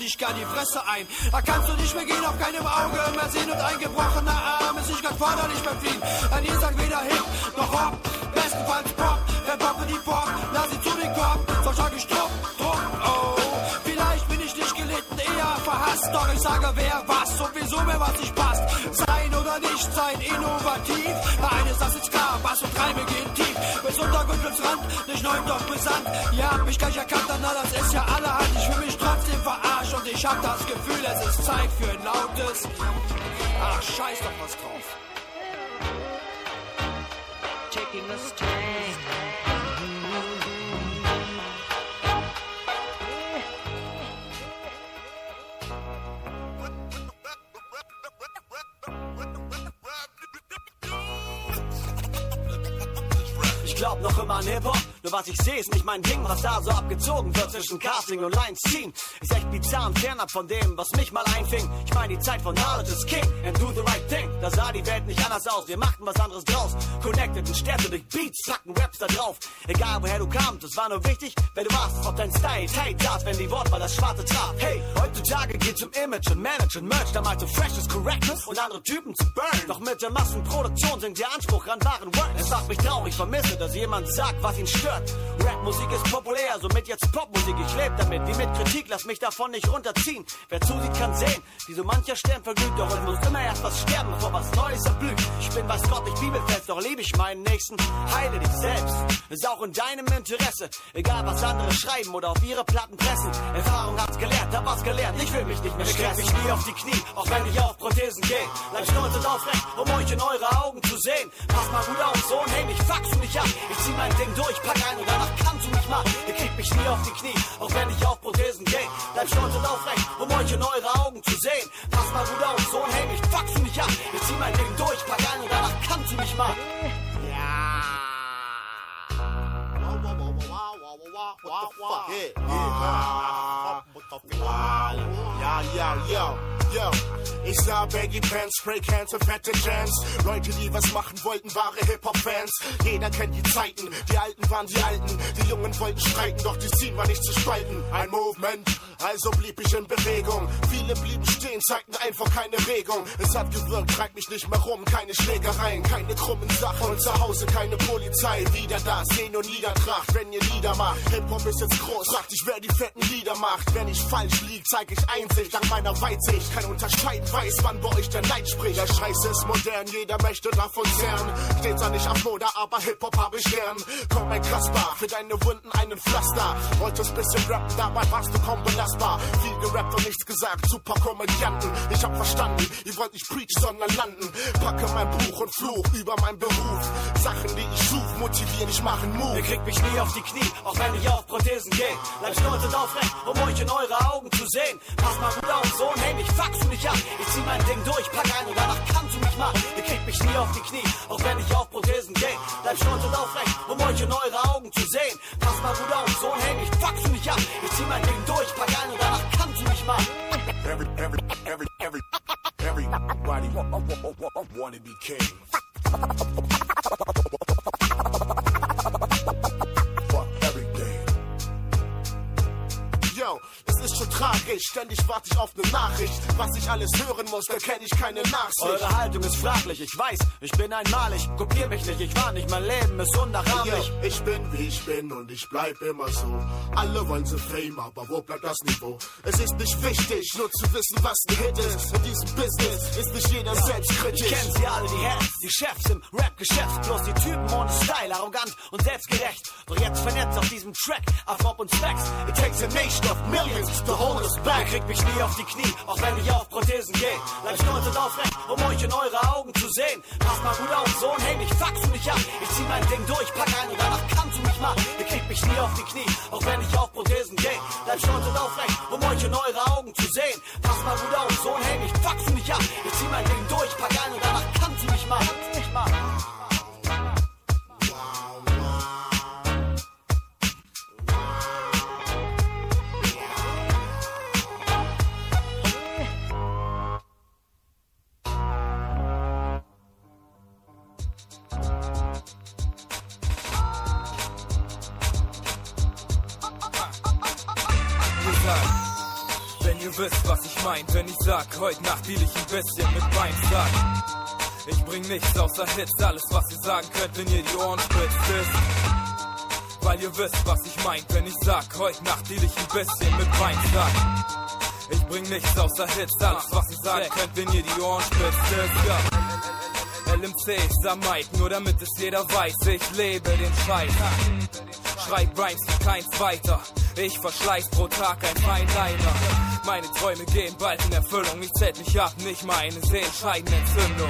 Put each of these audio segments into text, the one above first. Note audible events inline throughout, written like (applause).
Schwein tritt ich gar die Fresse ein. Da kannst du nicht mehr gehen, auf keinem Auge mehr sehen. Und ein gebrochener Arm ist nicht ganz förderlich beim Fliehen. Denn ihr sagt weder Hip noch Hop. Bestenfalls Pop, verpoppe die Pop. Lass sie zu den Kopf, sonst sag ich Druck, Druck, oh. Vielleicht bin ich nicht gelitten, eher verhasst. Doch ich sage wer was, sowieso mir was nicht passt. Sein oder nicht sein, innovativ. Eines, das ist klar, Bass nicht neu, doch brisant. Ihr habt mich gleich erkannt, na das ist ja allerhand. Ich fühle mich trotzdem verarscht und ich hab das Gefühl, es ist Zeit für ein lautes. Ach, scheiß doch was abgezogen wird zwischen Casting und Lines ziehen. Ist echt bizarr und fernab von dem, was mich mal einfing. Ich meine, die Zeit von Knowledge is King and do the right thing. Da sah die Welt nicht anders aus, wir machten was anderes draus. Connected und Städte durch Beats, packen Raps da drauf. Woher du kamst, es war nur wichtig, wer du warst, ob dein Style tight saß, wenn die Wortwahl das Schwarze traf. Hey, heutzutage geht's um Image und Manage und Merch, damals um Freshness, Correctness und andere Typen zu burn. Doch mit der Massenproduktion sinkt der Anspruch an wahren Work. Es macht mich traurig, vermisse, dass jemand sagt, was ihn stört. Rapmusik ist populär, somit jetzt Popmusik. Ich lebe damit, wie mit Kritik, lass mich davon nicht runterziehen. Wer zusieht, kann sehen, wie so mancher Stern verglüht. Doch es muss immer erst was sterben, bevor was Neues erblüht. Ich bin weiß Gott nicht bibelfest, doch liebe ich meinen Nächsten. Heile dich selbst, ist auch in deinem Interesse. Egal was andere schreiben oder auf ihre Platten pressen. Erfahrung hat's gelehrt, hab was gelernt, ich will mich nicht mehr stressen. Ich nie auf die Knie, auch wenn ich auf Prothesen gehe. Bleib stolz und aufrecht, um euch in eure Augen zu sehen. Pass mal gut auf, Sohn, hey, mich fuckst du nicht ab. Ich zieh mein Ding durch, pack ein und danach kannst du mich mal. Ihr kriegt mich nie auf die Knie, auch wenn ich auf Prothesen gehe. Bleib stolz und aufrecht, um euch in eure Augen zu sehen. Pass mal gut auf, Sohn, hey, mich fuckst du nicht ab. Ich zieh mein Ding durch, pack ein und danach kannst du mich mal. Ja, ja, ja, ja. Ich sah Baggy Pants, Spraycans und fette Jams. Leute, die was machen wollten, wahre Hip-Hop-Fans. Jeder kennt die Zeiten, die Alten waren die Alten. Die Jungen wollten streiten, doch die Ziel war nicht zu spalten. Ein Movement, also blieb ich in Bewegung. Viele blieben stehen, zeigten einfach keine Regung. Es hat gewirkt, treibt mich nicht mehr rum. Keine Schlägereien, keine krummen Sachen. Und zu Hause keine Polizei. Wieder da, sehen und Niedertracht, wenn ihr Lieder macht. Hip-Hop ist jetzt groß, fragt dich, wer die fetten Lieder macht. Wenn ich falsch lieg, zeig ich Einsicht. Dank meiner Weitsicht kann unterscheiden, weiß, wann bei euch der Neid spricht. Der Scheiß ist modern, jeder möchte davon zehren. Steht zwar nicht auf Mode, aber Hip-Hop hab ich gern. Komm, ein Kasper, für deine Wunden einen Pflaster. Wolltest bisschen rappen, dabei warst du kaum belastbar. Viel gerappt und nichts gesagt, super Komödianten. Ich hab verstanden, ihr wollt nicht preach, sondern landen. Packe mein Buch und Fluch über meinen Beruf. Sachen, die ich such, motivieren, ich mache Move. Ihr kriegt mich nie auf die Knie, auch wenn ich auf Prothesen gehe. Bleib stolz aufrecht, um euch in eure Augen zu sehen. Pass mal gut auf, Sohn, hey, mich fuckst du nicht ab. Ich zieh mein Ding durch, pack ein und danach kannst du mich mal. Ihr kriegt mich nie auf die Knie, auch wenn ich auf Prothesen gehe. Bleib stolz aufrecht, um euch in eure Augen zu sehen. Pass mal gut auf, Sohn, hey, mich fuckst du nicht ab. Ich zieh mein Ding durch, pack ein und danach kannst du mich mal. Every, every, every, every, everybody wa- wa- wa- wa- wanna be king. Ständig warte ich auf eine Nachricht. Was ich alles hören muss, da kenne ich keine Nachsicht. Eure Haltung ist fraglich, ich weiß, ich bin einmalig. Kopier mich nicht, ich war nicht, mein Leben ist unnachahmlich. Ja, ich bin wie ich bin und ich bleib immer so. Alle wollen so Fame, aber wo bleibt das Niveau? Es ist nicht wichtig, nur zu wissen, was ein Hit ist. In diesem Business ist nicht jeder selbstkritisch. Ich kenn sie alle, die Heads, die Chefs im Rap-Geschäft. Bloß die Typen ohne Style, arrogant und selbstgerecht. Doch jetzt vernetzt auf diesem Track, Afrop und Specs. It takes a nation of millions hold us back. Ihr kriegt mich nie auf die Knie, auch wenn ich auf Prothesen gehe. Bleib stolz und aufrecht, um euch in eure Augen zu sehen. Passt mal gut auf, Sohn, hey, ich fax mich ab. Ich zieh mein Ding durch, pack ein und danach kannst du mich mal. Ihr kriegt mich nie auf die Knie, auch wenn ich auf Prothesen gehe. Bleib stolz und aufrecht, um euch in eure Augen zu sehen. Passt mal gut auf, Sohn, hey, ich fax mich ab. Ich zieh mein Ding durch, pack ein und danach kannst du mich mal. Mich mal. Wisst, was ich mein, wenn ich sag, heute Nacht deal ich ein bisschen mit Weinsack. Ich bring nichts außer Hits, alles was ihr sagen könnt, wenn ihr die Ohren spitzt ist. Weil ihr wisst, was ich mein, wenn ich sag, heute Nacht deal ich ein bisschen mit Weinsack. Ich bring nichts außer Hits, alles was ihr sagen könnt, wenn ihr die Ohren spitzt ist. Ja. LMC Mic, nur damit es jeder weiß, ich lebe den Scheiß. Schreib Rhymes wie kein Zweiter. Ich verschleiß pro Tag ein Feinliner. Meine Träume gehen bald in Erfüllung. Ich zählt mich ab, nicht meine Sehenscheidenentzündung.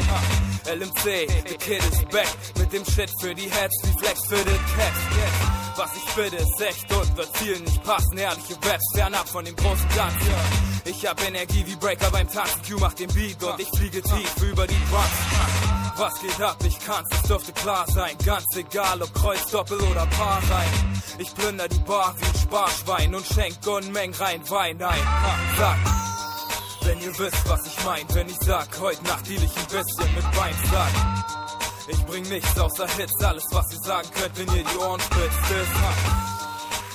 LMC, the kid is back. Mit dem Shit für die Heads, wie Flex für den Cats. Was ich bitte ist echt und wird vielen nicht passen. Ehrliche Raps fernab von dem großen Ganzen. Ich hab Energie wie Breaker beim Tanzen. Q macht den Beat und ich fliege tief über die Drums. Was geht ab? Ich kann's, es dürfte klar sein. Ganz egal, ob Kreuz, Doppel oder Paar rein. Ich plünder die Bar wie ein Sparschwein und schenk Unmengen rein Wein ein. Ha, sag, wenn ihr wisst, was ich mein, wenn ich sag, heute Nacht deal ich ein bisschen mit Wein, sag. Ich bring nichts außer Hits, alles was ihr sagen könnt, wenn ihr die Ohren spitzt.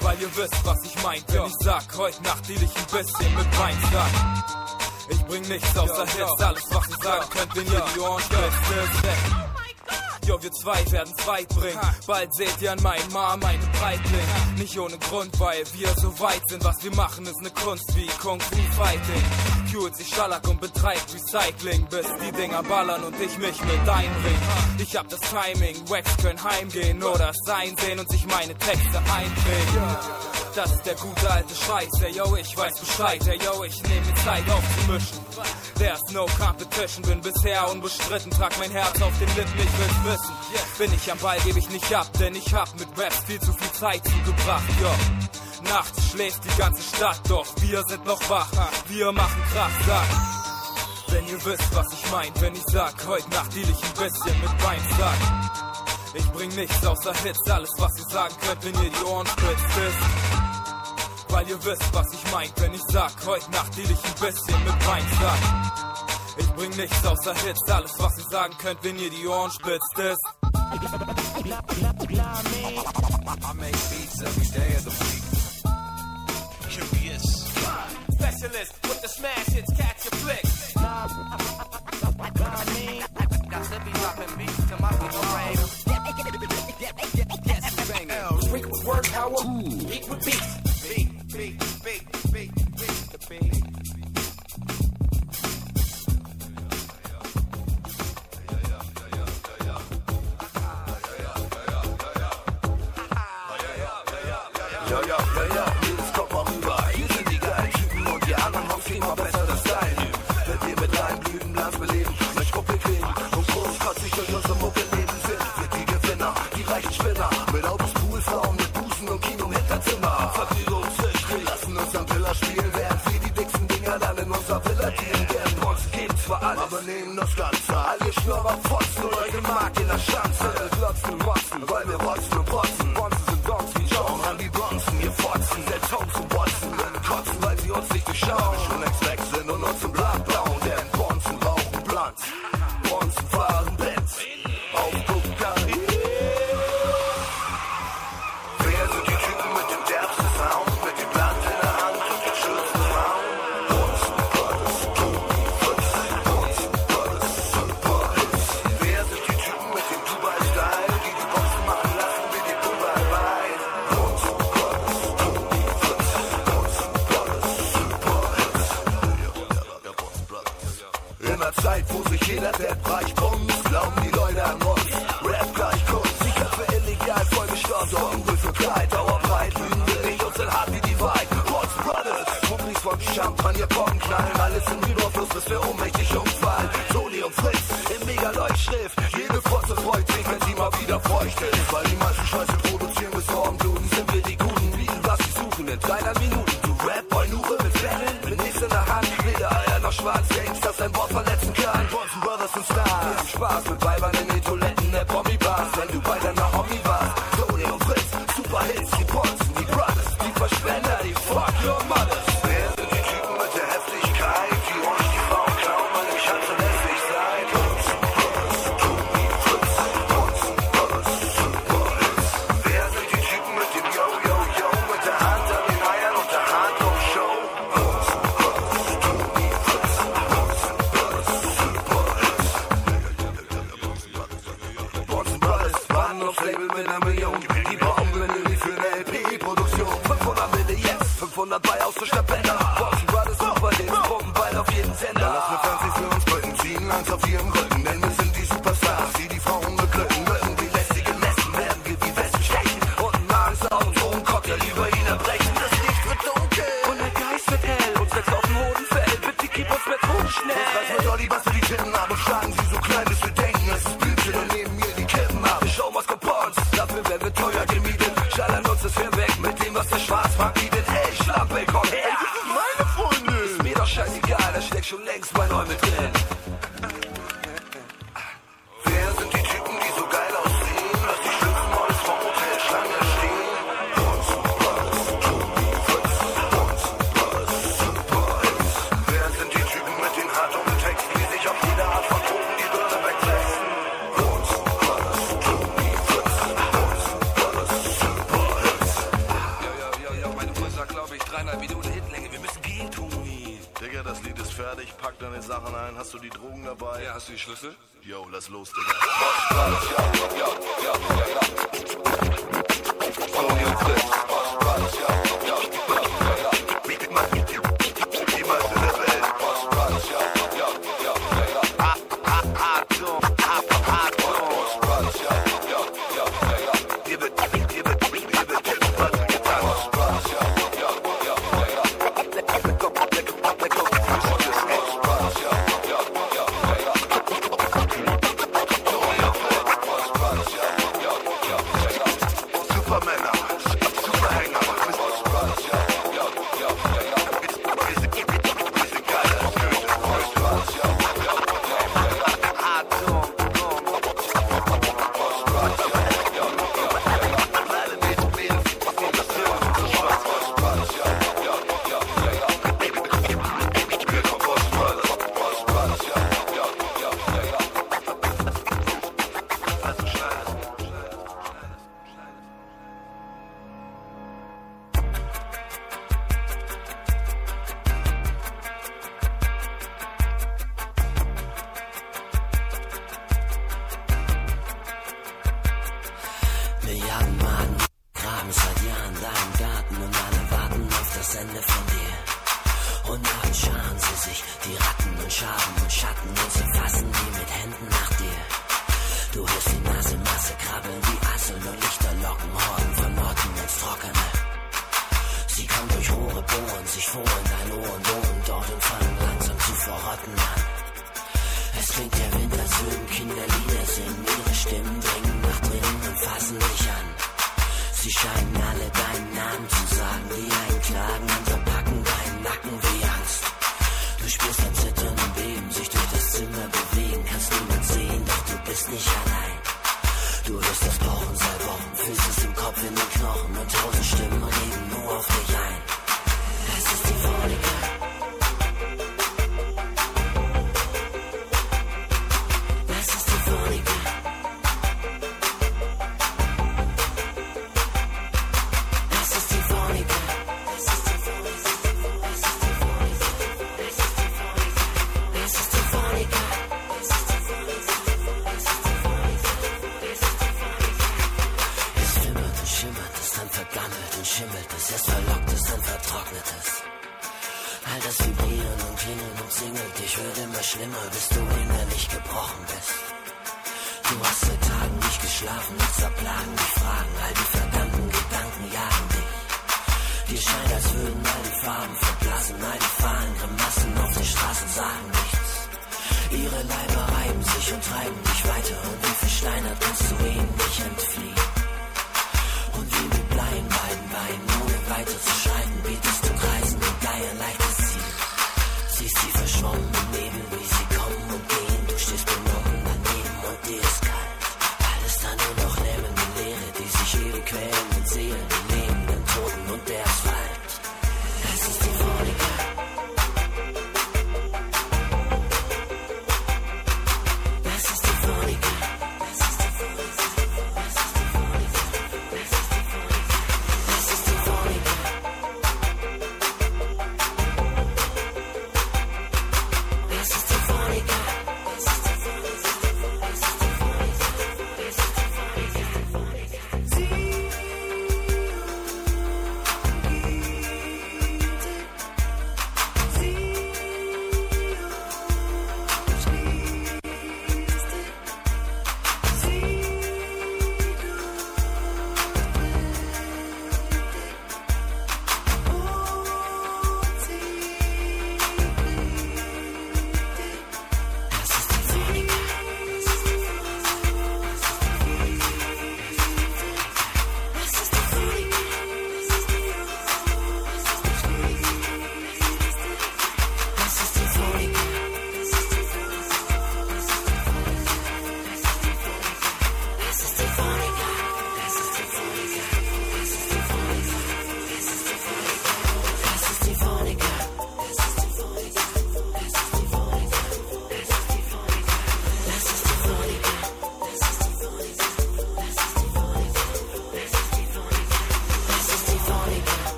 Weil ihr wisst, was ich mein, wenn ich sag, heute Nacht deal ich ein bisschen mit Wein, sag. Ich bring nichts außer Hits, alles was ihr sagen könnt, wenn ihr die Ohren spitzt. Jo, wir zwei werden's weit bringen. Bald seht ihr an meinem Mom meine Breitling. Nicht ohne Grund, weil wir so weit sind. Was wir machen, ist ne Kunst wie Kung Fu Fighting. Kühlt sich Schallack und betreibt Recycling, bis die Dinger ballern und ich mich mit einbring. Ich hab das Timing, Wax können heimgehen oder es einsehen und sich meine Texte einprägen. Das ist der gute alte Scheiß, ey yo, ich weiß Bescheid, ey yo, ich nehme mir Zeit aufzumischen. There's no competition, bin bisher unbestritten, trag mein Herz auf den Lippen, ich will's wissen. Bin ich am Ball, gebe ich nicht ab, denn ich hab mit Raps viel zu viel Zeit zugebracht, yo. Nachts schläft die ganze Stadt, doch wir sind noch wach, wir machen Krach, sag. Wenn ihr wisst, was ich mein, wenn ich sag, heute Nacht deal ich ein bisschen mit Wein, sag. Ich bring nichts außer Hits, alles was ihr sagen könnt, wenn ihr die Ohren spitzt, ist. Weil ihr wisst, was ich mein, wenn ich sag, heute Nacht deal ich ein bisschen mit Wein, sag. Ich bring nichts außer Hits, alles was ihr sagen könnt, wenn ihr die Ohren spitzt, ist. I make beats every day of the week. Curious. Specialist with the smash hits, catch your flicks. Got to be dropping beats to my people brain. Yes, bang. Speak with word power, beat with beat.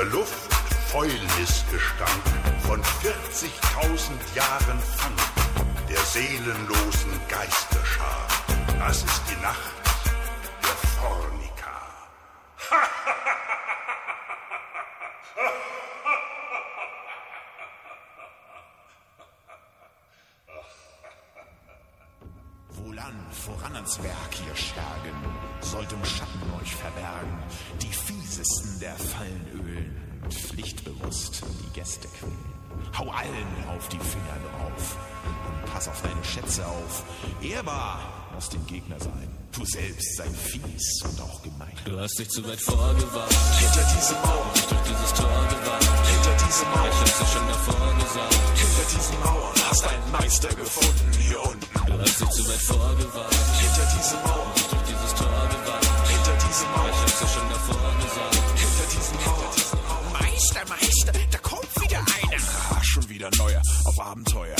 Der Luft Fäulnisgestank von 40.000 Jahren Fang der seelenlosen Geisterschar. Das ist die Nacht allen auf die Finger drauf und pass auf deine Schätze auf. Ehrbar muss dem Gegner sein, du selbst sei fies und auch gemein. Du hast dich zu weit vorgewagt. Hinter diese Mauer, Dich durch dieses Tor gewagt. hinter diese Mauer, Ich hab's dir schon davor gesagt. hinter diesen Mauern hast einen Meister gefunden hier unten. Du hast dich zu weit vorgewagt. Hinter diese Mauer, Dich durch dieses Tor gewagt. hinter diese Ich Mauer, hab's dir schon davor gesagt. Schon wieder neuer auf Abenteuer.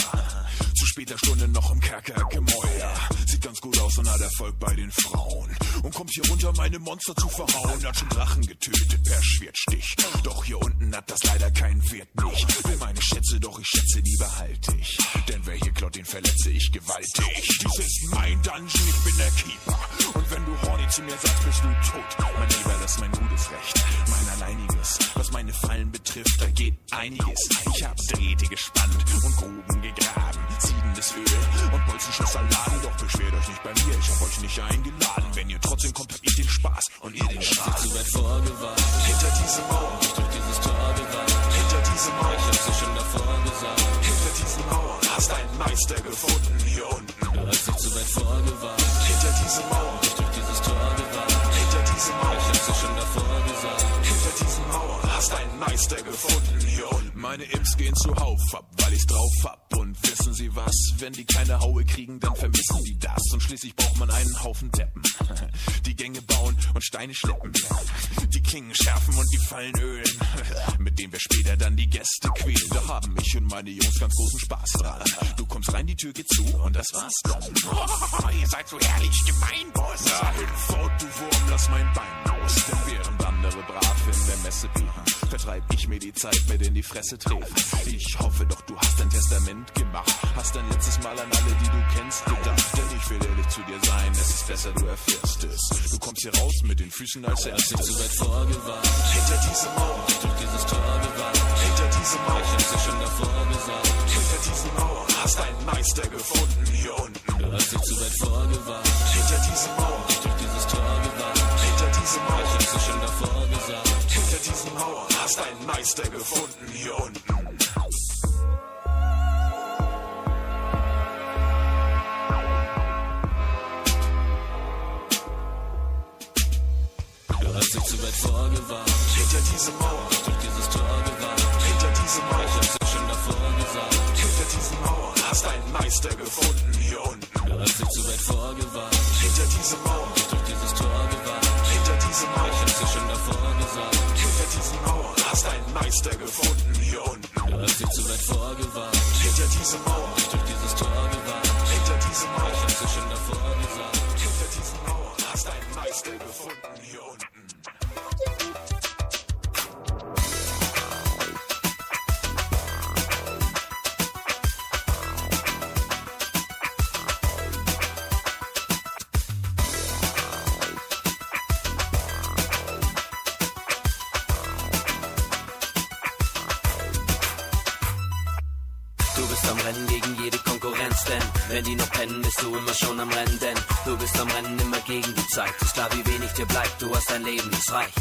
Zu später Stunde noch im Kerker Gemäuer. Sieht ganz gut aus und hat Erfolg bei den Frauen. Und kommt hier runter, meine Monster zu verhauen. Hat schon Drachen getötet per Schwertstich. Doch hier unten hat das leider keinen Wert nicht. Will meine Schätze, doch ich schätze, die behalte ich. Denn wer hier klaut, den verletze ich gewaltig. Dies ist mein Dungeon, ich bin der Keeper. Und wenn du horny zu mir sagst, bist du tot. Mein Lieber, das ist mein gutes Recht. Mein alleiniges. Was meine Fallen betrifft, da geht einiges. Ich hab Drähte gespannt und Gruben gegraben. Siedendes Öl und Bolzenschusssalat. Doch beschwert euch nicht bei mir, ich hab euch nicht eingeladen. Wenn ihr trotzdem kommt, habt ihr den Spaß und ihr den Dich Spaß. zu weit vorgewagt. Hinter diese Mauer, Dich durch dieses Tor gewagt. hinter diese Ich Mauer, hab's dir schon davor gesagt. hinter diesen Mauern hast einen Meister gefunden hier unten. Du hast dich zu weit vorgewagt. Hinter diese Mauer, Dich durch dieses Tor gewagt. hinter diese Ich Mauer, hab's dir schon davor gesagt. hinter diesen Mauern hast einen Meister gefunden hier unten. Meine Imps gehen zuhauf ab, weil ich's drauf hab. Und wissen Sie was? Wenn die keine Haue kriegen, dann vermissen die das. Und schließlich braucht man einen Haufen Deppen. (laughs) Die Gänge bauen und Steine schleppen. Die Klingen schärfen und die Fallen ölen. (laughs) Mit dem wir später dann die Gäste quälen. Da haben ich und meine Jungs ganz großen Spaß dran. Du kommst rein, die Tür geht zu und das war's dann. Oh, (laughs) ihr seid so herrlich gemein, Boss. Na, hinfort, du Wurm, lass mein Bein los. Denn während andere brav in der Messe bieten, vertreib ich mir die Zeit mit in die Fresse treten. Ich hoffe doch, du hast dein Testament gemacht. Hast dein letztes Mal an alle, die du kennst, gedacht. Denn ich will ehrlich zu dir sein, es ist besser, du erfährst es. Du kommst hier raus mit den Füßen als erstes. Nicht zu weit vorgewarnt. Hinter diese Mauer, Dich durch dieses Tor gewandt. hinter diese Mauer, Ich hab's dir schon davor gesagt. hinter diese Mauer hast einen Meister gefunden hier unten. Du hast dich zu weit vorgewarnt. Hinter diese Mauer, Dich durch dieses Tor gewandt. hinter diese Ich Mauer, hab's dir schon davor gesagt. hinter diese Mauer hast einen Meister gefunden hier unten. Du hast dich zu weit vorgewarnt. Hinter diese Mauer, Dich durch dieses Tor gewandt. hinter diese Ich Mauer, hab's dir schon davor gesagt. hinter diese Mauer hast einen Meister gefunden hier unten. Du hast dich zu weit vorgewarnt. Hinter diese Mauer, Dich durch dieses Tor gewandt. hinter diese Ich Mauer, hab's dir schon davor gesagt. hinter diese Mauer hast einen Meister gefunden hier unten. Du hast dich zu weit vorgewarnt. Hinter diese Mauer, durch du immer schon am Rennen, denn du bist am Rennen immer gegen die Zeit. Ist klar, wie wenig dir bleibt, du hast dein Leben, das reicht.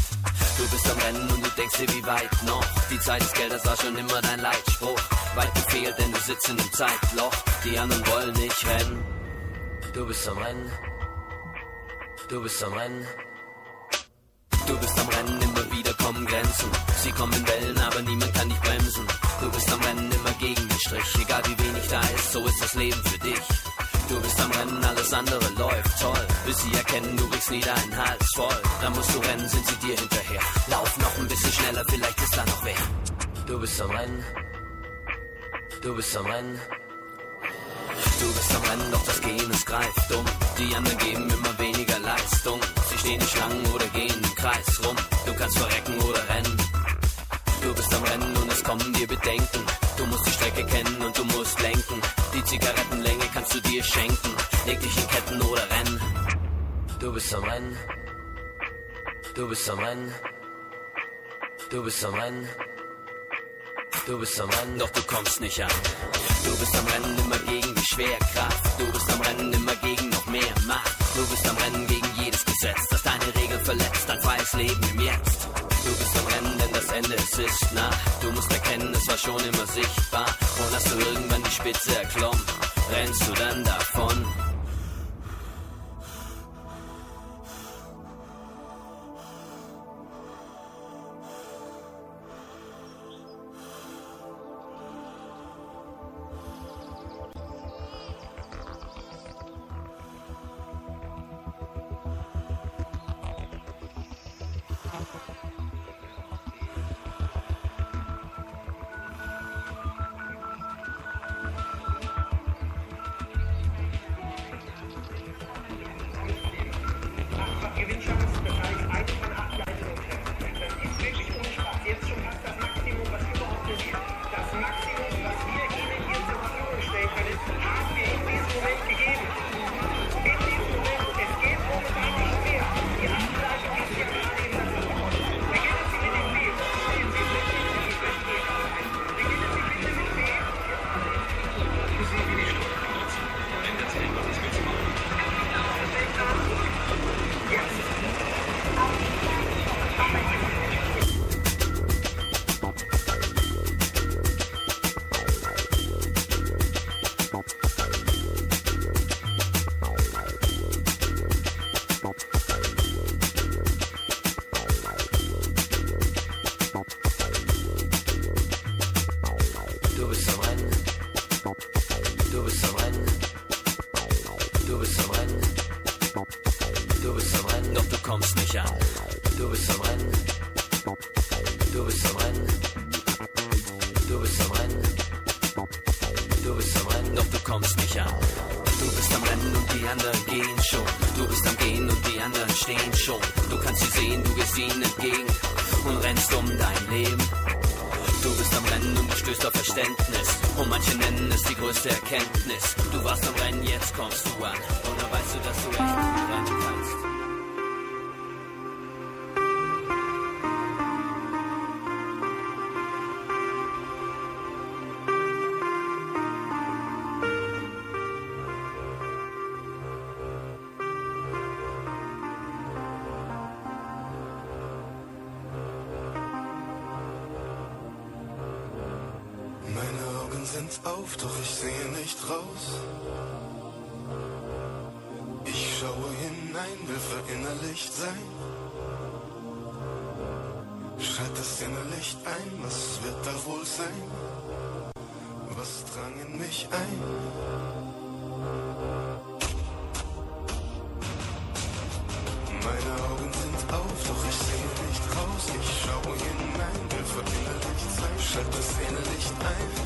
Du bist am Rennen und du denkst dir, wie weit noch. Die Zeit des Geldes war schon immer dein Leitspruch. Weit gefehlt, denn du sitzt in dem Zeitloch. Die anderen wollen nicht rennen. Du bist am Rennen. Du bist am Rennen. Du bist am Rennen, immer wieder kommen Grenzen. Sie kommen in Wellen, aber niemand kann dich bremsen. Du bist am Rennen, immer gegen den Strich. Egal wie wenig da ist, so ist das Leben für dich. Du bist am Rennen, alles andere läuft toll. Bis sie erkennen, du kriegst nie deinen Hals voll. Dann musst du rennen, sind sie dir hinterher. Lauf noch ein bisschen schneller, vielleicht ist da noch wer. Du bist am Rennen. Du bist am Rennen. Du bist am Rennen, doch das Gehen ist greift um. Die anderen geben immer weniger Leistung. Sie stehen in Schlangen oder gehen im Kreis rum. Du kannst verrecken oder rennen. Du bist am Rennen und es kommen dir Bedenken. Du musst die Strecke kennen und du musst lenken. Zigarettenlänge kannst du dir schenken. Leg dich in Ketten oder renn. Du bist am Rennen. Du bist am Rennen. Du bist am Rennen. Du bist am Rennen, doch du kommst nicht an. Du bist am Rennen immer gegen die Schwerkraft. Du bist am Rennen immer gegen noch mehr Macht. Du bist am Rennen gegen jedes Gesetz, das deine Regeln verletzt. Dein freies Leben im Jetzt. Ende es ist nah. Du musst erkennen, es war schon immer sichtbar. Und hast du irgendwann die Spitze erklommen, rennst du dann davon. Auf, doch ich sehe nicht raus. Ich schaue hinein, will verinnerlicht sein. Schalt das Innerlicht ein, was wird da wohl sein? Was drang in mich ein? Meine Augen sind auf, doch ich sehe nicht raus. Ich schaue hinein, will verinnerlicht sein. Schalt das Innerlicht ein.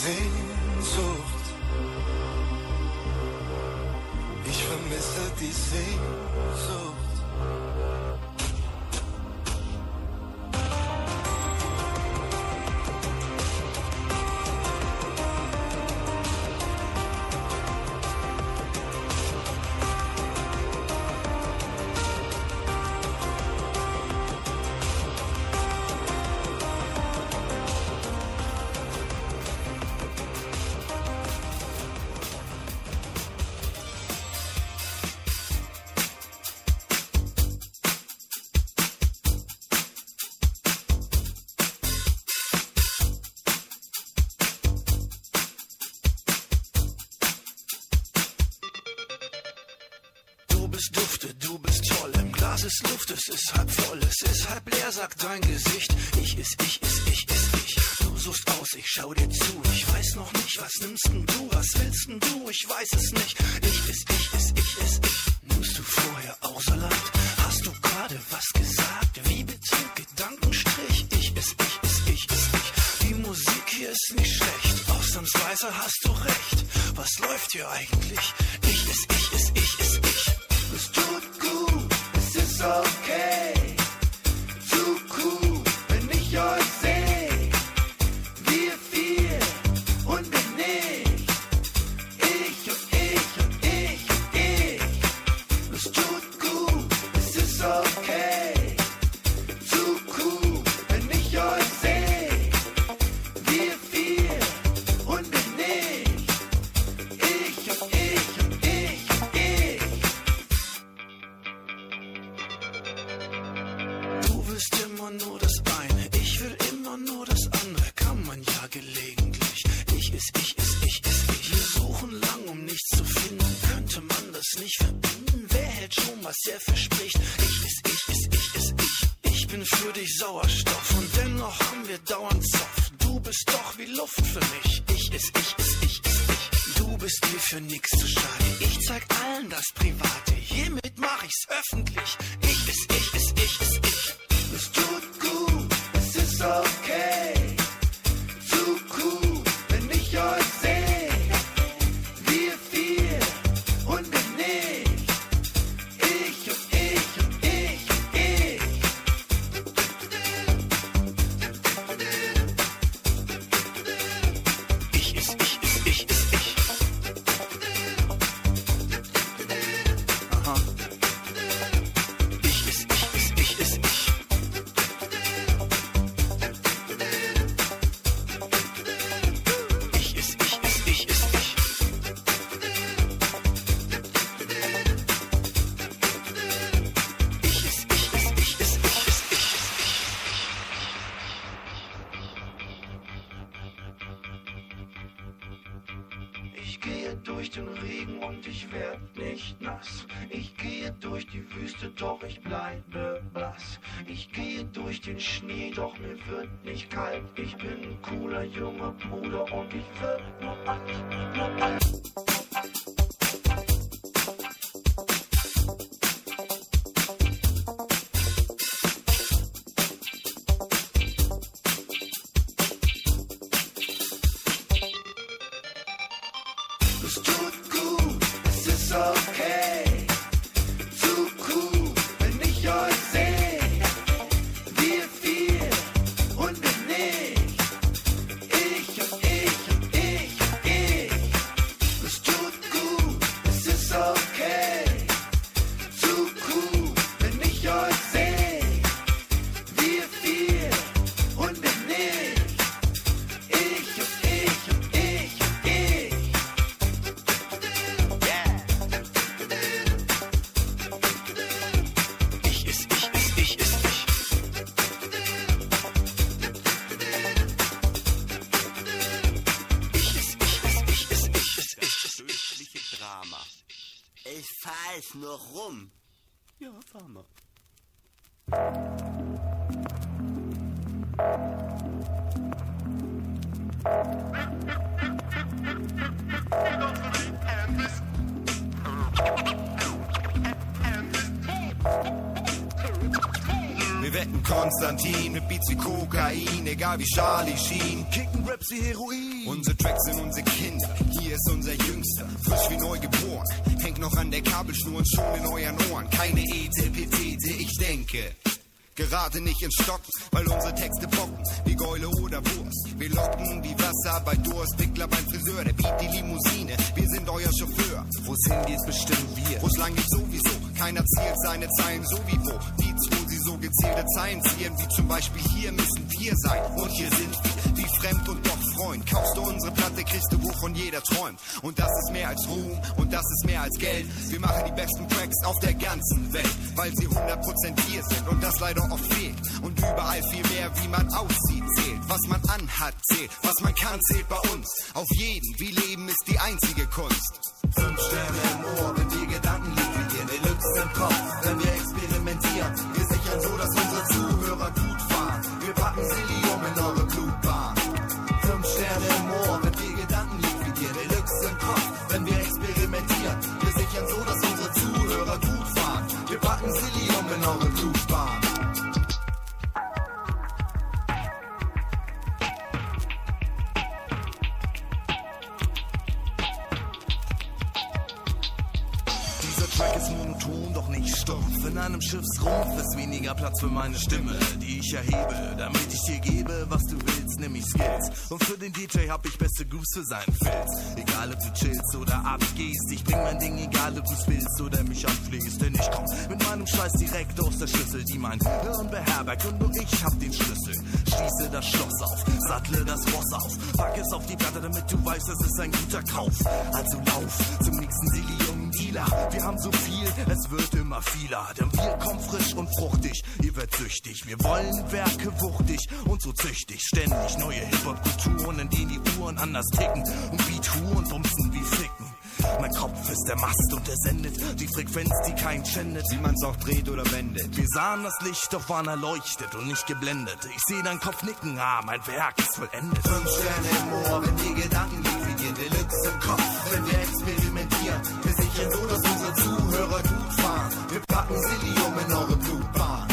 dizer Luft, es ist halb voll, es ist halb leer, sagt dein Gesicht. Ich ist ich, ist ich, ist ich. Du suchst aus, ich schau dir zu. Ich weiß noch nicht, was nimmst denn du, was willst denn du, ich weiß es nicht. Ich ist ich, ist ich, ist ich. Nimmst du vorher auch Salat? Hast du gerade was gesagt? Wie bitte Gedankenstrich? Ich ist ich, ist ich, ist ich. Die Musik hier ist nicht schlecht, ausnahmsweise hast du recht. Was läuft hier eigentlich? Farmer. Wir wetten Konstantin mit Beats wie Kokain, egal wie Charlie Sheen. Kicken Raps wie Heroin. Unsere Tracks sind unsere Kinder, hier ist unser Jüngster. Frisch wie neu geboren, hängt noch an der Kabelschnur und schon in euren gerade nicht in Stocken, weil unsere Texte bocken, wie Geule oder Wurst. Wir locken wie Wasser bei Durst, Wickler beim Friseur, der Beat die Limousine, wir sind euer Chauffeur. Wo's hingeht, bestimmen wir. Wo's lang geht, sowieso. Keiner zielt seine Zeilen so wie wo. Die wo sie so gezielte Zeilen ziehen, wie zum Beispiel hier müssen wir sein. Und hier sind wir, wie fremd und doch Freund. Kaufst du unsere Platte, kriegst du, wovon jeder träumt. Und das ist mehr als Ruhm, und das ist mehr als Geld. Wir machen die besten Tracks auf der ganzen Welt, weil sie 100% hier sind und das leider oft fehlt. Und überall viel mehr, wie man aussieht, zählt. Was man anhat, zählt. Was man kann, zählt bei uns. Grooves für seinen Filz. Egal ob du chillst oder abgehst, ich bring mein Ding, egal ob du's willst oder mich anfließt. Denn ich komm mit meinem Scheiß direkt aus der Schlüssel, die mein Hirn beherbergt und nur ich hab den Schlüssel. Schließe das Schloss auf, sattle das Ross auf, pack es auf die Platte, damit du weißt, es ist ein guter Kauf. Also lauf zum nächsten Silly Dealer. Wir haben so viel, es wird immer vieler. Denn wir kommen frisch und fruchtig, ihr werdet süchtig. Wir wollen Werke wuchtig und so züchtig. Ständig neue Hip-Hop-Kulturen, in denen die Uhren anders ticken. Und Beat und bumsen wie Ficken. Mein Kopf ist der Mast und er sendet die Frequenz, die kein schändet. Wie man's auch dreht oder wendet. Wir sahen das Licht, doch waren erleuchtet und nicht geblendet. Ich sehe deinen Kopf nicken, ah, mein Werk ist vollendet. Fünf Sterne im Ohr, wenn die Gedanken liquidieren, Deluxe im Kopf, wenn wir experimentieren. Wir sichern so, dass unsere Zuhörer gut fahren. Wir packen Silium in eure Blutbahn.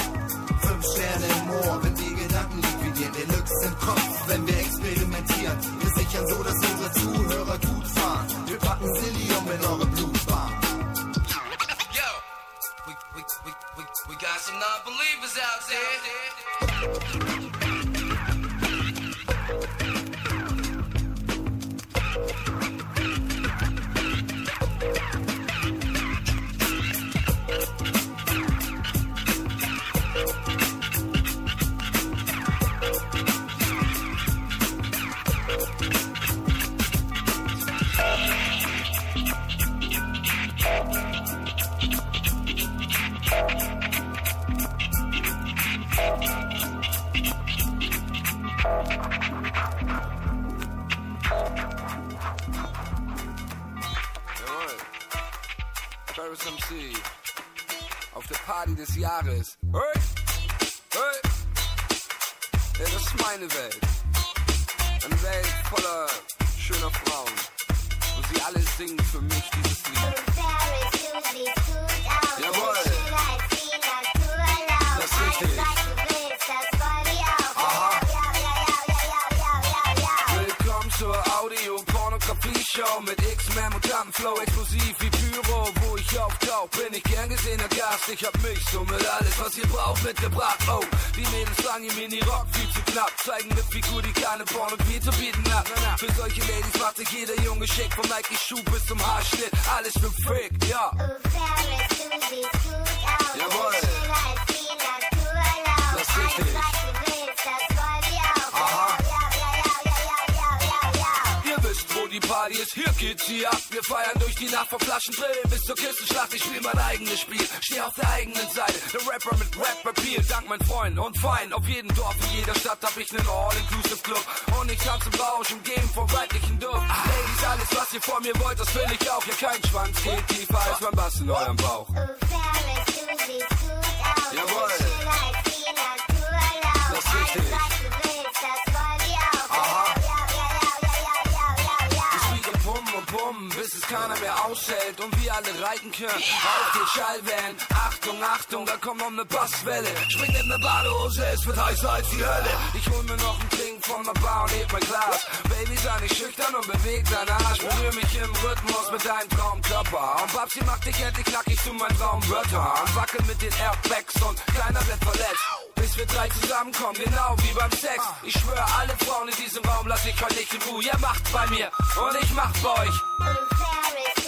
Fünf Sterne im Ohr, wenn die Gedanken liquidieren, Deluxe im Kopf, wenn wir experimentieren. Wir sichern so, dass unsere Zuhörer gut fahren. Wir packen Silium in eure Blutbahn. Yo, we, we, we, we, we got some non-believers out there. Die Nacht von Flaschendrill bis zur Kissenschlacht. Ich spiel mein eigenes Spiel, steh auf der eigenen Seite. Der Rapper mit Rap-Appeal, dank meinen Freunden und Feind. Auf jedem Dorf, in jeder Stadt hab ich nen All-Inclusive-Club. Und ich tanze im Rausch, umgeben vom weiblichen Duft. Ladies, alles, was ihr von mir wollt, das will ich auch. Ja, kein Schwanz geht tiefer als mein Bass in eurem Bauch. Jawohl. Pum und Pum, bis es keiner mehr aushält und wir alle reiten können. Auf den Schallwellen, Achtung, Achtung, da kommt noch ne Basswelle. Springt in ne Badehose, es wird heißer als die Hölle. Ich hol mir noch einen Trink von der Bar und heb mein Glas. Baby, sei nicht schüchtern und beweg deinen Arsch. Berühr mich im Rhythmus mit deinem Traumkörper. Und Babsi macht dich endlich knackig zu meinen Traumwörtern. Wackel mit den Airbags und keiner wird verletzt. Bis wir drei zusammenkommen, genau wie beim Sex. Ich schwöre, alle Frauen in diesem Raum lass ich heute nicht in Ruhe. Ihr macht bei mir und ich mach bei euch.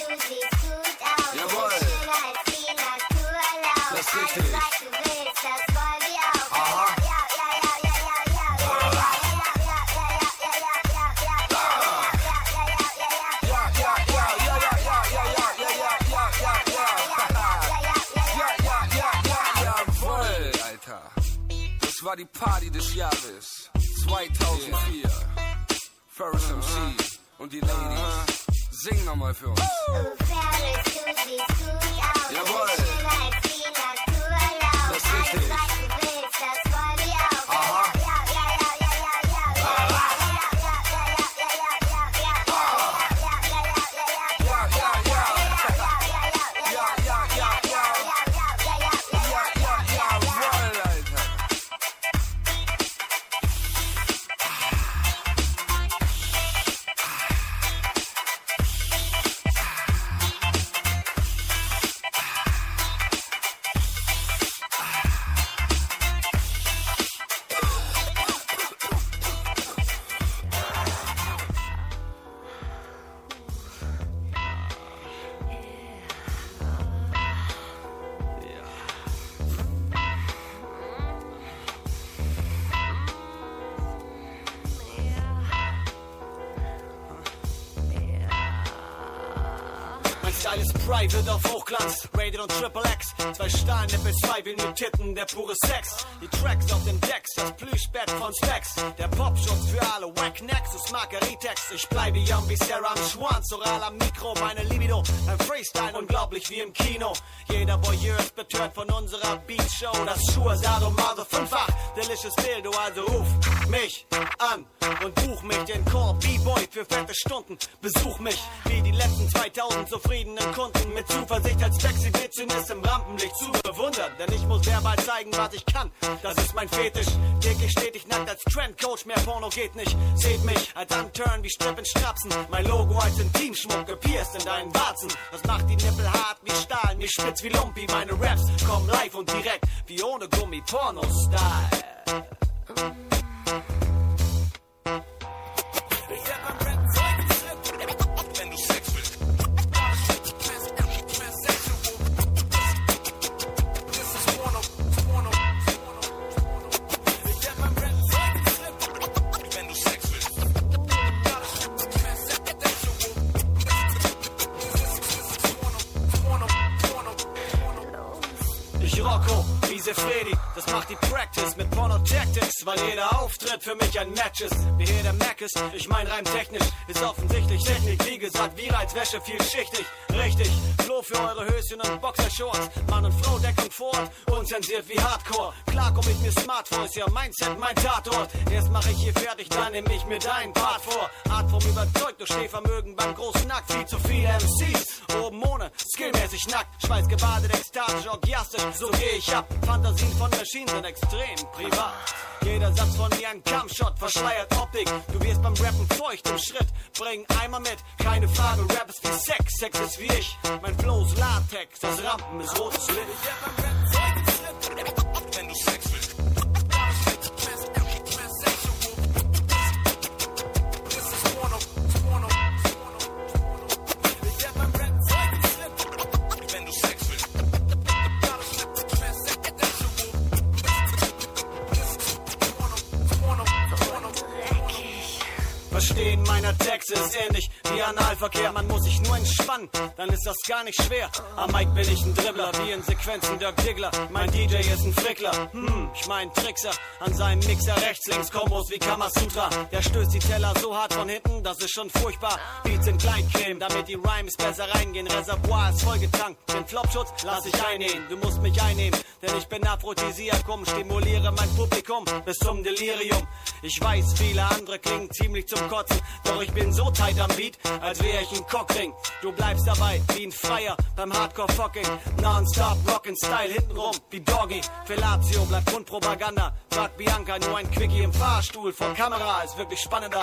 Das war die Party des Jahres 2004. Ferris MC und die Ladies. Sing nochmal für uns. Jawohl. Stahlnippel, zwei Vinyl-Titten, der pure Sex. Die Tracks auf den Decks, das Plüschbett von Specs. Der Popschutz für alle Wack Nexus, Margaritex. Ich bleibe young wie Sarah am Schwanz, oral am Mikro, meine Libido. Ein Freestyle, unglaublich wie im Kino. Jeder Voyeur ist betört von unserer Beatshow. Das Schuhe Sadomaso fünffach, delicious Dildo, also ruf mich an und buch mich den Core B-Boy für fette Stunden. Besuch mich wie die letzten 2000 zufriedenen Kunden mit Zuversicht als sexy Bitchiness im Rampenlicht zu bewundern. Denn ich muss verbal zeigen, was ich kann. Das ist mein Fetisch. Täglich stetig nackt als Trendcoach, mehr Porno geht nicht. Seht mich als Unturn wie Strippen Strapsen. Mein Logo als Intimschmuck gepierst in deinen Warzen. Das macht die Nippel hart wie Stahl, mich spitz wie Lumpi. Meine Raps kommen live und direkt wie ohne Gummi Porno-Style. Weil jeder Auftritt für mich ein Match ist. Wie hier der Mac ist, ich mein rein technisch, ist offensichtlich Technik, wie gesagt, wie als Wäsche vielschichtig. Richtig, Für eure Höschen und Boxershorts, Mann und Frau Deckung fort, unzensiert wie Hardcore. Klar komm ich mir smart vor, ist ja Mindset, mein Tatort. Erst mach ich hier fertig, dann nehm ich mir deinen Part vor. Art vom überzeugt, durch Stehvermögen beim großen Nackt, viel zu viele MCs. Oben ohne, skillmäßig nackt, schweißgebadet, ekstatisch, orgiastisch, so geh ich ab. Fantasien von Maschinen sind extrem privat. Jeder Satz von mir ein Kampfshot, verschleiert Optik. Du wirst beim Rappen feucht im Schritt. Bring einmal mit, keine Frage. Rap ist wie Sex, Sex ist wie ich. Mein Flow ist Latex, das Rampen ist rotes Licht. Wenn du Sex Verstehen meiner Texte ist ähnlich wie Analverkehr. Man muss sich nur entspannen, dann ist das gar nicht schwer. Am Mic bin ich ein Dribbler, wie in Sequenzen Dirk Diggler. Mein DJ ist ein Frickler, hm, ich mein Trickser. An seinem Mixer rechts, links Kombos wie Kamasutra. Der stößt die Teller so hart von hinten, das ist schon furchtbar. Beats in Kleincreme, damit die Rhymes besser reingehen. Reservoir ist vollgetankt, den Flopschutz lass ich einnehmen. Du musst mich einnehmen, denn ich bin Aphrodisiakum. Stimuliere mein Publikum bis zum Delirium. Ich weiß, viele andere klingen ziemlich zum Kotzen. Doch ich bin so tight am Beat, als wäre ich ein Cockring. Du bleibst dabei wie ein Freier beim Hardcore-Fucking. Non-stop Rockin' Style hintenrum wie Doggy. Fellatio bleibt Grundpropaganda. Sagt Bianca, nur ein Quickie im Fahrstuhl vor Kamera ist wirklich spannender.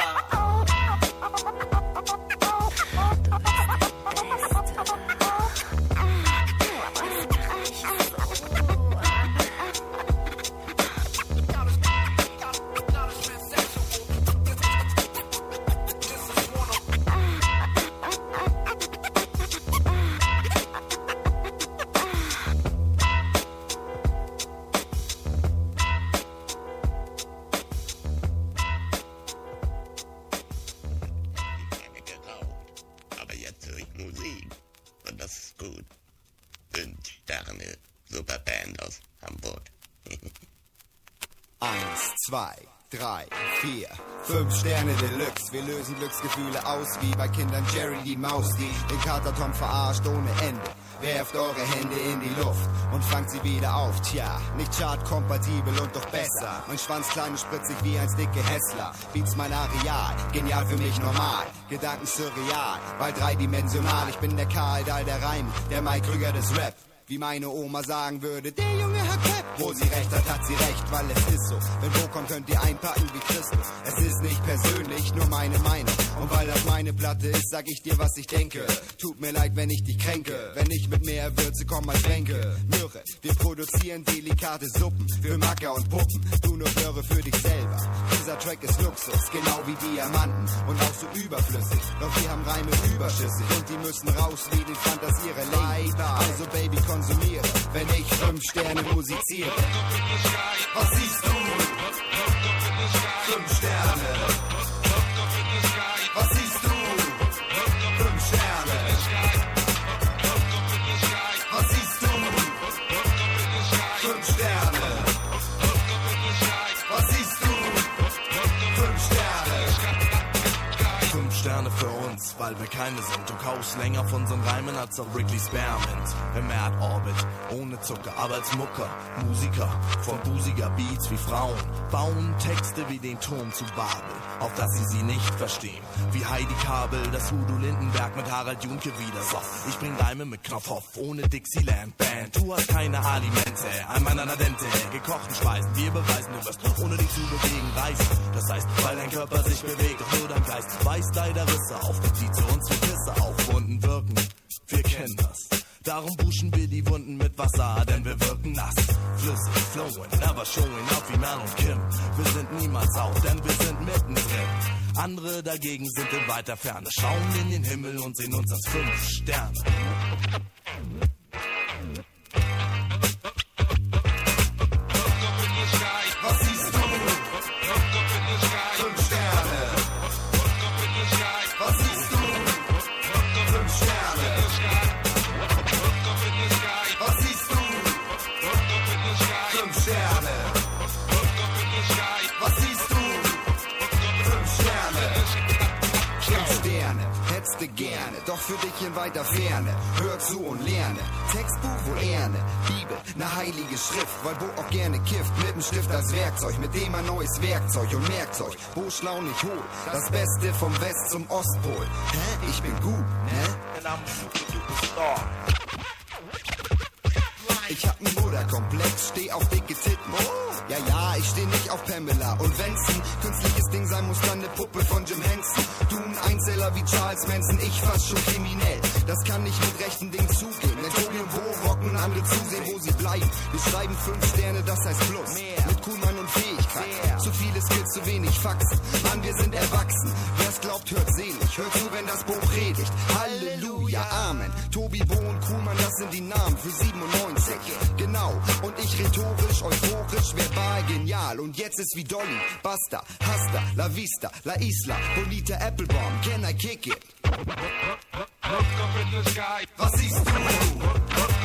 Drei, vier, fünf Sterne Deluxe. Wir lösen Glücksgefühle aus wie bei Kindern Jerry die Maus, die den Kater Tom verarscht ohne Ende. Werft eure Hände in die Luft und fangt sie wieder auf. Tja, nicht chartkompatibel und doch besser. Mein Schwanz klein und spritzig wie ein dicke Hessler. Beats mein Areal, genial für mich normal. Gedanken surreal, weil dreidimensional. Ich bin der Karl Dahl der Reim, der Mike Krüger des Rap. Wie meine Oma sagen würde, der Junge hat Cap. Wo sie recht hat, hat sie recht, weil es ist so. Wenn wo kommt, könnt ihr einpacken wie Christus. Es ist nicht persönlich, nur meine Meinung. Und weil das meine Platte ist, sag ich dir, was ich denke. Tut mir leid, wenn ich dich kränke. Wenn ich mit mehr Würze komme als Tränke. Mürre, wir produzieren delikate Suppen für Macker und Puppen. Du nur höre für dich selber. Dieser Track ist Luxus, genau wie Diamanten. Und auch so überflüssig. Doch wir haben Reime überschüssig. Und die müssen raus wie die Fantasiere. Leider. Also Baby, konsumiere, wenn ich fünf Sterne musiziere. Was siehst du? Fünf Sterne. Was siehst du? Fünf Sterne. Was siehst du? Fünf Sterne. Weil wir keine sind. Du kaufst länger von unseren Reimen als auf Wrigley Spearmint. Im Erdorbit, ohne Zucker, aber als Mucker. Musiker von busiger Beats wie Frauen. Bauen Texte wie den Turm zu Babel, auf dass sie sie nicht verstehen. Wie Heidi Kabel, das Udo Lindenberg mit Harald Junke wieder so. Ich bring Reime mit Knopfhoff, ohne Dixieland Band. Du hast keine Alimente, ein Mann an der Dente. Gekochten Speisen, wir beweisen, du wirst ohne dich zu bewegen reißen. Das heißt, weil dein Körper sich bewegt, doch nur dein Geist weist leider Risse auf. Die Pisse auf Wunden wirken. Wir kennen das. Darum buschen wir die Wunden mit Wasser, denn wir wirken nass. Flüssig, flowing, never showing up wie Mel und Kim. Wir sind niemals auf, denn wir sind mittendrin. Andere dagegen sind in weiter Ferne, schauen in den Himmel und sehen uns als fünf Sterne. Für dich in weiter Ferne. Hör zu und lerne, Textbuch wohl Erne, Bibel, ne heilige Schrift, weil Bo auch gerne kifft, mit dem Stift als Werkzeug, mit dem ein neues Werkzeug und merkt's euch, Bo schlau nicht hohl, das Beste vom West zum Ostpol. Hä? Ich bin gut, ne? Ich Mutterkomplex, steh auf dicke Titten. Ja, ja, ich steh nicht auf Pamela und wenn's ein künstliches Ding sein muss, dann ne Puppe von Jim Henson. Du ein Einzeller wie Charles Manson, ich fast schon kriminell. Das kann nicht mit rechten Dingen zugehen. Wenn Tobi und Bo rocken, andere zusehen, wo sie bleiben. Wir schreiben fünf Sterne, das heißt Plus. Mit Kuhlmann und Fähigkeit. Zu viele Skills, zu wenig Faxen. Mann, wir sind erwachsen. Wer's glaubt, hört selig. Hört zu, wenn das Buch predigt. Tobi, Bo und Kuhlmann, das sind die Namen für 97. Genau. Und ich rhetorisch, euphorisch, verbal, genial. Und jetzt ist wie Dolly, Basta, Hasta, La Vista, La Isla, Bonita Applebaum, can I kick it? Was siehst du?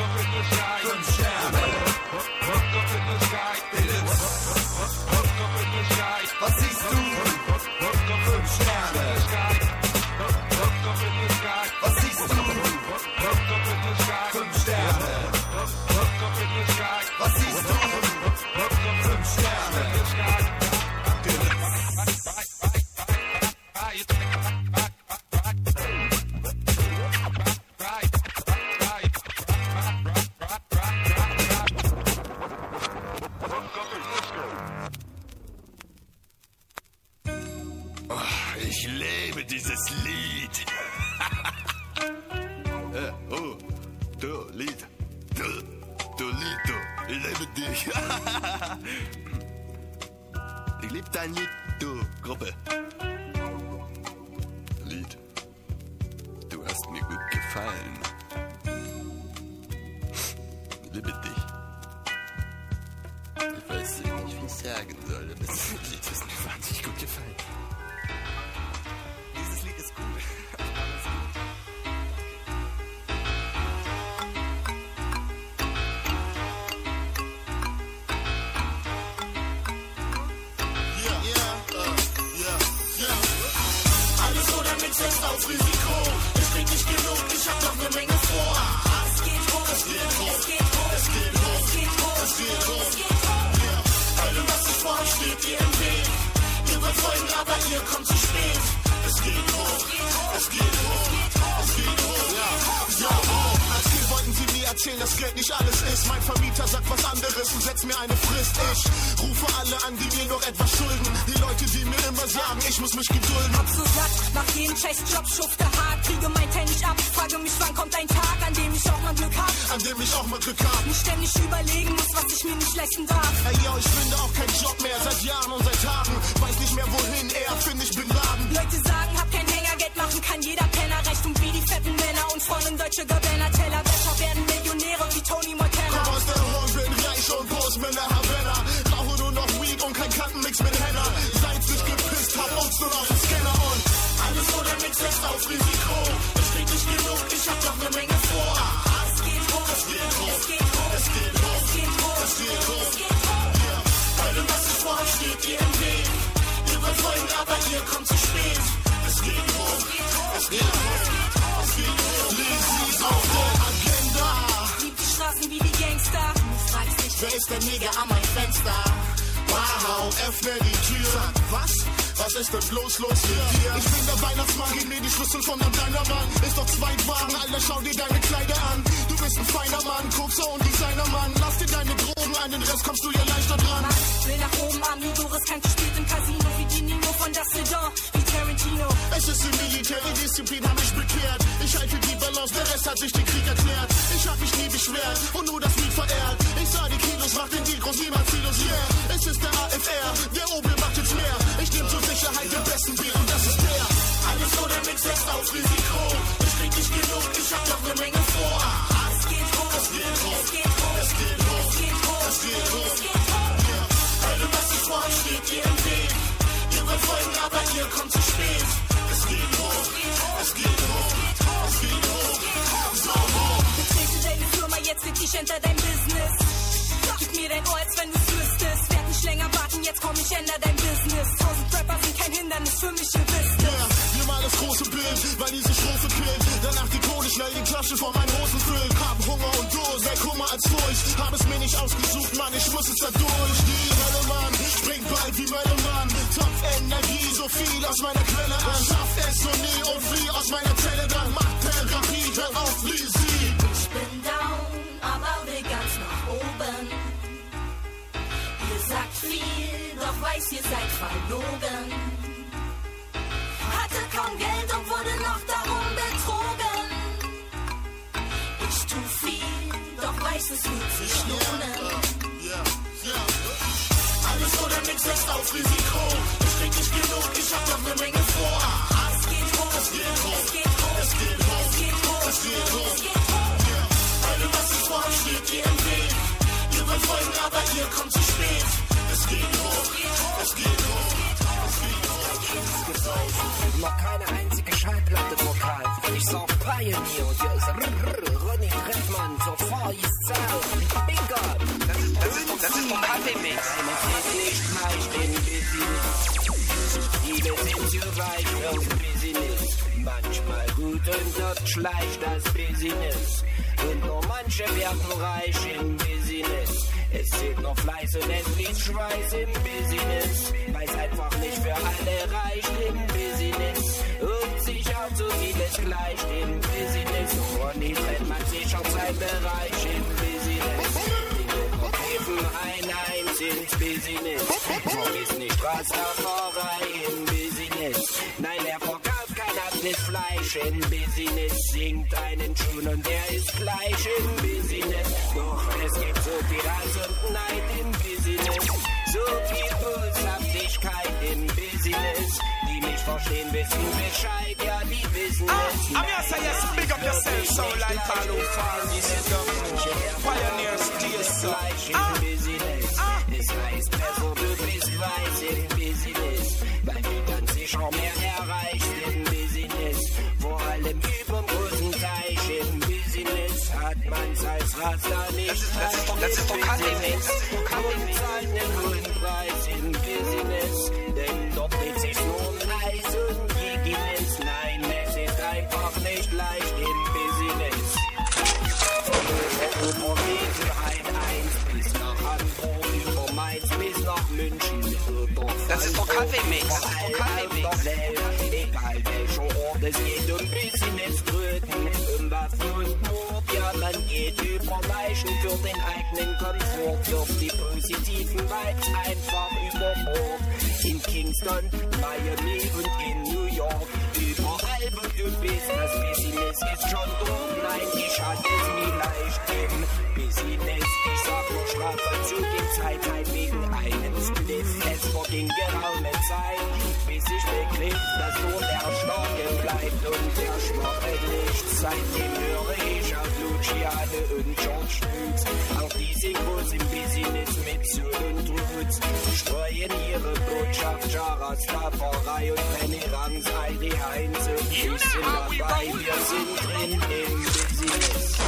in Kingston, Miami und in New York. Überall wird du bist das Business ist schon dumm, nein, ich hatte es nie leicht, im Business, ich sag nur Strafe zu den Zeiten wegen einem Spliff, es verging geraume Zeit, bis ich begriff, dass nur der Schnorke bleibt und der Schnorke nicht, seitdem höre ich auf Luciane und George Lutz, auch diese groß im Business mit Söhne und Roots, streuen ihre Botschaft, Jarastafari und Penny Rangs, Heidi Heinz und ich We're Wir sind drin im Business.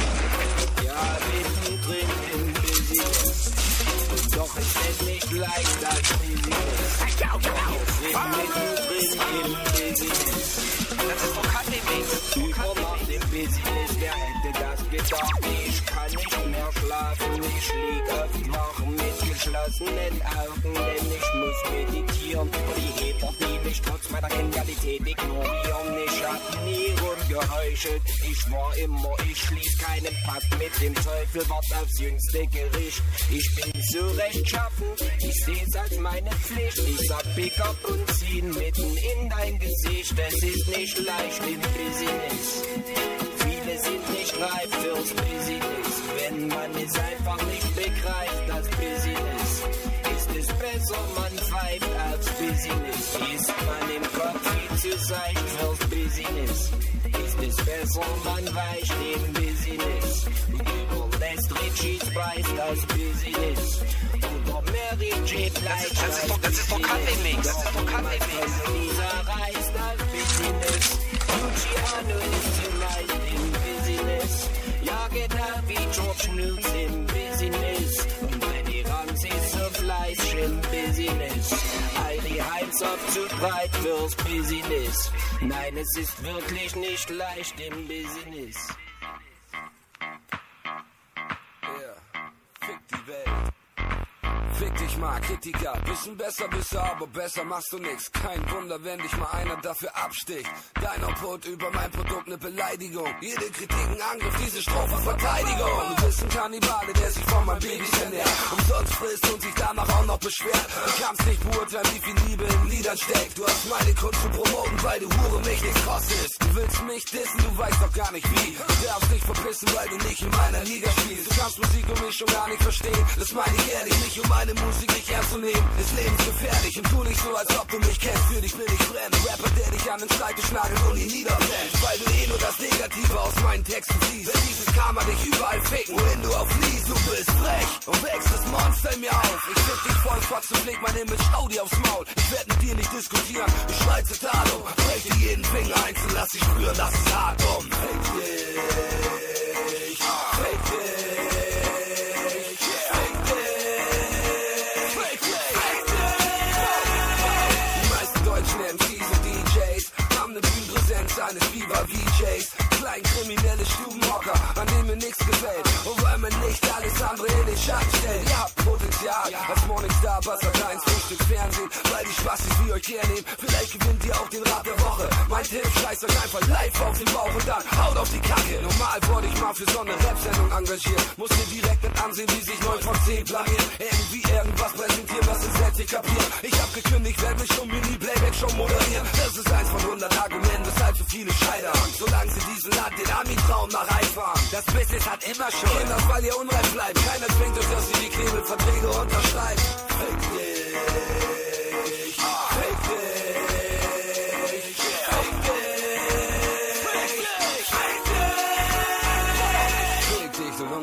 Ja, wir sind drin im Business. Doch es ist nicht leicht als Vision. Doch jetzt sind wir im Business. Das ist Business. Übermacht im Business, wer hätte das gedacht? Ich kann nicht mehr schlafen, ich lieg oft noch mit geschlossenen Augen, denn ich muss meditieren. Die Heber, die mich trotz meiner Genialität ignorieren, ich hab nie rumgeheuchelt. Ich war immer, ich schließ keinen Pakt mit dem Teufel, wart aufs jüngste Gericht. Ich bin so recht rechtschaffen, ich seh's als meine Pflicht. Ich sag Pick up und ziehen mitten in dein Gesicht. Es ist nicht leicht im Business. Viele sind nicht reif fürs Business. Wenn man es einfach nicht begreift, das Business, ist es besser, man pfeift aufs Business. Ist man im Kopf viel zu seicht fürs Business, ist es besser, man weicht im Business. Und überlässt Richies Preis das Business. Oder Mary J. Blige Das ist doch- das ist doch Kaffeemix, das ist doch Kaffeemix. Dieser Reis das Business. Luciano ist zumeist im Business. Ja, genau wie George Mills im Business. Und Benny Rams ist so fleißig im Business. Heidi Heinz auf zu breit fürs Business. Nein, es ist wirklich nicht leicht im Business. Fick die Welt. Fick dich mal, Kritiker. Bisschen besser bist du, aber besser machst du nix. Kein Wunder, wenn dich mal einer dafür absticht. Dein Output über mein Produkt ne Beleidigung. Jede Kritik ein Angriff, diese Strophe Verteidigung. Du bist ein Kannibale, der sich von meinem Baby ernährt. Umsonst frisst und sich danach auch noch beschwert. Du kannst nicht beurteilen, wie viel Liebe in Liedern steckt. Du hast meine Kunst zu promoten, weil du Hure mich nichts kostest. Du willst mich dissen, du weißt doch gar nicht wie. Du darfst dich verpissen, weil du nicht in meiner Liga spielst. Du kannst Musik und mich schon gar nicht verstehen. Das meine ich ehrlich, nicht meine Musik nicht ernst zu nehmen. Ist lebensgefährlich und tu nicht so, als ob du mich kennst. Für dich bin ich fremd. Rapper, der dich an den Schreibtisch nagelt und ihn niederbrennt. Weil du eh nur das Negative aus meinen Texten siehst. Wenn dieses Karma dich überall ficken, wohin du auch fließt, du bist frech und wächst das Monster in mir auf. Ich fick dich voll, Fotz und leg mein Image, schau dir aufs Maul. Ich werd mit dir nicht diskutieren, ich schrei Zitalo. Brech dir jeden Finger einzeln, lass dich spüren, dass es hart um. Fick dich. Viva-VJs. Kleinkriminelle Stubenhocker, an denen mir nichts gefällt. Nicht alles andere in den Schatten stellt. Ihr habt Potenzial als Morningstar, Bastard 1, Frühstück, Fernsehen. Weil die Spastis wie euch hernehmen. Vielleicht gewinnt ihr auch den Rat der Woche. Mein Tipp, scheißt euch einfach live auf den Bauch und dann haut auf die Kacke. Normal wurde ich mal für so eine Rap-Sendung engagiert. Musste direkt mit ansehen, wie sich 9 von 10 blamieren. Irgendwie irgendwas präsentieren, was es selbst nicht. Ich hab gekündigt, werd mich um Mini-Playback-Show moderieren. Das ist eins von 100 Argumenten, weshalb so viele scheitern. Solange sie diesen Land den Ami-Traum nach einfahren. Das Business hat immer schon. Kinder, weil ihr unreif bleibt. Keiner zwingt euch, dass ihr die Knebelverträge unterschreibt. Fick dich.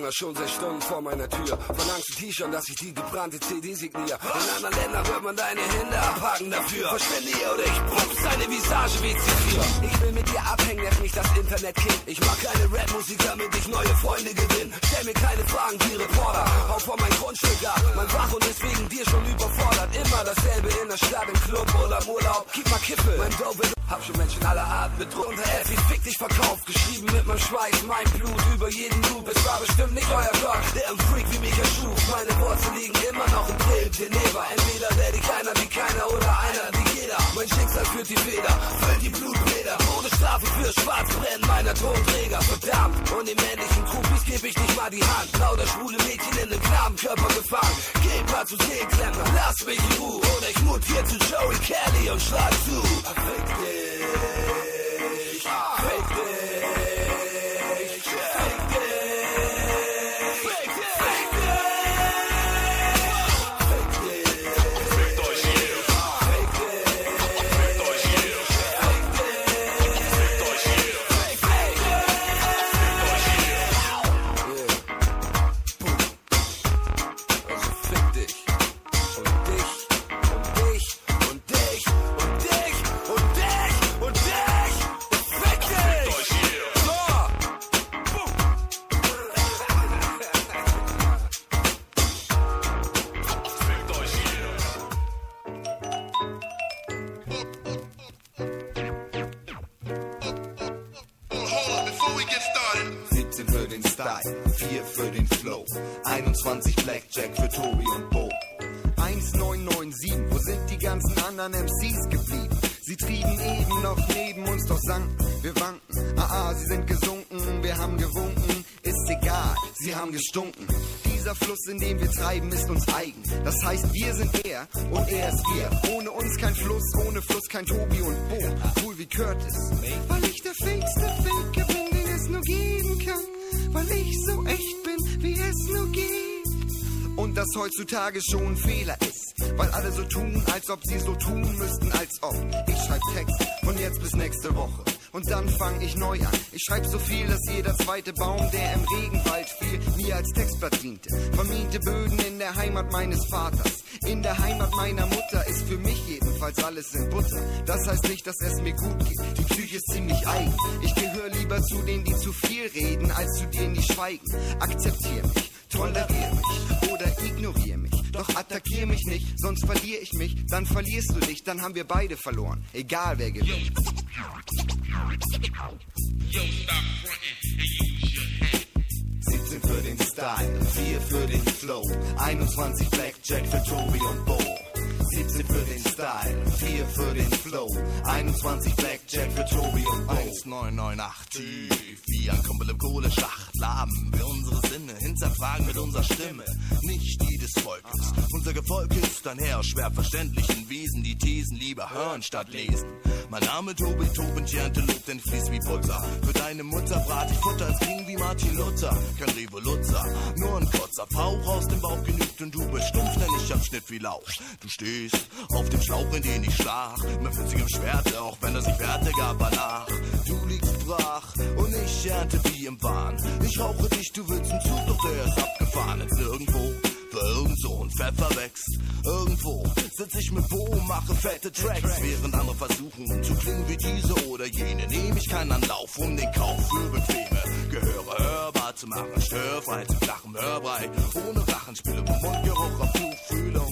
Du hungerst schon sechs Stunden vor meiner Tür. Verlangst ein T-Shirt, dass ich die gebrannte CD signiere. In anderen Ländern wird man deine Hände abhaken dafür. Verschwinde ihr oder ich pumps deine Visage wie Zephyr. Ich will mit dir abhängen, nerv nicht das Internet kind. Ich mag keine Rapmusik, damit ich neue Freunde gewinne. Stell mir keine Fragen wie Reporter. Hau vor mein Grundstück ab. Mein Wach ist wegen dir schon überfordert. Immer dasselbe in der Stadt, im Club oder im Urlaub. Gib mal Kippe. Mein Dope hab schon Menschen aller Art bedroht. Unter ich fick dich verkauft. Geschrieben mit meinem Schweiß, mein Blut über jeden Loop. Es war bestimmt nicht euer Gott, der ein Freak wie mich erschuf. Meine Wurzeln liegen immer noch im de Janeiro. Entweder werde ich einer wie keiner oder einer wie jeder. Mein Schicksal führt die Feder, füllt die Blutbäder. Todesstrafe für Schwarzbrennen meiner Tonträger. Verdammt, und den männlichen Groupies geb ich nicht mal die Hand. Lauter schwule Mädchen in den Knabenkörper gefangen. Geh mal zu Seeklemmer, lass mich in Ruhe. Oder ich mutier zu Joey Kelly und schlag zu. Fick dich. Fick dich. Style, 4 für den Flow, 21 Blackjack für Tobi und Bo. 1997, wo sind die ganzen anderen MCs geblieben? Sie trieben eben noch neben uns, doch sanken wir wanken. Ah, ah, sie sind gesunken, wir haben gewunken, ist egal, sie haben gestunken. Dieser Fluss, in dem wir treiben, ist uns eigen. Das heißt, wir sind er und er ist wir. Ohne uns kein Fluss, ohne Fluss kein Tobi und Bo. Cool wie Curtis. Weil ich der fakeste Faker bin, den es nur geben kann. Weil ich so echt bin, wie es nur geht. Und das heutzutage schon ein Fehler ist. Weil alle so tun, als ob sie so tun müssten, als ob. Ich schreib Text von jetzt bis nächste Woche. Und dann fang ich neu an. Ich schreib so viel, dass jeder zweite Baum, der im Regenwald fiel, mir als Textblatt diente. Vermiente Böden in der Heimat meines Vaters. In der Heimat meiner Mutter ist für mich jedenfalls alles in Butter. Das heißt nicht, dass es mir gut geht. Die Psyche ist ziemlich eigen. Ich gehöre lieber zu denen, die zu viel reden, als zu denen, die schweigen. Akzeptier mich, tolerier mich oder ignorier mich. Doch attackier mich nicht, sonst verliere ich mich. Dann verlierst du dich, dann haben wir beide verloren. Egal wer gewinnt. Yo, stop frontin' and use your head. 17 für den Style, 4 für den Flow, 21 Blackjack für Tobi und Bo. 17 für den Style, 4 für den Flow, 21 Blackjack für Tobi und Bo. 1998 tief, wie ein Kumpel im Kohleschacht, laben wir unsere Sinne, hinterfragen mit unserer Stimme, nicht die des Volkes. Unser Gefolg ist ein Herr schwer verständlichen Wesen, die Thesen lieber hören statt lesen. Mein Name Tobi Tobentjernte lobt den Fließ wie Butter. Für deine Mutter brat ich Futter als King wie Martin Luther. Kein Revoluzzer, nur ein kurzer Fauch aus dem Bauch genügt und du bist stumpf, denn ich hab Schnitt wie Lauch. Du stehst auf dem Schlauch, in den ich stach, mit winzigem Schwert, auch wenn es sich Werte gab danach. Du liegst brach und ich ernte wie im Wahn. Ich rauche dich, du willst einen Zug, doch der ist abgefahren. Jetzt nirgendwo für irgend so ein Pfeffer wächst. Irgendwo sitz ich mit Bo, mache fette Tracks, während andere versuchen zu klingen wie diese oder jene. Nehme ich keinen Anlauf um den Kauf für bequeme Gehöre hörbar zu machen, störfrei zu flachem Hörbrei. Ohne Rachenspiele vom Mundgeruch auf Tuchfühlung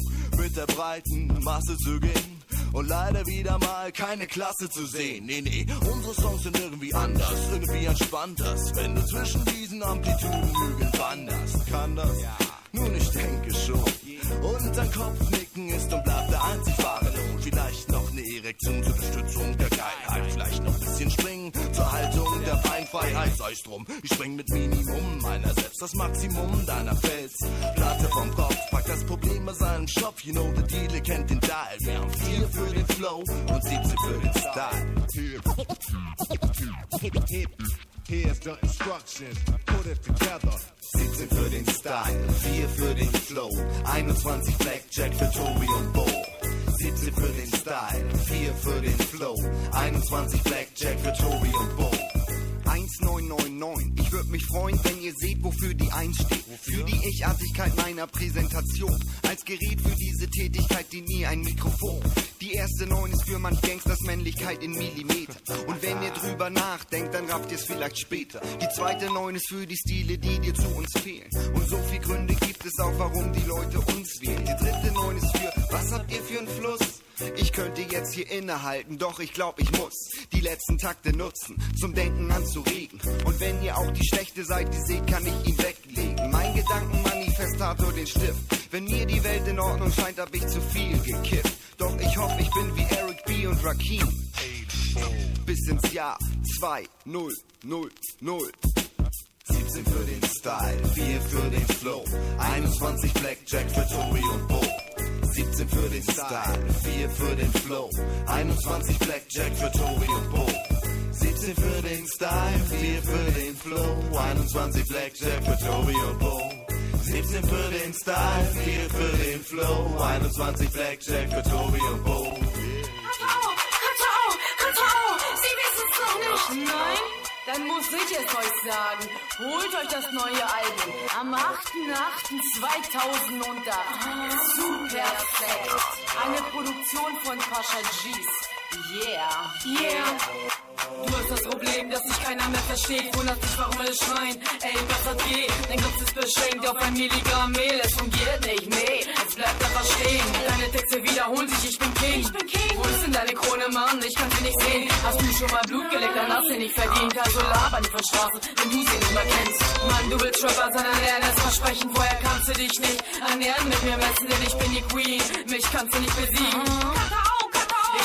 mit der breiten Masse zu gehen. Und leider wieder mal keine Klasse zu sehen. Nee, nee, unsere Songs sind irgendwie anders, irgendwie entspannter. Wenn du zwischen diesen Amplitudenhügeln wanderst, kann das? Ja. Nun, ich denke schon. Und dein Kopfnicken ist und bleibt der einzig wahre Lohn. Vielleicht noch eine Erektion zur Unterstützung Beinfreiheit. Sei's drum, ich spring mit Minimum meiner selbst das Maximum deiner Felsplatte vom Kopf. Pack das Problem bei seinem Schopf. You know the deal, kennt den Dial. Wir haben vier für den Flow und 17 für den Style. Here's the instructions, put it together. 17 für den Style, 4 für den Flow, 21 Blackjack für Tobi und Bo. 17 für den Style, 4 für den Flow, 21 Blackjack für Tobi und Bo. 1999. Ich würde mich freuen, wenn ihr seht, wofür die 1 steht. Für die Ich-Artigkeit meiner Präsentation. Als Gerät für diese Tätigkeit, die nie ein Mikrofon. Die erste 9 ist für manch Gangsters Männlichkeit in Millimeter. Und wenn ihr drüber nachdenkt, dann rafft ihr es vielleicht später. Die zweite 9 ist für die Stile, die dir zu uns fehlen. Und so viel Gründe gibt es auch, warum die Leute uns wählen. Die dritte 9 ist für, was habt ihr für einen Fluss? Ich könnte jetzt hier innehalten, doch ich glaub, ich muss die letzten Takte nutzen, zum Denken anzuregen. Und wenn ihr auch die schlechte Seite seht, kann ich ihn weglegen. Mein Gedankenmanifestator den Stift. Wenn mir die Welt in Ordnung scheint, hab ich zu viel gekifft. Doch ich hoffe, ich bin wie Eric B. und Rakim. Bis ins Jahr 2000. 17 für den Style, 4 für den Flow, 21 Blackjack für Tobi und Bo. 17 für den Style, 4 für den Flow, 21 Blackjack für Tobi und Bo. 17 für den Style, 4 für den Flow, 21 Blackjack für Tobi und Bo. 17 für den Style, 4 für den Flow, 21 Blackjack für Tobi und Bo. Kontroll, Kontroll, Kontroll, Sie wissen es noch nicht. Nein? Dann muss ich es euch sagen. Holt euch das neue Album am 8.8.2008. Superfekt. Eine Produktion von Pascha G's. Yeah. Yeah. Du hast das Problem, dass sich keiner mehr versteht. Wundert sich, warum alle schreien. Ey, was das geht? Dein Kopf ist beschränkt auf ein Milligramm Mehl. Es fungiert nicht, nee. Es bleibt einfach stehen. Deine Texte wiederholen sich. Ich bin King. Ich bin King. Wo ist denn deine Krone, Mann? Ich kann sie nicht sehen. Hast du schon mal Blut geleckt, dann hast du nicht verdient. Also laber nicht von Straßen, wenn du sie nicht mehr kennst. Mann, du willst Rapper sein, dann lern es versprechen. Vorher kannst du dich nicht ernähren mit mir messen, denn ich bin die Queen. Mich kannst du nicht besiegen.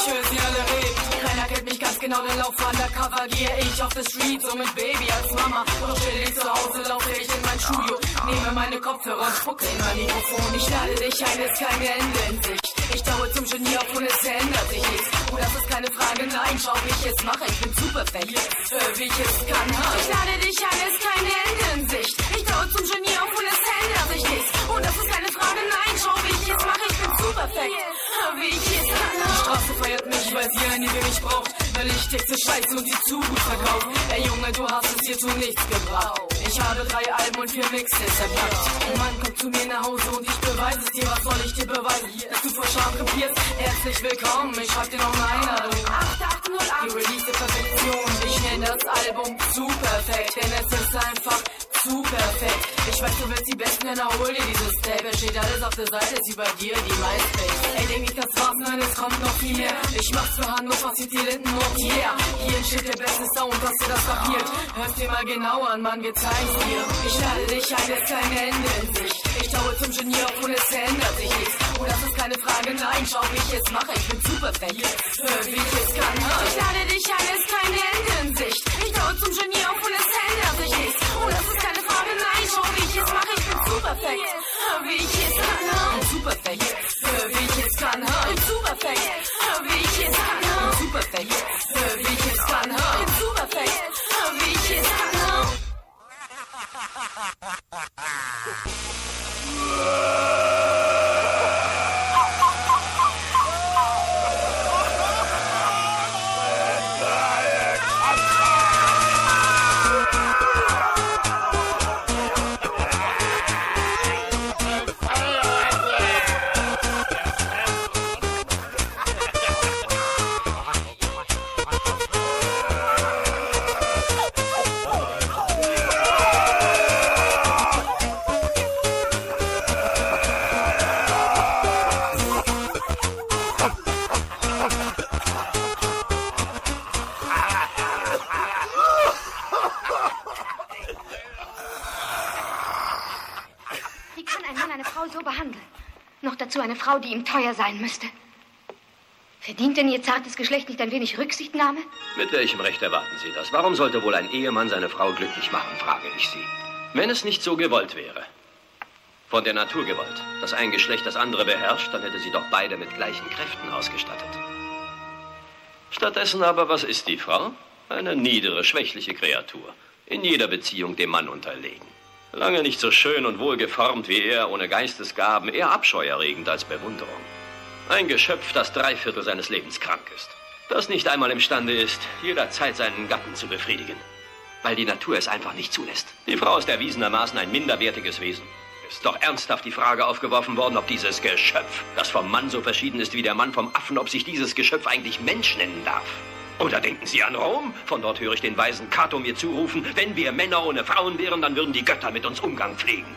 Ich höre sie alle reden. Keiner kennt mich ganz genau, den Lauf undercover gehe ich auf the street, so mit Baby als Mama. Doch chill ich zu Hause, laufe ich in mein Studio. Nehme meine Kopfhörer und spucke in mein Mikrofon. Ich lade dich ein, ist keine Ende in Sicht. Ich dauere zum Genie auf und es ändert sich nichts. Oh, das ist keine Frage, nein, schau, wie ich es mache. Ich bin super äh, wie ich es kann. Ich lade dich ein, ist keine Ende in Sicht. Ich dauere zum Genie Äh, wie ich es kann. Die Straße feiert mich, weil sie einige mich braucht. Weil ich Texte scheiße und sie zu gut verkauft. Ey Junge, du hast es hier zu nichts gebracht. Ich habe drei Alben und vier Mixes verpackt. Ein Mann kommt zu mir nach Hause und ich beweise es dir. Was soll ich dir beweisen? Dass du vor Scham krepierst. Herzlich willkommen, ich schreib dir noch eine Einladung. 8808. Die Release Perfektion. Ich nenne das Album zu perfekt, denn es ist einfach zu perfekt. Ich weiß, du willst die Besten, dann hol dir dieses Tape. Es steht alles auf der Seite, ist über dir die MySpace. Ey, denk nicht, das war's, nein, es kommt noch viel mehr. Ich mach's für Hand, was zieht die Linden und yeah. Hier entsteht der beste Sound, hast du das kapiert? Hörst dir mal genau an, Mann, wir zeigen's dir. Ich lade dich ein, ist kein Ende in Sicht. Ich schaue zum Genie und es ändert sich nichts. Oh, das ist keine Frage, nein, schau, wie ich es mache. Ich bin super hör, wie ich es kann. Ich lade dich ein, ist kein Ende in Sicht. Ich schaue zum Genie und es nein, schau, wie ich es mache. Ich bin super fähig, hör, wie ich es kann. Ich bin super fähig, hör, wie ich es kann. Ich bin super fähig, hör, wie ich es kann. Ich bin super fähig, hör, wie ich es kann. Ich bin super fähig, hör, wie ich es kann. Eine Frau, die ihm teuer sein müsste. Verdient denn ihr zartes Geschlecht nicht ein wenig Rücksichtnahme? Mit welchem Recht erwarten Sie das? Warum sollte wohl ein Ehemann seine Frau glücklich machen, frage ich Sie. Wenn es nicht so gewollt wäre. Von der Natur gewollt, dass ein Geschlecht das andere beherrscht, dann hätte sie doch beide mit gleichen Kräften ausgestattet. Stattdessen aber, was ist die Frau? Eine niedere, schwächliche Kreatur. In jeder Beziehung dem Mann unterlegen. Lange nicht so schön und wohlgeformt wie er, ohne Geistesgaben, eher abscheuerregend als Bewunderung. Ein Geschöpf, das drei Viertel seines Lebens krank ist. Das nicht einmal imstande ist, jederzeit seinen Gatten zu befriedigen. Weil die Natur es einfach nicht zulässt. Die Frau ist erwiesenermaßen ein minderwertiges Wesen. Ist doch ernsthaft die Frage aufgeworfen worden, ob dieses Geschöpf, das vom Mann so verschieden ist wie der Mann vom Affen, ob sich dieses Geschöpf eigentlich Mensch nennen darf. Oder denken Sie an Rom? Von dort höre ich den weisen Cato mir zurufen, wenn wir Männer ohne Frauen wären, dann würden die Götter mit uns Umgang pflegen.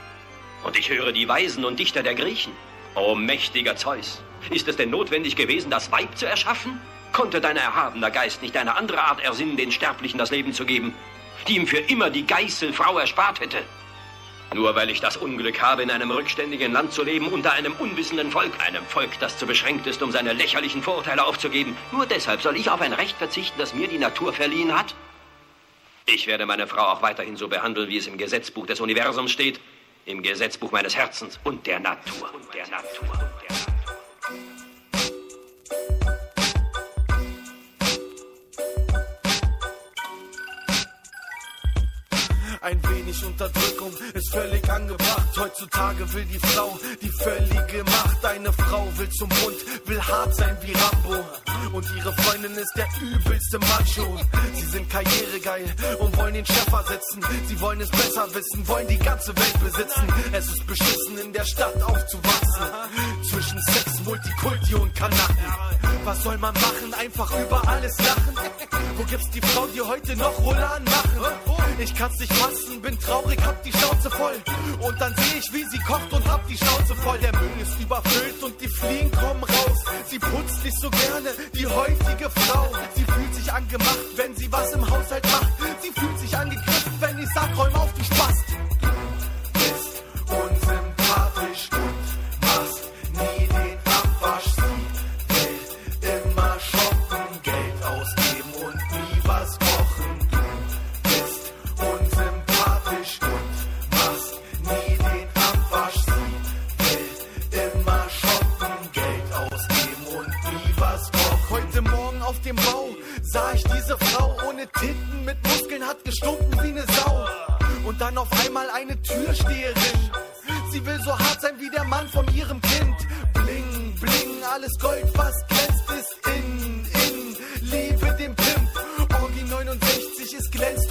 Und ich höre die Weisen und Dichter der Griechen. O mächtiger Zeus, ist es denn notwendig gewesen, das Weib zu erschaffen? Konnte dein erhabener Geist nicht eine andere Art ersinnen, den Sterblichen das Leben zu geben, die ihm für immer die Geißelfrau erspart hätte? Nur weil ich das Unglück habe, in einem rückständigen Land zu leben, unter einem unwissenden Volk, einem Volk, das zu beschränkt ist, um seine lächerlichen Vorurteile aufzugeben, nur deshalb soll ich auf ein Recht verzichten, das mir die Natur verliehen hat? Ich werde meine Frau auch weiterhin so behandeln, wie es im Gesetzbuch des Universums steht, im Gesetzbuch meines Herzens und der Natur. Und der Natur. Und der Natur. Ein wenig Unterdrückung ist völlig angebracht. Heutzutage will die Frau die völlige Macht. Eine Frau will zum Mund, will hart sein wie Rambo. Und ihre Freundin ist der übelste Macho. Sie sind karrieregeil und wollen den Chef ersetzen. Sie wollen es besser wissen, wollen die ganze Welt besitzen. Es ist beschissen, in der Stadt aufzuwachsen. Zwischen Sex, Multikulti und Kanaken. Was soll man machen? Einfach über alles lachen. Wo gibt's die Frau, die heute noch Rolan machen? Ich kann's nicht fassen, bin traurig, hab die Schnauze voll. Und dann seh ich, wie sie kocht und hab die Schnauze voll. Der Müll ist überfüllt und die Fliegen kommen raus. Sie putzt nicht so gerne, die heutige Frau. Sie fühlt sich angemacht, wenn sie was im Haushalt macht. Sie fühlt sich angegriffen, wenn ich sag, räum auf, du Spast. Dem Bau sah ich diese Frau ohne Titten mit Muskeln, hat gestunken wie eine Sau. Und dann auf einmal eine Türsteherin. Sie will so hart sein wie der Mann von ihrem Kind. Bling, bling, alles Gold, was glänzt, ist in, in. Liebe den Pimp. Orgi 69, es glänzt.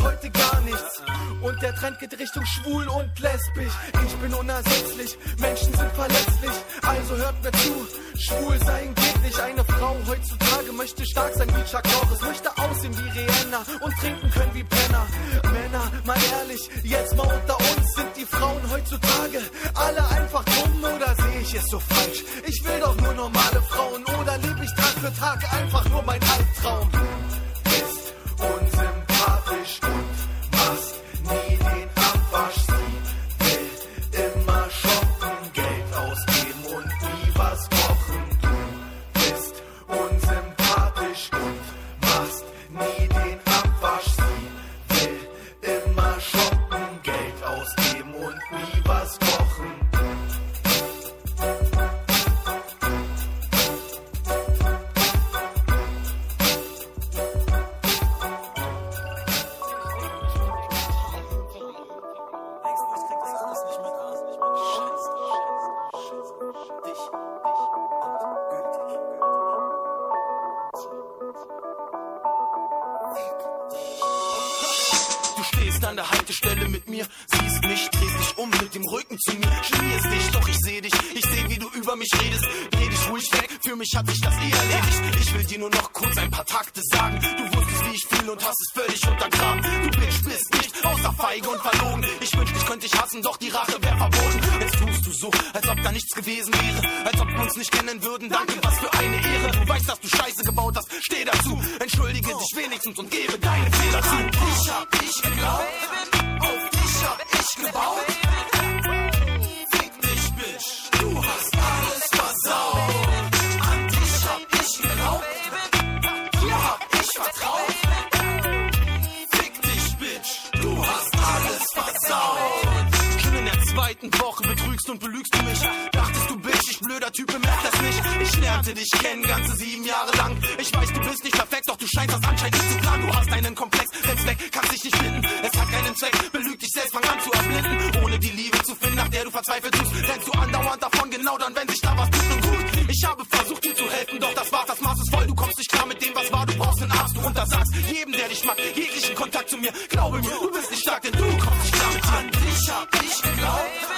Und der Trend geht Richtung schwul und lesbisch. Ich bin unersetzlich, Menschen sind verletzlich. Also hört mir zu, schwul sein geht nicht. Eine Frau heutzutage möchte stark sein wie Chuck Norris, möchte aussehen wie Rihanna und trinken können wie Penner. Männer, mal ehrlich, jetzt mal unter uns sind die Frauen heutzutage alle einfach dumm oder sehe ich es so falsch? Ich will doch nur normale Frauen oder lebe ich Tag für Tag einfach nur mein Albtraum? Würden. Danke, was für eine Ehre. Weißt, dass du Scheiße gebaut hast, steh dazu, entschuldige dich wenigstens und gebe deine Fehler zu. Ich hab ich geglaubt, auf dich hab ich gebaut. Fick dich, Bitch, du hast alles versaut. An dich hab ich geglaubt, dir hab ich vertraut. Fick dich, Bitch, du hast alles versaut. In der zweiten Woche betrügst und belügst du mich. Dachtest du, blöder Typ, bemerkt das nicht. Ich lernte dich kennen, ganze sieben Jahre lang. Ich weiß, du bist nicht perfekt, doch du scheinst das anscheinend nicht zu planen. Du hast einen Komplex, rennst weg, kannst dich nicht finden. Es hat keinen Zweck, belüg dich selbst, fang an zu erblinden. Ohne die Liebe zu finden, nach der du verzweifelt tust, rennst du andauernd davon, genau dann, wenn sich da was tut und gut. Ich habe versucht, dir zu helfen, doch das war's, das Maß ist voll. Du kommst nicht klar mit dem, was war, du brauchst einen Arzt, du untersagst jedem, der dich mag, jeglichen Kontakt zu mir. Glaube mir, du bist nicht stark, denn du kommst nicht klar mit. An dich hab ich geglaubt,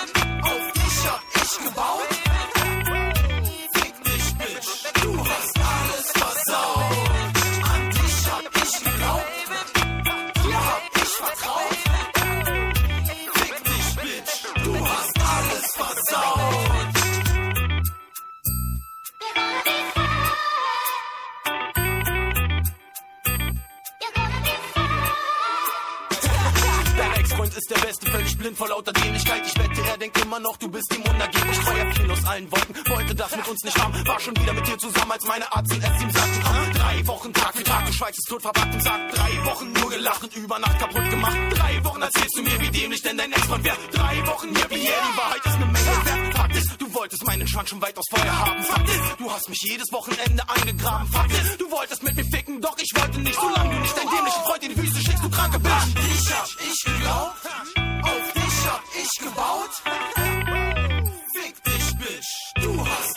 uns nicht haben. War schon wieder mit dir zusammen, als meine Arzt in es ihm sagten. Ah, drei Wochen Tag für Tag, du schweigst tot verpackt und sagst, drei Wochen nur gelacht und über Nacht kaputt gemacht. Drei Wochen erzählst du mir, wie dämlich denn dein Ex-Freund wär. Drei Wochen hier, wie er, die Wahrheit ist eine Menge wert. Fakt ist, du wolltest meinen Schwank schon weitaus vorher haben. Fakt ist, du hast mich jedes Wochenende eingegraben. Fakt ist, du wolltest mit mir ficken, doch ich wollte nicht, solange du nicht dein dämlichen Freund in die Füße schickst, du kranke Bitch. An dich hab ich geglaubt, auf dich hab ich gebaut. Fick dich, Bitch, du hast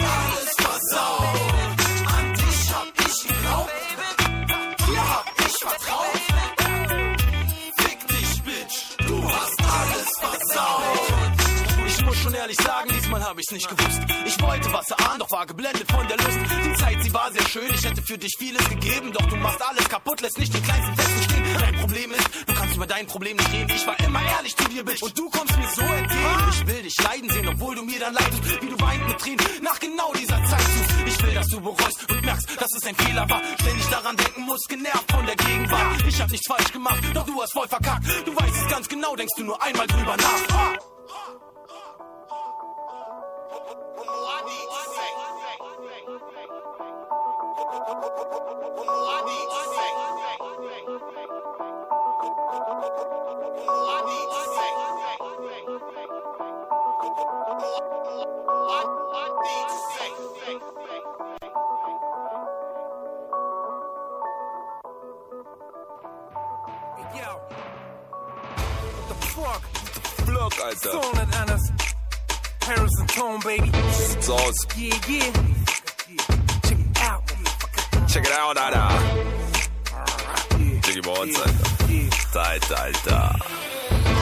nicht gewusst. Ich wollte was erahnen, doch war geblendet von der Lust. Die Zeit, sie war sehr schön, ich hätte für dich vieles gegeben, doch du machst alles kaputt, lässt nicht den kleinsten Fetzen stehen. Dein Problem ist, du kannst über dein Problem nicht reden. Ich war immer ehrlich zu dir, Bitch, und du kommst mir so entgegen. Ich will dich leiden sehen, obwohl du mir dann leidest, wie du weinst mit Tränen nach genau dieser Zeit. Ich will, dass du bereust und merkst, dass es ein Fehler war. Ständig daran denken musst, genervt von der Gegenwart. Ich hab nichts falsch gemacht, doch du hast voll verkackt. Du weißt es ganz genau, denkst du nur einmal drüber nach. Ah! Fuck. Flock, Alter. So nicht anders. Harrison Tone, baby. Sieht's aus. Yeah, yeah. Check it out. Check it out, Alter. Jiggy Bones, Alter. Alter, Alter.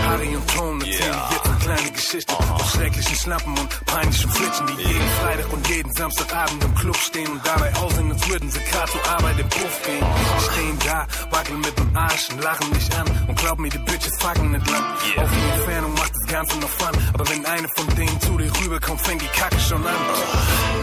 Harry und Tone erzählen Yeah. jetzt eine kleine Geschichte von schrecklichen Schnappen und peinlichen Flitschen, die jeden Freitag und jeden Samstagabend im Club stehen und dabei aussehen, als würden sie gerade zur Arbeit im Puff gehen. Stehen da, wackeln mit dem Arsch und lachen mich an und glauben mir, die Bitches fucken nicht lang. Auf die Entfernung macht Ganze noch Fun, aber wenn eine von denen zu dir rüberkommt, fängt die Kacke schon an.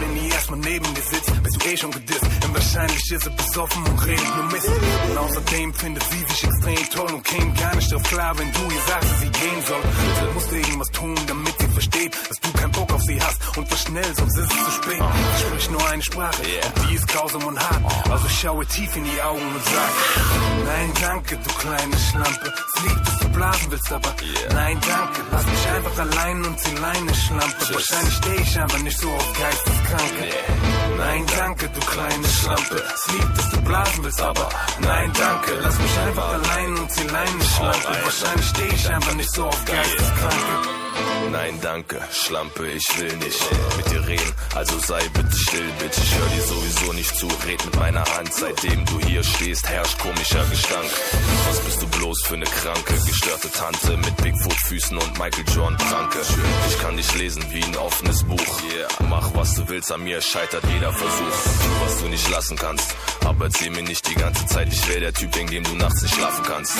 Wenn die erstmal neben dir sitzt, bist du eh schon gedisst. Und wahrscheinlich ist sie besoffen und redet nur Mist. Und außerdem findet sie sich extrem toll und käme gar nicht drauf klar, wenn du ihr sagst, dass sie gehen soll. Du musst irgendwas tun, damit versteht, dass du keinen Bock auf sie hast. Und was schnell, sonst ist es zu spät. Ich sprich nur eine Sprache, und die ist grausam und hart. Also schaue tief in die Augen und sag, nein, danke, du kleine Schlampe. Es liegt, dass du blasen willst, aber nein, danke. Lass mich einfach allein und zieh Leine, Schlampe. Wahrscheinlich stehe ich einfach nicht so auf Geisteskranke. Nein, danke, du kleine Schlampe. Es liegt, dass du blasen willst, aber nein, danke. Lass mich einfach allein und zieh Leine, Schlampe. Wahrscheinlich stehe ich einfach nicht so auf Geisteskranke. Nein, danke, Schlampe, ich will nicht mit dir reden. Also sei bitte still, Bitch, ich hör dir sowieso nicht zu. Red mit meiner Hand, seitdem du hier stehst, herrscht komischer Gestank. Was bist du bloß für eine kranke, gestörte Tante mit Bigfoot-Füßen und Michael Jordan Pranke? Ich kann dich lesen wie ein offenes Buch. Mach was du willst, an mir scheitert jeder Versuch. Tu, was du nicht lassen kannst, aber erzähl mir nicht die ganze Zeit, ich wär der Typ, wegen dem du nachts nicht schlafen kannst.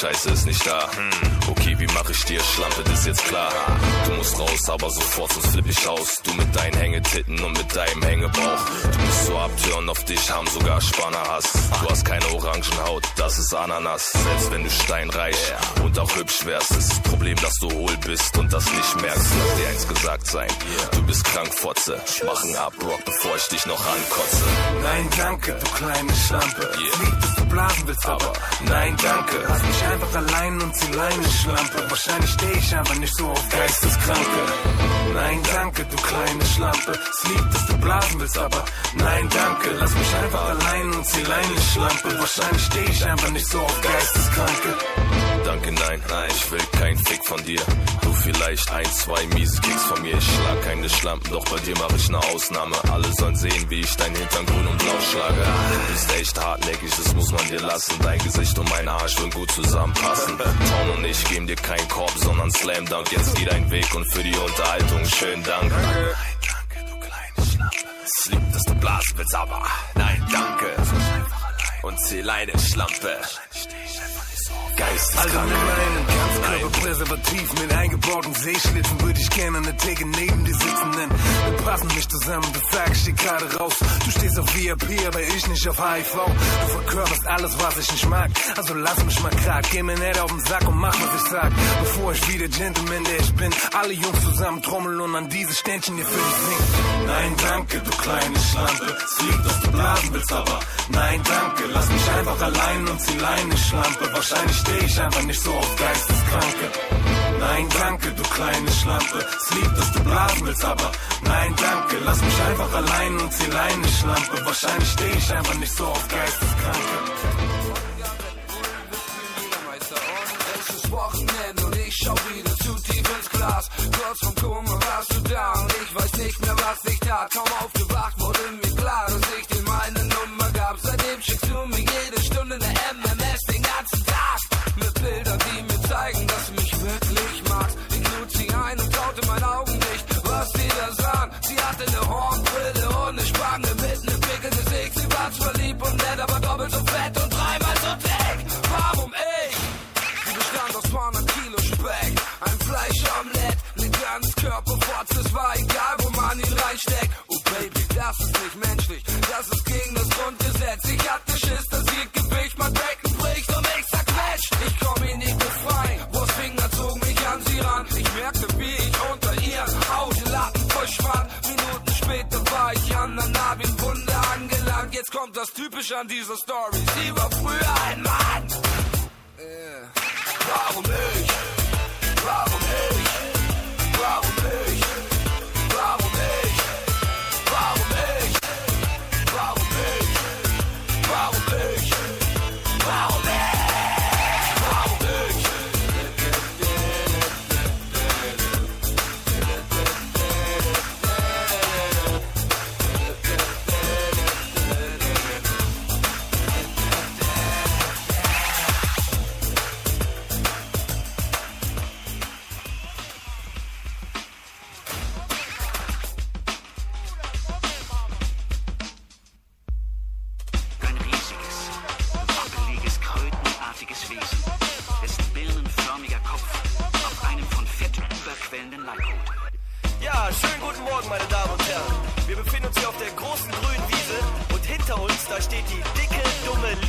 Scheiße ist nicht da. Hm. Okay, wie mach ich dir Schlampe, das ist jetzt klar. Du musst raus, aber sofort, sonst flipp ich aus. Du mit deinen Hängetitten und mit deinem Hängebauch. Du bist so abtören auf dich, haben sogar Spannerhass. Du hast keine Orangenhaut, das ist Ananas. Selbst wenn du steinreich und auch hübsch wärst, ist das Problem, dass du hohl bist und das nicht merkst. Lass dir eins gesagt sein, du bist krank, Fotze. Mach einen Abrock, bevor ich dich noch ankotze. Nein, danke, du kleine Schlampe. Es liegt, dass du blasen willst, aber nein, danke. Lass mich einfach allein und zieh Leine, Schlampe. Wahrscheinlich stehe ich einfach nicht so auf Geisteskranke. Nein, danke, du kleine Schlampe. Es liegt, dass du blasen willst, aber nein, danke. Lass mich einfach allein und zieh Leine, Schlampe. Wahrscheinlich stehe ich einfach nicht so auf Geisteskranke. Danke, nein, nein, ich will kein Fick von dir. Du vielleicht ein, zwei miese Kicks von mir. Ich schlag keine Schlampen, doch bei dir mache ich eine Ausnahme. Alle sollen sehen, wie ich dein Hintern grün und blau schlage. Du bist echt hartnäckig, das muss man dir lassen. Dein Gesicht und mein Arsch würden gut zusammenpassen. Town und ich geben dir keinen Korb, sondern Slam Dunk. Jetzt geh dein Weg und für die Unterhaltung schönen Dank. Es liegt, dass du blasen willst, aber nein, danke. Und zieh Leine, Schlampe. Also Geisteskrank. mit meinem Ganzkörperpräservativ mit eingebauten Sehschlitzen würde ich gerne an der Theke neben dir sitzen, denn wir passen nicht zusammen, das sag ich dir gerade raus. Du stehst auf VIP, aber ich nicht auf HIV. Du verkörperst alles, was ich nicht mag, also lass mich mal grad. Geh mir nicht auf den Sack und mach, was ich sag, bevor ich wieder Gentleman, der ich bin. Alle Jungs zusammen trommeln und an diese Ständchen hier für dich singen. Nein, danke, du kleine Schlampe. Es liegt, dass du blasen willst, aber nein, danke. Lass mich einfach allein und zieh Leine, Schlampe. Wahrscheinlich stehe ich einfach nicht so auf Geisteskranke. Nein, danke, du kleine Schlampe. Es liegt, dass du blasen willst, aber nein, danke. Lass mich einfach allein und zieh Leine, Schlampe. Wahrscheinlich stehe ich einfach nicht so auf Geisteskranke. Es ist Wochenende und ich schau wieder zu tief ins Glas. Kurz vom Kummer warst du da und ich weiß nicht mehr, was ich tat. Kaum aufgewacht wurde mir klar, dass ich dir meine Nummer gab. Seitdem schickst du mir lieb und nett, aber doppelt so fett und dreimal so dick. Warum ich? Sie bestand aus 200 Kilo Speck. Ein Fleischomelett mit Ganzkörperfotze. Es war egal, wo man ihn reinsteckt. Oh Baby, das ist nicht menschlich. Das ist gegen das Grundgesetz. Ich hatte Jetzt kommt das Typische an dieser Story. Sie war früher ein Mann. Äh, warum ich? Warum ich? Warum Meine Damen und Herren. Wir befinden uns hier auf der großen grünen Wiese und hinter uns, da steht die dicke, dumme.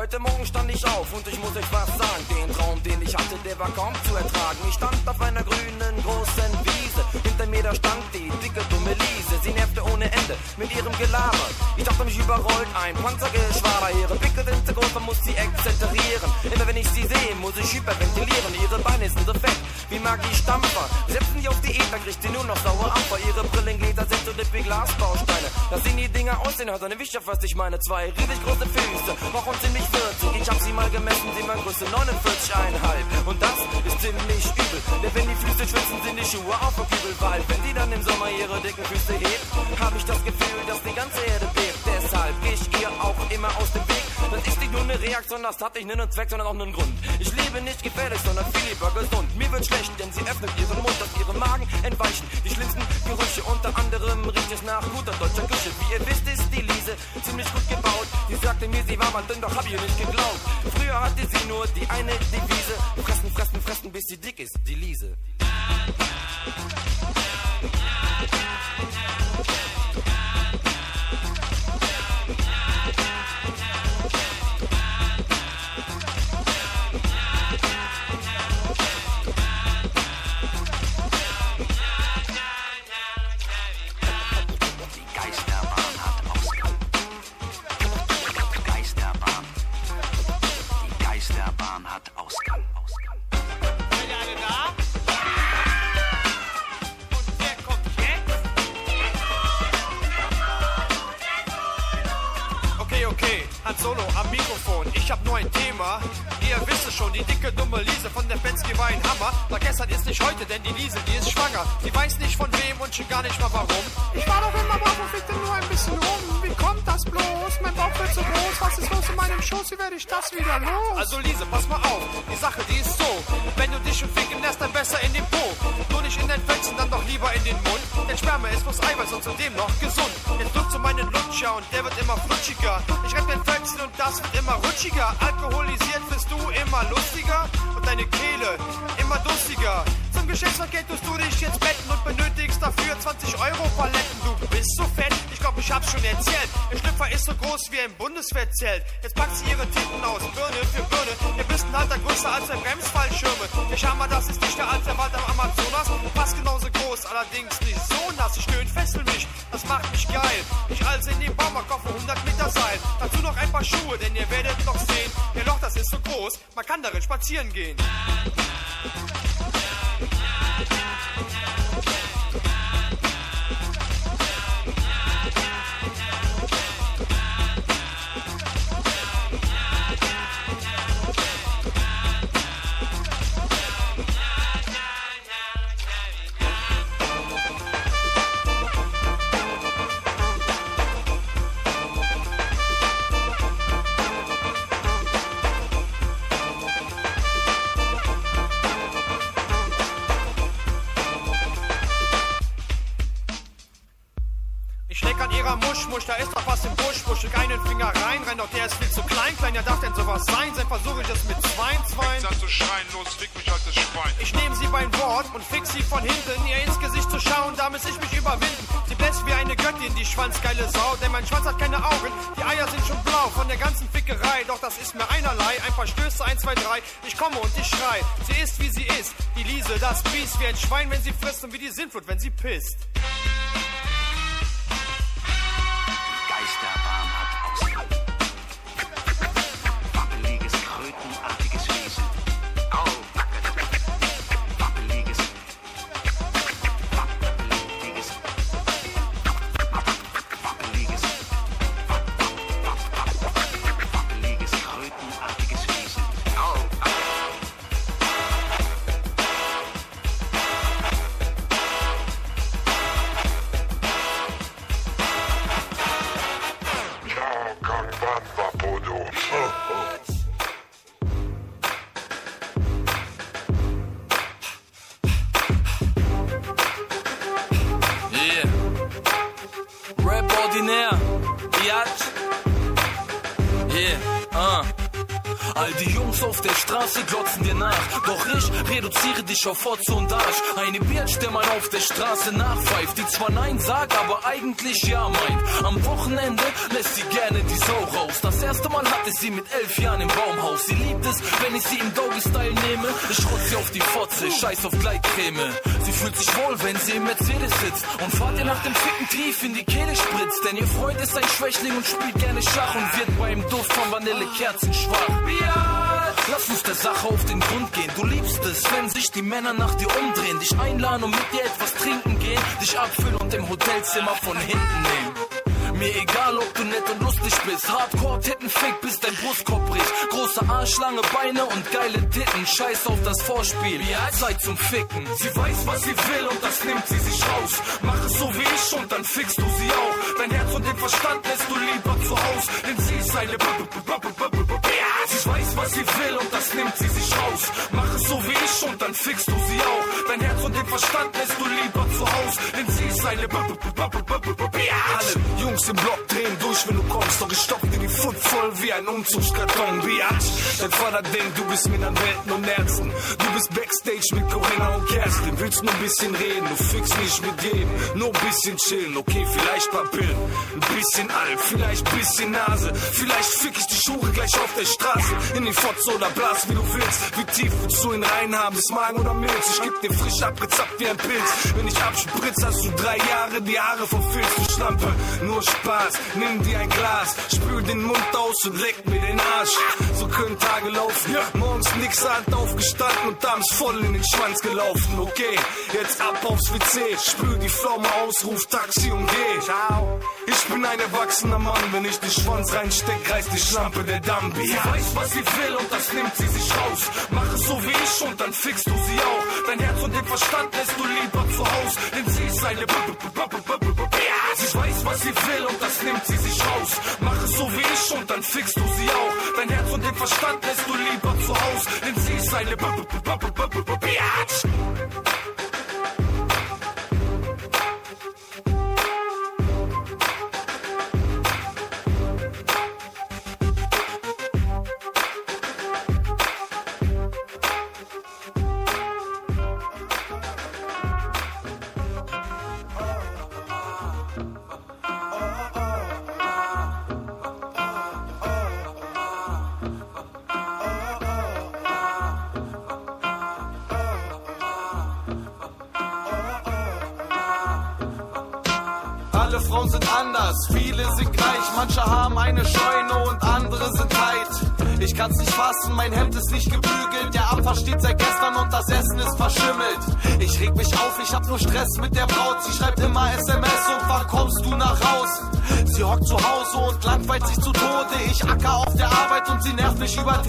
Heute Morgen stand ich auf und ich muss euch was sagen. Den Traum, den ich hatte, der war kaum zu ertragen. Ich stand auf einer grünen, großen Wiese. Hinter mir da stand die dicke, dumme Liese. Sie nervte ohne Ende mit ihrem Gelaber. Ich dachte, mich überrollt ein Panzergeschwader. Ihre Pickel sind zu groß, man muss sie exzentrieren. Immer wenn ich sie sehe, muss ich hyperventilieren. Ihre Beine sind so fett wie Magie-Stampfer. Setzen sie auf die Ether, kriegt sie nur noch sauer Ampfer. Ihre Brillengläser sind so dick wie Glasbausteine. Da sehen die Dinger aussehen, hat eine Wischer, was ich meine. Zwei riesig große Füße, warum ziemlich 40. Ich hab sie mal gemessen, sie waren Größe 49,5. Und das ist ziemlich übel. Denn wenn die Füße schwitzen, sind die Schuhe auch verkübelt. Weil wenn sie dann im Sommer ihre dicken Füße hebt, hab ich das Gefühl, dass die ganze Erde bebt. Deshalb geh ich ihr auch immer aus dem Weg. Das ist nicht nur eine Reaktion, das hat nicht nur einen Zweck, sondern auch einen Grund. Ich lebe nicht gefährlich, sondern viel lieber gesund. War mal dünn, doch hab ich nicht geglaubt. Früher hatte sie nur die eine Devise. Fressen, fressen, fressen, bis sie dick ist, pissed scheiß auf Gleitcreme. Sie fühlt sich wohl, wenn sie im Mercedes sitzt. Und fahrt ihr nach dem Ficken tief in die Kehle spritzt. Denn ihr Freund ist ein Schwächling und spielt gerne Schach. Und wird beim Duft von Vanillekerzen schwach. Lass uns der Sache auf den Grund gehen. Du liebst es, wenn sich die Männer nach dir umdrehen. Dich einladen und mit dir etwas trinken gehen. Dich abfüllen und im Hotelzimmer von hinten nehmen. Mir egal, ob du nett und lustig bist. Hardcore Tittenfick, bis dein Brustkorb bricht. Große Arsch, lange Beine und geile Titten. Scheiß auf das Vorspiel. Zeit zum Ficken. Sie weiß, was sie will und das nimmt sie sich raus. Mach es so wie ich und dann fickst du sie auch. Dein Herz und den Verstand lässt du lieber zu Haus. Denn sie ist eine Sie weiß, was sie will und das nimmt sie sich raus. Mach es so wie ich und dann fickst du sie auch. Dein Herz und den Verstand lässt du lieber zu Haus. Denn sie ist eine Alle Jungs im Block voll wie ein Umzugskarton. Biatch, dein Vater denkt, du bist mit an Welten und Ärzten. Du bist Backstage mit Corinna und Kerstin. Willst nur ein bisschen reden, du fickst nicht mit jedem. Nur ein bisschen chillen, okay, vielleicht paar Pillen. Ein bisschen Alk, vielleicht bisschen Nase. Vielleicht fick ich die Schuhe gleich auf der Straße. In die Fotze oder Blas, wie du willst. Wie tief willst du ihn reinhaben? Bis Magen oder Milz? Ich geb dir frisch abgezapft wie ein Pilz. Wenn ich abspritz, hast du drei Jahre die Haare verfilzt, du Schlampe. Nur Spaß, nimm dir ein Glas, spül den Mund aus und leck mir den Arsch. So können Tage laufen. Morgens nix Hand aufgestanden und abends voll in den Schwanz gelaufen. Okay, jetzt ab aufs WC, spül die Pflaume aus, ruf Taxi und geh. Ciao. Ich bin ein erwachsener Mann, wenn ich den Schwanz reinsteck, reißt die Schlampe der Dambi. Sie weiß, was sie will und das nimmt sie sich raus. Mach es so wie ich und dann fickst du sie auch. Dein Herz und den Verstand lässt du lieber zu Haus, denn sie ist eine B -B -B was sie will und das nimmt sie sich raus. Mach es so wie ich und dann fickst du sie auch. Dein Herz und den Verstand lässt du lieber zu Haus, denn sie ist eine B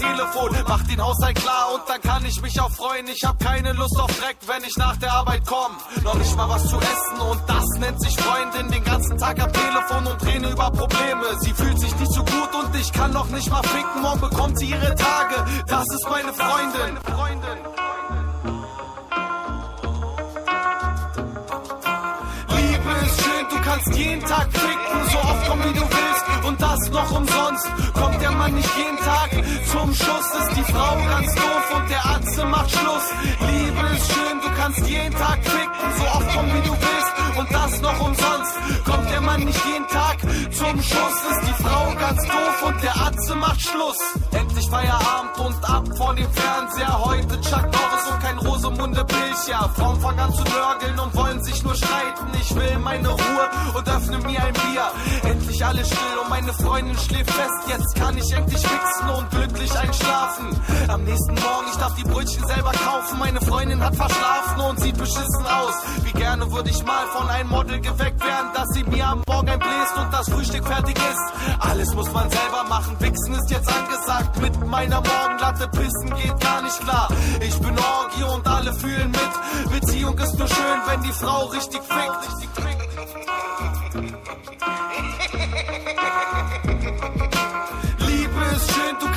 Telefon, mach den Haushalt klar und dann kann ich mich auch freuen. Ich hab keine Lust auf Dreck, wenn ich nach der Arbeit komm. Noch nicht mal was zu essen und das nennt sich Freundin. Den ganzen Tag am Telefon und reden über Probleme. Sie fühlt sich nicht so gut und ich kann noch nicht mal ficken. Morgen bekommt sie ihre Tage. Das ist meine Freundin. Liebe ist schön, du kannst jeden Tag ficken, so oft komm wie du willst und das noch umsonst. Kommt der Mann nicht jeden Tag, zum Schuss ist die Frau ganz doof und der Atze macht Schluss. Liebe ist schön, du kannst jeden Tag ficken, so oft komm wie du willst und das noch umsonst. Kommt der Mann nicht jeden Tag zum Schuss, ist die Frau ganz doof und der Atze macht Schluss. Endlich Feierabend und ab vor dem Fernseher, heute Chuck Norris kein Rosemunde Pilcher. Frauen fangen an zu nörgeln und wollen sich nur streiten. Ich will meine Ruhe und öffne mir ein Bier. Endlich alles still und meine Freundin schläft fest. Jetzt kann ich endlich wichsen und glücklich einschlafen. Am nächsten Morgen, ich darf die Brötchen selber kaufen. Meine Freundin hat verschlafen und sieht beschissen aus. Wie gerne würde ich mal von einem Model geweckt werden, dass sie mir am Morgen einbläst und das Frühstück fertig ist. Alles muss man selber machen. Wichsen ist jetzt angesagt. Mit meiner Morgenlatte pissen geht gar nicht klar. Ich bin Orgie und alle fühlen mit. Beziehung ist nur schön, wenn die Frau richtig fickt. Richtig fickt.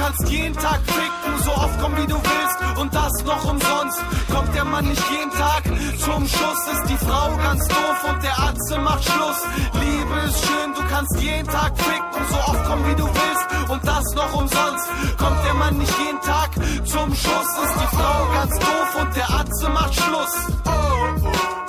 kannst jeden Tag ficken, so oft kommen wie du willst und das noch umsonst. Kommt der Mann nicht jeden Tag zum Schuss, ist die Frau ganz doof und der Atze macht Schluss. Liebe ist schön, du kannst jeden Tag ficken, so oft kommen wie du willst und das noch umsonst. Kommt der Mann nicht jeden Tag zum Schuss, ist die Frau ganz doof und der Atze macht Schluss. Oh, oh.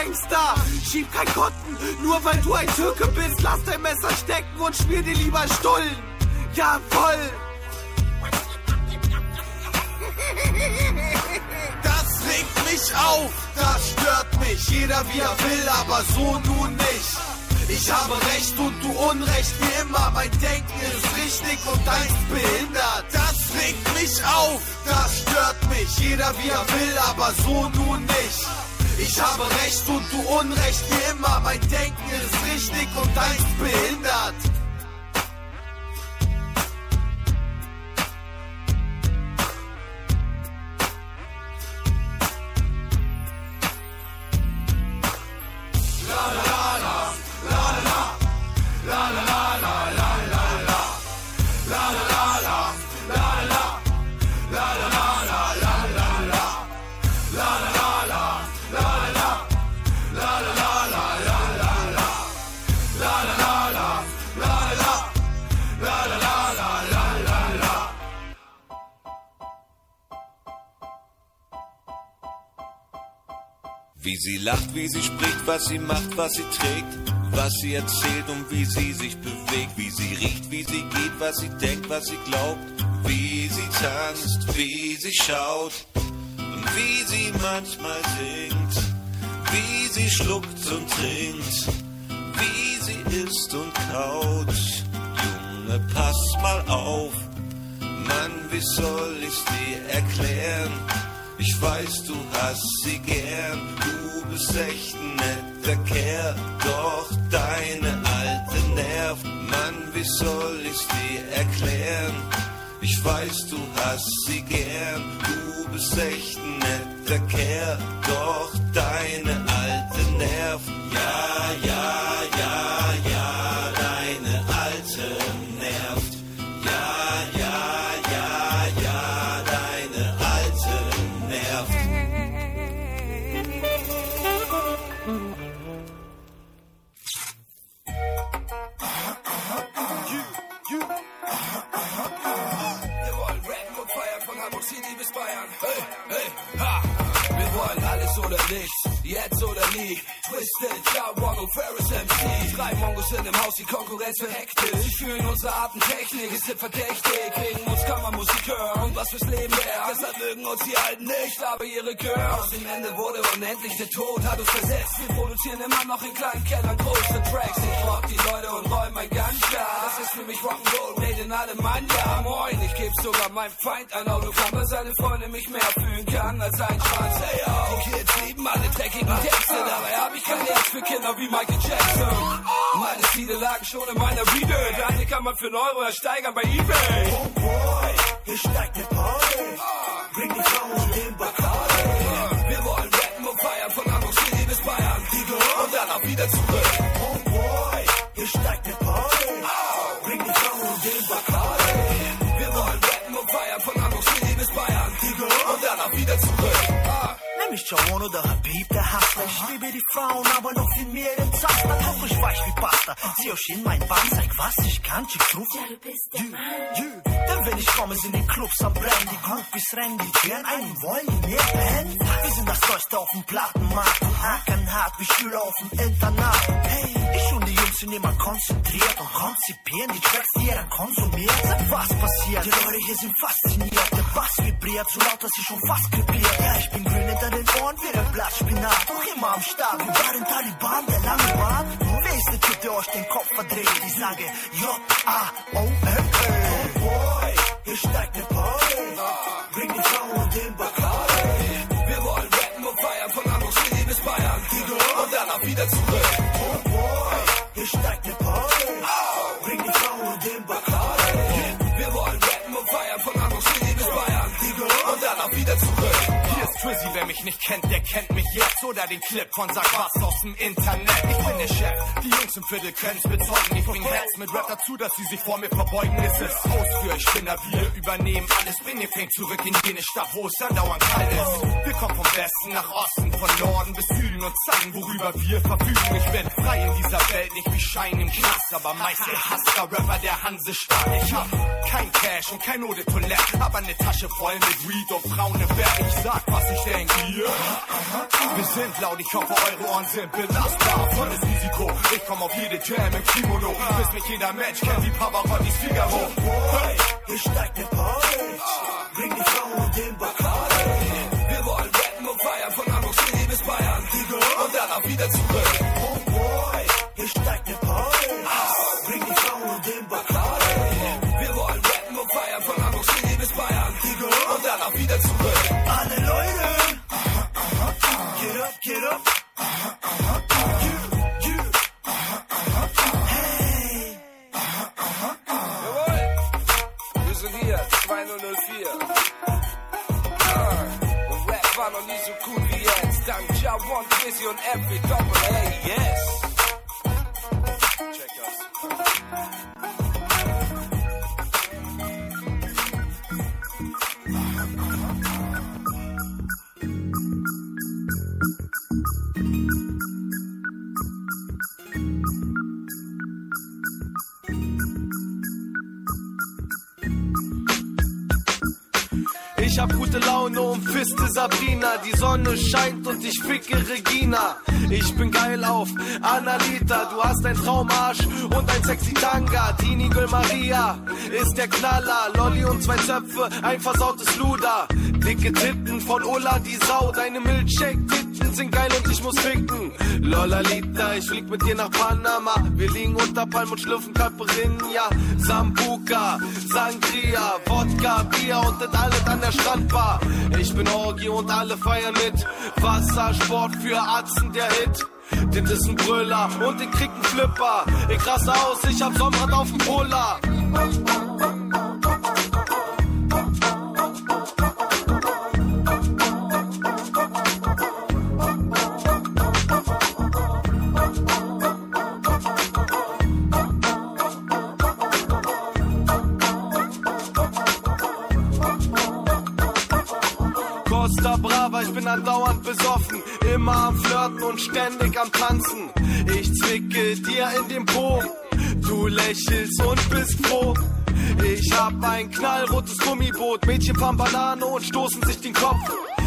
Gangster. Schieb kein Kotten, nur weil du ein Türke bist. Lass dein Messer stecken und spiel dir lieber Stullen. Jawoll. Das regt mich auf, das stört mich. Jeder wie er will, aber so nun nicht. Ich habe Recht und du Unrecht wie immer. Mein Denken ist richtig und deins behindert. Das regt mich auf, das stört mich. Jeder wie er will, aber so nun nicht. Ich habe Recht und du Unrecht wie immer. Mein Denken ist richtig und deins behindert. Sie lacht, wie sie spricht, was sie macht, was sie trägt, was sie erzählt und wie sie sich bewegt, wie sie riecht, wie sie geht, was sie denkt, was sie glaubt, wie sie tanzt, wie sie schaut und wie sie manchmal singt, wie sie schluckt und trinkt, wie sie isst und kaut. Junge, pass mal auf, Mann, wie soll ich's dir erklären? Ich weiß, du hast sie gern, du bist echt ein netter Kerl, doch deine alte nervt. Mann, wie soll ich's dir erklären? Ich weiß, du hast sie gern, du bist echt ein netter Kerl, doch deine alte nervt. Ja, ja, ja, jetzt oder nie. Twisted, ja, Ronald Ferris MC. Drei Mongos sind im Haus, die Konkurrenz wird hektisch. Sie fühlen unsere Artentechnik, es sind verdächtig. Wegen uns kann man Musik hören und was fürs Leben wäre. Deshalb mögen uns die Alten nicht, aber ihre Gehör. Aus dem Ende wurde unendlich der Tod, hat uns versetzt. Wir produzieren immer noch in kleinen Kellern große Tracks. Ich rock die Leute und räum mein Ganja. Das ist für mich Rock'n'Roll, made in Alemannia. Moin, ich geb sogar meinem Feind ein Autogramm, weil seine Freunde mich mehr fühlen kann als ein Schwanz. Hey, yo. Die Kids lieben alle dreckigen Texte, dabei hab ich kein Herz für Kinder wie Michael Jackson. Meine Ziele lagen schon in meiner Video. Deine kann man für einen Euro ersteigern bei Ebay. Oh boy, hier steigt der Party. Bring die Frauen und den Bacardi. Wir wollen rappen und feiern von Hamburg City bis Bayern. Und dann auch wieder zurück. Mich Jawan oder Habib, der Hustler. Ich liebe die Frauen, aber noch viel mehr den Zaster. Doch ich weich wie Pasta. Zieh euch in mein Band, zeig was ich kann. Chicks rufen. Ja, du bist der Mann. Denn wenn ich komme, sind die Clubs am Brennen. Die Groupies rennen, die Türen ein und wollen die mehr pennen. Wir sind das Neueste auf dem Plattenmarkt. Und hacken hart wie Schüler auf dem Internat. Hey, ich und die Jungs sind immer konzentriert und konzipieren die Tracks, die ihr dann konsumiert. Was passiert? Die Leute hier sind fasziniert. Der Bass vibriert so laut, dass sie schon fast krepiert. Ja, ich bin grün hinter den Ohren wie der Blattspinat. Doch immer am Start, wie bei den Taliban, der lange Bart. Wer ist der Typ, der euch den Kopf verdreht? Ich sage J-A-O-M-E. Oh boy, hier steigt ne Party. Bring die Frau und den Bacardi. Wir wollen rappen und feiern von Hamburg City bis Bayern. Und danach wieder zurück. Oh boy, hier mich kennt, der kennt mich jetzt. Oder den Clip von Sag was aus dem Internet. Ich bin der Chef, die Jungs im Viertel können's bezeugen. Ich bring Herz mit Rap dazu, dass sie sich vor mir verbeugen. Es ist aus für bin da, wir übernehmen alles. Bring ihr Fink zurück in jene Stadt, wo es andauernd kalt ist. Wir kommen vom Westen nach Osten, von Norden bis Süden und zeigen, worüber wir verfügen. Ich bin frei in dieser Welt, nicht wie Schein im Knast, aber meist gehasster Rapper der Hansestadt. Ich hab kein Cash und kein Eau de Toilette, aber ne Tasche voll mit Weed und Frauen im. Ich sag, was ich denke, ihr. Wir sind laut, ich hoffe, eure Ohren sind belastbar. Volles Risiko, ich komm auf jede Jam im Kimono. Bis mich jeder Mensch kennt wie Pavarottis Figaro. Hey, hier steigt ne Party. Bring die Frau und den Bacardi. Wir wollen rappen und feiern von Hamburg City bis Bayern. Und danach wieder zurück. Get up, get up. You, you. Hey. Jawohl. Wir sind hier, 2004. Ah, Und Rap war noch nie so cool wie jetzt. Dank Ja One, Dizzy und Every Double hab gute Laune und fiste Sabrina. Die Sonne scheint und ich ficke Regina. Ich bin geil auf Annalita. Du hast ein Traumarsch und ein sexy Tanga. Die Nigel Maria ist der Knaller. Lolli und zwei Zöpfe, ein versautes Luder. Dicke Titten von Ulla, die Sau. Deine Milchshake-Titten sind geil und ich muss ficken. Lollalita, ich flieg mit dir nach Panama. Wir liegen unter Palm und schlürfen Caipirinha. Sambuca, Sangria, Wodka, Bier und das alles an der Strandbar. Ich bin Orgi und alle feiern mit. Wassersport für Atzen, der Hit. Den ist ein Brüller und den kriegt ein Flipper. Ich raste aus, ich hab Sonnenbrand auf dem Polar. Andauernd besoffen, immer am Flirten und ständig am Tanzen. Ich zwicke dir in den Po, du lächelst und bist froh. Ich hab ein knallrotes Gummiboot, Mädchen fahren Banane und stoßen sich den Kopf.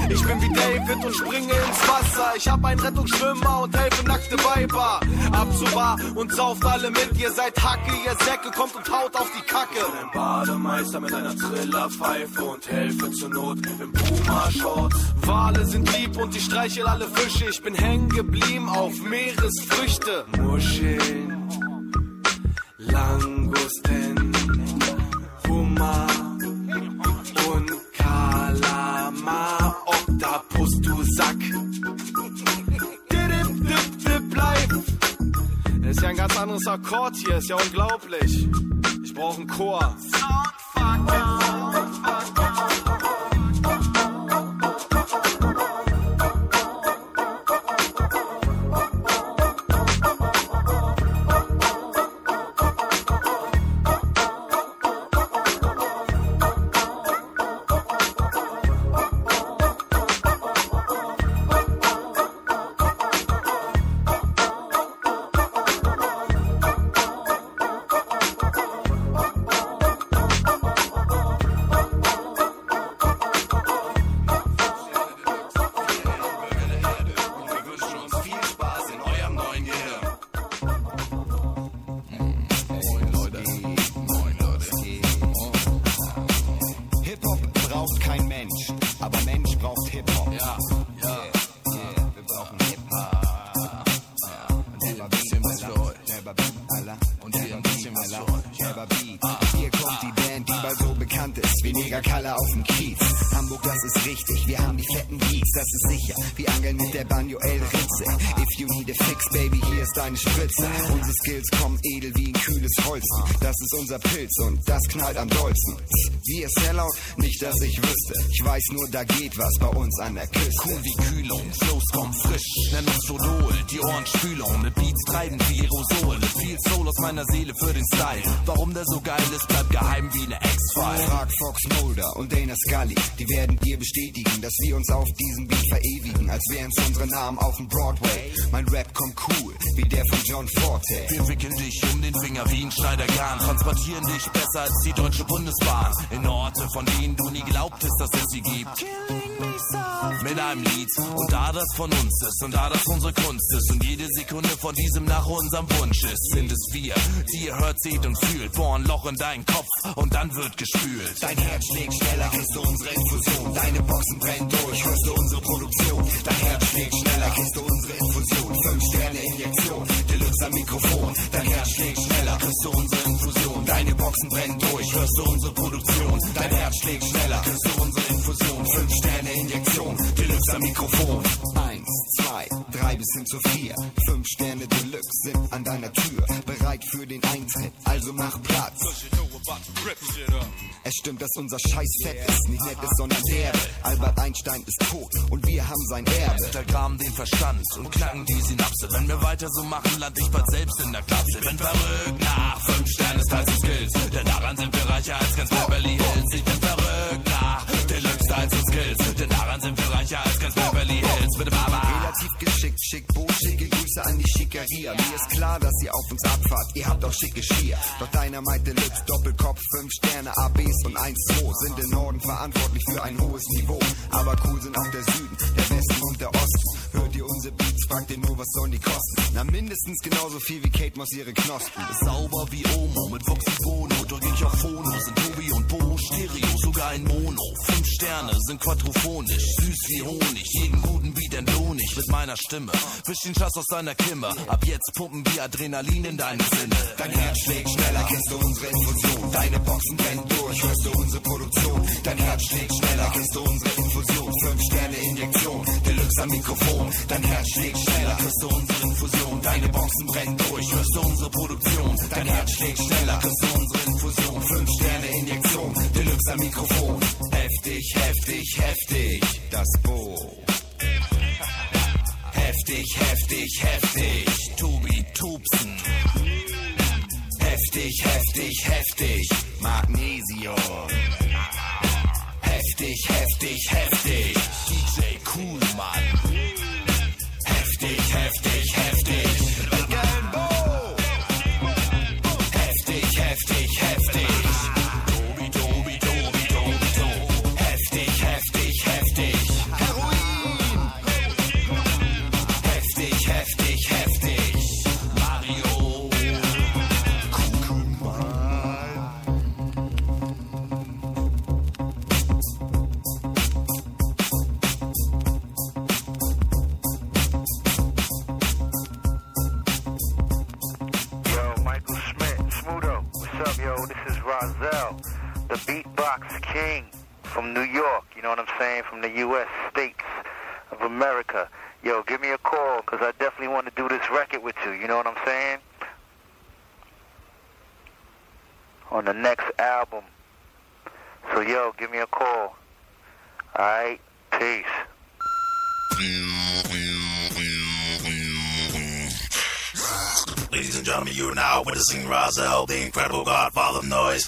Ich bin wie David und springe ins Wasser. Ich hab einen Rettungsschwimmer und helfe nackte Weiber. Ab zur Bar und sauft alle mit. Ihr seid Hacke, ihr Säcke, kommt und haut auf die Kacke. Ich bin ein Bademeister mit einer Trillerpfeife und helfe zur Not im Puma-Shorts. Wale sind lieb und ich streichel alle Fische. Ich bin hängen geblieben auf Meeresfrüchte. Muscheln, Langusten, Hummer Sack. Dip, dip, dip, live. Ist ja ein ganz anderes Akkord hier, ist ja unglaublich. Ich brauche einen Chor. Kalle edel wie ein kühles Holzen. Das ist unser Pilz und das knallt am dollsten. Wir Sellout, nicht dass ich wüsste. Ich weiß nur, da geht was bei uns an der Küste. Cool wie Kühlung, Flows kommen frisch, nenn uns Sodol, die Ohrenspülung, mit Beats treiben wie Aerosol. Viel Soul aus meiner Seele für den Style. Warum der so geil ist, bleibt geheim wie eine Ex-File. Frag Fox Mulder und Dana Scully, die werden dir bestätigen, dass wir uns auf diesem Beat verewigen, als wären's unsere Namen auf dem Broadway. Mein Rap kommt cool, wie der von John Forte. Wir wickeln dich um den Finger wie ein Schneidergarn, transportieren dich besser als die Deutsche Bundesbahn. In Orte, von denen du nie glaubtest, dass es sie gibt. Mit einem Lied. Und da das von uns ist und da das unsere Kunst ist und jede Sekunde von diesem nach unserem Wunsch ist, sind es wir, die ihr hört, seht und fühlt. Bohren Loch in deinen Kopf und dann wird gespült. Dein Herz schlägt schneller, kriegst du unsere Infusion. Deine Boxen brennen durch, hörst du unsere Produktion. Dein Herz schlägt schneller, kriegst du unsere Infusion. Fünf Sterne Injektion, Am Mikrofon. Dein Herz schlägt schneller, kriegst du unsere Infusion. Deine Boxen brennen durch, hörst du unsere Produktion. Dein Herz schlägt schneller, kriegst du unsere Infusion. Fünf Sterne Injektion, Deluxe am Mikrofon. Eins, zwei, drei bis hin zu vier. Fünf Sterne Deluxe sind an deiner Tür, bereit für den Eintritt. Also mach Platz. Es stimmt, dass unser Scheiß fett ist, nicht nett ist, sondern derbe. Albert Einstein ist tot und wir haben sein Erbe. Untergraben den Verstand und knacken die Synapse. Wenn wir weiter so machen, land ich bald selbst in der Klapse. Bin verrückt nach fünf Sterne Styles und Skills, denn daran sind wir reicher als ganz Beverly Hills. Ich bin verrückt Styles und Skills, denn daran sind wir reicher als ganz Beverly Hills. Bitte Baba. Relativ geschickt, schick Bo, schicke Grüße an die Schickeria. Mir ist klar, dass ihr auf uns abfahrt, ihr habt auch schicke Schier. Doch Dynamite Deluxe, Doppelkopf, fünf Sterne, ABs und 1-2 sind im Norden verantwortlich für ein hohes Niveau. Aber cool sind auch der Süden, der Westen und der Osten. Hört ihr unsere Beats, fragt ihr nur, was sollen die kosten? Na, mindestens genauso viel wie Kate Moss ihre Knospen. Sauber wie Omo mit Vox und Bono, drück ich auf Phono, sind Tobi und Bo, Stereo, sogar in Mono. Fünf Sterne sind quadrophonisch, süß wie Honig, jeden guten Beat entlohn ich mit meiner Stimme. Wisch den Schatz aus deiner Kimme, ab jetzt pumpen wir Adrenalin in deine Sinne. Dein Herz schlägt schneller, kennst du unsere Infusion. Deine Boxen brennen durch, hörst du unsere Produktion. Dein Herz schlägt schneller, kennst du unsere Infusion. Fünf Sterne Injektion, Deluxe am Mikrofon. Dein Herz schlägt schneller, kriegst du unsere Infusion. Deine Boxen brennen durch, hörst du unsere Produktion. Dein Herz schlägt schneller, kriegst du unsere Infusion. Fünf Sterne Injektion, Deluxe am Mikrofon. Heftig, heftig, heftig, das Bo. Heftig, heftig, heftig, Tobi Tubsen. Heftig, heftig, heftig, Magnesium. Heftig, heftig, heftig, DJ Coolmann. Beatbox king from New York. You know what I'm saying? From the U.S. states of America. Yo, give me a call, because I definitely want to do this record with you. You know what I'm saying? On the next album. So, yo, give me a call. Alright? Peace. Ladies and gentlemen, you are now witnessing Razel, the incredible godfather of noise.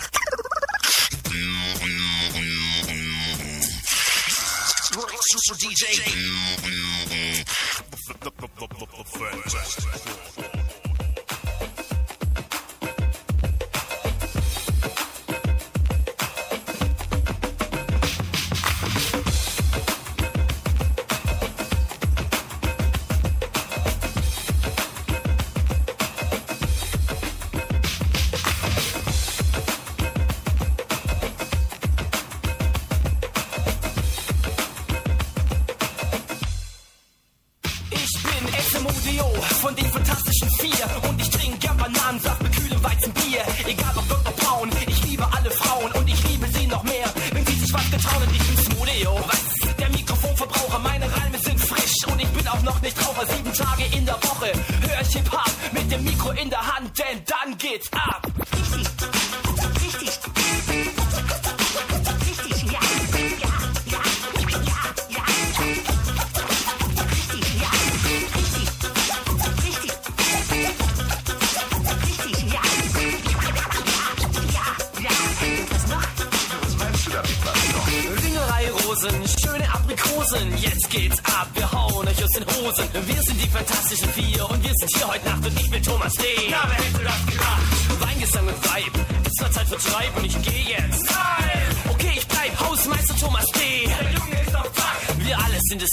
Super DJ.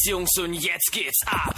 Jungs und jetzt geht's ab.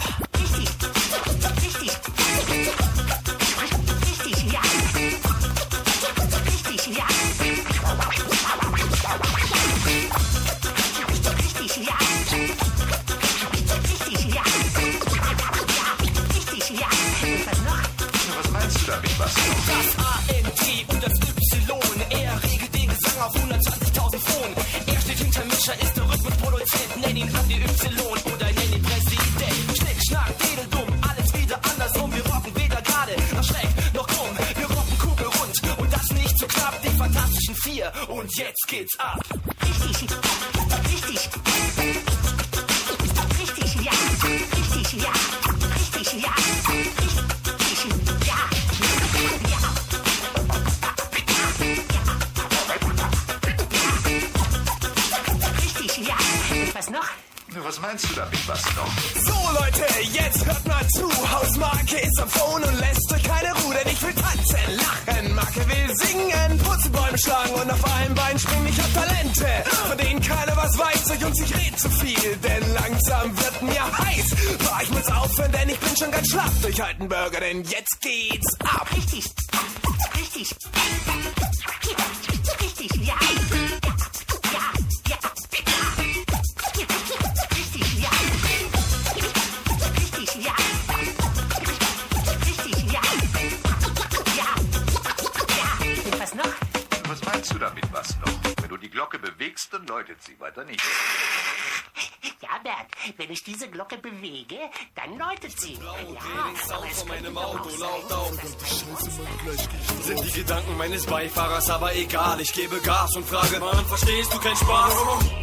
Schon ganz schlapp durch Burger, denn jetzt geht's ab. Richtig. Gedanken meines Beifahrer aber egal. Ich gebe Gas und frage, Mann, verstehst du keinen Spaß?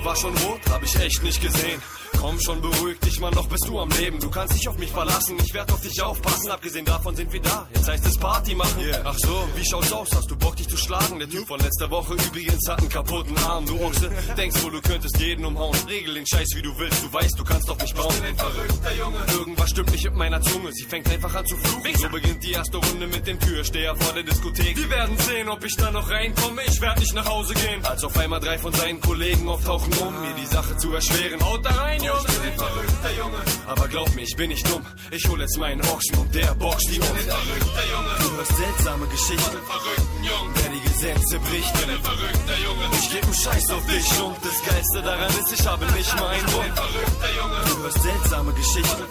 War schon rot, hab ich echt nicht gesehen. Komm schon, beruhig dich, Mann, noch bist du am Leben. Du kannst dich auf mich verlassen, ich werd auf dich aufpassen. Abgesehen davon sind wir da, jetzt heißt es Party machen. Ach so, wie schaut's aus? Hast du Bock, dich zu schlagen? Der Typ von letzter Woche übrigens hat einen kaputten Arm. Du Ochse, (laughs) denkst wohl, du könntest jeden umhauen. Regel den Scheiß, wie du willst, du weißt, du kannst doch nicht bauen. ein verrückter Junge. Irgendwas stimmt nicht mit meiner Zunge, sie fängt einfach an zu fluchen. So beginnt die erste Runde mit dem Türsteher vor der Diskothek. Wir werden sehen, ob ich da noch reinkomme. Ich werd nicht nach Hause gehen. Als auf einmal drei von seinen Kollegen auftauchen, um mir die Sache zu erschweren. Haut da rein, Jungs! Ich bin ein verrückter Junge. Aber glaub mir, ich bin nicht dumm. Ich hol jetzt meinen Ochsen und der boxt die um. Junge. Du hörst seltsame Geschichten. Der die Gesetze bricht. Bin ein verrückter Junge. Ich geb Scheiß auf dich und das Geilste daran ist, ich habe nicht mal einen Bund. verrückter Junge. Du hörst seltsame Geschichten.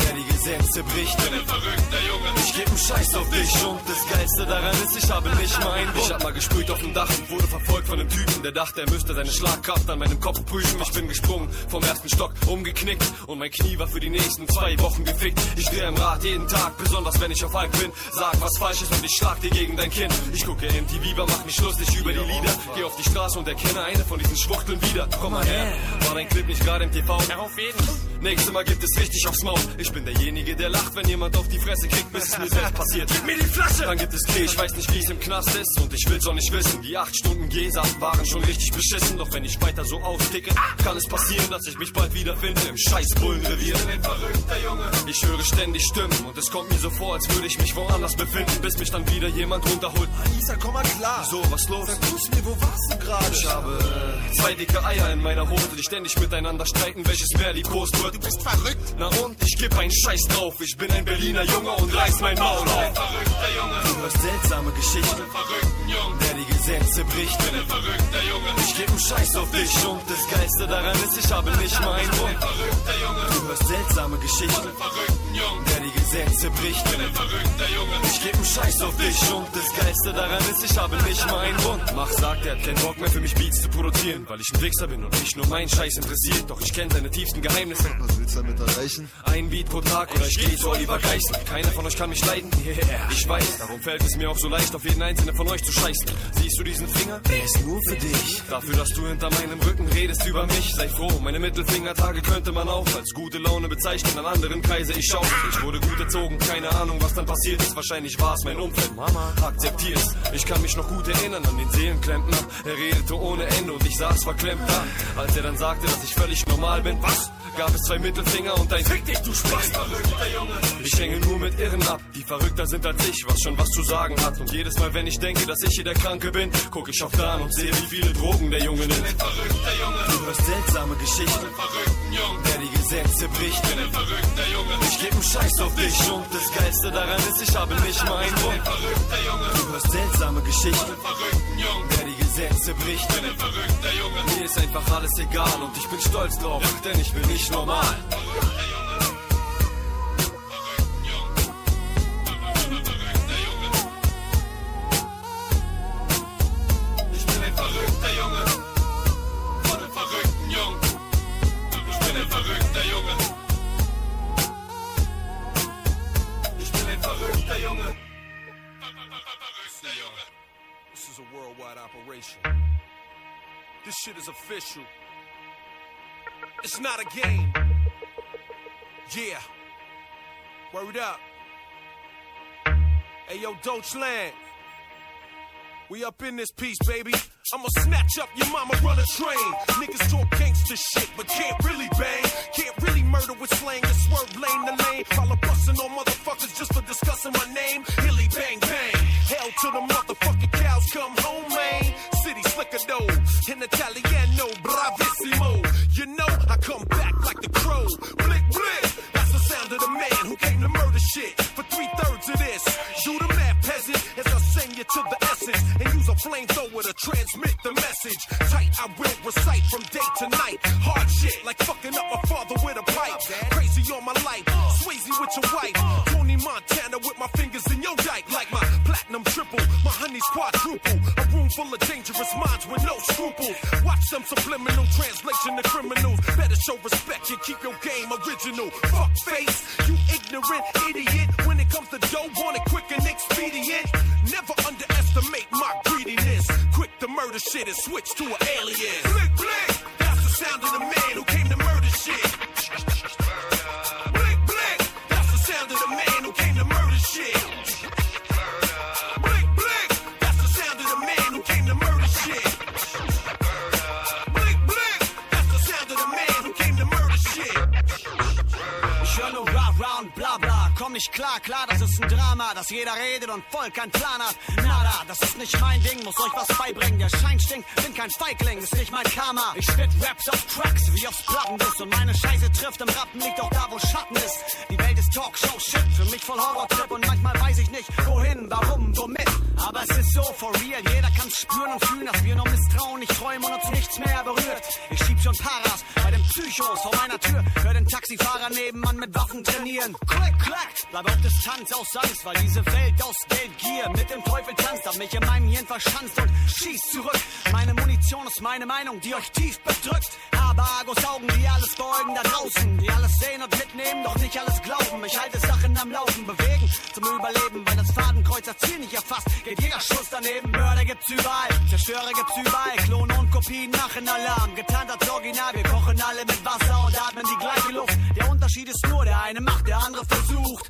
Der die Gesetze bricht. Bin ein verrückter Junge. Ich geb Scheiß auf dich und das Geilste daran ist, ich habe nicht mal einen. Ich hab mal gesprüht auf dem Dach und wurde verfolgt von einem Typen, der dachte, er müsste seine Schlagkraft an meinem Kopf prüfen. Ich bin gesprungen vom ersten Stock, umgeknickt und mein Knie war für die nächsten zwei Wochen gefickt. Ich drehe im Rad jeden Tag, besonders wenn ich auf Alk bin. Sag, was falsch ist und ich schlag dir gegen dein Kinn. Ich gucke MTV, mach mich lustig über die Lieder. Geh auf die Straße und erkenne eine von diesen Schwuchteln wieder. Komm mal her, war dein Clip nicht gerade im TV? Auf jeden. Nächstes Mal gibt es richtig aufs Maul. Ich bin derjenige, der lacht, wenn jemand auf die Fresse kriegt, bis es mir selbst passiert. Gib mir die Flasche! Dann gibt es Klee, ich weiß nicht, wie es im Knast ist und ich will's auch nicht wissen. Die acht Stunden Gesa waren schon richtig beschissen, doch wenn ich weiter so austicke, kann es passieren, dass ich mich bald wiederfinde im scheiß Bullenrevier. Ich bin ein verrückter Junge. Ich höre ständig Stimmen und es kommt mir so vor, als würde ich mich woanders befinden, bis mich dann wieder jemand runterholt. Alisa, komm mal klar. So, was los? Sag du's mir, wo warst du gerade? Ich habe äh, zwei dicke Eier in meiner Hose, die ständig miteinander streiten, welches mehr liebkost wird. Du bist verrückt. Na und? Ich geb einen Scheiß drauf. Ich bin ein Berliner Junge und reiß mein Maul auf. verrückter Junge. Du hörst seltsame Geschichten. verrückten Jungen. Der die Gesetze bricht. Bin ein verrückter Junge. Ich geb einen Scheiß auf dich und das Geilste daran ist, ich habe nicht mal einen Bund. verrückter Junge. Du hörst seltsame Geschichten. verrückten Jungen. Die Gesetze bricht. Bin ein verrückter Junge. Ich geb 'n Scheiß auf dich und das Geilste daran ist, ich habe nicht mal einen Bund. Mach sagt, er hat keinen Bock mehr für mich Beats zu produzieren, weil ich ein Wichser bin und mich nur mein Scheiß interessiert. Doch ich kenne seine tiefsten Geheimnisse. Was willst du damit erreichen? Ein Beat pro Tag oder ich gehe zu Oliver Geißen. Keiner von euch kann mich leiden. (laughs) Yeah. Ich weiß, darum fällt es mir auch so leicht, auf jeden einzelnen von euch zu scheißen. Siehst du diesen Finger? Der ist nur für dich. Dafür, dass du hinter meinem Rücken redest über mich. Sei froh, meine Mittelfingertage könnte man auch als gute Laune bezeichnen. An anderen Kreise ich schau. Ich wurde gut erzogen, keine Ahnung, was dann passiert ist. Wahrscheinlich war es mein Umfeld. Mama, akzeptier's. Ich kann mich noch gut erinnern an den Seelenklempner. Er redete ohne Ende und ich saß verklemmt da. Als er dann sagte, dass ich völlig normal bin. Was? Gab es zwei Mittelfinger und ein Fick dich, du Spaß, verrückter Junge. Ich hänge nur mit Irren ab, die verrückter sind als ich, was schon was zu sagen hat. Und jedes Mal, wenn ich denke, dass ich hier der Kranke bin, guck ich auf Dan und sehe, wie viele Drogen der Junge nimmt. Verrückter Junge. Du hörst seltsame Geschichten, verrückten Jungen, der die Gesetze bricht. Bin ein verrückter Junge. Ich geb 'n Scheiß auf dich und das Geilste daran ist, ich habe nicht mal einen Grund. Verrückter Junge. Du hörst seltsame Geschichten, verrückten Jungen, Gesetze bricht. Bin ein verrückter Junge. Mir ist einfach alles egal und ich bin stolz drauf, denn ich bin nicht normal. Ich operation. This shit is official. It's not a game. Yeah. Word up. Hey yo, Deutschland. We up in this piece, baby. I'ma snatch up your mama, run a train. Niggas talk gangster shit, but can't really bang. Can't really murder with slang and swerve lane to lane. While I'm busting on motherfuckers just for discussing my name. Hilly bang bang. Hell to the motherfucking cows come home, man. In Italiano, bravissimo. You know, I come back like the crow. Blick, blick. That's the sound of the man who came to murder shit. For three thirds of this, you the mad peasant as I send you to the essence and use a flamethrower to transmit the message. Tight, I will recite from day to night. Hard shit like fucking up my father with a pipe. Crazy on my life, Swayze with your wife. Tony Montana with my fingers in your dike like my platinum triple, my honey's quadruple. Room full of dangerous minds with no scruples. Watch them subliminal translation to criminals. Better show respect and keep your game original. Fuck face, you ignorant idiot. When it comes to dough, want it quick and expedient. Never underestimate my greediness. Quick to murder shit and switch to an alien. Blick, blick, that's the sound of the man who came to murder shit. Blick, blick, that's the sound of the man who came to murder shit. Nur rah, Komm nicht klar, klar, das ist ein Drama, dass jeder redet und voll kein Plan hat. Nada, das ist nicht mein Ding, muss euch was beibringen. Der Schein stinkt, bin kein Feigling, ist nicht mein Karma. Ich spit Raps auf Tracks, wie aufs Plattendisk. Und meine Scheiße trifft im Rappen, liegt auch da, wo Schatten ist. Die Welt ist Talkshow, Shit, für mich voll Horrortrip. Und manchmal weiß ich nicht, wohin, warum, womit. Aber es ist so for real, jeder kann's spüren und fühlen, dass wir nur misstrauen, nicht träumen und uns nichts mehr berührt. Ich schieb schon Paras bei den Psychos vor meiner Tür. Hör den Taxifahrer nebenan mit Waffen trainieren. Klick, klack, bleib auf Distanz aus Angst, weil diese Welt aus Geldgier mit dem Teufel tanzt, hab mich in meinem Hirn verschanzt und schieß zurück. Meine Munition ist meine Meinung, die euch tief bedrückt. Aber Argus Augen, die alles beugen da draußen, die alles sehen und mitnehmen, doch nicht alles glauben. Ich halte Sachen am Laufen, bewegen zum Überleben, weil das Fadenkreuz das Ziel nicht erfasst. Geht jeder Schuss daneben, Mörder gibt's überall, Zerstörer gibt's überall, Klone und Kopien machen Alarm. Getarnt als Original, wir kochen alle mit Wasser und atmen die gleiche Luft. Der Unterschied ist nur, der eine macht, der andere versucht.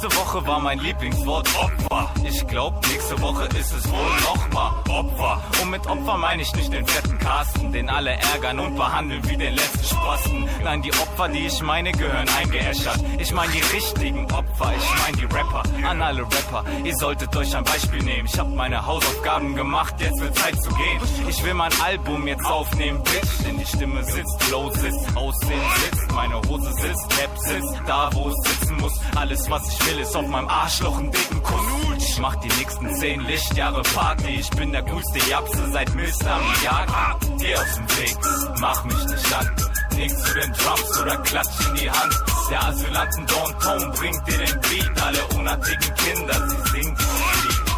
Letzte Woche war mein Lieblingswort Opfer. Ich glaub, nächste Woche ist es wohl nochmal Opfer. Und mit Opfer meine ich nicht den fetten Carsten, den alle ärgern und behandeln wie den letzten Spasten. Nein, die Opfer, die ich meine, gehören eingeäschert. Ich meine die richtigen Opfer, ich meine die Rapper. An alle Rapper, ihr solltet euch ein Beispiel nehmen. Ich hab meine Hausaufgaben gemacht, jetzt wird Zeit zu gehen. Ich will mein Album jetzt aufnehmen, Bitch, denn die Stimme sitzt, Flow sitzt, Aussehen sitzt, meine Hose sitzt, Rap sitzt, da wo es sitzen muss. Alles, was ich will, ist auf meinem Arschloch einen dicken Kuss. Ich mach die nächsten zehn Lichtjahre Party. Ich bin der coolste Japse seit Mr. Miyagi. Geh aus dem Weg, mach mich nicht an. Nix zu den Drums oder klatsch in die Hand. Der Asylanten Don Tone bringt dir den Beat. Alle unartigen Kinder, sie singen dieses Lied.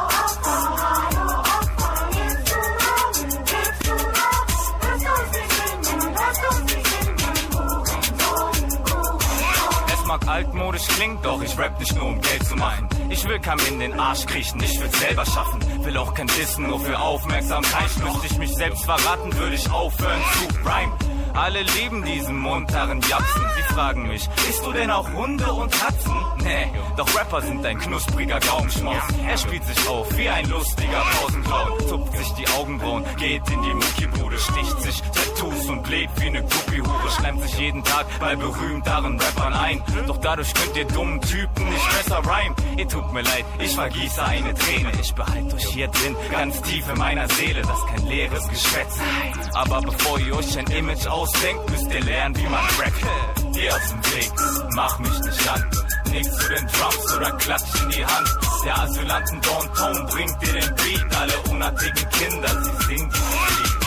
Es mag altmodisch klingt, doch ich rap nicht nur um Geld zu machen. Ich will keinem in den Arsch kriechen, ich will selber schaffen. Will auch kein Dissen, nur für Aufmerksamkeit. Müsste ich mich selbst verraten, würde ich aufhören zu rhyme. Alle lieben diesen munterren Japsen. Sie fragen mich, isst du denn auch Hunde und Katzen? Nee, doch Rapper sind ein knuspriger Gaumenschmaus. Er spielt sich auf wie ein lustiger Pausenclown. Zupft sich die Augenbrauen, geht in die Muckibude, sticht sich Tattoos und lebt wie eine Guppihure. Schleimt sich jeden Tag bei berühmteren Rappern ein. Doch dadurch könnt ihr dummen Typen nicht besser rhymen. Ihr tut mir leid, ich vergieße eine Träne. Ich behalte euch hier drin, ganz tief in meiner Seele. Das kein leeres Geschwätz. Aber bevor ihr euch ein Image ausdenkt, müsst ihr lernen, wie man rappt. Geh aus dem Weg, mach mich nicht an. Nix zu den Drums oder klatsch in die Hand. Der Asylanten Don Tone bringt dir den Beat. Alle unartigen Kinder, sie singen dieses Lied.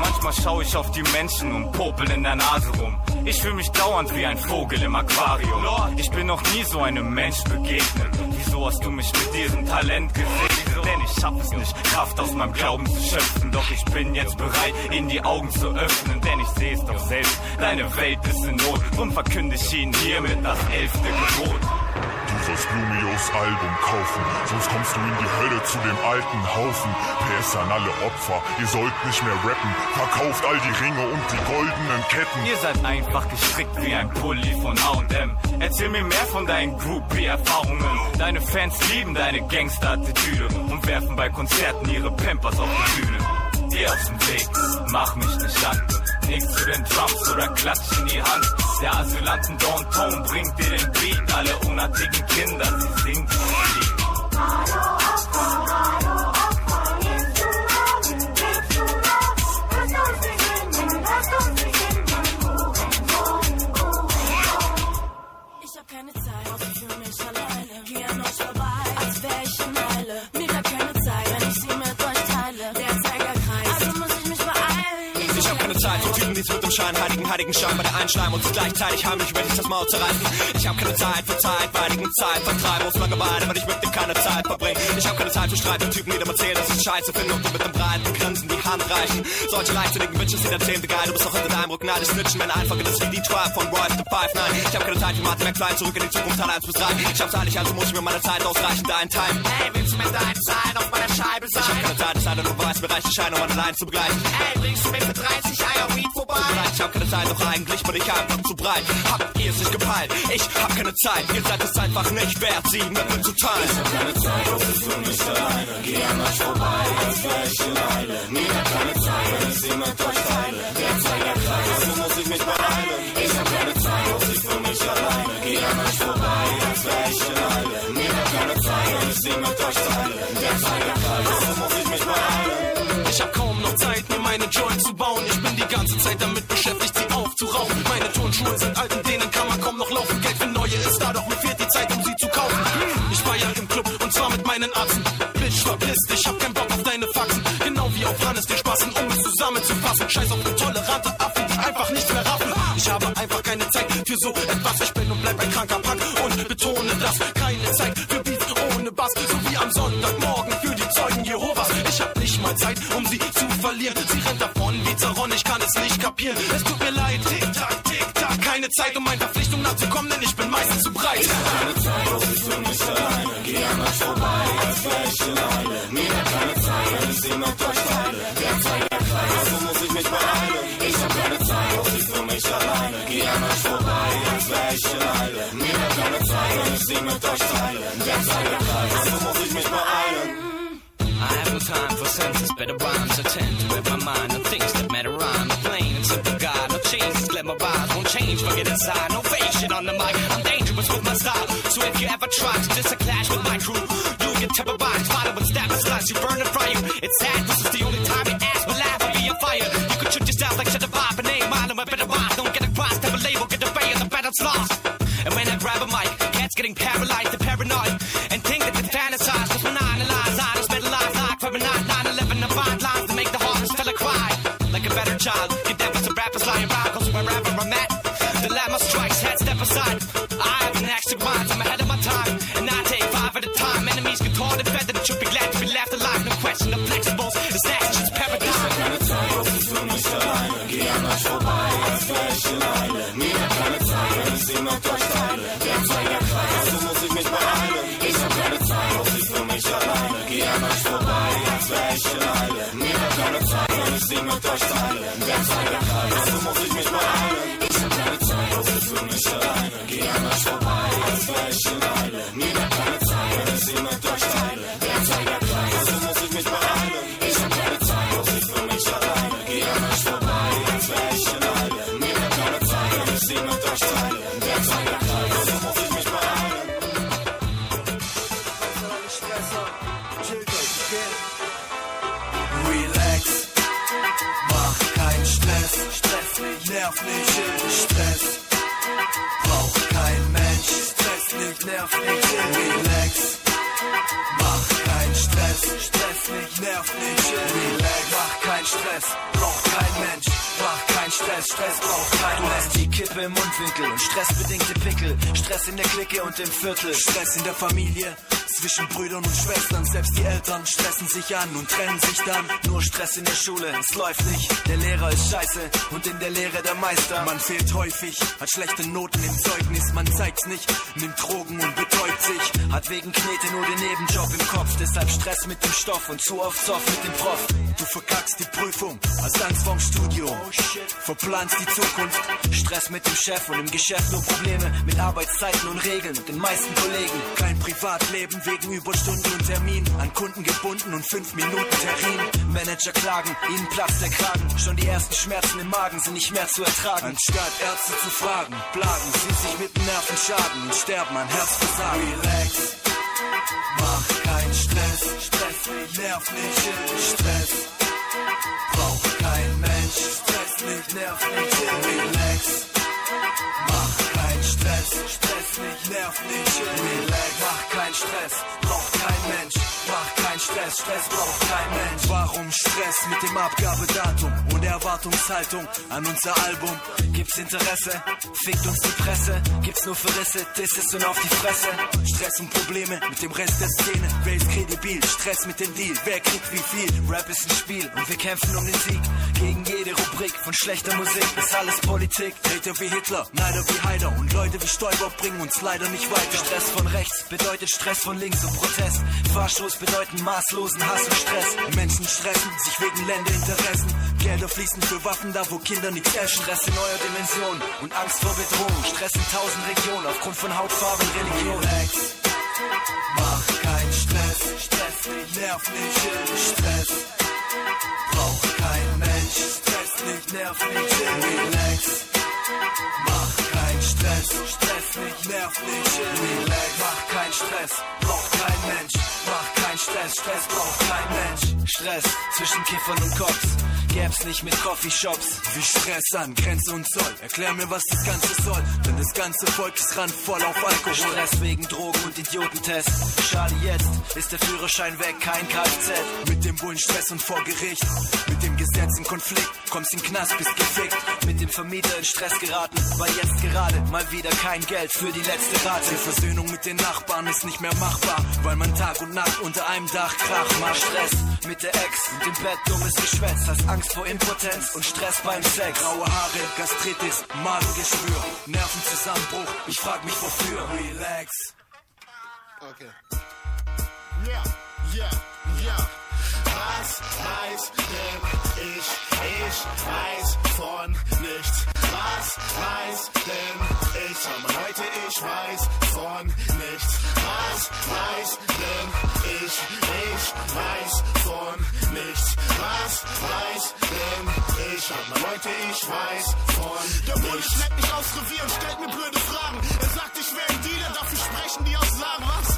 Manchmal schaue ich auf die Menschen und popel in der Nase rum. Ich fühle mich dauernd wie ein Vogel im Aquarium. Ich bin noch nie so einem Mensch begegnet. Wieso hast du mich mit diesem Talent gesegnet? Denn ich schaff es nicht, Kraft aus meinem Glauben zu schöpfen. Doch ich bin jetzt bereit, ihnen die Augen zu öffnen. Denn ich sehe es doch selbst, deine Welt ist in Not. Drum verkünde ich ihnen hiermit das elfte Gebot. Sollst Blumios Album kaufen, sonst kommst du in die Hölle zu dem alten Haufen. PS an alle Opfer, ihr sollt nicht mehr rappen. Verkauft all die Ringe und die goldenen Ketten. Ihr seid einfach gestrickt wie ein Pulli von H&M. Erzähl mir mehr von deinen Groupie-Erfahrungen. Deine Fans lieben deine Gangster-Attitüde und werfen bei Konzerten ihre Pampers auf die Bühne. Geh aus dem Weg, mach mich nicht an. Nix zu den Drums oder klatsch in die Hand. Der Asylanten Don Tone bringt dir den Beat. Alle unartigen Kinder, sie singen dieses Lied. Zeit für Typen, die es mit dem Schein heiligen, heiligen Schein bei der einschleimen und sich gleichzeitig heimlich über sich das Maul zerreißen. Ich hab keine Zeit für zeitweiligen Zeit vertreiben muss Langeweile, weil ich mit dem keine Zeit verbringe. Ich hab keine Zeit für Streit mit Typen, die dem erzählen, dass ich Scheiße finde und mit einem breiten Grinsen die Hand reichen. Solche leichtsinnigen Bitches, die dann zehnte geil, du bist noch hinter deinem Rücken, alle snitchen, wenn einfach das wie die 12 von Royce to 5 Nein, ich hab keine Zeit für Martin McFly, zurück in die Zukunft, Teil 1 bis 3. Ich hab's eilig, also muss ich mir meine Zeit ausreichen, dein Time. Hey, willst du mit deinen Zahlen auf meiner Scheibe sein? Ich hab keine Zeit, es sei denn, du weißt, mir reicht die Scheine, um meine Line zu begleichen. Ey, bringst du mir für 30 Eier Weed vorbei? Ich hab keine Zeit, doch eigentlich bin ich einfach zu breit. Habt ihr es nicht gepeilt? Ich hab keine Zeit, ihr seid es einfach nicht wert, sie mit mir zu teilen. Ich hab keine Zeit, das ist für mich alleine. Geh an euch vorbei, als wär ich in Eile. Mir hat keine Zeit, wenn ich sie mit euch teile. Der Zeigerkreis, so muss ich mich beeilen. Ich hab keine Zeit, das ist für mich alleine. Geh an euch vorbei, als wär ich in Eile. Mir hat keine Zeit, wenn ich sie mit euch teile. Der Zeigerkreis, so muss ich mich beeilen. Ich hab kaum noch Zeit, mir meine Joint zu bauen. Ich ganze Zeit damit beschäftigt, sie aufzurauchen. Meine Turnschuhe sind alt, in denen kann man kaum noch laufen. Geld für neue ist da, doch mir fehlt die Zeit, um sie zu kaufen. Ich feier im Club und zwar mit meinen Atzen. Bitch, verpiss dich, hab keinen Bock auf deine Faxen. Genau wie auf Hannes, den Spaß, um es zusammenzufassen. Scheiß auf tolerante Affen, die einfach nicht mehr raffen. keine Zeit für so etwas. Ich bin und bleib ein kranker Pack und betone das. Keine Zeit für Beats ohne Bass, so wie am Sonntagmorgen mal Zeit, um sie zu verlieren. Sie rennt davon wie Zaron, ich kann es nicht kapieren. Es tut mir leid, tick-tack, tick-tack. Keine Zeit, um meinen Verpflichtungen nachzukommen, denn ich bin meistens zu breit. Ich keine Zeit, das ist für mich alleine. Geh an euch vorbei, als wär ich alleine. Mir hat keine Zeit, wenn ich sie mit euch teile. Der Zeit der Kreis, also muss ich mich beeilen. Ich hab keine Zeit, das ist für mich alleine. Geh an euch vorbei, als wär ich alleine. Mir hat keine Zeit, wenn ich sie mit euch teile. Der Zeit der Kreis, also muss time for senses, better rhymes. I tend to read my mind on things that matter. I'm plain and simple guy. No changes, let my vibes won't change. Forget inside, no fake shit on the mic. I'm dangerous with my style. So if you ever try to diss a clash with my crew, you'll get by spotted with stab and slice. You burn and fry you. It's sad, this is the only time your ass will laugh or be a fire. You can shoot yourself like shut the vibe and aim on a better rhyme. Don't get across, never label, get the bay the battle's lost. And when I grab a mic, cats getting paralyzed, they're paranoid. John wenn ich sie mit euch teile. Der Zeit der Kreis, also muss nerv nicht, relax, mach keinen Stress, Stress nicht, nerv nicht, relax, mach keinen Stress, braucht kein Mensch, mach keinen Stress, Stress braucht kein Du Mensch. hast die Kippe im Mundwinkel und stressbedingte Pickel. Stress in der Clique und im Viertel. Stress in der Familie, zwischen Brüdern und Schwestern, selbst die Eltern stressen sich an und trennen sich dann. Nur Stress in der Schule, es läuft nicht. Der Lehrer ist scheiße und in der Lehre der Meister. Man fehlt häufig, hat schlechte Noten im Zeugnis, man zeigt's nicht, nimmt Drogen und betäubt sich. Hat wegen Knete nur den Nebenjob im Kopf. Deshalb Stress mit dem Stoff und zu oft Soft mit dem Prof. Du verkackst die Prüfung, hast Angst vorm Studium, verplanst die Zukunft. Stress mit dem Chef und im Geschäft nur Probleme mit Arbeitszeiten und Regeln und den meisten Kollegen. Kein Privatleben wegen Überstunden und Termin, an Kunden gebunden und 5 Minuten Termin. Manager klagen, ihnen platzt der Kragen. Schon die ersten Schmerzen im Magen sind nicht mehr zu ertragen. Anstatt Ärzte zu fragen, plagen sie sich mit Nervenschaden und sterben an Herzversagen. Relax, mach keinen Stress, Stress nerv nicht, Stress braucht kein Mensch, Stress nicht, nerv nicht, relax, Stress, nicht, nerv nicht, relax, mach keinen Stress, braucht kein Mensch, mach keinen Stress, Stress braucht kein Mensch. Warum Stress mit dem Abgabedatum und Erwartungshaltung an unser Album? Gibt's Interesse? Fickt uns die Presse? Gibt's nur Verrisse? Disses und auf die Fresse? Stress und Probleme mit dem Rest der Szene. Wer ist kredibil? Stress mit dem Deal. Wer kriegt wie viel? Rap ist ein Spiel und wir kämpfen um den Sieg. Gegen jede Rubrik von schlechter Musik ist alles Politik. Hater wie Hitler, Neider wie Heider und Leute wie Stoiber bringen uns leider nicht weiter. Stress von rechts bedeutet Stress von links und Protest. Fahrstoß bedeuten maßlosen Hass und Stress. Menschen stressen sich wegen Länderinteressen. Gelder fließen für Waffen da, wo Kinder nichts essen. Stress in neuer Dimension und Angst vor Bedrohung. Stress in tausend Regionen aufgrund von Hautfarbe und Religion. Relax, mach keinen Stress, Stress nicht, nerv nicht, Stress braucht kein Mensch, Stress nicht, nerv nicht, relax, mach keinen Stress, Stress nicht, nerv nicht, relax, mach keinen Stress, braucht kein Mensch, mach keinen Stress, Stress braucht kein Mensch. Stress zwischen Kiffern und Cops gäb's nicht mit Coffeeshops. Wie Stress an Grenze und Zoll. Erklär mir, was das Ganze soll. Denn das ganze Volk ist randvoll auf Alkohol. Stress wegen Drogen und Idiotentest. Schade, jetzt ist der Führerschein weg, kein Kfz. Mit dem Bullen Stress und vor Gericht. Mit dem Gesetz in Konflikt. Kommst in Knast, bist gefickt. Mit dem Vermieter in Stress geraten, weil jetzt gerade mal wieder kein Geld für die letzte Rate. Die Versöhnung mit den Nachbarn ist nicht mehr machbar, weil man Tag und Nacht unter einem Dach krach macht. Stress mit der Ex und im Bett dummes Geschwätz. Hast Angst vor Impotenz und Stress beim Sex. Graue Haare, Gastritis, Magengeschwür, Nervenzusammenbruch. Ich frag mich wofür. Relax. Okay. Ja, ja, ja. Was weiß denn ich? Ich weiß von nichts. Was weiß denn ich? Schau mal Leute, ich weiß von nichts. Was weiß denn ich? Ich weiß von nichts. Was weiß denn ich? Schau mal Leute, ich weiß von Der Bulle schleppt mich aufs Revier und stellt mir blöde Fragen. Er sagt, ich wäre ein Dealer, dafür sprechen die Aussagen. Was?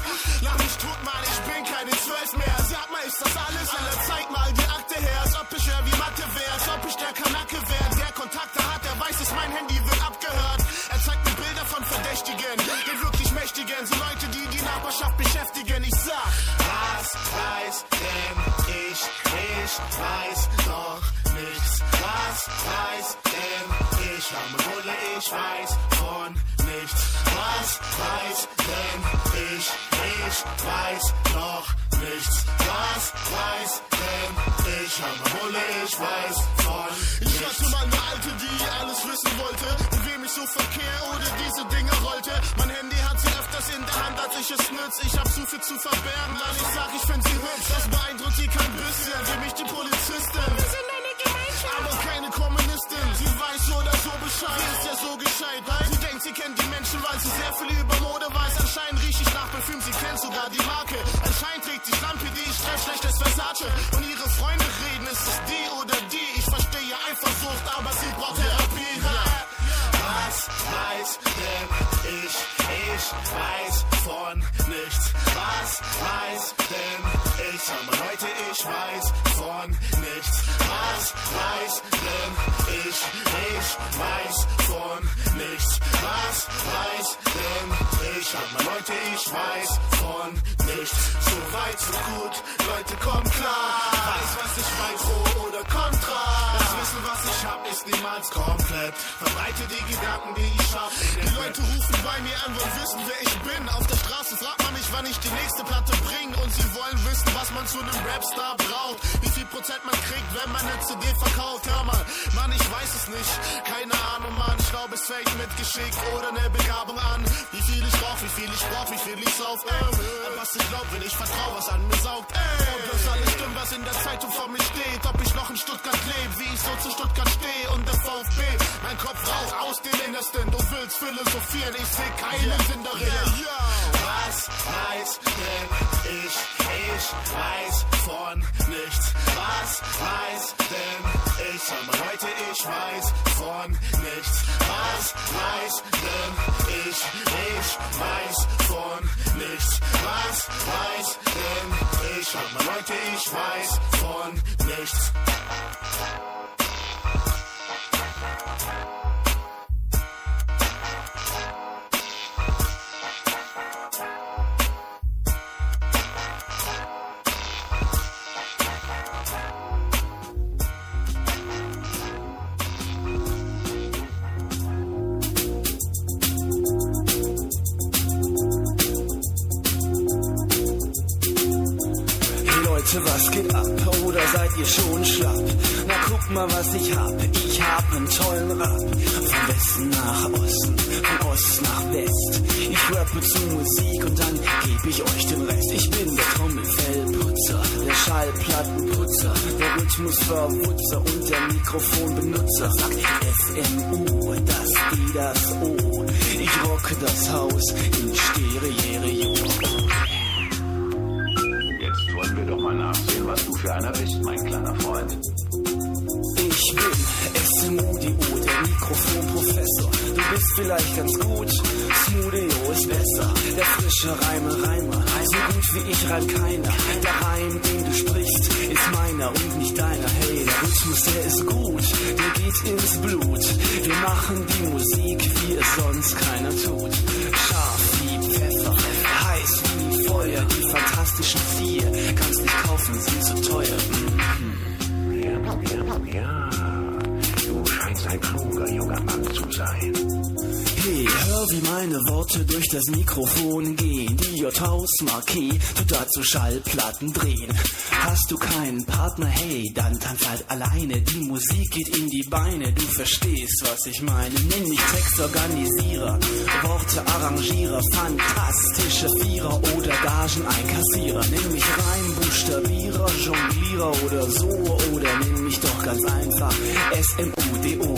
Lach mich tot, Mann, ich bin keine Zwölf mehr. Sag mal, ist das alles? Eller zeig mein Handy wird abgehört. Er zeigt mir Bilder von Verdächtigen, den wirklich Mächtigen. So Leute, die die Nachbarschaft beschäftigen. Ich sag, was weiß denn ich? Ich weiß noch nichts. Was weiß denn ich? Bulle, ich weiß von nichts. Was weiß denn ich? Ich weiß noch nichts. Was weiß denn ich? Bulle, ich weiß von nichts. Ich hatte mal eine Alte, die alles wissen wollte. Und wem ich so verkehr oder diese Dinge rollte. Mein Handy hat sie öfters in der Hand, als ich es nütz. Ich hab zu viel zu verbergen, weil ich sag, ich find sie hübsch. Das beeindruckt sie kein bisschen, wie mich die Polizistin. Wir sind eine Gemeinschaft. Aber keine Kommunistin. Sie weiß so oder so Bescheid. Sie ist ja so gescheit. Sie denkt, sie kennt die Menschen, weil sie sehr viel über Mode weiß. Anscheinend riech ich nach Parfüm, sie kennt sogar die Marke. Anscheinend trägt die Schlampe, die ich treffe, schlechtes Versace. Und ihre Freunde reden, ist es die oder die. Ich verstehe Eifersucht, aber sie braucht Therapie. Was weiß denn ich? Ich weiß von nichts. Was weiß denn ich? Mal Leute, ich weiß von nichts. Was weiß denn ich? Ich weiß von nichts. Was weiß denn ich? Schau mal Leute, ich weiß von nichts. So weit, so gut, Leute, kommt klar. Weiß, was ich weiß, pro ist niemals komplett. Verbreite die Gedanken, die ich hab. Die Leute rufen bei mir an, wollen wissen, wer ich bin. Auf der Straße fragt man mich, wann ich die nächste Platte bringe. Und sie wollen wissen, was man zu einem Rapstar braucht. Wie viel Prozent man kriegt, wenn man eine CD verkauft. Hör mal, Mann, ich weiß es nicht. Keine Ahnung, Mann. Ich glaube, es fängt mit Geschick oder eine Begabung an. Wie viel ich brauch, wie viel ich brauch, wie viel ich sauf. Äh, was ich glaub, wenn ich vertrau, was an mir saugt. Ey, und das alles stimmt, was in der Zeitung vor mir steht. Ob ich noch in Stuttgart lebe, wie ich so zu Stuttgart stehe. Und der VfB, mein Kopf raucht aus dem Innersten. Du willst philosophieren, ich seh keinen Sinn darin. Was weiß denn ich? Ich weiß von nichts. Was weiß denn ich? Leute, ich weiß von nichts. Was weiß denn ich? Ich weiß von nichts. Was weiß denn ich? Leute, ich weiß von nichts. Leute, was geht ab? Oder seid ihr schon schlapp? Na guck mal, was ich hab. Ich hab einen tollen Rap. Von Westen nach Osten, von Ost nach West. Ich rappe zu Musik und dann geb ich euch den Rest. Ich bin der Trommelfellputzer, der Schallplattenputzer, der Rhythmusverwutzer und der Mikrofonbenutzer. Sagt FMU, das I, das O. Ich rocke das Haus in Stereo. kleiner Wicht, mein kleiner Freund. Ich bin SMUDO, der Mikrofonprofessor. Du bist vielleicht ganz gut, Studio ist besser. Der frische Reime, Reimer, so gut wie ich reimt keiner. Der Reim, den du sprichst, ist meiner und nicht deiner. Hey, der Rhythmus, der ist gut, der geht ins Blut. Wir machen die Musik, wie es sonst keiner tut. Scharf wie Pfeffer, heiß wie Feuer plastischen Zieher. Kannst nicht kaufen, sind zu teuer. Mm. Ja, ja, ja. Du scheinst ein kluger junger Mann zu sein. Idee. Hör, wie meine Worte durch das Mikrofon gehen. Die J-Haus-Marquis tut dazu Schallplatten drehen. Hast du keinen Partner, hey, dann tanz halt alleine. Die Musik geht in die Beine, du verstehst, was ich meine. Nenn mich Textorganisierer, Worte Arrangierer, fantastische Vierer oder Gagen einkassierer. Nenn mich Reimbuchstabierer, Jonglierer oder so. Oder nenn mich doch ganz einfach SMUDO.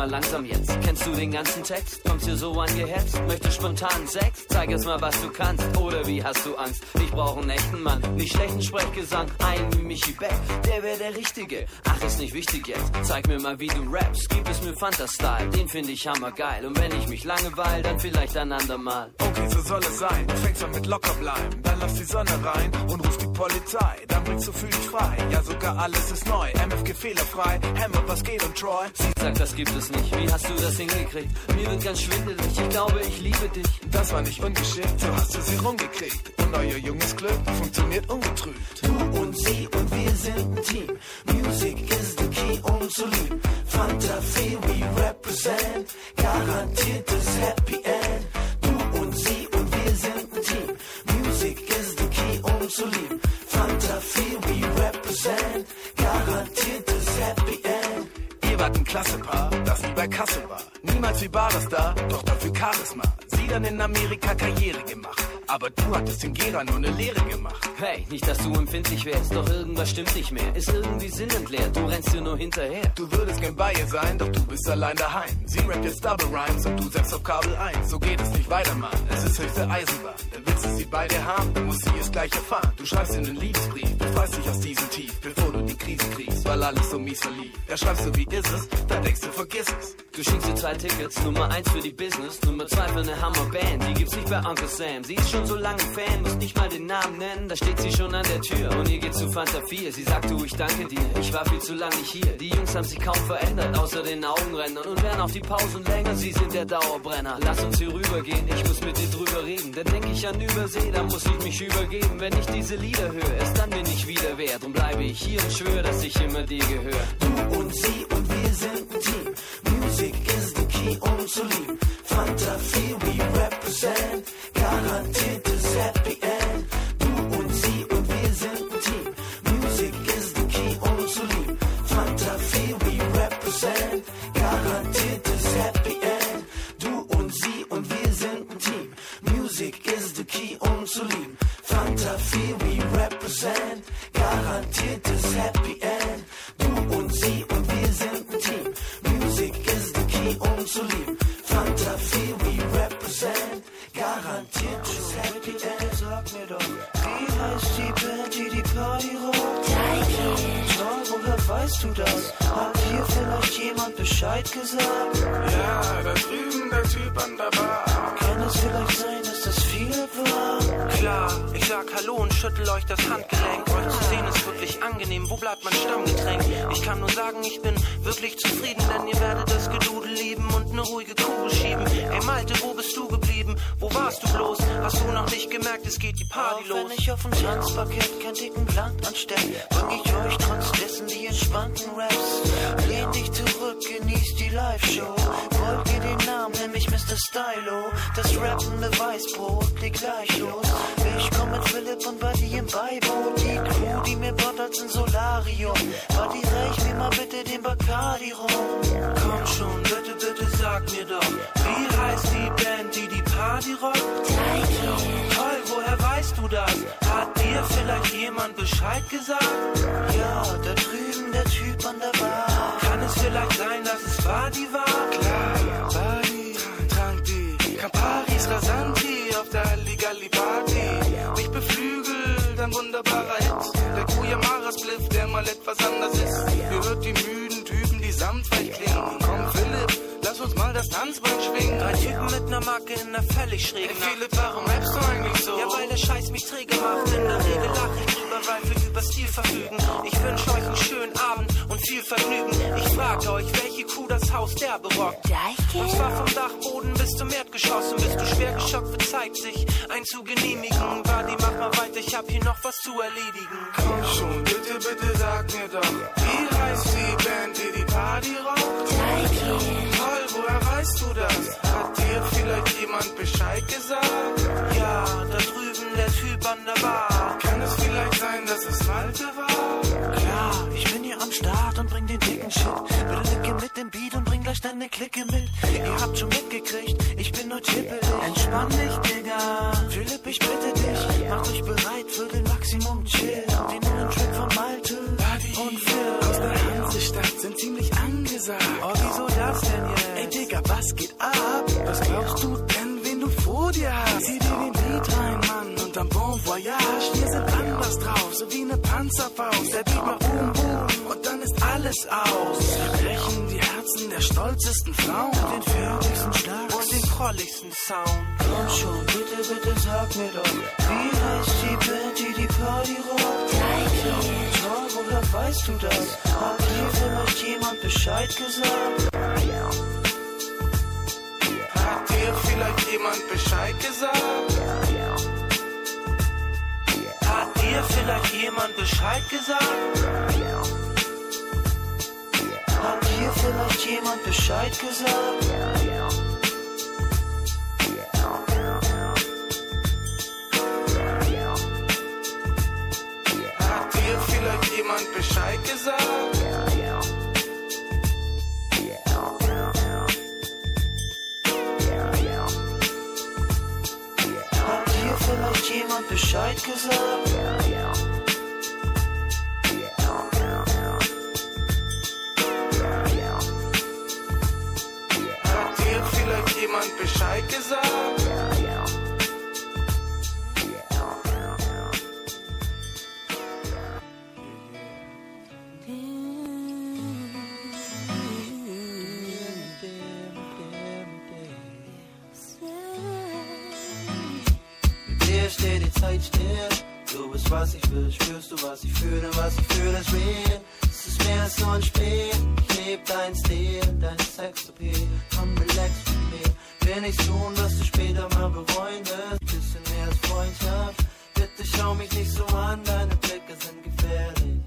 Mal langsam jetzt, kennst du den ganzen Text? Kommst dir so angehetzt, möchtest spontan Sex? Zeig jetzt mal, was du kannst, oder wie hast du Angst? Ich brauch einen echten Mann, nicht schlechten Sprechgesang, einen wie Michi Beck, der wäre der Richtige. Ach, ist nicht wichtig jetzt, zeig mir mal, wie du rappst, gib es mir Fanta-Style, den find ich hammergeil. Und wenn ich mich langeweil, dann vielleicht ein andermal. Okay, so soll es sein. Du fängst an mit locker bleiben, dann lass die Sonne rein und rufst die Polizei. Bringst du fühl dich frei. Ja, sogar alles ist neu. MFG fehlerfrei. Hammer, was geht und Troy? Sie sagt, das gibt es nicht. Wie hast du das hingekriegt? Mir wird ganz schwindelig. Ich glaube, ich liebe dich. Das war nicht ungeschickt, so hast du sie rumgekriegt. Und euer junges Glück funktioniert ungetrübt. Du und sie und wir sind ein Team. Nicht, dass du empfindlich wärst, doch irgendwas stimmt nicht mehr. Ist irgendwie sinnentleert, du rennst dir nur hinterher. Du würdest gern bei ihr sein, doch du bist allein daheim. Sie rappt jetzt Double Rhymes und du setzt auf Kabel 1. So geht es nicht weiter, Mann. Es ist höchste Eisenbahn. Willst du sie bei dir haben, dann muss sie es gleich erfahren. Du schreibst in einen Liebesbrief, befreist dich aus diesem Tief, bevor du die Krise kriegst, weil alles so mies verlief. Da schreibst du, wie ist es, da denkst du, vergiss es. Du schenkst dir zwei Tickets, Nummer eins für die Business, Nummer zwei für eine Hammerband. Die gibt's nicht bei Uncle Sam. Sie ist schon so lange Fan, muss nicht mal den Namen nennen. Da steht sie schon an der Tür und ihr geht zu Fanta 4. Sie sagt, du, ich danke dir, ich war viel zu lange nicht hier. Die Jungs haben sich kaum verändert, außer den Augenrändern und werden auch die Pausen länger. Sie sind der Dauerbrenner. Lass uns hier rübergehen, ich muss mit dir drüber reden. Denn denk ich an Übersee, dann muss ich mich übergeben. Wenn ich diese Lieder höre, erst dann bin ich wieder wert. Und bleibe ich hier und schwöre, dass ich immer dir gehöre. Du und sie und key, um zu lieben. Fanta Fee, Party Auch los? wenn ich auf dem Tanzparkett kein dicken Blatt anstelle, bring ich euch trotz dessen die entspannten Raps. Lehn dich zurück, genieß die Live-Show. Folgt ihr den Namen, nämlich Mr. Stylo. Das rappende Weißbrot, leg gleich los. Ich komm mit Philipp und Buddy im Beiboot. Die Crew, die mir als ein Solarium. Buddy, reich mir mal bitte den Bacardi rum. Komm schon, bitte, bitte sag mir doch, wie heißt die Band, die die Party rockt? Vielleicht jemand Bescheid gesagt? Ja, da drüben der Typ an der Bar. Kann es vielleicht sein, dass es Badi war? Klar, Bari, Tranti, Camparis, Rasanti auf der Halligalli Party. Mich beflügelt, ein wunderbarer Hit. Der Kuyamara Spliff, der mal etwas anders ist. Ihr hört die müden Typen, die samtweich klingen. Lass uns mal das Tanzbein schwingen. Drei Typen mit ner Macke in ner völlig schrägen Hey Philipp, warum rappst du eigentlich so? Ja, weil der Scheiß mich träge macht. In der Regel lach ich weil wir über Stil verfügen. Ich wünsch euch einen schönen Abend und viel Vergnügen. Ich frag euch, welche Kuh das Haus der berockt. Und zwar vom Dachboden bis zum Erdgeschoss. Und bist du schwer geschockt, wird Zeit, sich ein zu genehmigen. Buddy, mach mal weiter, ich hab hier noch was zu erledigen. Komm schon, bitte, bitte sag mir doch, wie heißt die Band, die die Party rockt? Toll, woher weißt du das? Hat dir vielleicht jemand Bescheid gesagt? Ja, da drüben der Typ an der Bar sein, dass es alte war? Klar, ich bin hier am Start und bring den dicken Shit. Bitte mit dem Beat und bring gleich deine Clique mit. Ihr habt schon mitgekriegt, ich bin nur chippelig. Entspann dich, Digga. Philipp, ich bitte dich. mach euch bereit für den Maximum Chill. Den neuen Track von Malte und Phil. Aus der Hansestadt sind ziemlich angesagt. Oh, wieso das denn jetzt? Ey, Digga, was geht ab? Was glaubst du denn? Vor dir hast? Zieh dir den Beat rein, Mann, und dann Bon Voyage. Wir sind anders drauf, so wie ne Panzerfaust. Der Beat macht Boom Boom und dann ist alles aus. Wir brechen die Herzen der stolzesten Frauen. Den fertigsten Schlag und den prolligsten Sound. Komm schon, bitte, bitte sag mir doch, wie heißt die Band, die die Party rockt? Toll, woher weißt du das? Hat hier vielleicht jemand Bescheid gesagt? Hat dir vielleicht jemand Bescheid gesagt? Hat dir vielleicht jemand Bescheid gesagt? Hat dir vielleicht jemand Bescheid gesagt? Hat dir vielleicht jemand Bescheid gesagt? Vielleicht jemand Bescheid gesagt? Hat dir vielleicht jemand Bescheid gesagt? Dir steht die Zeit still. Du bist was ich will, spürst du was ich fühle, was ich fühle ist real. Es ist mehr als nur ein Spiel. Ich lieb dein Stil, dein Sexappeal. Komm, relax mit mir. Will nichts tun, was du später mal bereuen wirst. Bisschen mehr als Freundschaft. Bitte schau mich nicht so an, deine Blicke sind gefährlich.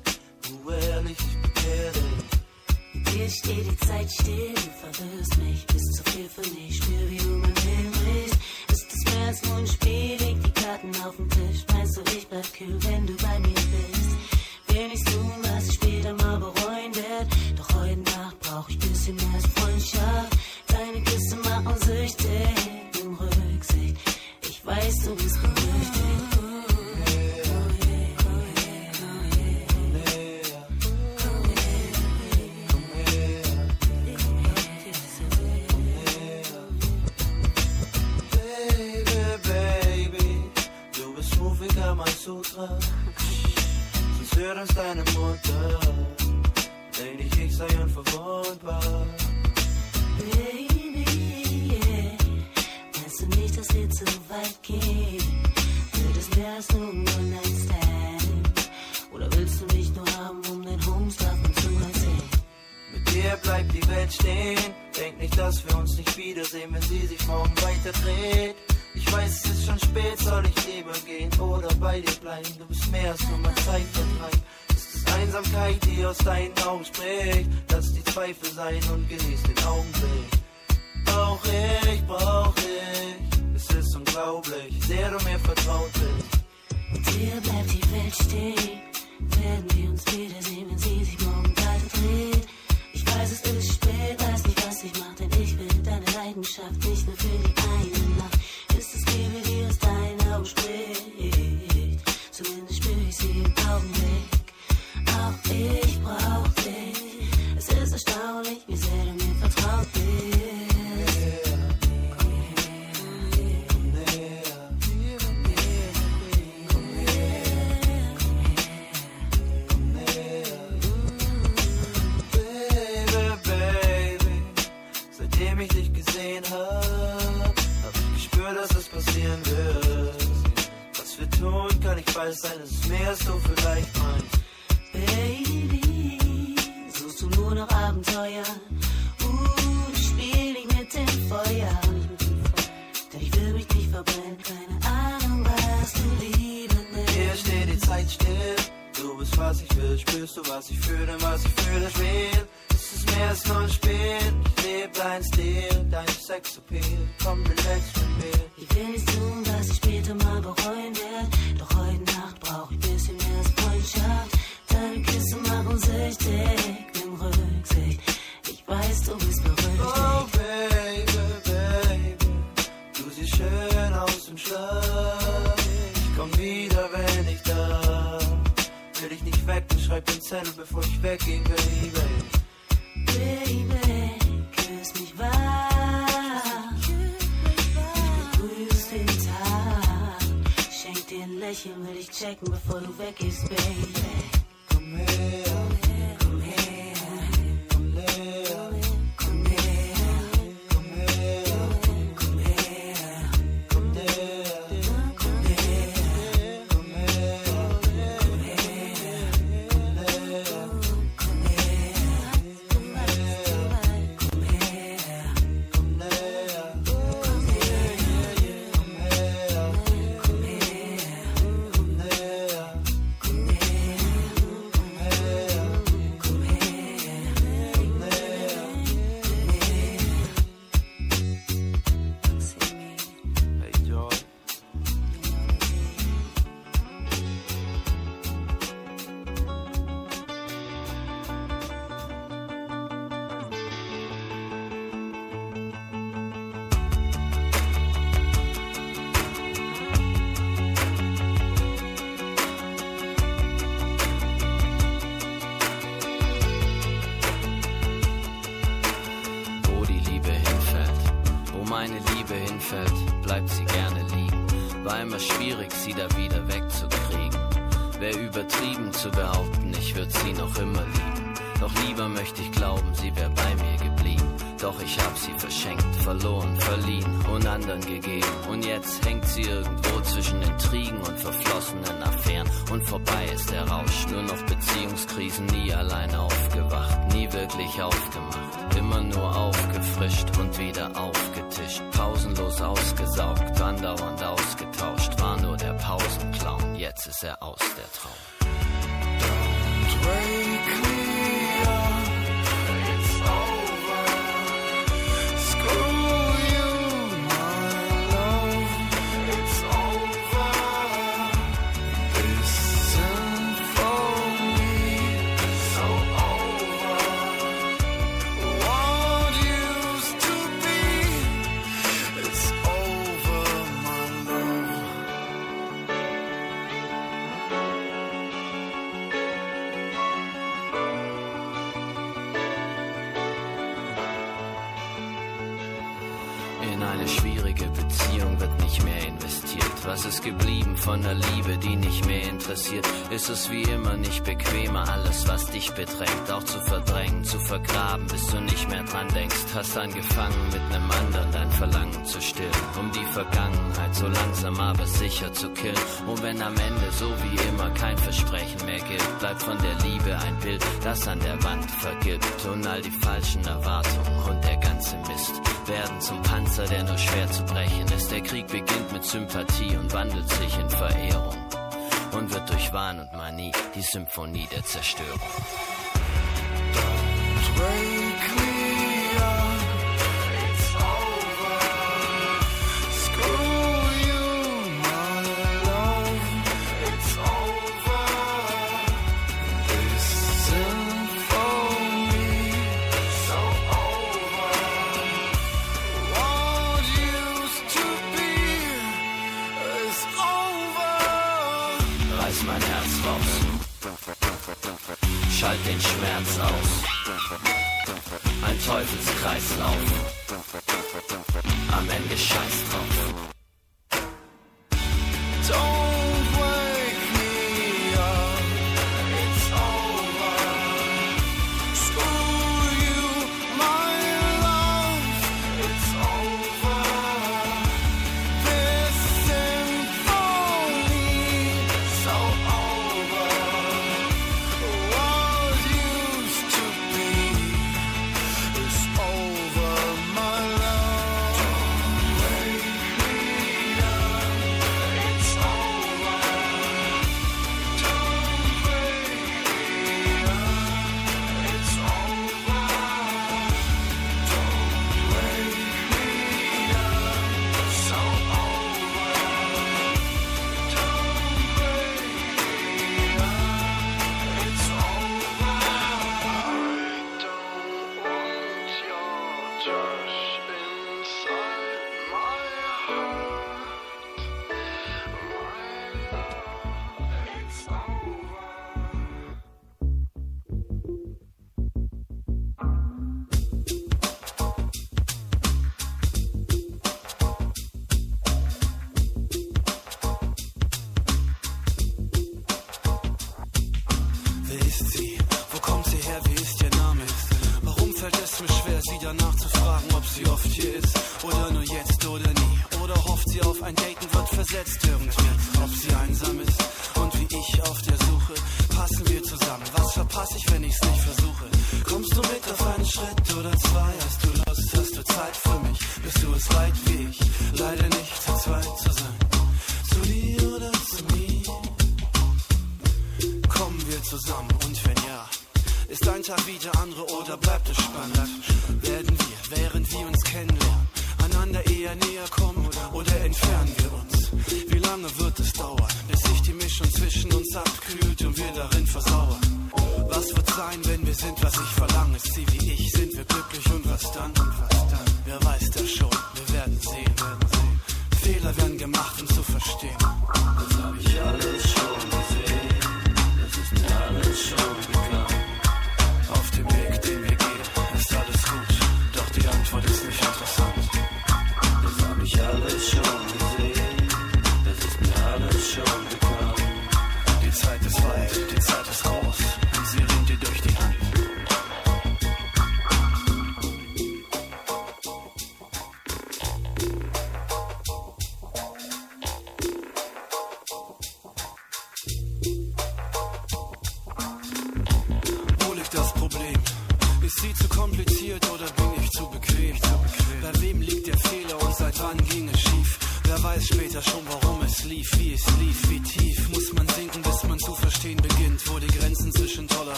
Du ehrlich, ich bekehr dich. Dir steht die Zeit still, du verwirrst mich, bist zu viel für mich, spür wie du mein Leben nur ein Spiel, leg die Karten auf den Tisch, meinst du, ich bleib kühl, wenn du bei mir bist. Will nichts tun, was ich später mal bereuen Sutra. Sonst hört uns deine Mutter. Denk ich, ich sei unverwundbar. Baby, yeah. Meinst du nicht, dass wir zu weit gehen? Wird es mehr als nur ein One-Night-Stand? Oder willst du mich nur haben, um dein Homestuff zu erzählen? Mit dir bleibt die Welt stehen. Denk nicht, dass wir uns nicht wiedersehen, wenn sie sich morgen weiter dreht. Ich weiß, es ist schon spät, soll ich lieber gehen oder bei dir bleiben? Du bist mehr als nur mein Zeitvertreib. Ist es Einsamkeit, die aus deinen Augen spricht? Lass die Zweifel sein und genieß den Augenblick. Brauch ich, brauch ich. Es ist unglaublich, sehr du mir vertraut bist. Mit dir bleibt die Welt stehen. Werden wir uns wiedersehen, wenn sie sich morgen weiter dreht? Ich weiß, es ist spät, weiß nicht, was ich mach, denn ich will deine Leidenschaft ich brauch dich. Es ist erstaunlich, wie sehr du mir vertraut bist. Baby, Baby, seitdem ich dich gesehen hab, hab ich gespürt, dass es passieren wird. Was wir tun, kann ich weiß sein, es ist mehr als vielleicht meinst. Baby, suchst du nur noch Abenteuer? Uh, spiel nicht mit dem Feuer. Denn ich will mich nicht verbrennen, keine Ahnung, was du Liebe nennst. Hier steht die Zeit still. Du bist was ich will, spürst du was ich fühle, was ich fühle real. Es ist mehr als nur ein Spiel. Ich lebe dein Stil, dein Sexappeal. Komm, relax mit mir. Ich will nichts tun, was ich später mal bereuen werd. Doch heute Nacht brauch ich bisschen mehr als Freundschaft alle Küsse machen süchtig. Nimm Rücksicht, ich weiß, du bist berüchtigt. Oh, Baby, Baby, du siehst schön aus im Schlaf. Ich komm wieder, wenn ich darf. Will ich nicht wecken, schreib den Zettel, bevor ich weggehe, Baby. Baby, küss mich wach. Lächeln will ich checken, bevor du weggehst, Baby. man. Und vorbei ist der Rausch, nur noch Beziehungskrisen, nie allein aufgewacht, nie wirklich aufgemacht. Immer nur aufgefrischt und wieder aufgetischt. Pausenlos ausgesaugt, andauernd ausgetauscht. War nur der Pausenclown, jetzt ist er aus der Traum. Wake me von der Liebe, die nicht mehr interessiert? Ist es wie immer nicht bequemer, alles was dich bedrängt, auch zu verdrängen, zu vergraben, bis du nicht mehr dran denkst. Hast angefangen mit nem anderen dein Verlangen zu stillen, um die Vergangenheit so langsam aber sicher zu killen. Und wenn am Ende so wie immer kein Versprechen mehr gilt, bleibt von der Liebe ein Bild, das an der Wand vergibt. Und all die falschen Erwartungen und der ganze Mist werden zum Panzer, der nur schwer zu brechen ist. Der Krieg beginnt mit Sympathie und wandelt sich in Verehrung und wird durch Wahn und Manie die Symphonie der Zerstörung. Teufelskreislauf. Am Ende scheiß drauf.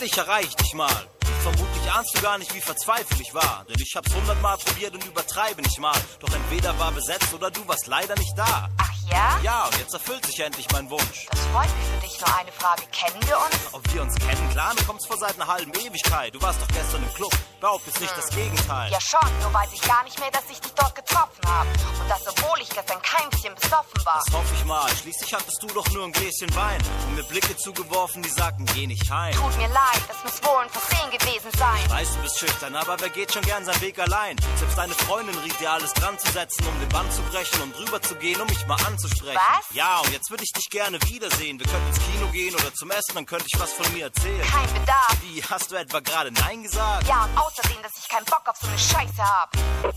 Endlich erreicht dich mal. Vermutlich ahnst du gar nicht, wie verzweifelt ich war. Denn ich hab's hundertmal probiert und übertreibe nicht mal. Doch entweder war besetzt oder du warst leider nicht da. Ach ja? Ja, und jetzt erfüllt sich endlich mein Wunsch. Das freut mich für dich. Nur eine Frage. Kennen wir uns? Ob wir uns kennen? Klar, du kommst vor seit einer halben Ewigkeit. Du warst doch gestern im Club. Behauptest hm. nicht das hm. Gegenteil. Ja schon, nur weiß ich gar nicht mehr, dass ich dich dort getroffen habe. Und das, obwohl ich gestern kein bisschen besoffen war. Das hoffe ich mal. Schließlich hattest du doch nur ein Gläschen Wein und mir Blicke zugeworfen, die sagten, geh nicht heim. Tut mir leid, es muss wohl ein Versehen gewesen sein. Ich weiß, du bist schüchtern, aber wer geht schon gern seinen Weg allein? Selbst deine Freundin riet dir alles dran zu setzen, um den Band zu brechen, um drüber zu gehen, um mich mal anzusprechen. Was? Ja, und jetzt würde ich dich gerne wiedersehen. Wir könnten ins Kino gehen oder zum Essen, dann könnte ich was von mir erzählen. Kein Bedarf. Wie, hast du etwa gerade Nein gesagt? Ja, und außerdem, dass ich keinen Bock auf so eine Scheiße habe.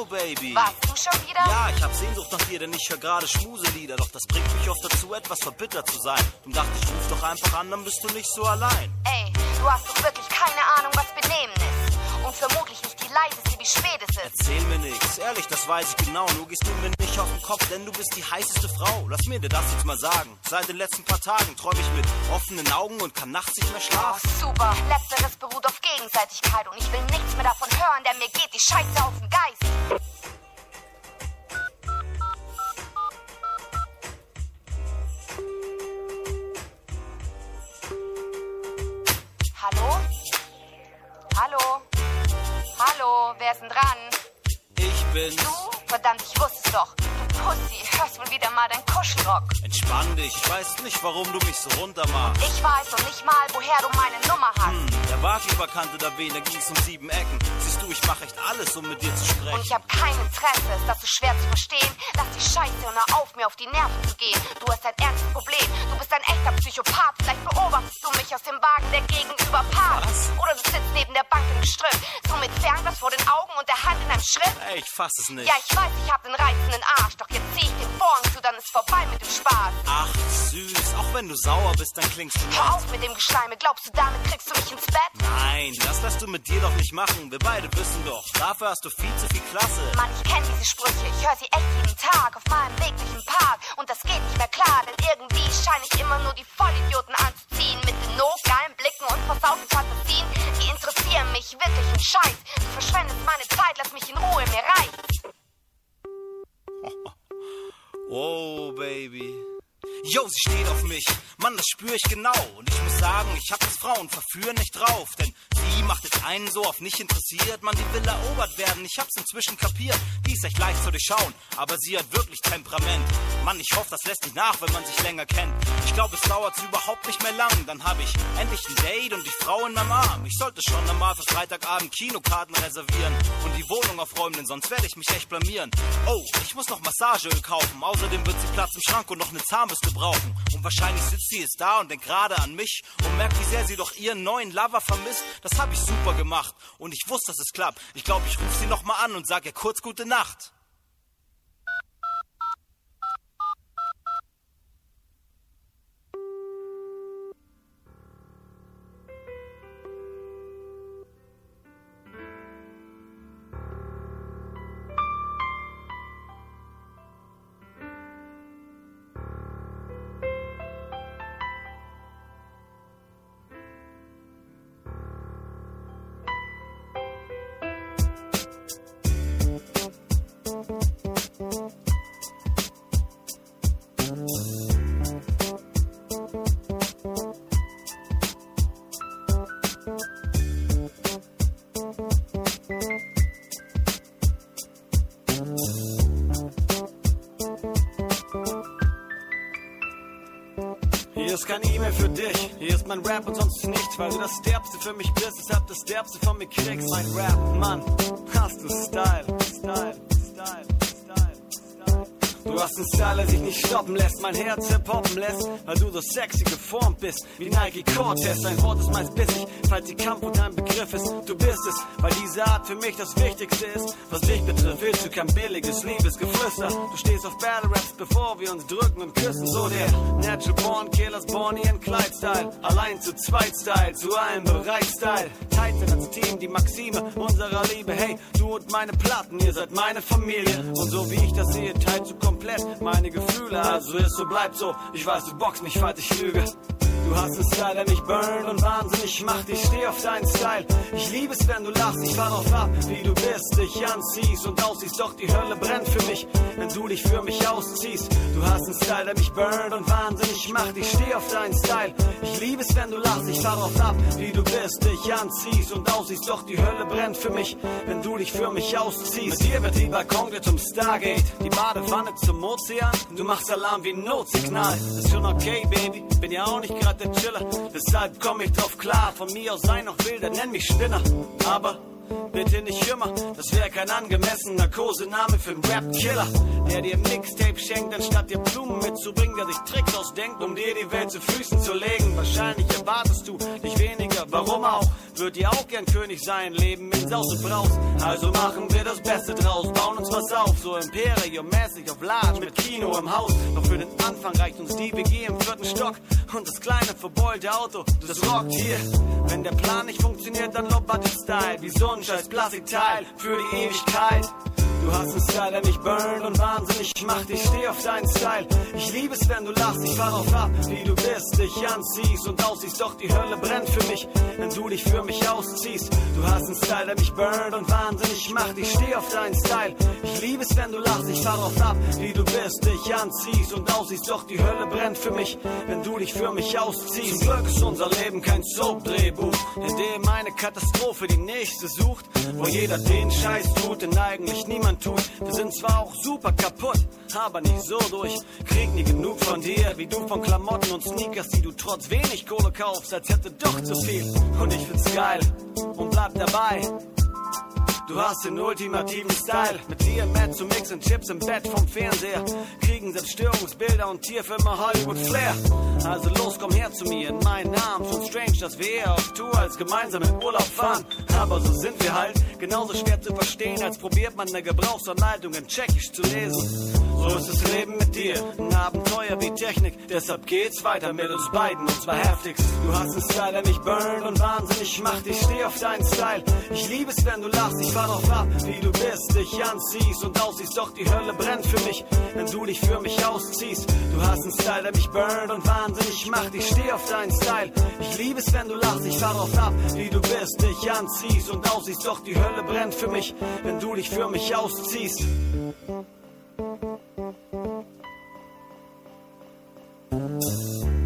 Hallo, Baby. Warst du schon wieder? Ja, ich hab Sehnsucht nach dir, denn ich höre gerade Schmuselieder. Doch das bringt mich oft dazu, etwas verbittert zu sein. Und dachte, ich ruf doch einfach an, dann bist du nicht so allein. Ey, du hast doch wirklich keine Ahnung, was Benehmen ist. Und vermutlich nicht die leiseste, wie spät es ist. Erzähl mir nichts, ehrlich, das weiß ich genau. Nur gehst du mir nicht auf den Kopf, denn du bist die heißeste Frau. Lass mir dir das jetzt mal sagen. Seit den letzten paar Tagen träume ich mit offenen Augen und kann nachts nicht mehr schlafen. Oh, super. Letzteres beruht auf Gegenseitigkeit und ich will nichts mehr davon hören, denn mir geht die Scheiße auf den Geist. Wer ist denn dran? Ich bin's. Du? Verdammt, ich wusste es doch. Pussy, hörst wohl wieder mal dein Kuschelrock. Entspann dich, ich weiß nicht, warum du mich so runter machst. Ich weiß noch nicht mal, woher du meine Nummer hast. Hm, der Barkeeper kannte da wen, da ging's um sieben Ecken. Siehst du, ich mach echt alles, um mit dir zu sprechen. Und ich hab kein Interesse, ist das so schwer zu verstehen? Lass die Scheiße und hör auf, mir auf die Nerven zu gehen. Du hast ein ernstes Problem, du bist ein echter Psychopath. Vielleicht beobachtest du mich aus dem Wagen, der gegenüber parkt. Oder du sitzt neben der Bank im Gestrüpp, so mit Fernglas vor den Augen und der Hand in einem Schritt. Ey, ich fass es nicht. Ja, ich weiß, ich hab den reizenden Arsch, doch jetzt zieh ich den Vorhang zu, dann ist vorbei mit dem Spaß. Ach, süß, auch wenn du sauer bist, dann klingst du Hör auf mit dem Geschleime, glaubst du, damit kriegst du mich ins Bett? Nein, das lässt du mit dir doch nicht machen. Wir beide wissen doch, dafür hast du viel zu viel Klasse. Mann, ich kenn diese Sprüche, ich höre sie echt jeden Tag auf meinem Weg durch den Park. Und das geht nicht mehr klar, denn irgendwie scheine ich immer nur die Vollidioten anzuziehen. Mit den notgeilen Blicken und versauten Fantasien. Die interessieren mich wirklich ein Scheiß. Du verschwendest meine Zeit, lass mich in Ruhe, mir reicht. (laughs) Oh, Baby. Yo, sie steht auf mich. Mann, das spüre ich genau. Und ich muss sagen, ich hab das Frauenverführen nicht drauf. Denn sie macht es einen so auf nicht interessiert. Mann, die will erobert werden. Ich hab's inzwischen kapiert. Die ist echt leicht zu durchschauen. Aber sie hat wirklich Temperament. Mann, ich hoffe, das lässt nicht nach, wenn man sich länger kennt. Ich glaube, es dauert überhaupt nicht mehr lang. Dann hab ich endlich ein Date und die Frau in meinem Arm. Ich sollte schon einmal für Freitagabend Kinokarten reservieren. Und die Wohnung aufräumen, denn sonst werde ich mich echt blamieren. Oh, ich muss noch Massageöl kaufen. Außerdem wird sie Platz im Schrank und noch eine Zahnbürste brauchen. Und wahrscheinlich sitzt sie jetzt da und denkt gerade an mich und merkt, wie sehr sie doch ihren neuen Lover vermisst. Das habe ich super gemacht und ich wusste, dass es klappt. Ich glaube, ich rufe sie noch mal an und sage ihr kurz gute Nacht. Hier ist kein E-Mail für dich, hier ist mein Rap und sonst nichts, weil du das Derbste für mich bist, deshalb das Derbste von mir kriegst. Mein Rap, Mann, hast du Style, Style. Du hast einen Style, der sich nicht stoppen lässt, mein Herz hip-hoppen lässt, weil du so sexy geformt bist, wie Nike Cortez. Dein Wort ist meist bissig, falls die Kampf dein Begriff ist, du bist es, weil diese Art für mich das Wichtigste ist. Was dich betrifft, willst du kein billiges Liebesgeflüster. Du stehst auf Battle Raps, bevor wir uns drücken und küssen, so der Natural Born Killers, Bonnie and Clyde Style. Allein zu zweit Style, zu allem bereit Style. Sind als Team, die Maxime unserer Liebe. Hey, du und meine Platten, ihr seid meine Familie. Und so wie ich das sehe, teilt du komplett meine Gefühle. Also ist so, bleibt so. Ich weiß, du boxst mich, falls ich lüge. Du hast einen Style, der mich burnt und wahnsinnig macht. Ich steh auf deinen Style. Ich liebe es, wenn du lachst. Ich fahr drauf ab, wie du bist, dich anziehst und aussiehst. Doch die Hölle brennt für mich, wenn du dich für mich ausziehst. Du hast einen Style, der mich burnt und wahnsinnig macht. Ich steh auf deinen Style. Ich liebe es, wenn du lachst. Ich fahr drauf ab, wie du bist, dich anziehst und aussiehst. Doch die Hölle brennt für mich, wenn du dich für mich ausziehst. Mit dir wird die Balkon zum Stargate, die Badewanne zum Ozean. Du machst Alarm wie ein Notsignal. Ist schon okay, Baby. Bin ja auch nicht grad der Chiller. Deshalb komm ich drauf klar. Von mir aus sei noch wilder, nenn mich Spinner. Aber bitte nicht immer, das wäre kein angemessener Kosename für einen Rap-Killer. Der dir Mixtape schenkt, anstatt dir Blumen mitzubringen, der sich Tricks ausdenkt, um dir die Welt zu Füßen zu legen. Wahrscheinlich erwartest du dich weniger dir, warum auch? Würd ihr auch gern König sein, leben in Saus und. Also machen wir das Beste draus, bauen uns was auf, so Imperium-mäßig auf Large mit Kino im Haus. Doch für den Anfang reicht uns die WG im vierten Stock und das kleine verbeulte Auto, das rockt hier. Wenn der Plan nicht funktioniert, dann lobbert den Style, wie so ein scheiß Plastikteil für die Ewigkeit. Du hast einen Style, der mich burnt und wahnsinnig macht. Ich steh auf deinen Style. Ich liebe es, wenn du lachst. Ich fahr drauf ab, wie du bist, dich anziehst und aussiehst. Doch die Hölle brennt für mich, wenn du dich für mich ausziehst. Du hast einen Style, der mich burnt und wahnsinnig macht. Ich steh auf deinen Style. Ich liebe es, wenn du lachst. Ich fahr drauf ab, wie du bist, dich anziehst und aussiehst. Doch die Hölle brennt für mich, wenn du dich für mich ausziehst. Zum Glück ist unser Leben kein Soap-Drehbuch, in dem eine Katastrophe die nächste sucht, wo jeder den Scheiß tut, den eigentlich niemand tut. Wir sind zwar auch super kaputt, aber nicht so durch. Krieg nie genug von dir, wie du von Klamotten und Sneakers, die du trotz wenig Kohle kaufst, als hätte doch zu viel. Und ich find's geil und bleib dabei. Du hast den ultimativen Style. Mit dir im Bett zu mixen, Chips im Bett vom Fernseher. Kriegen Zerstörungsbilder und Tierfilme Hollywood Flair. Also los, komm her zu mir in meinen Arm. Schon strange, dass wir auf Tour als gemeinsam in Urlaub fahren. Aber so sind wir halt. Genauso schwer zu verstehen, als probiert man eine Gebrauchsanleitung in Tschechisch zu lesen. So ist das Leben mit dir. Ein Abenteuer wie Technik. Deshalb geht's weiter mit uns beiden und zwar heftigst. Du hast einen Style, der mich burnt und wahnsinnig macht. Ich steh auf deinen Style. Ich liebe es, wenn du lachst. Ich fahr drauf ab, wie du bist, dich anziehst und aussiehst. Doch die Hölle brennt für mich, wenn du dich für mich ausziehst. Du hast einen Style, der mich burnt und wahnsinnig macht. Ich steh auf deinen Style. Ich liebe es, wenn du lachst. Ich fahr drauf ab, wie du bist, dich anziehst und aussiehst. Doch die Hölle brennt für mich, wenn du dich für mich ausziehst. Hey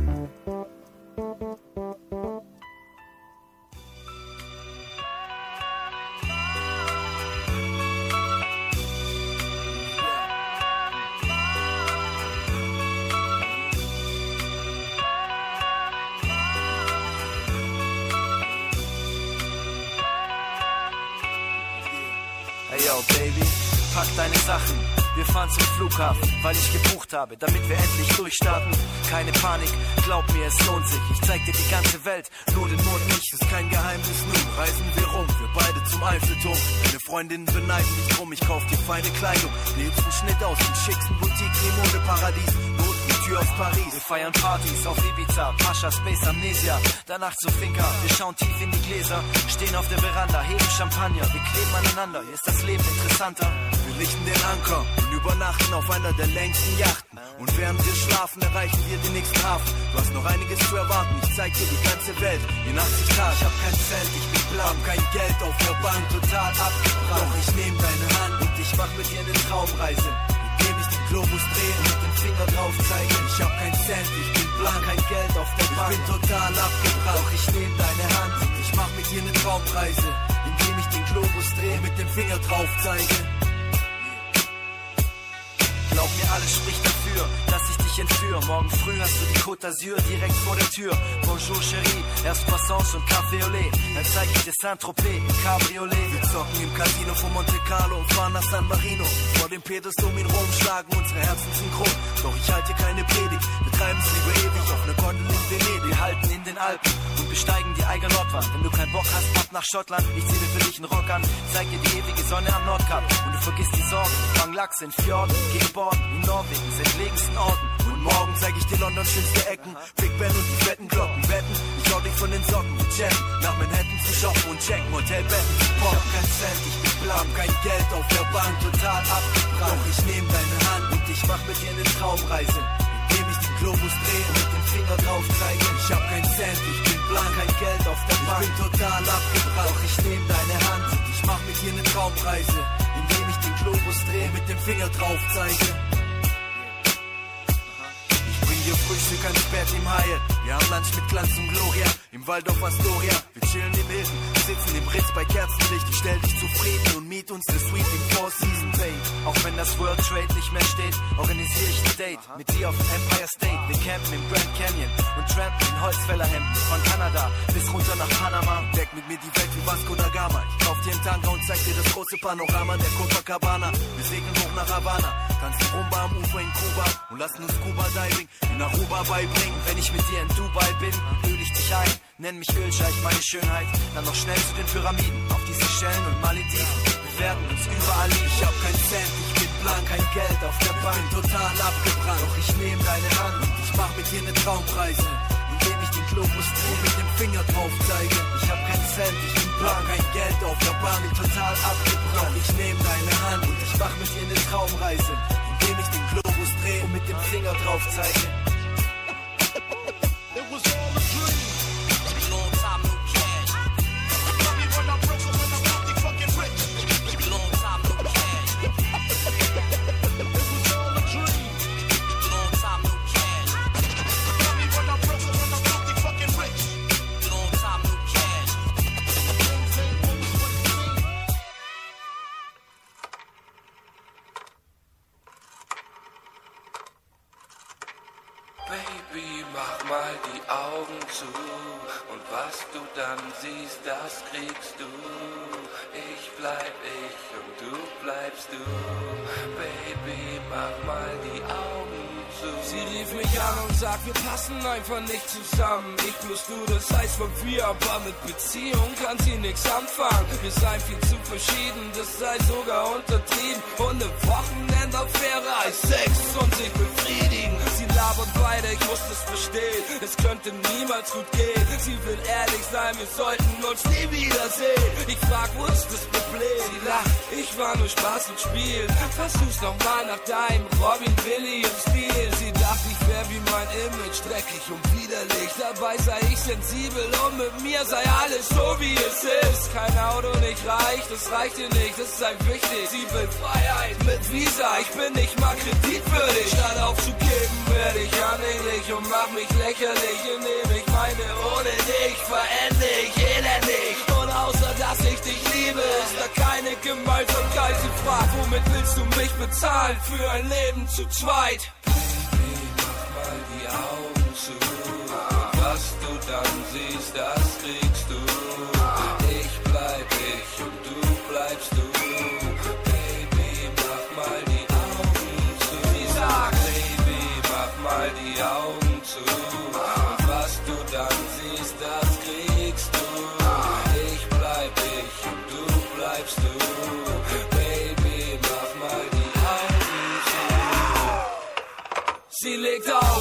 deine Sachen. Wir fahren zum Flughafen, weil ich gebucht habe, damit wir endlich durchstarten. Keine Panik, glaub mir, es lohnt sich. Ich zeig dir die ganze Welt, nur den Mond nicht. Ist kein Geheimnis, nun reisen wir rum, wir beide zum Eiffelturm. Deine Freundinnen beneiden mich drum, ich kauf dir feine Kleidung. Den hübschen Schnitt aus dem schicksten Boutique im Modeparadies. Tür auf Paris. Wir feiern Partys auf Ibiza, Pascha, Space, Amnesia. Danach zu Finca, wir schauen tief in die Gläser. Stehen auf der Veranda, heben Champagner. Wir kleben aneinander, hier ist das Leben interessanter. Wir lichten den Anker und übernachten auf einer der längsten Yachten. Und während wir schlafen, erreichen wir den nächsten Hafen. Du hast noch einiges zu erwarten, ich zeig dir die ganze Welt in 80 Tagen. Ich hab kein Cent, ich bin hab kein Geld auf der Bank, total abgebrannt. Doch ich nehm deine Hand und ich mach mit dir eine Traumreise. Den Globus drehe und mit dem Finger drauf zeige. Ich hab kein Cent, ich bin blank, kein Geld auf der Bank. Ich bin total abgebrannt. Doch ich nehm deine Hand ich mach mit dir eine Traumreise. Indem ich den Globus drehe mit dem Finger drauf zeige. Glaub mir, alles spricht dafür, dass ich dich entführe. Morgen früh hast du die Côte d'Azur direkt vor der Tür. Bonjour, Chérie, erst Croissants und Café au lait. Dann zeig ich dir Saint-Tropez Cabriolet. Wir zocken im Casino von Monte Carlo und fahren nach San Marino. Vor dem Petersdom in Rom schlagen unsere Herzen synchron. Doch ich halte keine Predigt, wir treiben es lieber ewig auf eine Gondel in Venedig. Wir halten in den Alpen und besteigen die Eiger Nordwand. Wenn du keinen Bock hast, ab nach Schottland. Ich zieh für dich einen Rock an, zeig dir die ewige Sonne am Nordkap. Und du vergisst die Sorgen, fang Lachs in Fjorden, gegen Borden, in Norwegens entlegensten Orten. Und morgen zeig ich dir London schönste Ecken, Big Ben und die fetten Glocken. Wetten, ich hau dich von den Socken, wir chatten, nach Manhattan zu shoppen und checken, Hotelbetten zu poppen. Kein Cent, ich bin hab kein Geld auf der Bank, total abgebrannt. Doch ich nehm deine Hand und ich mach mit dir eine Traumreise. Indem ich den Globus drehe und mit dem Finger drauf zeige. Ich hab kein Cent, ich bin blank, kein Geld auf der Bank. Ich bin total abgebrannt. Doch ich nehm deine Hand und ich mach mit dir eine Traumreise. Globus drehe und mit dem Finger drauf zeige. Dir Frühstück ans Bett im Hyatt. Wir haben Lunch mit Glanz und Gloria im Waldorf Astoria. Wir chillen im Hilton, sitzen im Ritz bei Kerzenlicht. Ich stell dich zufrieden und miet uns eine Suite im Four Season Bay. Auch wenn das World Trade nicht mehr steht, organisiere ich ein Date mit dir auf dem Empire State. Wir campen im Grand Canyon und trampen in Holzfällerhemden von Kanada bis runter nach Panama. Deck mit mir die Welt wie Vasco da Gama. Ich kauf dir einen Tanker und zeig dir das große Panorama der Copacabana. Wir segeln hoch nach Havana, tanzen Rumba am Ufer in Kuba und lassen uns Scuba Diving in Aruba beibringen. Wenn ich mit dir in Dubai bin, öl ich dich ein, nenn mich Ölscheich, meine Schönheit. Dann noch schnell zu den Pyramiden, auf diese Stellen und Malediven. Wir werden uns überall lieben. Ich hab kein Cent, ich bin blank, kein Geld auf der Bank, total abgebrannt. Doch ich nehm deine Hand und ich mach mit dir eine Traumreise indem ich den Globus drehe mit dem Finger drauf zeige. Ich hab keinen Cent, ich bin blank, kein Geld auf der Bahn, bin total abgebrannt. Ich nehme deine Hand und ich mach mit dir eine Traumreise, indem ich den Globus drehe und mit dem Finger drauf zeige. Passen einfach nicht zusammen. Ich plus du, das heißt von wir, aber mit Beziehung kann sie nix anfangen. Wir seien viel zu verschieden, das sei sogar untertrieben. Und eine Wochenendaffäre als Sex und sich befriedigen. Sie labert weiter, ich muss das verstehen. Es könnte niemals gut gehen. Sie will ehrlich sein, wir sollten uns nie wiedersehen. Ich frag, wo ist das Problem? Sie lacht, ich war nur Spaß und Spiel. Versuch's nochmal nach deinem Robin Williams Stil. Sie dachte, ich wär wie mein Image, dreckig und widerlich. Dabei sei ich sensibel und mit mir sei alles so wie es ist. Kein Auto nicht reicht, das reicht ihr nicht, das sei wichtig. Sie will Freiheit mit Visa, ich bin nicht mal kreditwürdig. Statt aufzugeben, werde ich anhänglich und mach mich lächerlich, indem ich meine ohne dich verende ich elendig. Und außer dass ich dich liebe, ist da keine Gemeinsamkeit. Sie fragt, womit willst du mich bezahlen für ein Leben zu zweit? mal die Augen zu. Was du dann siehst, das kriegst du. Ich bleib ich und du bleibst du. Baby, mach mal die Augen zu. Baby, mach mal die Augen zu. Was du dann siehst, das kriegst du. Ich bleib ich und du bleibst du. Baby, mach mal die Augen zu. Sie legt auf,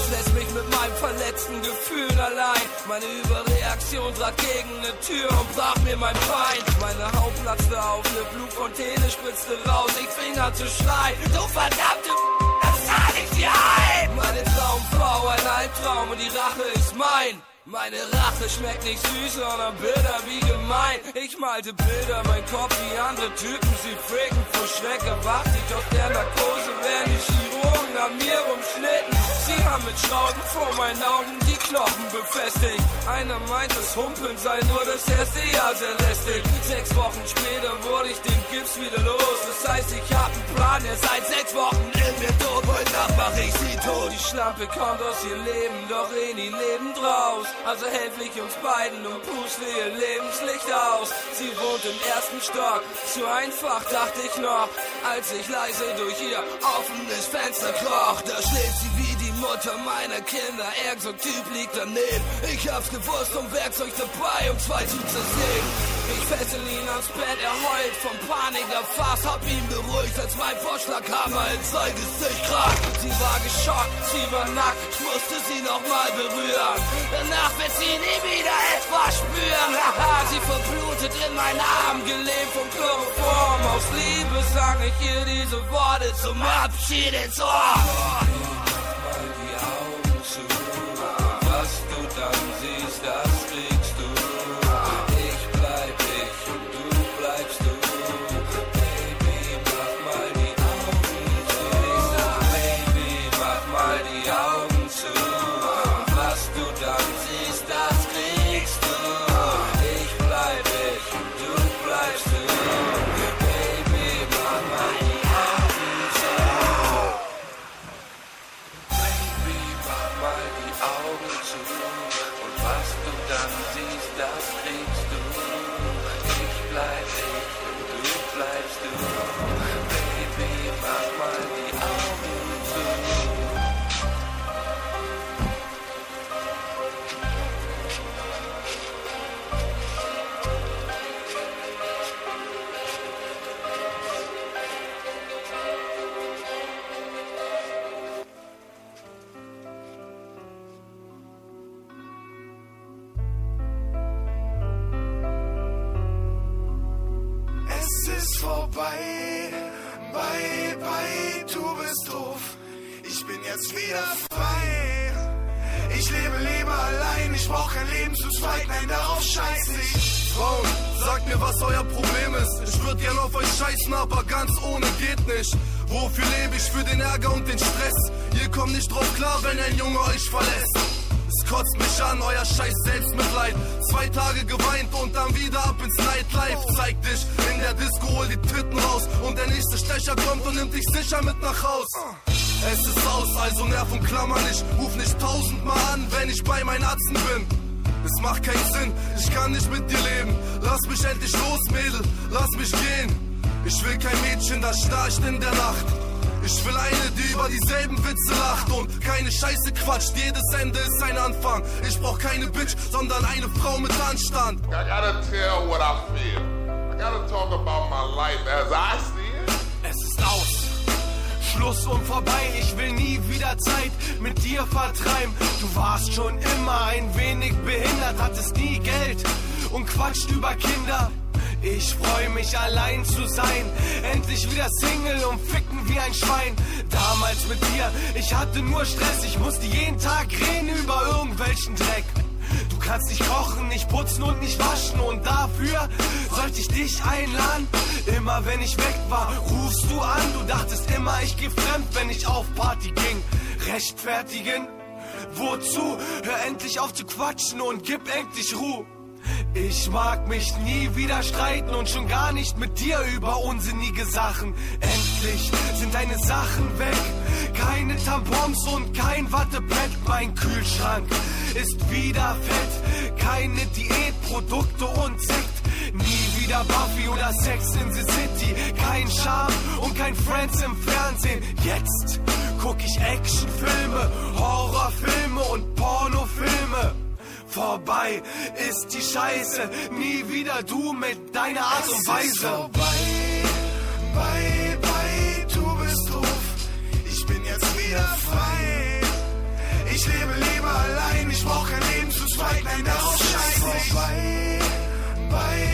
allein. Meine Überreaktion trat gegen eine Tür und brach mir mein Bein. Meine Haut platzte auf, eine Blutfontäne spritzte raus. Ich fing an zu schreien. Du verdammte das zahl ich dir ein. Meine Traumfrau, ein Albtraum und die Rache ist mein. Meine Rache schmeckt nicht süß, sondern bitter wie gemein. Ich malte Bilder, mein Kopf wie andere Typen, sie fricken vor Schreck, erwacht ich aus der Narkose, werden die Chirurgen an mir rumschnitten. Sie haben mit Schrauben vor meinen Augen die Knochen befestigt. Einer meint, das Humpeln sei nur das erste Jahr sehr lästig. Sechs Wochen später wurde ich den Gips wieder los. Das heißt, ich hab einen Plan, er seit sechs Wochen in mir tot. Heute Nacht mach ich sie tot. Die Schlampe kommt aus ihr Leben, doch eh nie lebend raus. Also helfe ich uns beiden und puste ihr Lebenslicht aus. Sie wohnt im ersten Stock, zu einfach dachte ich noch, als ich leise durch ihr offenes Fenster kroch. Da schläft sie wie die Mutter meiner Kinder, irgend so Typ liegt daneben. Ich hab's gewusst und Werkzeug dabei, um zwei zu zersägen. Ich fessel ihn ans Bett, er heult vom Panik erfasst, hab ihn beruhigt, als mein Vorschlaghammer in sein Gesicht krach. Sie war geschockt, sie war nackt, ich musste sie noch mal berühren. Danach wird sie nie wieder etwas spüren. Haha, sie verblutet in meinen Arm, gelebt vom Chloroform. Aus Liebe sang ich ihr diese Worte zum Abschied ins Ohr. die Augen zu. Was du dann siehst, das Nicht drauf klar, wenn ein Junge euch verlässt. Es kotzt mich an, euer scheiß Selbstmitleid. Zwei Tage geweint und dann wieder ab ins Nightlife. Zeig dich in der Disco, hol die Titten raus. Und der nächste Stecher kommt und nimmt dich sicher mit nach Haus. Es ist aus, also Nerv und Klammer nicht. Ruf nicht tausendmal an, wenn ich bei meinen Atzen bin. Es macht keinen Sinn, ich kann nicht mit dir leben. Lass mich endlich los, Mädel, lass mich gehen. Ich will kein Mädchen, das schnarcht in der Nacht. Ich will eine, die über dieselben Witze lacht und keine Scheiße quatscht. Jedes Ende ist ein Anfang. Ich brauch keine Bitch, sondern eine Frau mit Anstand. I gotta tell what I feel. I gotta talk about my life as I see it. Es ist aus. Schluss und vorbei, ich will nie wieder Zeit mit dir vertreiben. Du warst schon immer ein wenig behindert, hattest nie Geld und quatscht über Kinder. Ich freu mich allein zu sein, endlich wieder Single und ficken wie ein Schwein. Damals mit dir, ich hatte nur Stress, ich musste jeden Tag reden über irgendwelchen Dreck. Du kannst nicht kochen, nicht putzen und nicht waschen und dafür sollte ich dich einladen. Immer wenn ich weg war, rufst du an. Du dachtest immer, ich geh fremd, wenn ich auf Party ging. Rechtfertigen? Wozu? Hör endlich auf zu quatschen und gib endlich Ruhe. Ich mag mich nie wieder streiten und schon gar nicht mit dir über unsinnige Sachen. Endlich sind deine Sachen weg. Keine Tampons und kein Wattepad. Mein Kühlschrank ist wieder fett. Keine Diätprodukte und Sekt. Nie wieder Buffy oder Sex in the City. Kein Charme und kein Friends im Fernsehen. Jetzt guck ich Actionfilme, Horrorfilme und Pornofilme. Vorbei ist die Scheiße, nie wieder du mit deiner Art und Weise. vorbei, bye, bye, du bist doof. Ich bin jetzt wieder frei. Ich lebe lieber allein, ich brauch kein Leben zu zweit, nein, darauf scheiß ich. vorbei, bye,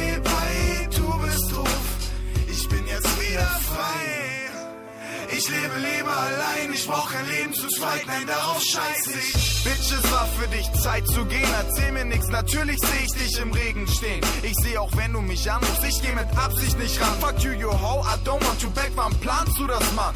Ich lebe lieber allein, ich brauch kein Leben zu zweit, nein, darauf scheiß ich. Bitch, es war für dich Zeit zu gehen. Erzähl mir nix, natürlich seh ich dich im Regen stehen. Ich seh auch, wenn du mich anrufst, ich geh mit Absicht nicht ran. Fuck you, you hoe, I don't want you back. Wann planst du das, Mann?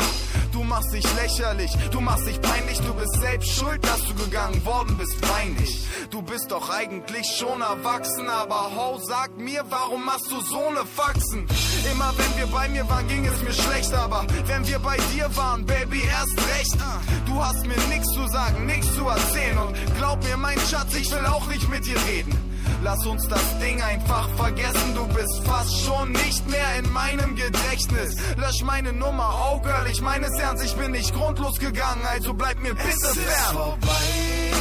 Du machst dich lächerlich, du machst dich peinlich, du bist selbst schuld, dass du gegangen worden bist, peinlich. Du bist doch eigentlich schon erwachsen, aber ho, sag mir, warum machst du so ne Faxen? Immer wenn wir bei mir waren, ging es mir schlecht, aber wenn wir bei dir waren, Baby, erst recht. Du hast mir nix zu sagen, nix zu erzählen und glaub mir, mein Schatz, ich will auch nicht mit dir reden. Lass uns das Ding einfach vergessen, du bist fast schon nicht mehr in meinem Gedächtnis. Lösch meine Nummer, oh Girl, ich meine es ernst, ich bin nicht grundlos gegangen, also bleib mir bitte Es ist fern. vorbei,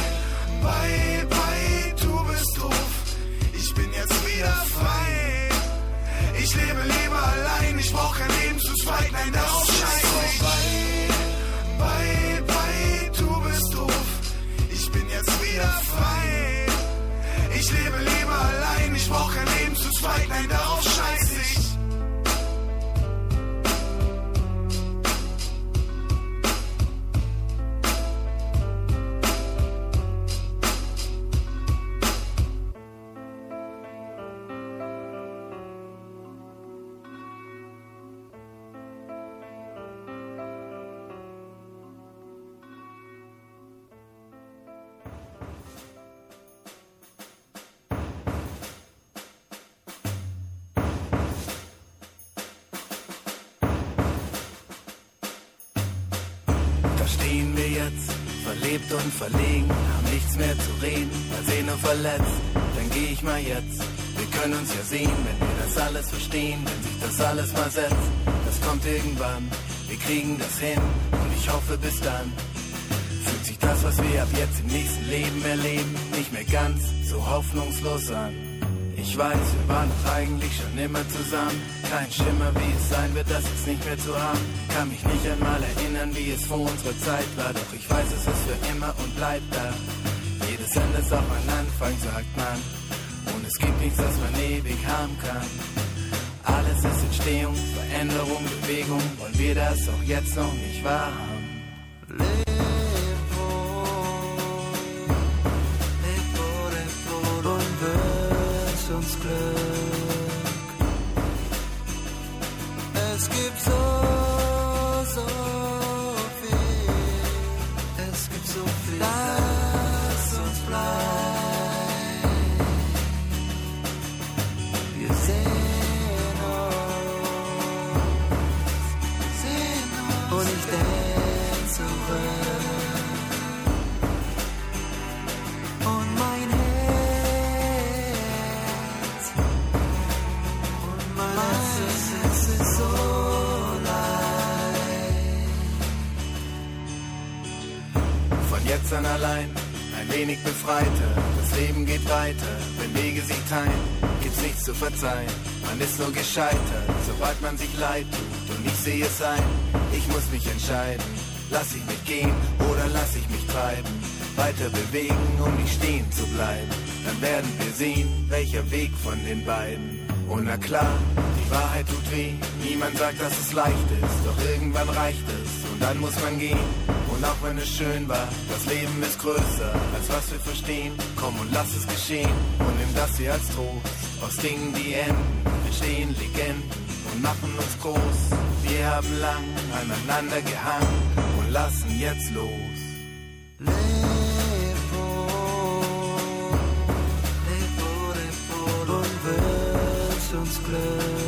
bye, bye, du bist doof. Ich bin jetzt wieder frei. Ich lebe lieber allein, ich brauch kein Leben zu zweit, nein, darauf scheiß ich. vorbei, bye, bye, du bist doof. Ich bin jetzt wieder frei. Ich lebe lieber allein, ich brauch kein Leben zu zweit, nein, darauf jetzt, verlebt und verlegen, haben nichts mehr zu reden, mal sehen und verletzt. Dann geh ich mal jetzt, wir können uns ja sehen, wenn wir das alles verstehen, wenn sich das alles mal setzt. Das kommt irgendwann, wir kriegen das hin und ich hoffe bis dann. Fühlt sich das, was wir ab jetzt im nächsten Leben erleben, nicht mehr ganz so hoffnungslos an. Ich weiß, wir waren doch eigentlich schon immer zusammen. Kein Schimmer, wie es sein wird, das ist nicht mehr zu haben. Kann mich nicht einmal erinnern, wie es vor unserer Zeit war. Doch ich weiß, es ist für immer und bleibt da. Jedes Ende ist auch ein Anfang, sagt man. Und es gibt nichts, das man ewig haben kann. Alles ist Entstehung, Veränderung, Bewegung, wollen wir das auch jetzt noch nicht wahrhaben. Gescheitert, sobald man sich leid tut. Und ich sehe es ein, ich muss mich entscheiden. Lass ich mich gehen oder lass ich mich treiben? Weiter bewegen, um nicht stehen zu bleiben. Dann werden wir sehen, welcher Weg von den beiden. Und na klar, die Wahrheit tut weh. Niemand sagt, dass es leicht ist, doch irgendwann reicht es. Und dann muss man gehen. Und auch wenn es schön war, das Leben ist größer, als was wir verstehen. Komm und lass es geschehen und nimm das hier als Trost. Aus Dingen, die enden, entstehen Legenden und machen uns groß. Wir haben lang aneinander gehangen und lassen jetzt los. und wünsch uns Glück.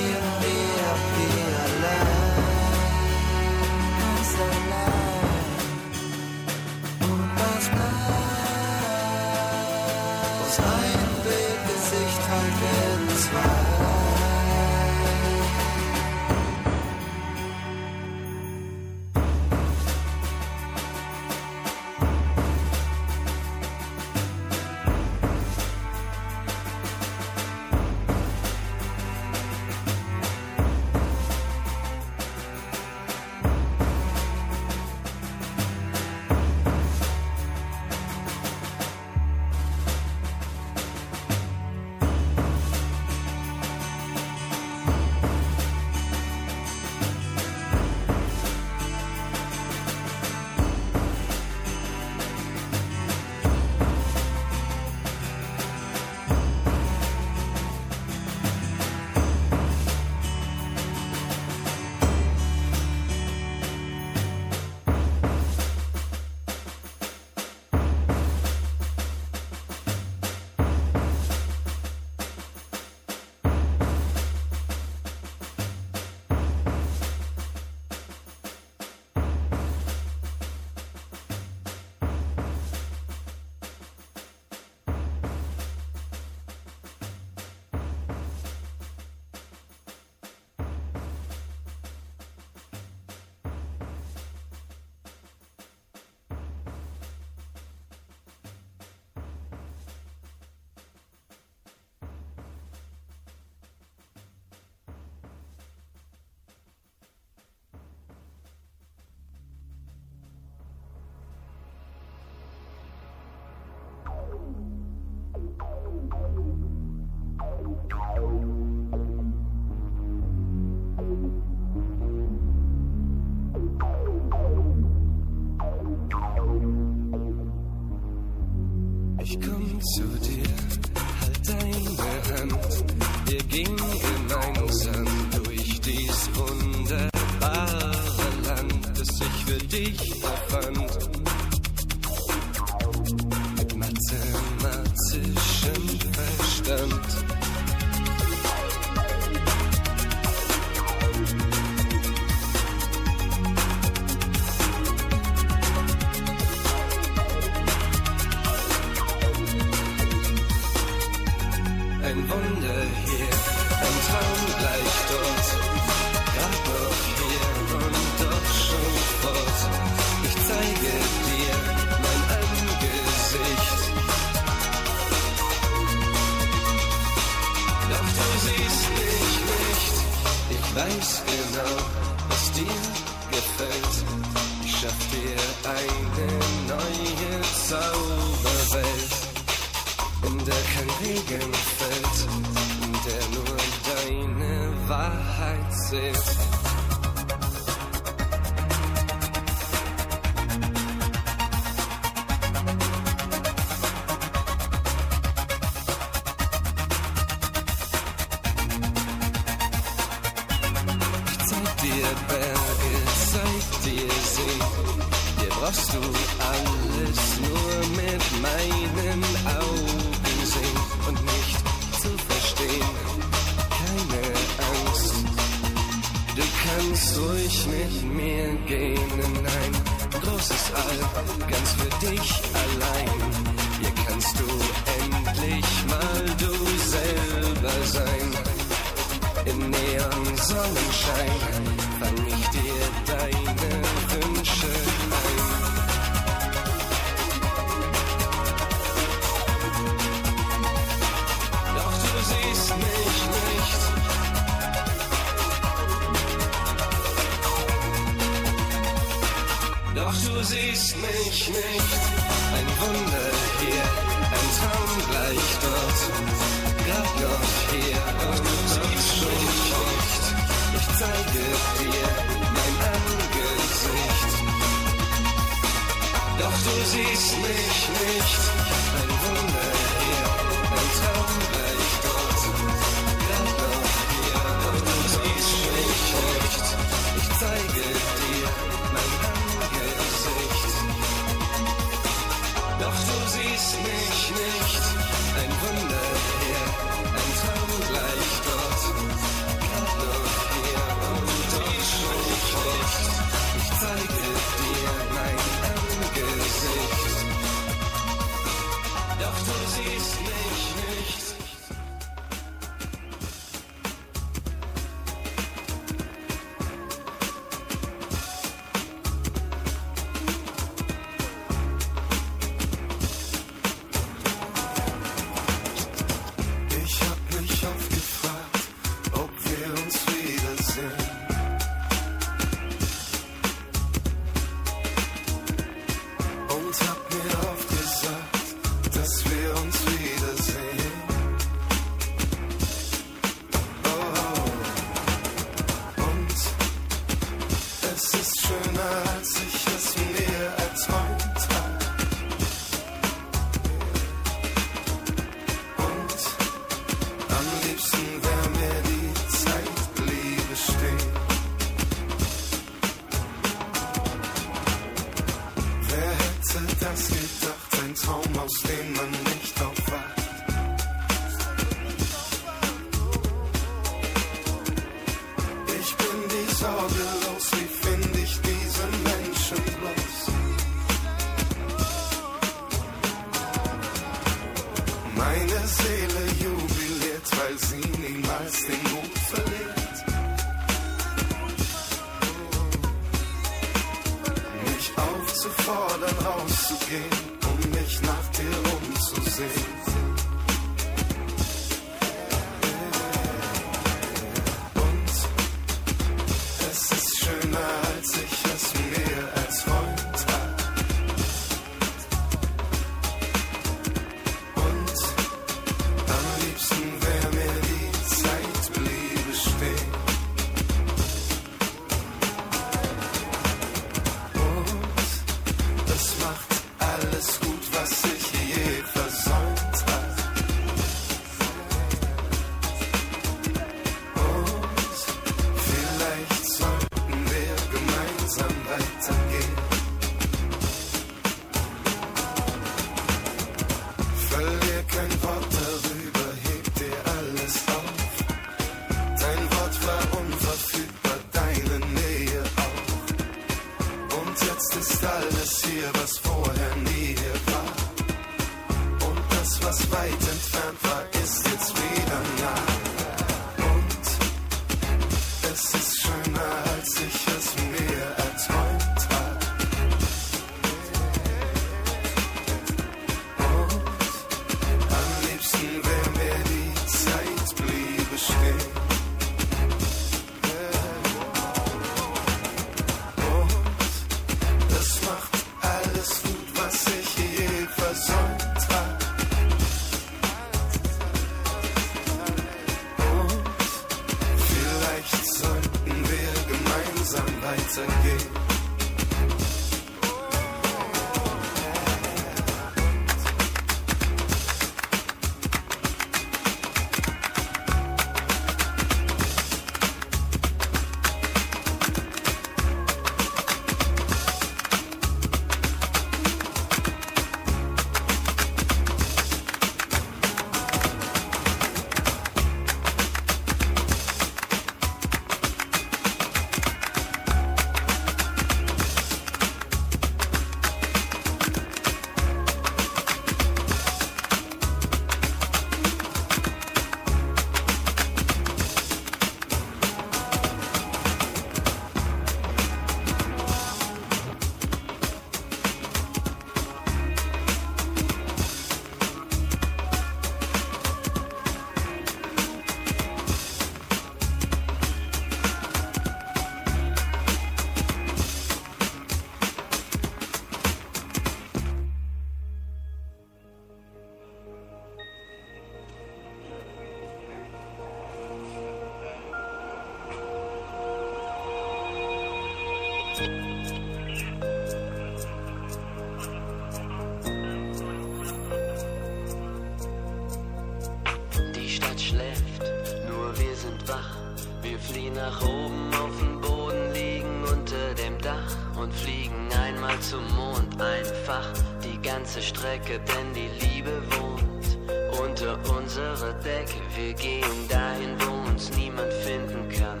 Strecke, denn die Liebe wohnt unter unserer Decke. Wir gehen dahin, wo uns niemand finden kann.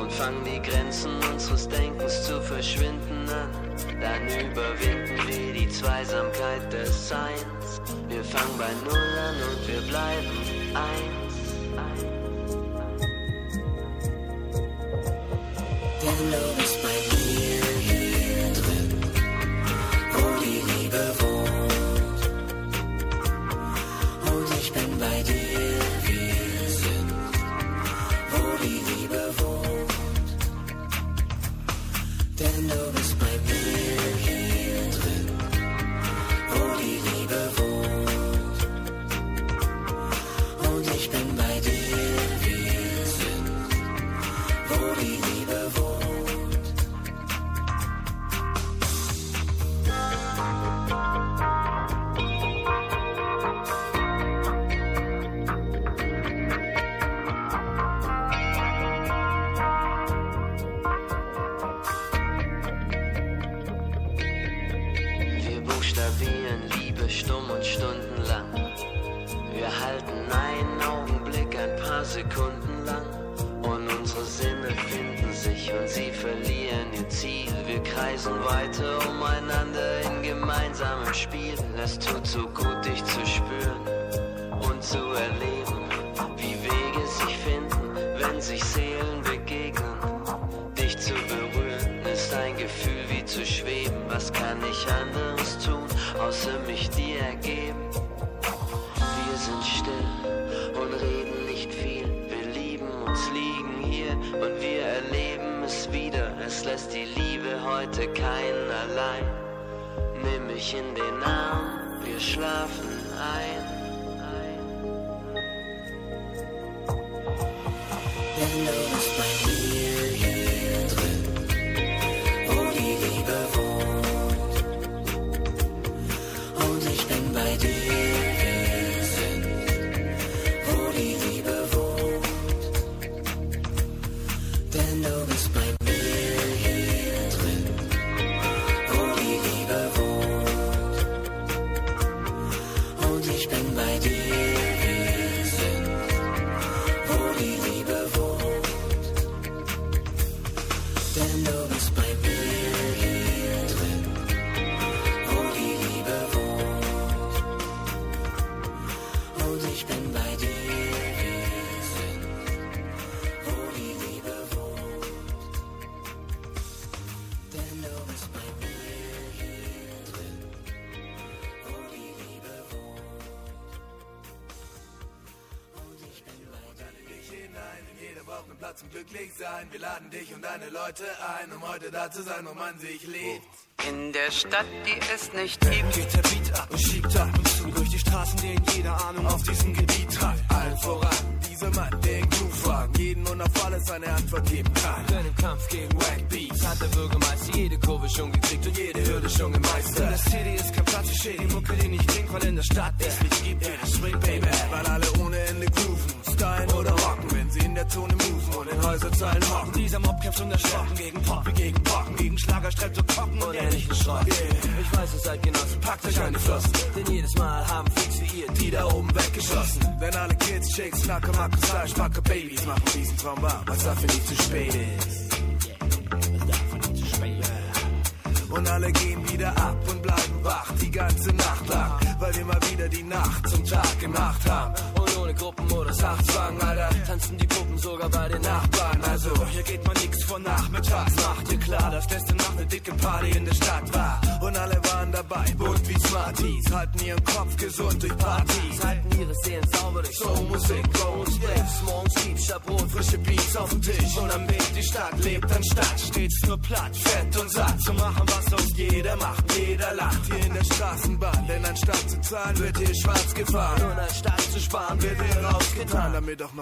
Und fangen die Grenzen unseres Denkens zu verschwinden an. Dann überwinden wir die Zweisamkeit des Seins. Klick sein. Wir laden dich und deine Leute ein, um heute da zu sein, wo man sich lebt. In der Stadt, die es nicht gibt, geht der Beat ab und schiebt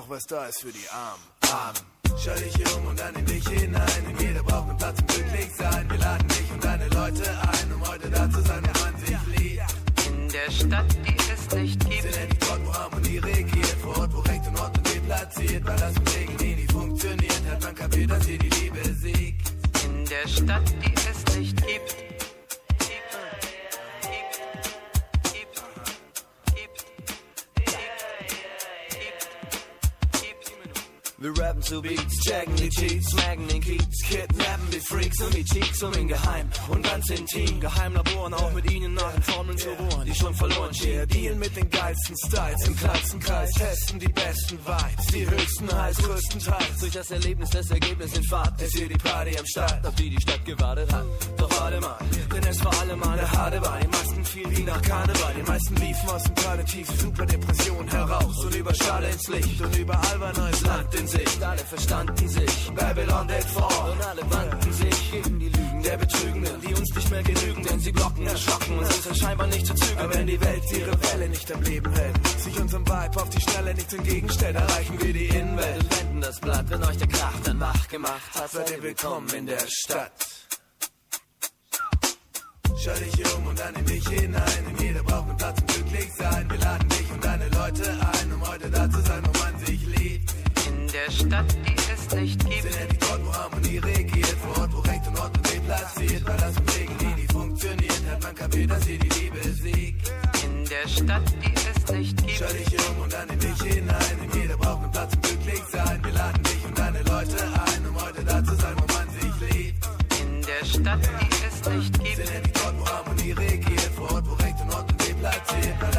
noch was da ist für die Armen. Armen. Schau dich hier um und dann in dich hinein. Jeder braucht einen Platz im Bild. Wir rappen zu Beats, checken die Cheats, smacken den Kiez, kidnappen die Freaks und die Cheeks um ihn geheim und ganz intim. Geheimlaboren, auch mit ihnen nach den Formeln zu bohren, die schon verloren stehen. Dealen mit den geilsten Styles im kleinsten Kreis, testen die besten Vibes, die höchsten Highs, größtenteils. Durch das Erlebnis des Ergebnisses in Fahrt ist hier die Party am Start, auf die die Stadt gewartet hat. Doch warte mal, denn es war allemal der harte bei. Die meisten fielen wie nach Karneval, die meisten liefen aus dem tiefen Superdepression heraus und über Schale ins Licht und überall war neues Land in Sicht. Alle verstanden sich, Babylon dead fall und alle wandten sich gegen die Lügen der Betrügenden, die uns nicht mehr genügen, denn sie blocken, erschrocken und sind scheinbar nicht zu zügeln. Aber wenn die Welt ihre Welle nicht am Leben hält, sich unserem Vibe auf die Schnelle nicht entgegenstellt, erreichen wir die Innenwelt und wenden das Blatt, wenn euch der Krach dann wach gemacht hat. Seid ihr willkommen in der Stadt. Schau dich um und dann in dich hinein. Denn jeder braucht einen Platz zum glücklich sein. Wir laden dich und deine Leute ein, um heute da zu sein, der Stadt, die es nicht gibt. Sind endlich dort, wo Harmonie regiert, vor Ort, wo Recht und Ordnung deplatziert. Weil das mit Regeln, die nie funktioniert, hat man kapiert, dass hier die Liebe siegt. In der Stadt, die es nicht gibt. Schau dich um und dann in dich hinein. Denn jeder braucht einen Platz zum glücklich sein. Wir laden dich und deine Leute ein, um heute da zu sein, wo man sich liebt. In der Stadt, die es nicht gibt. Sind endlich dort, wo Harmonie regiert, vor Ort, wo Recht und Ordnung deplatziert.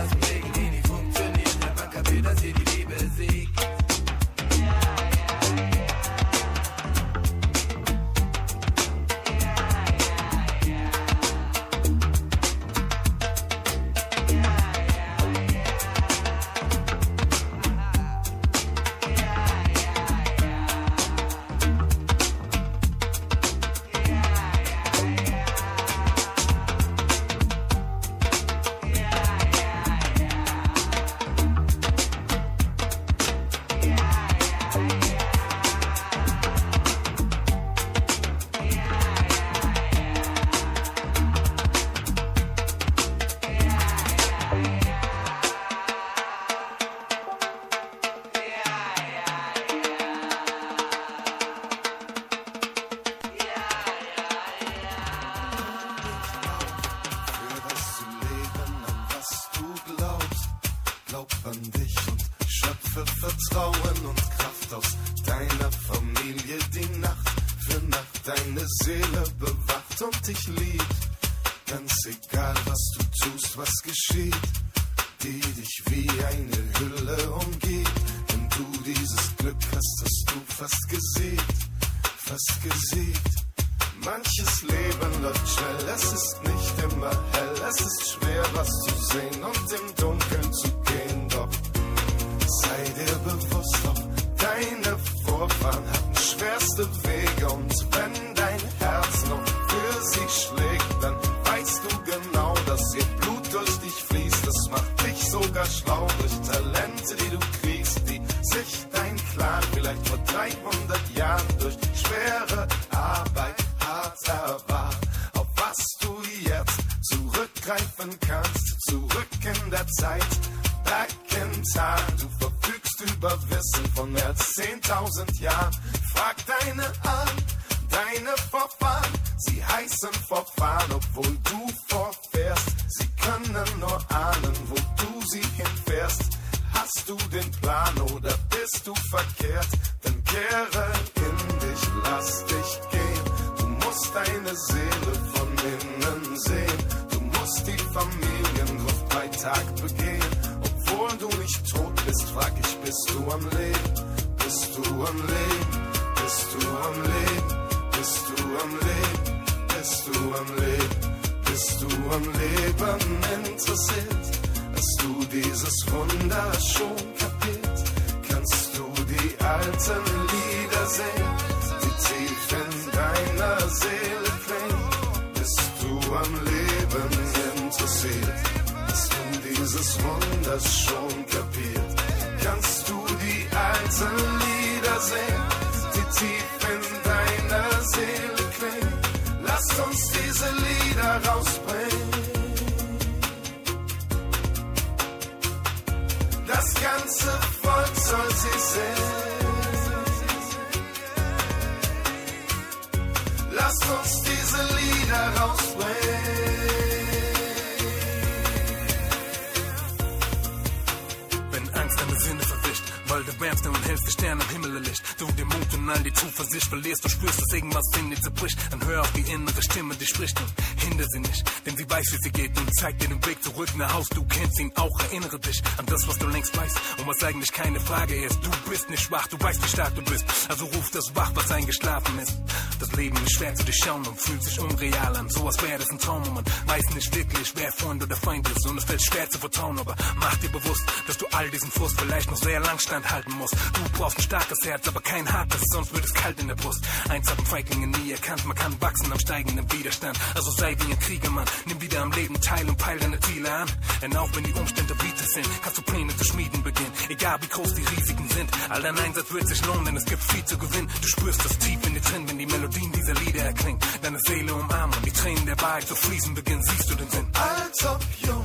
Spricht und hinder sie nicht. Denn sie weiß, wie sie geht und zeigt dir den Weg zurück nach Haus. Du kennst ihn auch, erinnere dich an das, was du längst weißt. Und was eigentlich keine Frage ist. Du bist nicht schwach, du weißt, wie stark du bist. Also ruf das wach, was eingeschlafen ist. Das Leben ist schwer zu durchschauen und fühlt sich unreal an. So als wäre das ein Traum und man weiß nicht wirklich, wer Freund oder Feind ist. Und es fällt schwer zu vertrauen, aber mach dir bewusst, dass du all diesen Frust vielleicht noch sehr lang standhalten musst. Du brauchst ein starkes Herz, aber kein hartes, sonst wird es kalt in der Brust. Eins haben Feiglinge nie erkannt, man kann wachsen am steigenden Widerstand. Also sei wie ein Kriegermann, nimm wieder am Leben teil und peil deine Ziele an. Denn auch wenn die Umstände widrig sind, kannst du Pläne zu schmieden beginnen. Egal wie groß die Risiken sind, all dein Einsatz wird sich lohnen, denn es gibt viel zu gewinnen. Du spürst das tief in dir drin, wenn die Melodien dieser Lieder erklingen. Deine Seele umarmen und die Tränen der Wahrheit zu fließen beginnen, siehst du den Sinn. Alt ob jung,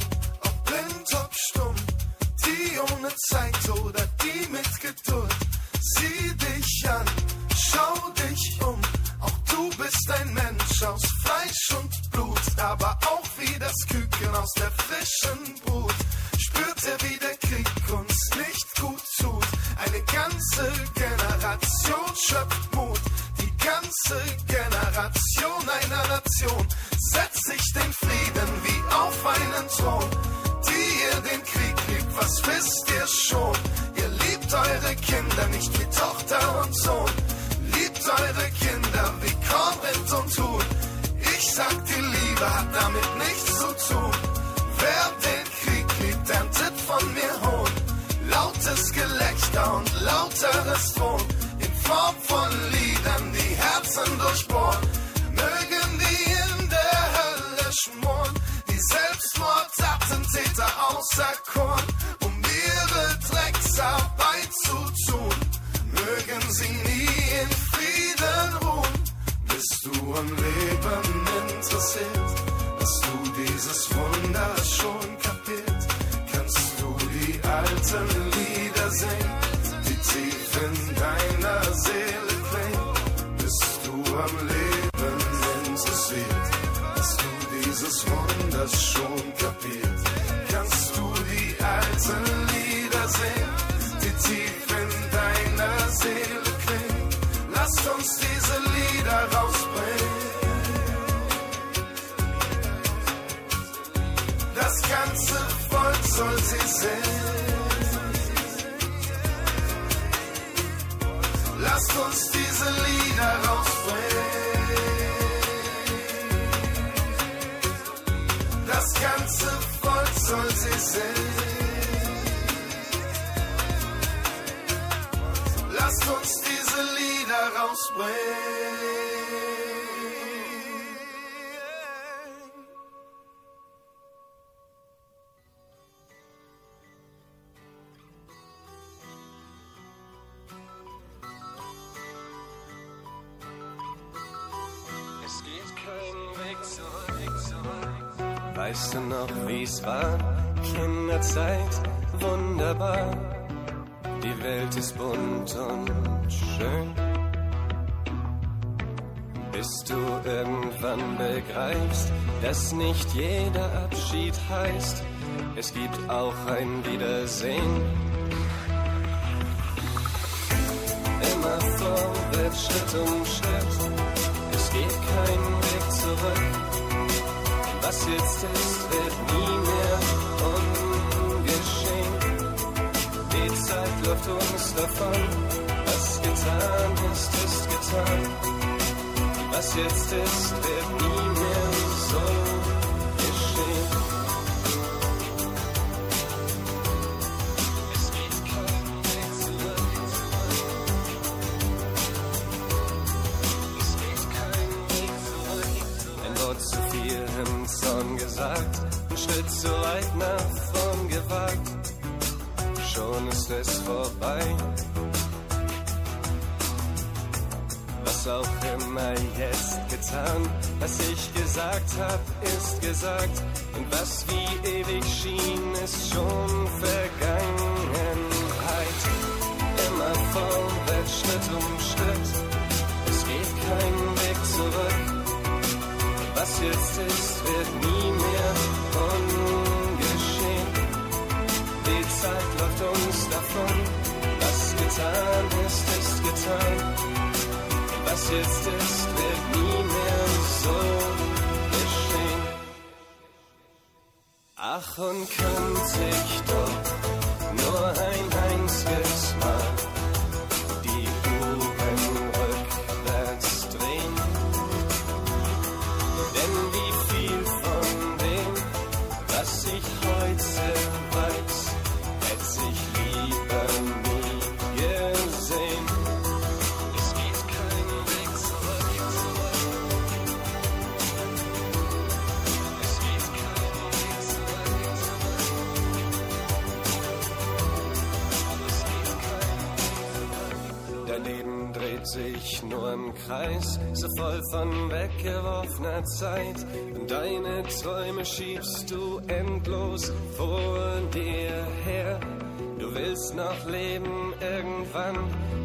nicht jeder Abschied heißt, es gibt auch ein Wiedersehen. Es vorbei. Was auch immer jetzt getan, was ich gesagt hab, ist gesagt. Und was wie ewig schien, ist schon Vergangenheit. Immer vorwärts, Schritt um Schritt. Es geht kein Weg zurück. Was jetzt ist, wird nie getan. Was jetzt ist, wird nie mehr so geschehen. Ach, und könnte ich doch nur ein einziges Mal voll von weggeworfener Zeit. Und deine Träume schiebst du endlos vor dir her. Du willst noch leben irgendwann,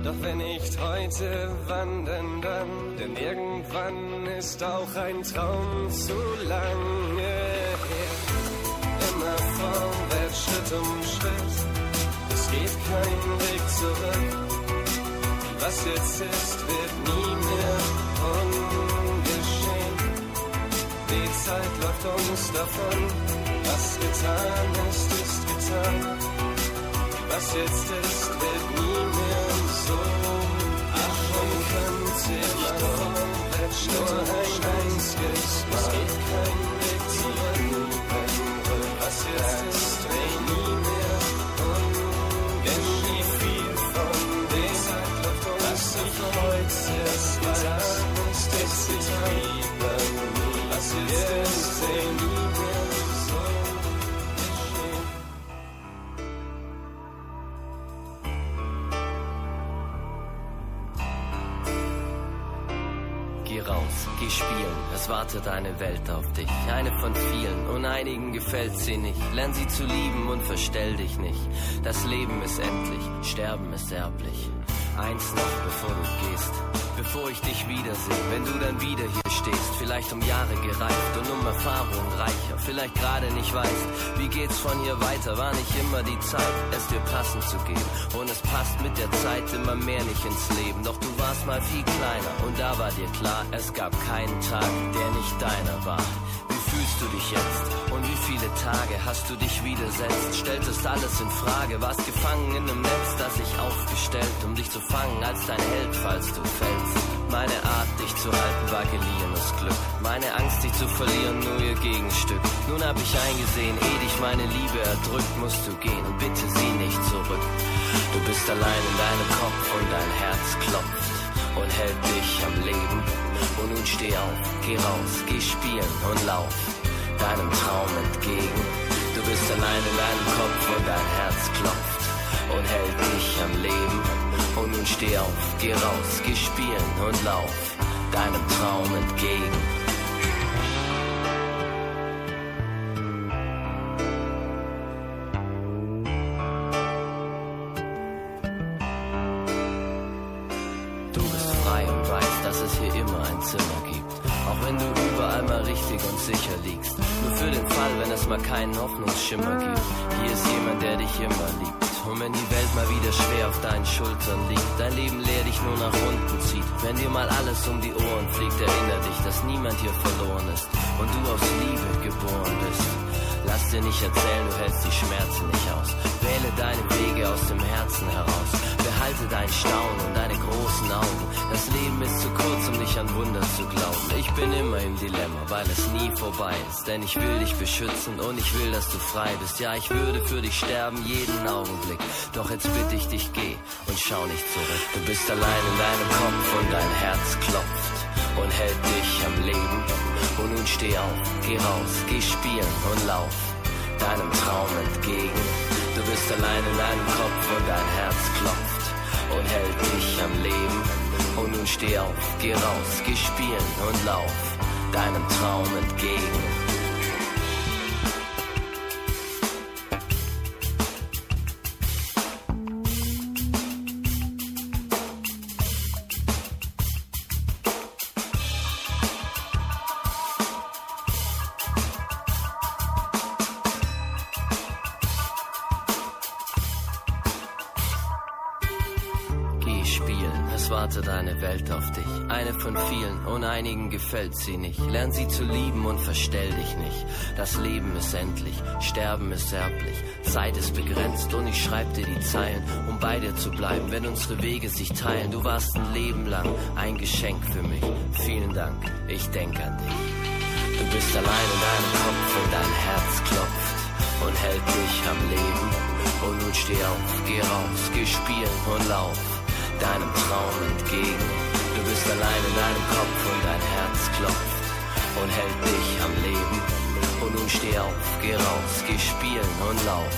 doch wenn nicht heute, wann denn dann? Denn irgendwann ist auch ein Traum zu lange her. Immer vorwärts, Schritt um Schritt, es geht kein Weg zurück. Was jetzt ist, wird nie mehr Zeit läuft uns davon, was getan ist, ist getan. Was jetzt ist, wird nie mehr so. Ach, und könnte ich doch nur ein einziges Mal. Es geht kein Weg zurück. Was jetzt ist, wird nie mehr Denn wie viel von dem, was ich heute getan ist, ist getan. Geh raus, geh spielen, es wartet eine Welt auf dich. Eine von vielen und einigen gefällt sie nicht. Lern sie zu lieben und verstell dich nicht. Das Leben ist endlich, Sterben ist erblich. Eins noch, bevor du gehst, bevor ich dich wiedersehe. Wenn du dann wieder hier stehst, vielleicht um Jahre gereift und um Erfahrung reicher. Vielleicht gerade nicht weißt, wie geht's von hier weiter. War nicht immer die Zeit, es dir passend zu geben. Und es passt mit der Zeit immer mehr nicht ins Leben. Doch du warst mal viel kleiner und da war dir klar, es gab keinen Tag, der nicht deiner war. Fühlst du dich jetzt? Und wie viele Tage hast du dich widersetzt? Stelltest alles in Frage, warst gefangen in einem Netz, das sich aufgestellt, um dich zu fangen als dein Held, falls du fällst. Meine Art, dich zu halten, war geliehenes Glück. Meine Angst, dich zu verlieren, nur ihr Gegenstück. Nun hab ich eingesehen, eh dich meine Liebe erdrückt, musst du gehen und bitte sieh nicht zurück. Du bist allein in deinem Kopf und dein Herz klopft und hält dich am Leben. Und nun steh auf, geh raus, geh spielen und lauf deinem Traum entgegen. Du bist allein in deinem Kopf und dein Herz klopft und hält dich am Leben. Und nun steh auf, geh raus, geh spielen und lauf deinem Traum entgegen. Richtig und sicher liegst. Nur für den Fall, wenn es mal keinen Hoffnungsschimmer gibt. Hier ist jemand, der dich immer liebt. Und wenn die Welt mal wieder schwer auf deinen Schultern liegt, dein Leben leer dich nur nach unten zieht. Wenn dir mal alles um die Ohren fliegt, erinnere dich, dass niemand hier verloren ist. Und du aus Liebe geboren bist. Lass dir nicht erzählen, du hältst die Schmerzen nicht aus. Wähle deine Wege aus dem Herzen heraus. Behalte dein Staunen und deine großen Augen. Das Leben ist zu kurz, um nicht an Wunder zu glauben. Ich bin immer im Dilemma, weil es nie vorbei ist. Denn ich will dich beschützen und ich will, dass du frei bist. Ja, ich würde für dich sterben, jeden Augenblick. Doch jetzt bitte ich dich, geh und schau nicht zurück. Du bist allein in deinem Kopf und dein Herz klopft und hält dich am Leben. Und nun steh auf, geh raus, geh spielen und lauf deinem Traum entgegen. Du bist allein in deinem Kopf und dein Herz klopft und hält dich am Leben. Und nun steh auf, geh raus, geh spielen und lauf deinem Traum entgegen. Gefällt sie nicht. Lern sie zu lieben und verstell dich nicht. Das Leben ist endlich, Sterben ist erblich. Zeit ist begrenzt und ich schreib dir die Zeilen, um bei dir zu bleiben, wenn unsere Wege sich teilen. Du warst ein Leben lang ein Geschenk für mich. Vielen Dank, ich denk an dich. Du bist allein in deinem Kopf und dein Herz klopft und hält dich am Leben. Und nun steh auf, geh raus, geh spielen und lauf deinem Traum entgegen. Du bist allein in deinem Kopf und dein Herz klopft und hält dich am Leben. Und nun steh auf, geh raus, geh spielen und lauf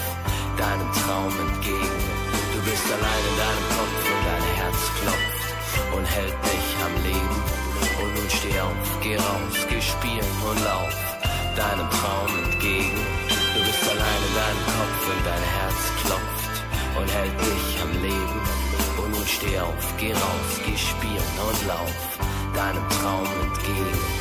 deinem Traum entgegen. Du bist allein in deinem Kopf und dein Herz klopft und hält dich am Leben. Und nun steh auf, geh raus, geh spielen und lauf deinem Traum entgegen. Du bist allein in deinem Kopf und dein Herz klopft und hält dich am Leben. Steh auf, geh raus, geh spielen und lauf deinem Traum entgegen.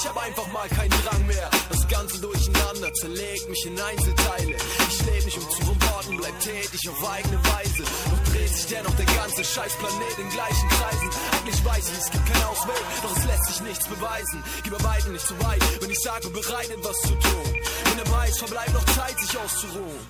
Ich hab einfach mal keinen Drang mehr. Das Ganze durcheinander zerlegt mich in Einzelteile. Ich lebe nicht um zu Worten, bleib tätig auf eigene Weise. Doch dreht sich dennoch der ganze Scheißplanet in gleichen Kreisen. Eigentlich weiß ich, es gibt keinen Ausweg, doch es lässt sich nichts beweisen. Geh bei weitem nicht zu weit, wenn ich sage, bereit etwas zu tun. Wenn der Preis verbleibt noch Zeit, sich auszuruhen.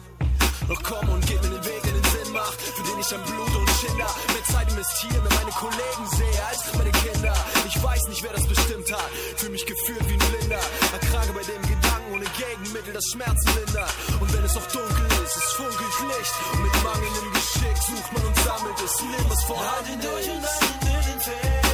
Doch komm und gib mir den Weg, der den Sinn macht, für den ich an Blut und Schinder mehr Zeit investiere, mir meine Kollegen sehe als meine Kinder. Ich weiß nicht, wer das bestimmt hat, fühl mich geführt wie ein Blinder, erkranke bei dem Gedanken ohne Gegenmittel, das Schmerzen lindert. Und wenn es auch dunkel ist, es funkelt Licht und mit mangelndem Geschick sucht man und sammelt es, nimm es vorhanden durch und ist. deinen Willen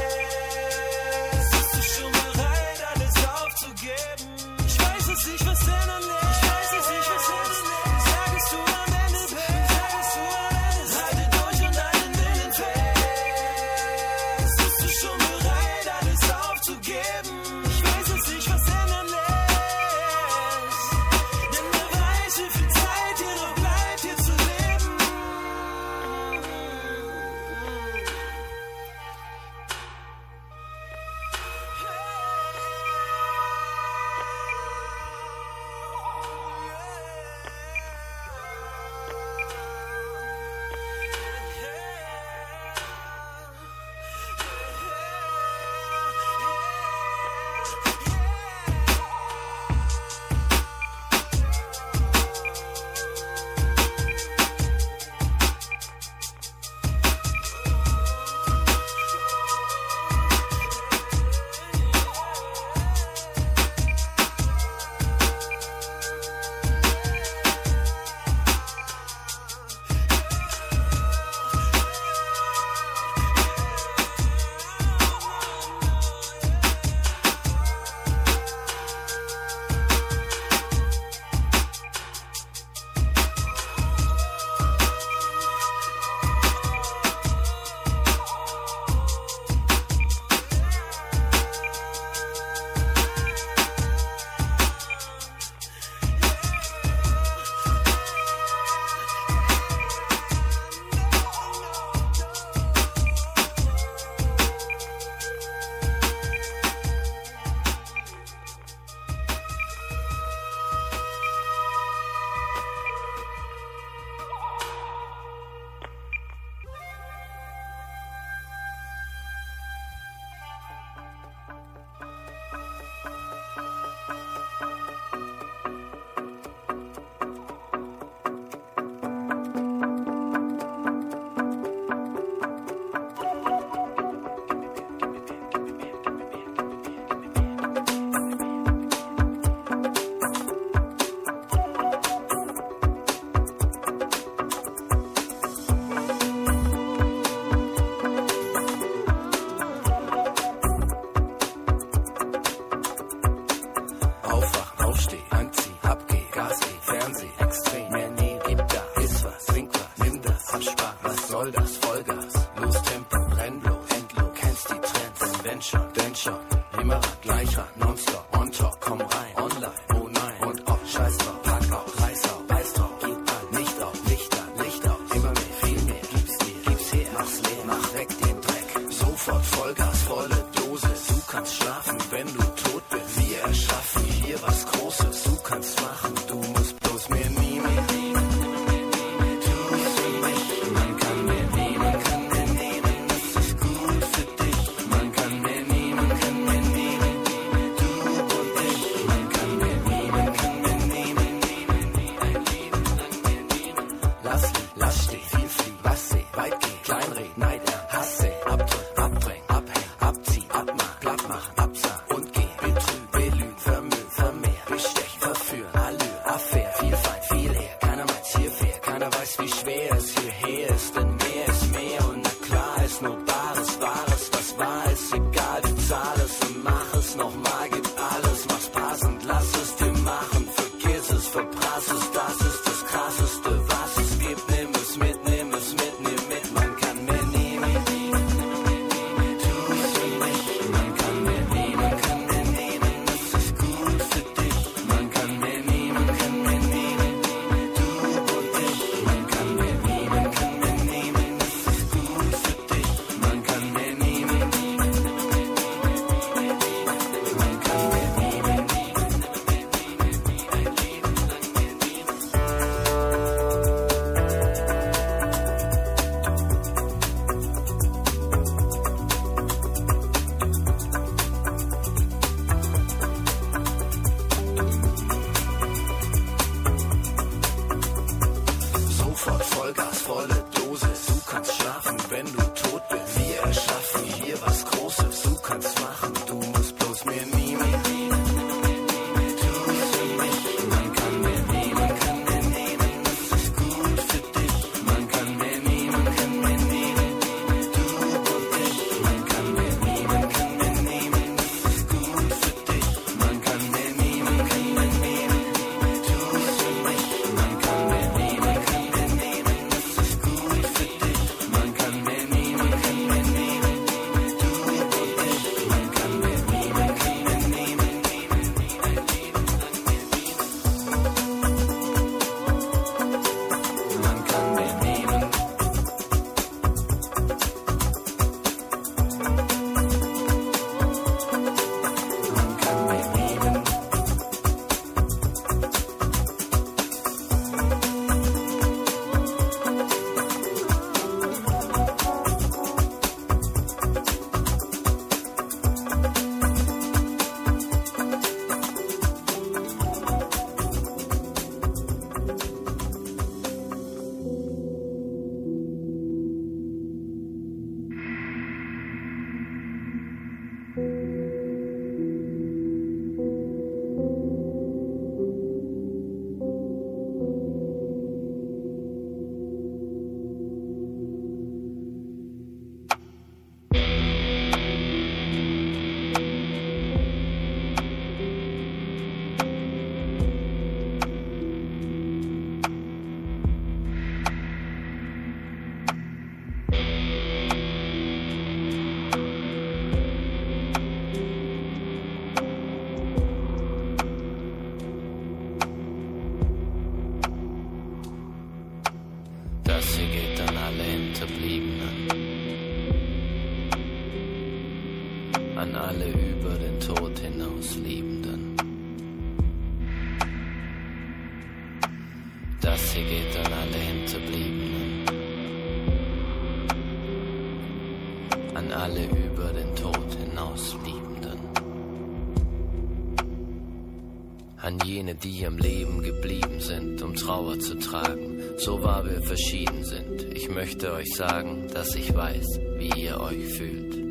die im Leben geblieben sind, um Trauer zu tragen, so wahr wir verschieden sind. Ich möchte euch sagen, dass ich weiß, wie ihr euch fühlt.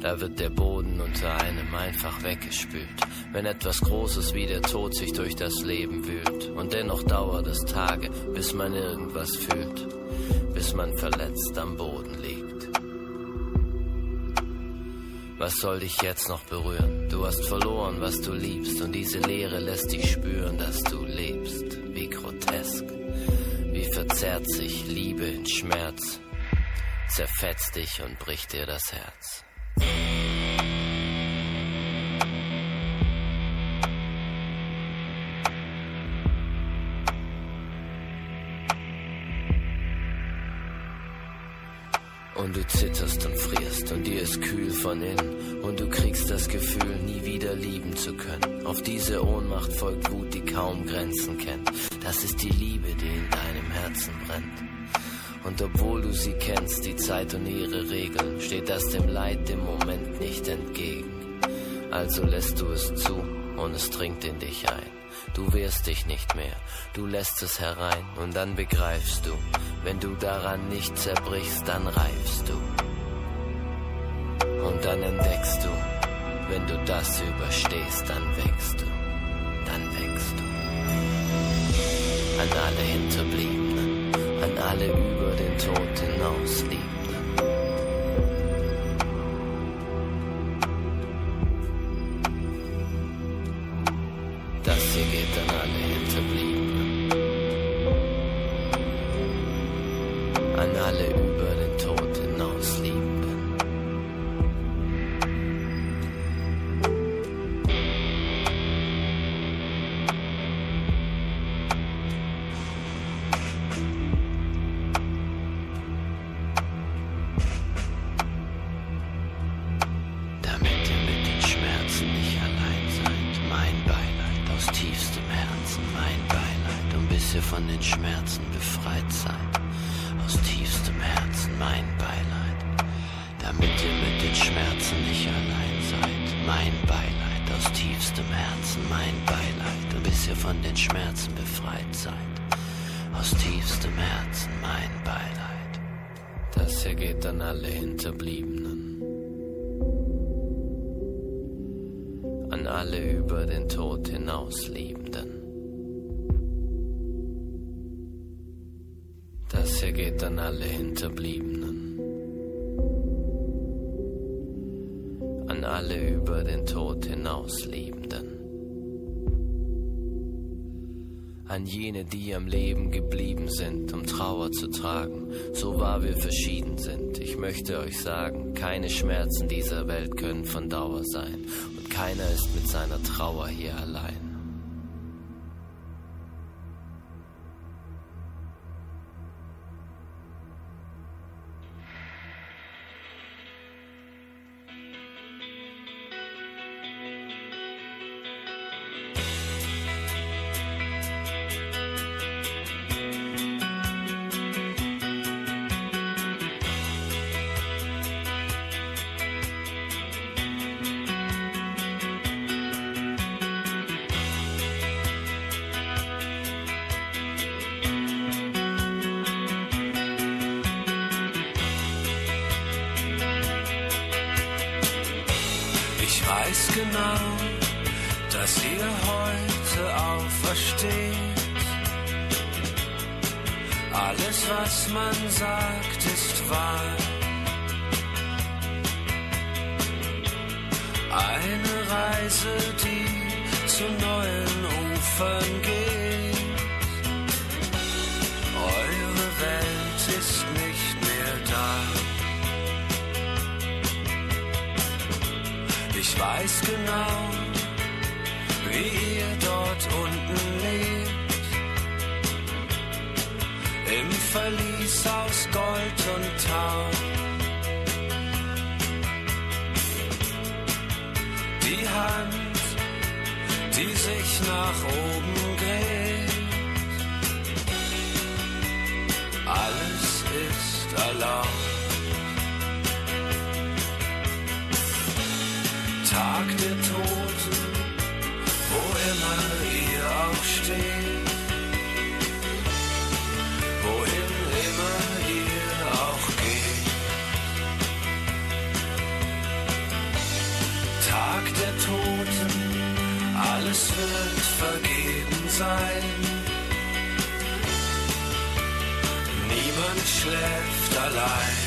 Da wird der Boden unter einem einfach weggespült, wenn etwas Großes wie der Tod sich durch das Leben wühlt. Und dennoch dauert es Tage, bis man irgendwas fühlt, bis man verletzt am Boden liegt. Was soll dich jetzt noch berühren? Du hast verloren, was du liebst, und diese Leere lässt dich spüren, dass du lebst. Wie grotesk, wie verzerrt sich Liebe in Schmerz, zerfetzt dich und bricht dir das Herz. Und du zitterst und frierst und dir ist kühl von innen und du kriegst das Gefühl, wieder lieben zu können. Auf diese Ohnmacht folgt Wut, die kaum Grenzen kennt. Das ist die Liebe, die in deinem Herzen brennt. Und obwohl du sie kennst, die Zeit und ihre Regeln, steht das dem Leid im Moment nicht entgegen. Also lässt du es zu und es dringt in dich ein. Du wehrst dich nicht mehr, du lässt es herein und dann begreifst du, wenn du daran nicht zerbrichst, dann reifst du. Das überstehst, dann wächst du, dann wächst du. An alle Hinterbliebenen, an alle über den Tod hinaus sagen, keine Schmerzen dieser Welt können von Dauer sein was man sagt, ist wahr. Eine Reise, schläft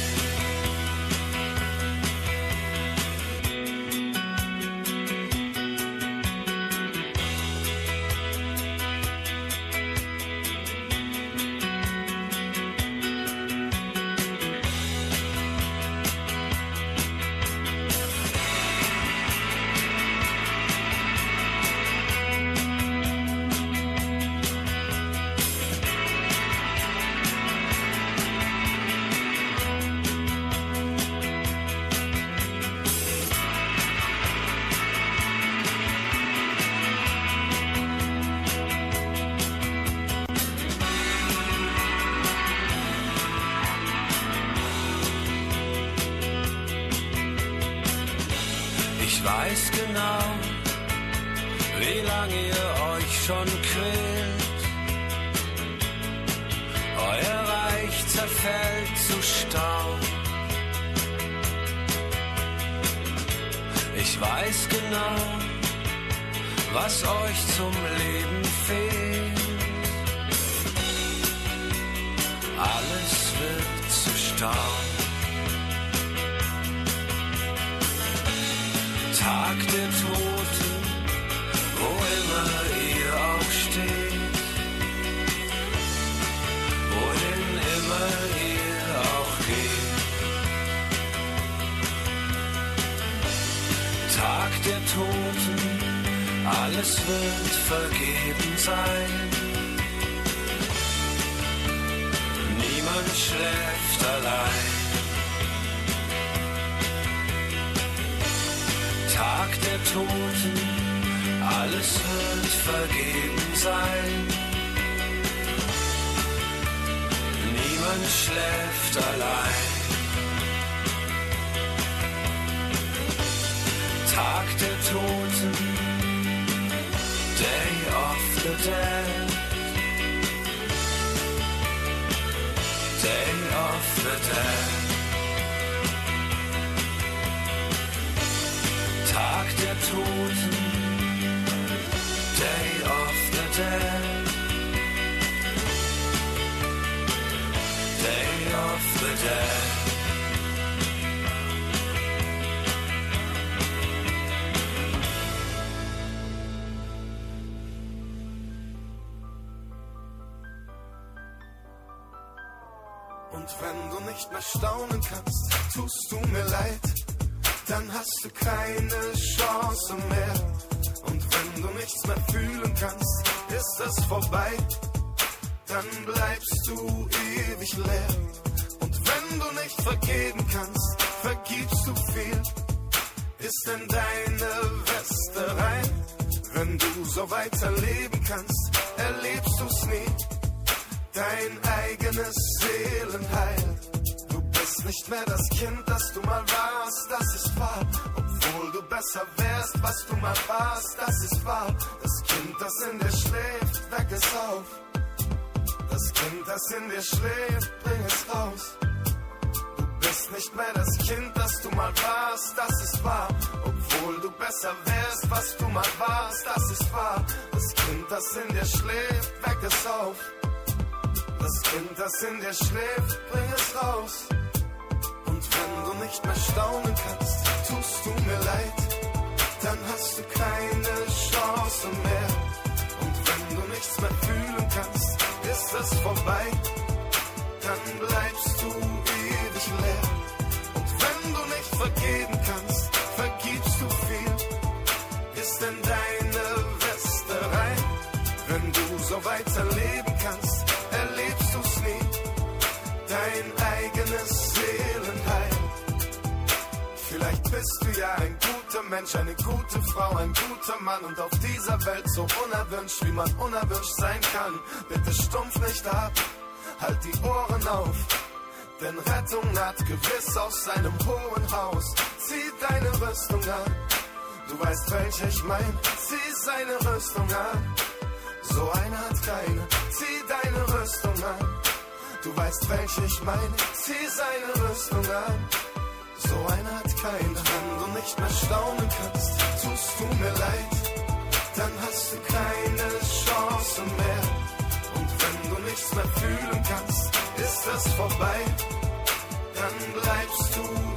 du keine Chance mehr. Und wenn du nichts mehr fühlen kannst, ist es vorbei. Mann und auf dieser Welt so unerwünscht, wie man unerwünscht sein kann. Bitte stumpf nicht ab, halt die Ohren auf. Denn Rettung naht gewiss aus seinem hohen Haus. Zieh deine Rüstung an, du weißt, welche ich mein. Zieh seine Rüstung an, so einer hat keine. Zieh deine Rüstung an, du weißt, welche ich mein. Zieh seine Rüstung an. So einer hat keinen, wenn du nicht mehr staunen kannst, tust du mir leid dann hast du keine Chance mehr. Und wenn du nichts mehr fühlen kannst, ist das vorbei, dann bleibst du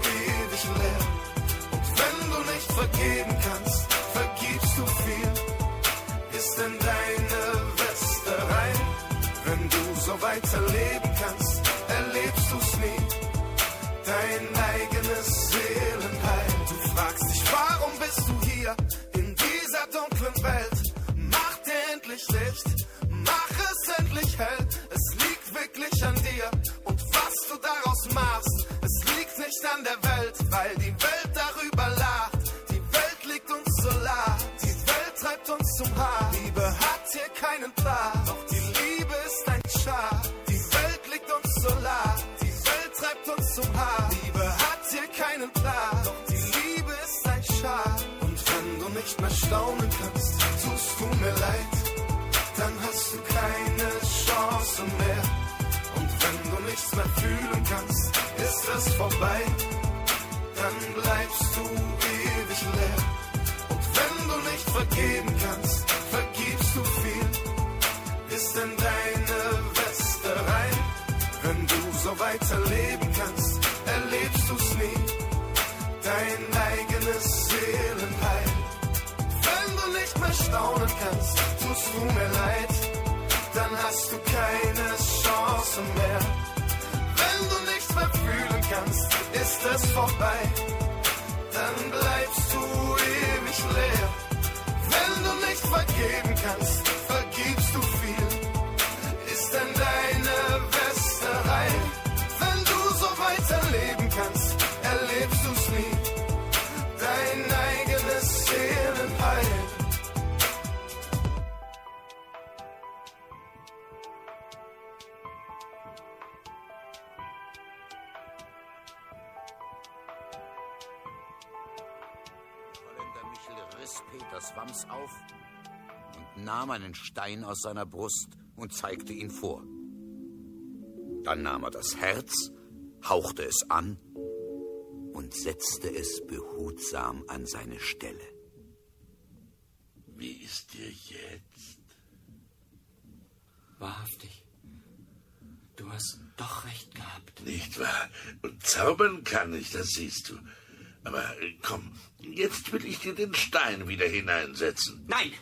einen Stein aus seiner Brust und zeigte ihn vor. Dann nahm er das Herz, hauchte es an und setzte es behutsam an seine Stelle. Wie ist dir jetzt? Wahrhaftig. Du hast doch recht gehabt. Nicht wahr? Und zaubern kann ich, das siehst du. Aber komm, jetzt will ich dir den Stein wieder hineinsetzen. Nein!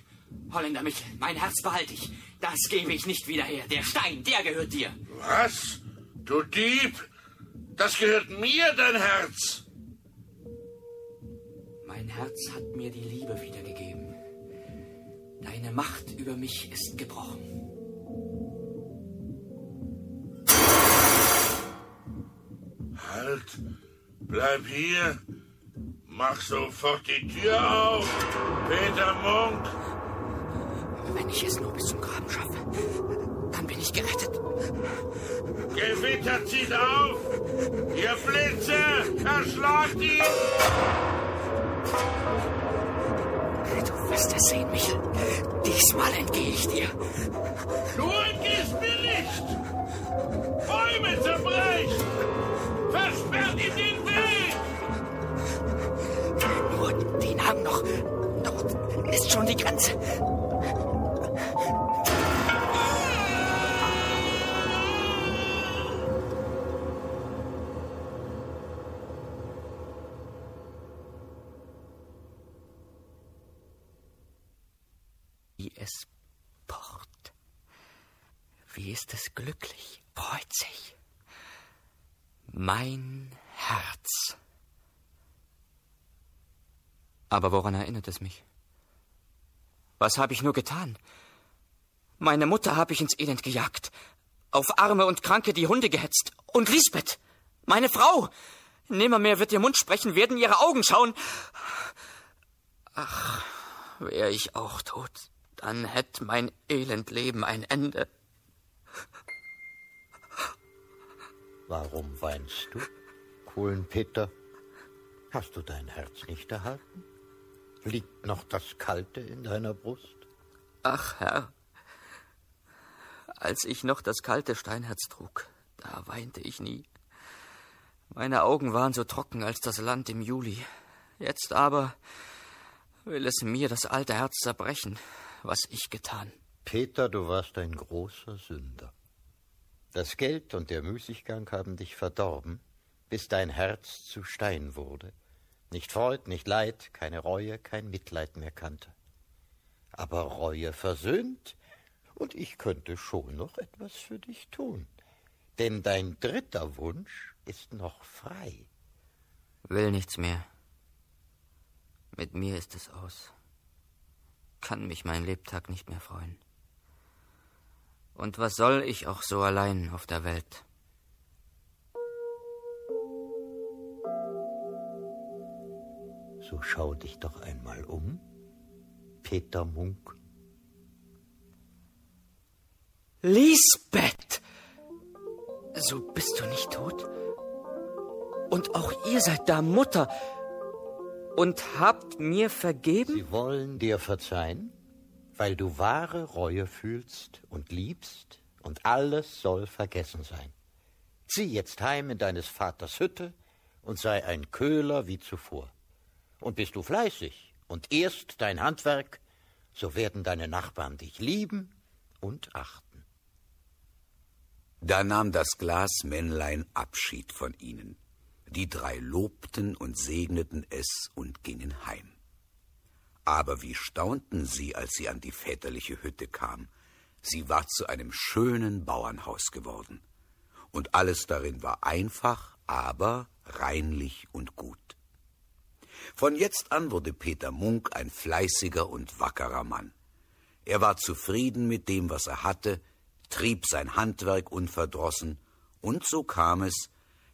Holländer Michel, mein Herz behalte ich. Das gebe ich nicht wieder her. Der Stein, der gehört dir. Was? Du Dieb? Das gehört mir, dein Herz. Mein Herz hat mir die Liebe wiedergegeben. Deine Macht über mich ist gebrochen. Halt, bleib hier. Mach sofort die Tür auf. Peter Munk. Wenn ich es nur bis zum Graben schaffe, dann bin ich gerettet. Gewitter zieht auf. Ihr Blitze, erschlagt ihn. Du wirst es sehen, Michel. Diesmal entgehe ich dir. Du entgehst mir nicht. Bäume zerbrecht. Versperrt ihm den Weg. Nur den Hang noch. Dort ist schon die Grenze. Wie es pocht. Wie ist es glücklich, freut sich. Mein Herz. Aber woran erinnert es mich? Was habe ich nur getan? Meine Mutter habe ich ins Elend gejagt, auf Arme und Kranke die Hunde gehetzt. Und Lisbeth, meine Frau, nimmermehr wird ihr Mund sprechen, werden ihre Augen schauen. Ach, wär ich auch tot, dann hätt mein Elendleben ein Ende. Warum weinst du, Kohlenpeter? Hast du dein Herz nicht erhalten? Liegt noch das Kalte in deiner Brust? Ach, Herr, als ich noch das kalte Steinherz trug, da weinte ich nie. Meine Augen waren so trocken als das Land im Juli. Jetzt aber will es mir das alte Herz zerbrechen, was ich getan. Peter, du warst ein großer Sünder. Das Geld und der Müßiggang haben dich verdorben, bis dein Herz zu Stein wurde, nicht Freud, nicht Leid, keine Reue, kein Mitleid mehr kannte. Aber Reue versöhnt, und ich könnte schon noch etwas für dich tun. Denn dein dritter Wunsch ist noch frei. Will nichts mehr. Mit mir ist es aus. Kann mich mein Lebtag nicht mehr freuen. Und was soll ich auch so allein auf der Welt? So schau dich doch einmal um, Peter Munk. Lisbeth! So bist du nicht tot? Und auch ihr seid da Mutter. und habt mir vergeben? Sie wollen dir verzeihen, weil du wahre Reue fühlst und liebst, und alles soll vergessen sein. Zieh jetzt heim in deines Vaters Hütte und sei ein Köhler wie zuvor. Und bist du fleißig und ehrst dein Handwerk, so werden deine Nachbarn dich lieben und achten. Da nahm das Glasmännlein Abschied von ihnen. Die drei lobten und segneten es und gingen heim. Aber wie staunten sie, als sie an die väterliche Hütte kam. Sie war zu einem schönen Bauernhaus geworden. Und alles darin war einfach, aber reinlich und gut. Von jetzt an wurde Peter Munk ein fleißiger und wackerer Mann. Er war zufrieden mit dem, was er hatte, trieb sein Handwerk unverdrossen, und so kam es,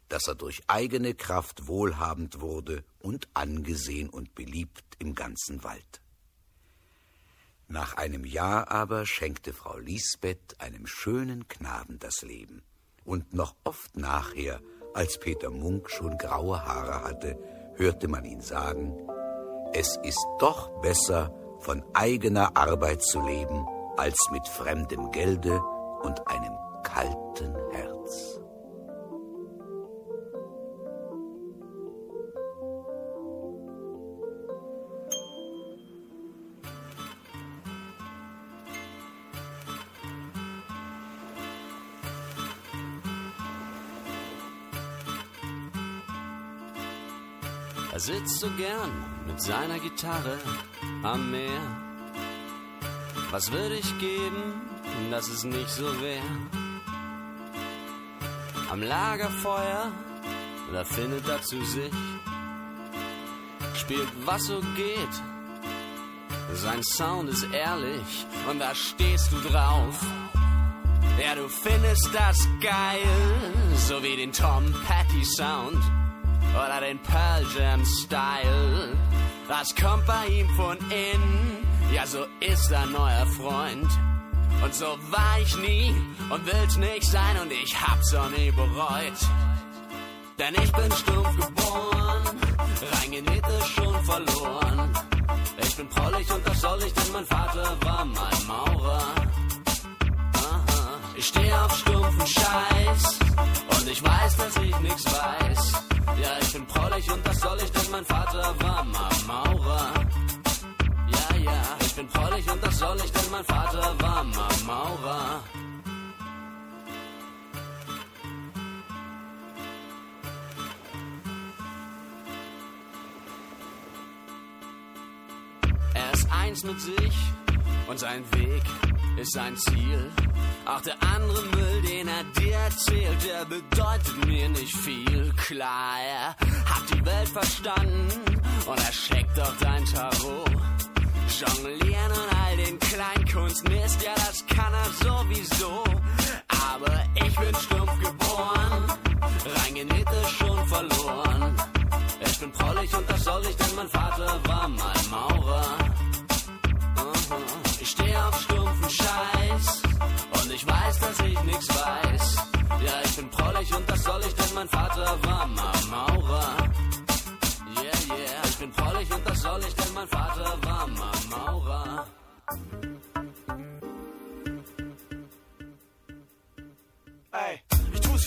dass er durch eigene Kraft wohlhabend wurde und angesehen und beliebt im ganzen Wald. Nach einem Jahr aber schenkte Frau Lisbeth einem schönen Knaben das Leben. Und noch oft nachher, als Peter Munk schon graue Haare hatte, hörte man ihn sagen, es ist doch besser, von eigener Arbeit zu leben, als mit fremdem Gelde und einem kalten Herz. Er sitzt so gern mit seiner Gitarre am Meer. Was würde ich geben, dass es nicht so wäre? Am Lagerfeuer, da findet er zu sich, spielt was so geht. Sein Sound ist ehrlich und da stehst du drauf. Ja, du findest das geil, so wie den Tom Petty Sound oder den Pearl Jam Style. Das kommt bei ihm von innen, ja so ist er neuer Freund. Und so war ich nie und will's nicht sein und ich hab's auch nie bereut. Denn ich bin stumpf geboren, reingenäht ist schon verloren. Ich bin prollig und das soll ich, denn mein Vater war mein Maurer. Aha. Ich stehe auf stumpfen Scheiß und ich weiß, dass ich nichts weiß. Ja, ich bin prollig und das soll ich, denn mein Vater war mein Maurer. Ja, ja, ich bin prollig und das soll ich, denn mein Vater war mein eins mit sich und sein Weg ist sein Ziel. Auch der andere Müll, den er dir erzählt, der bedeutet mir nicht viel. Klar, er hat die Welt verstanden und er checkt auch dein Tarot. Jonglieren und all den Kleinkunstmist, ja, das kann er sowieso. Aber ich bin stumpf geboren, reingenäht ist schon verloren. Ich bin prollig und das soll ich, denn mein Vater war mein mein Vater war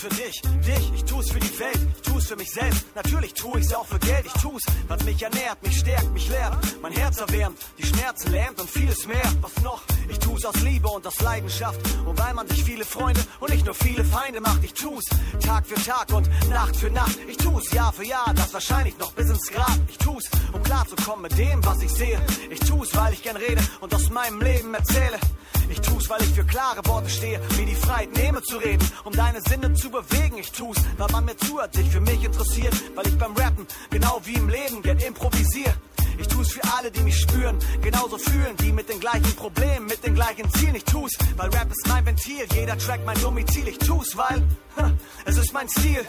für dich, dich, ich tu's für die Welt, ich tu's für mich selbst. Natürlich tu ich's auch für Geld, ich tu's, was mich ernährt, mich stärkt, mich lehrt, mein Herz erwärmt, die Schmerzen lähmt und vieles mehr. Was noch? Ich tu's aus Liebe und aus Leidenschaft. Und weil man sich viele Freunde und nicht nur viele Feinde macht, ich tu's Tag für Tag und Nacht für Nacht. Ich tu's Jahr für Jahr, das wahrscheinlich noch bis ins Grab. Ich tu's, um klarzukommen mit dem, was ich sehe. Ich tu's, weil ich gern rede und aus meinem Leben erzähle. Ich tu's, weil ich für klare Worte stehe, mir die Freiheit nehme zu reden, um deine Sinne zu bewegen. Ich tu's, weil man mir zuhört, sich für mich interessiert, weil ich beim Rappen, genau wie im Leben, gern improvisiere. Ich tu's für alle, die mich spüren, genauso fühlen, die mit den gleichen Problemen, mit den gleichen Zielen. Ich tu's, weil Rap ist mein Ventil, jeder Track mein Domizil. Ich tu's, weil ha, es ist mein Ziel.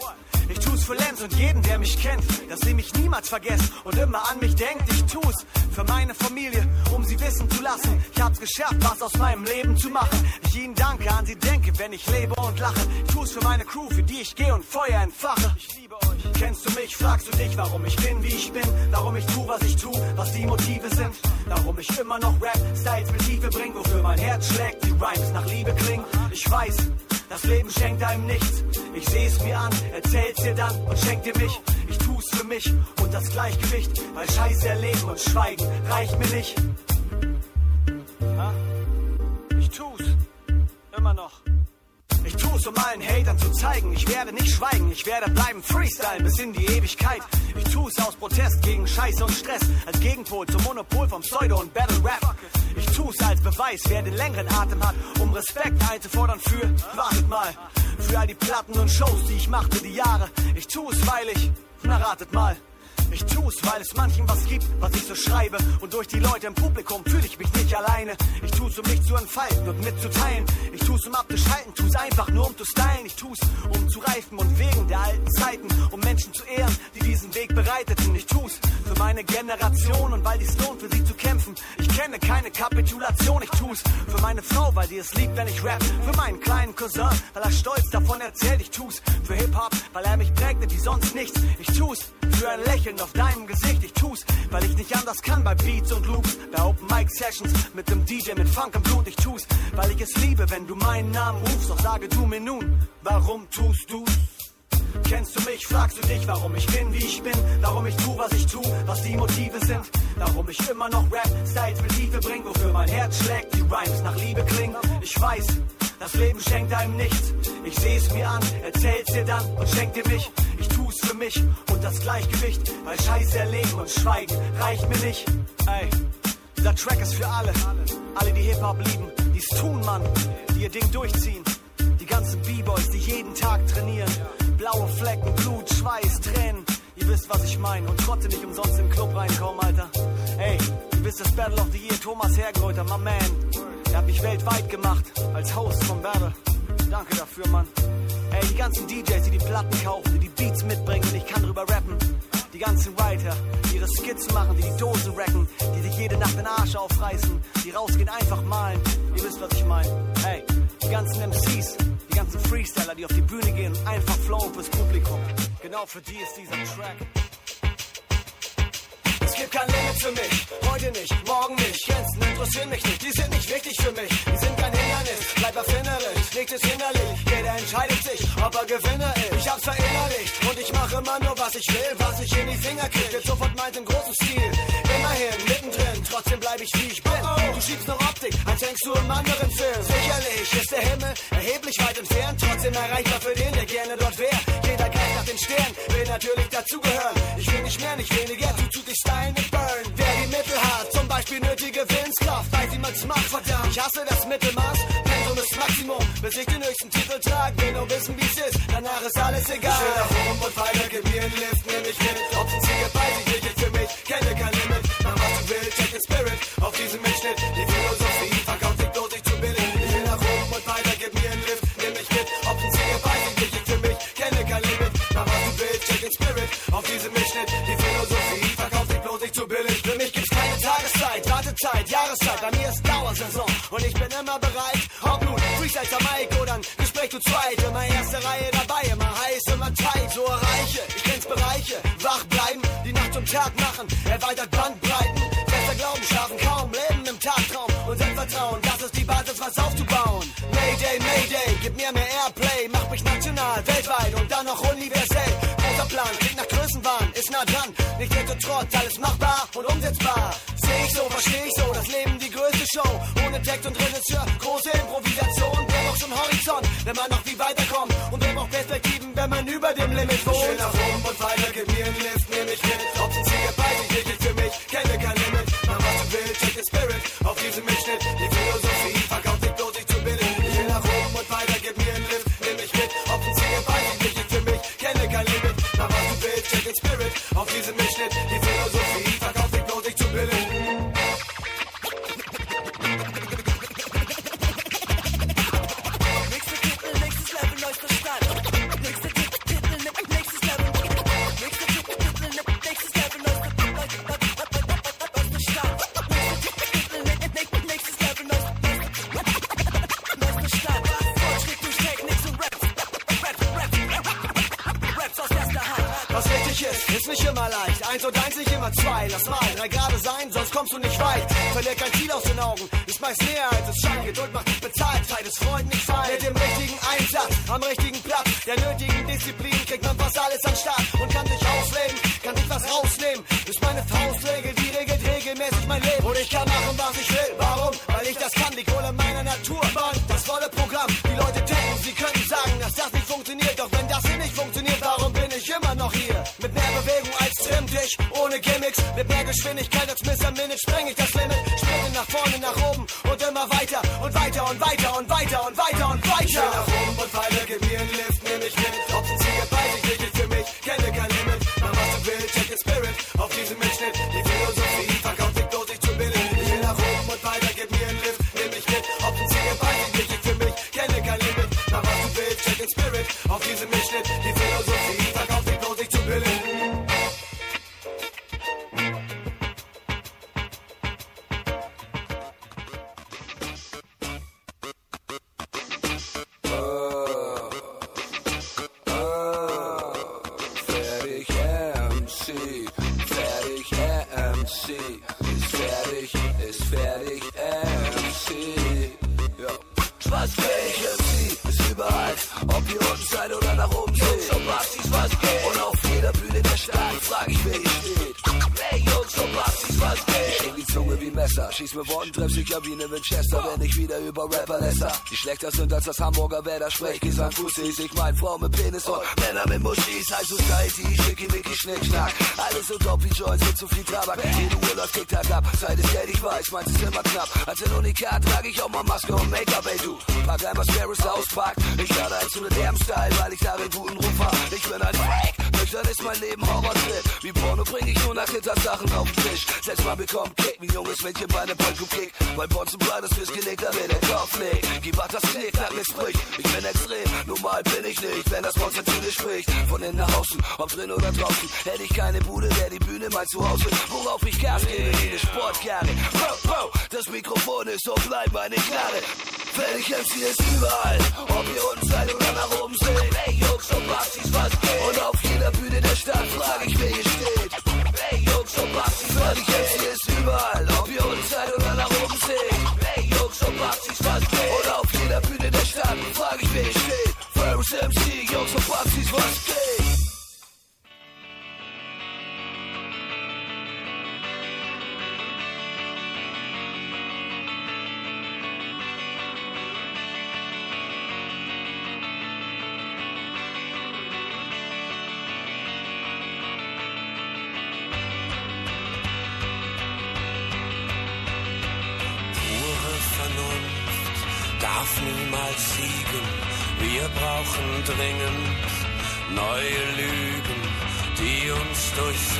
Ich tu's für Lenz und jeden, der mich kennt, dass sie mich niemals vergessen und immer an mich denkt. Ich tu's für meine Familie, um sie wissen zu lassen. Ich hab's geschafft, was aus meinem Leben zu machen. Ich ihnen danke, an sie denke, wenn ich lebe und lache. Ich tu's für meine Crew, für die ich gehe und Feuer entfache. Ich liebe euch. Kennst du mich, fragst du dich, warum ich bin, wie ich bin. Warum ich tu, was ich tu, was die Motive sind. Warum ich immer noch Rap, Styles mit Tiefe bring, wofür mein Herz schlägt, die Rhymes nach Liebe klingen. Ich weiß, das Leben schenkt einem nichts. Ich seh's mir an, erzähl's dir dann und schenk dir mich. Ich tu's für mich und das Gleichgewicht, weil Scheiße erleben und schweigen reicht mir nicht. Ich tu's immer noch. Tu's, um allen Hatern zu zeigen. Ich werde nicht schweigen, ich werde bleiben Freestyle bis in die Ewigkeit. Ich tu's aus Protest gegen Scheiße und Stress. Als Gegenpol zum Monopol vom Pseudo und Battle Rap. Ich tu's als Beweis, wer den längeren Atem hat, um Respekt einzufordern für, wartet mal, für all die Platten und Shows, die ich machte die Jahre. Ich tu's, weil ich, na ratet mal. Ich tu's, weil es manchen was gibt, was ich so schreibe. Und durch die Leute im Publikum fühle ich mich nicht alleine. Ich tu's, um mich zu entfalten und mitzuteilen. Ich tu's, um abzuschalten, tu's einfach nur um zu stylen. Ich tu's, um zu reifen und wegen der alten Zeiten, um Menschen zu ehren, die diesen Weg bereiteten. Ich tu's für meine Generation und weil dies lohnt, für sie zu kämpfen. Ich kenne keine Kapitulation. Ich tu's für meine Frau, weil die es liebt, wenn ich rap. Für meinen kleinen Cousin, weil er stolz davon erzählt. Ich tu's für Hip-Hop, weil er mich prägnet wie sonst nichts. Ich tu's für ein Lächeln auf deinem Gesicht. Ich tu's, weil ich nicht anders kann bei Beats und Loops, bei Open Mic Sessions mit dem DJ mit Funk im Blut. Ich tu's, weil ich es liebe, wenn du meinen Namen rufst. Doch sage du mir nun, warum tust du's? Kennst du mich, fragst du dich, warum ich bin, wie ich bin, warum ich tu, was ich tu, was die Motive sind, warum ich immer noch Rap, Styles mit Tiefe bring, wofür mein Herz schlägt, die Rhymes nach Liebe klingen. Ich weiß, das Leben schenkt einem nichts. Ich seh's mir an, erzähl's dir dann und schenk dir mich. Ich tu's für mich und das Gleichgewicht, weil Scheiße erleben und schweigen reicht mir nicht. Ey, dieser Track ist für alle, alle die Hip-Hop lieben, die's tun, Mann, die ihr Ding durchziehen. Die ganzen B-Boys, die jeden Tag trainieren. Blaue Flecken, Blut, Schweiß, Tränen. Ihr wisst, was ich meine und trotzdem nicht umsonst im Club reinkommen, Alter. Ey, ihr wisst das Battle of the Year, Thomas Hergreuter, my man. Der hat mich weltweit gemacht als Host vom Battle. Danke dafür, Mann. Ey, die ganzen DJs, die die Platten kaufen, die die Beats mitbringen und ich kann drüber rappen. Die ganzen Writer, die ihre Skizzen machen, die die Dose racken, die sich jede Nacht den Arsch aufreißen, die rausgehen, einfach malen. Ihr wisst, was ich meine. Ey, die ganzen MCs, die ganzen Freestyler, die auf die Bühne gehen einfach flowen fürs Publikum. Genau für die ist dieser Track. Es gibt kein Limit für mich, heute nicht, morgen nicht. Grenzen interessieren mich nicht, die sind nicht wichtig für mich. Die sind kein Hindernis, bleib erfinderisch, nichts ist hinderlich. Jeder entscheidet sich, ob er Gewinner ist. Ich hab's verinnerlicht und ich mache immer nur, was ich will, was ich in die Finger krieg. Jetzt sofort meint im großen Stil. Immerhin, mittendrin, trotzdem bleib ich wie ich bin. Du schiebst noch Optik, als hängst du im anderen Film. Sicherlich ist der Himmel erheblich weit entfernt, trotzdem erreichbar für den, der gerne dort wäre. Jeder greift nach den Sternen, will natürlich dazugehören. Ich will nicht mehr, nicht weniger, du zu dich stylen und burn. Wer die Mittel hat, zum Beispiel nötige Willenskraft, weiß wie man's macht, verdammt. Ich hasse das Mittelmaß, Pensum ist Maximum, bis ich den höchsten Titel trage. Will nur wissen, wie's ist, danach ist alles egal. Ich will nach oben und weiter, gib mir einen Lift, nimm mich mit. Ob ein Ziel sich richtig für mich, kenne kein Limit. Mach was du willst, check den Spirit auf diesem Mitschnitt. Die Philosophie verkauft sich bloß nicht zu billig. Ich will nach oben und weiter, gib mir einen Lift, nimm mich mit. Ob ein Ziel sich richtig für mich, kenne kein Limit. Mach was du willst, check den Spirit auf diesem Mitschnitt. Die Philosophie verkauft sich bloß nicht zu billig. Für mich gibt's keine Tageszeit, Wartezeit, Jahreszeit. Bei mir ist Dauersaison und ich bin immer bereit. Freestyle am Mic oder ein Gespräch zu zweit. Immer erste Reihe dabei, immer heiß, immer tight. So erreiche ich kenn's Bereiche. Wach bleiben, die Nacht zum Tag machen. Erweitert Bandbreiten. Fester Glauben schaffen, kaum Leben im Tagtraum. Und Selbstvertrauen, das ist die Basis, was aufzubauen. Mayday, Mayday, gib mir mehr Airplay. Mach mich national, weltweit und dann noch universell. Großer Plan, klingt nach Größenwahn, ist nah dran. Nichtsdestotrotz, alles machbar und umsetzbar. Seh ich so, versteh ich so, das Leben die größte Show. Ohne Text und Regisseur, dem Limit wohnt? Ich will nach oben und weiter, gib mir einen Lift, nimm mich mit. Ob's ein Ziel bei sich richtig für mich, kenne kein Limit. Mach was du willst, check den Spirit auf diesem Mitschnitt. Die Philosophie verkauft sich bloß nicht zu billig. Ich will nach oben und weiter, gib mir einen Lift, nimm mich mit. Ob's ein Ziel bei sich richtig für mich, kenne kein Limit. Mach was du willst, check den Spirit auf diesem Mitschnitt. Zwei. Lass mal drei gerade sein, sonst kommst du nicht weit. Verlier kein Ziel aus den Augen, ist meist näher als es scheint. Geduld macht dich bezahlt, Zeit ist Freund nicht fein. Mit dem richtigen Einsatz, am richtigen Platz, der nötigen Disziplin kriegt man fast alles an Start und kann sich ausleben, kann sich was rausnehmen. Ohne Gimmicks, mit mehr Geschwindigkeit als Mr. Minute spreng ich das Limit. Sprinte nach vorne, nach oben und immer weiter und weiter und weiter und weiter und weiter und weiter. Ich will nach oben und weiter, über Rapper lässer. Die schlechter sind als das Hamburger Werder Sprech, Gesang, Fussis, ich mein Frau mit Penis und Männer mit Muschis, High Society, Schickimicki, Schnickschnack. Alles so top wie Joints mit zu viel Tabak. Jede Uhr läuft Tick-Tack ab, Zeit ist Geld, ich weiß, meins ist immer knapp. Als ein Unikat trage ich auch mal Maske und Make-up, ey du. Pack einmal Sparrows auspackt, ich lade ein zu ne Style, weil ich darin guten Ruf hab. Ich bin ein Freak, nüchtern ist mein Leben Horrortrip. Wie Porno bring ich nur nach Sachen auf den Tisch. Selbst mal bekommt Kick, wie junges Mädchen bei nem Polko-Kick. Bei Bonzen Brothers fürs Genick, da wird der Kopf legt. Gib was das Knick, nach mir spricht. Ich bin extrem, normal bin ich nicht, wenn das Monster zu dir spricht. Von innen nach außen, ob drin oder draußen, hätte ich keine Bude, der die Bühne mein Zuhause. Worauf ich Gas gebe, eine Sportkarre. Wow, wow, das Mikrofon ist so bleibt meine Knarre. Fertig MC ist überall, ob ihr unten seid oder nach oben seht. Hey Jungs und Bastis, was geht? Und auf jeder Bühne der Stadt frage ich, wer hier steht. Hey Jungs und Bastis, fertig MC ist überall, ob ihr unten seid oder nach oben seht. Hey Jungs und Bastis, was geht? Und auf jeder Bühne der Stadt frage ich, wer hier steht. Ferris MC, Jungs und brauchen dringend neue Lügen, die uns durchs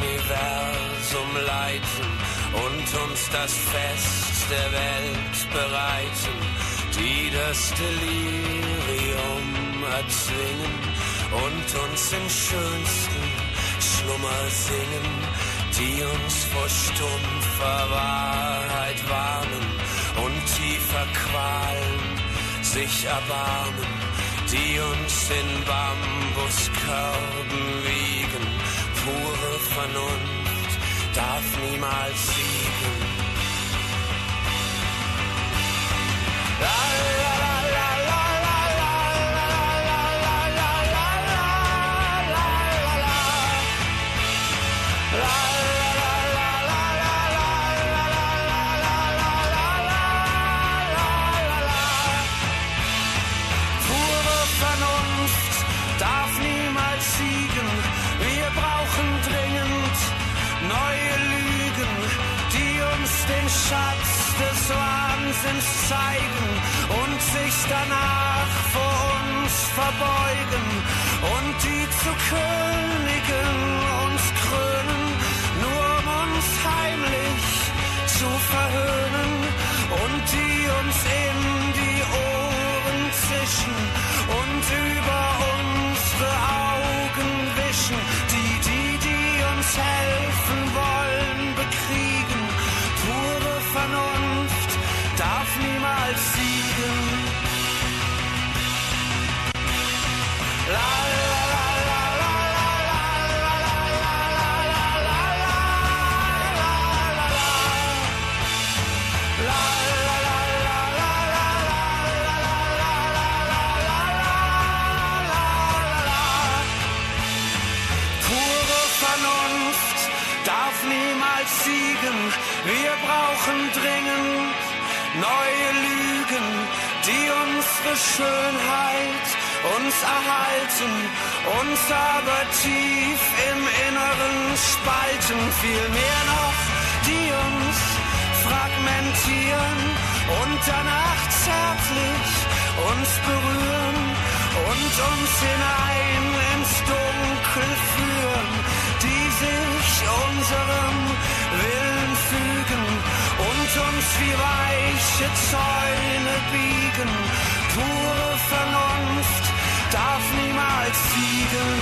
Universum leiten und uns das Fest der Welt bereiten, die das Delirium erzwingen und uns im schönsten Schlummer singen, die uns vor stumpfer Wahrheit warnen und tiefer Qualen sich erbarmen, die uns in Bambuskörben wiegen. Pure Vernunft darf niemals siegen. La, la, could unsere Schönheit uns erhalten, uns aber tief im Inneren spalten. Vielmehr noch, die uns fragmentieren und danach zärtlich uns berühren und uns hinein ins Dunkel führen, die sich unserem Willen fügen und uns wie weiche Zäune biegen. Pure Vernunft darf niemals siegen.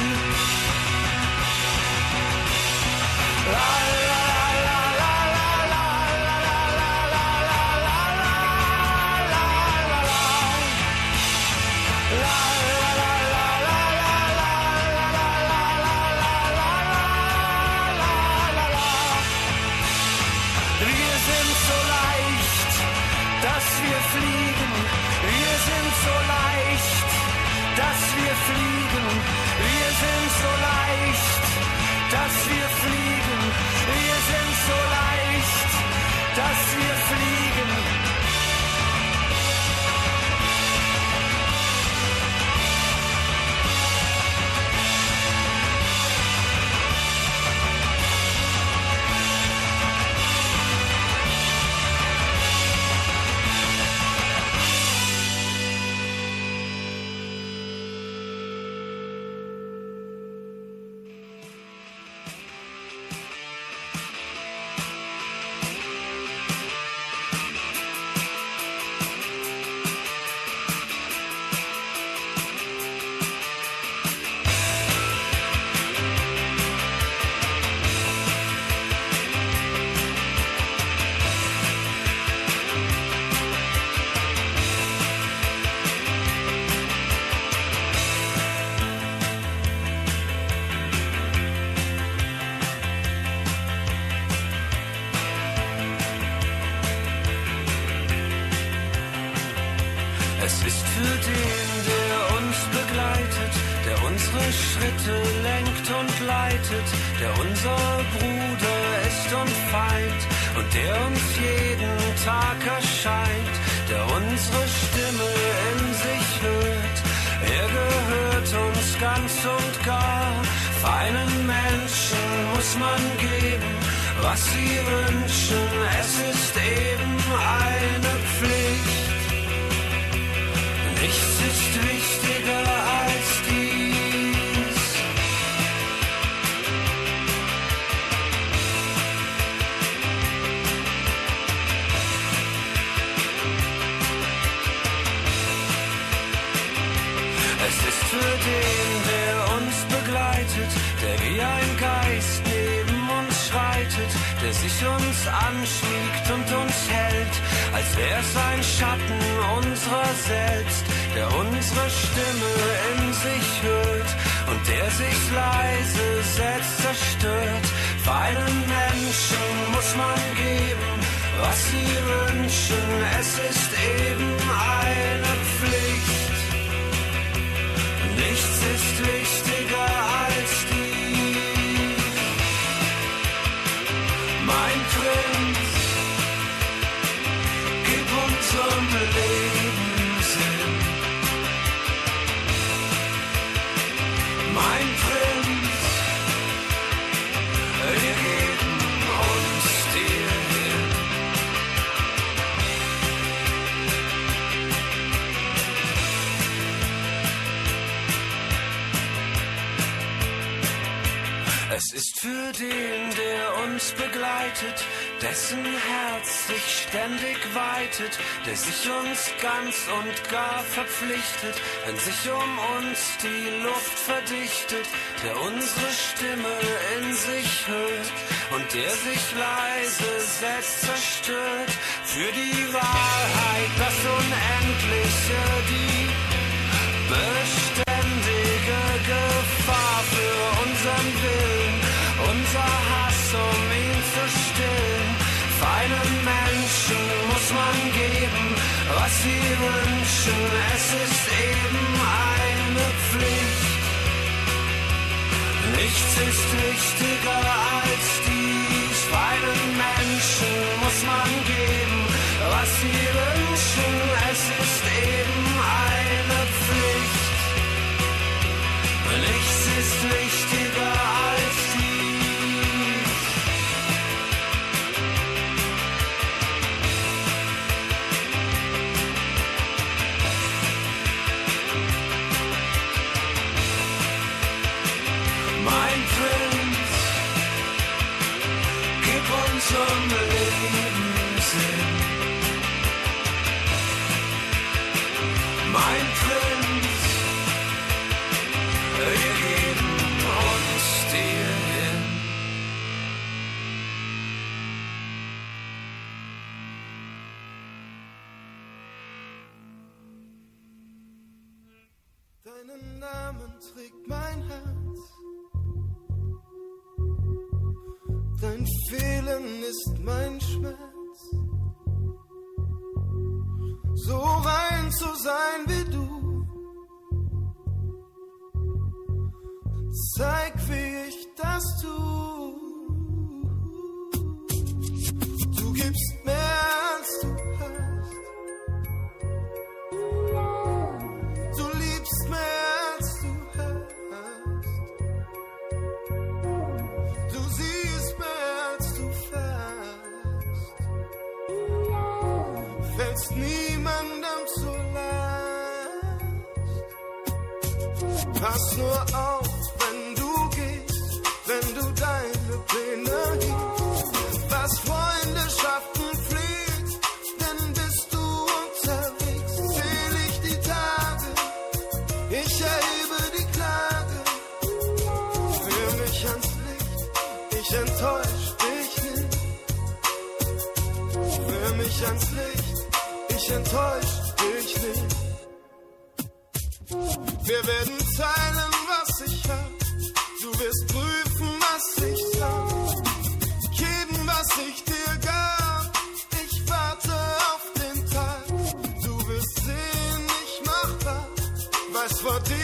La, la, der sich uns ganz und gar verpflichtet, wenn sich um uns die Luft verdichtet, der unsere Stimme in sich hört und der sich leise selbst zerstört für die Wahrheit, das Unendliche, die beständige Gefahr für unseren Willen, unser Hass, man geben, was sie wünschen. Es ist eben eine Pflicht. Nichts ist wichtiger als dies. Feinen Menschen muss man geben, was sie wünschen. Es ist eben eine Pflicht. Nichts ist wichtiger. was for.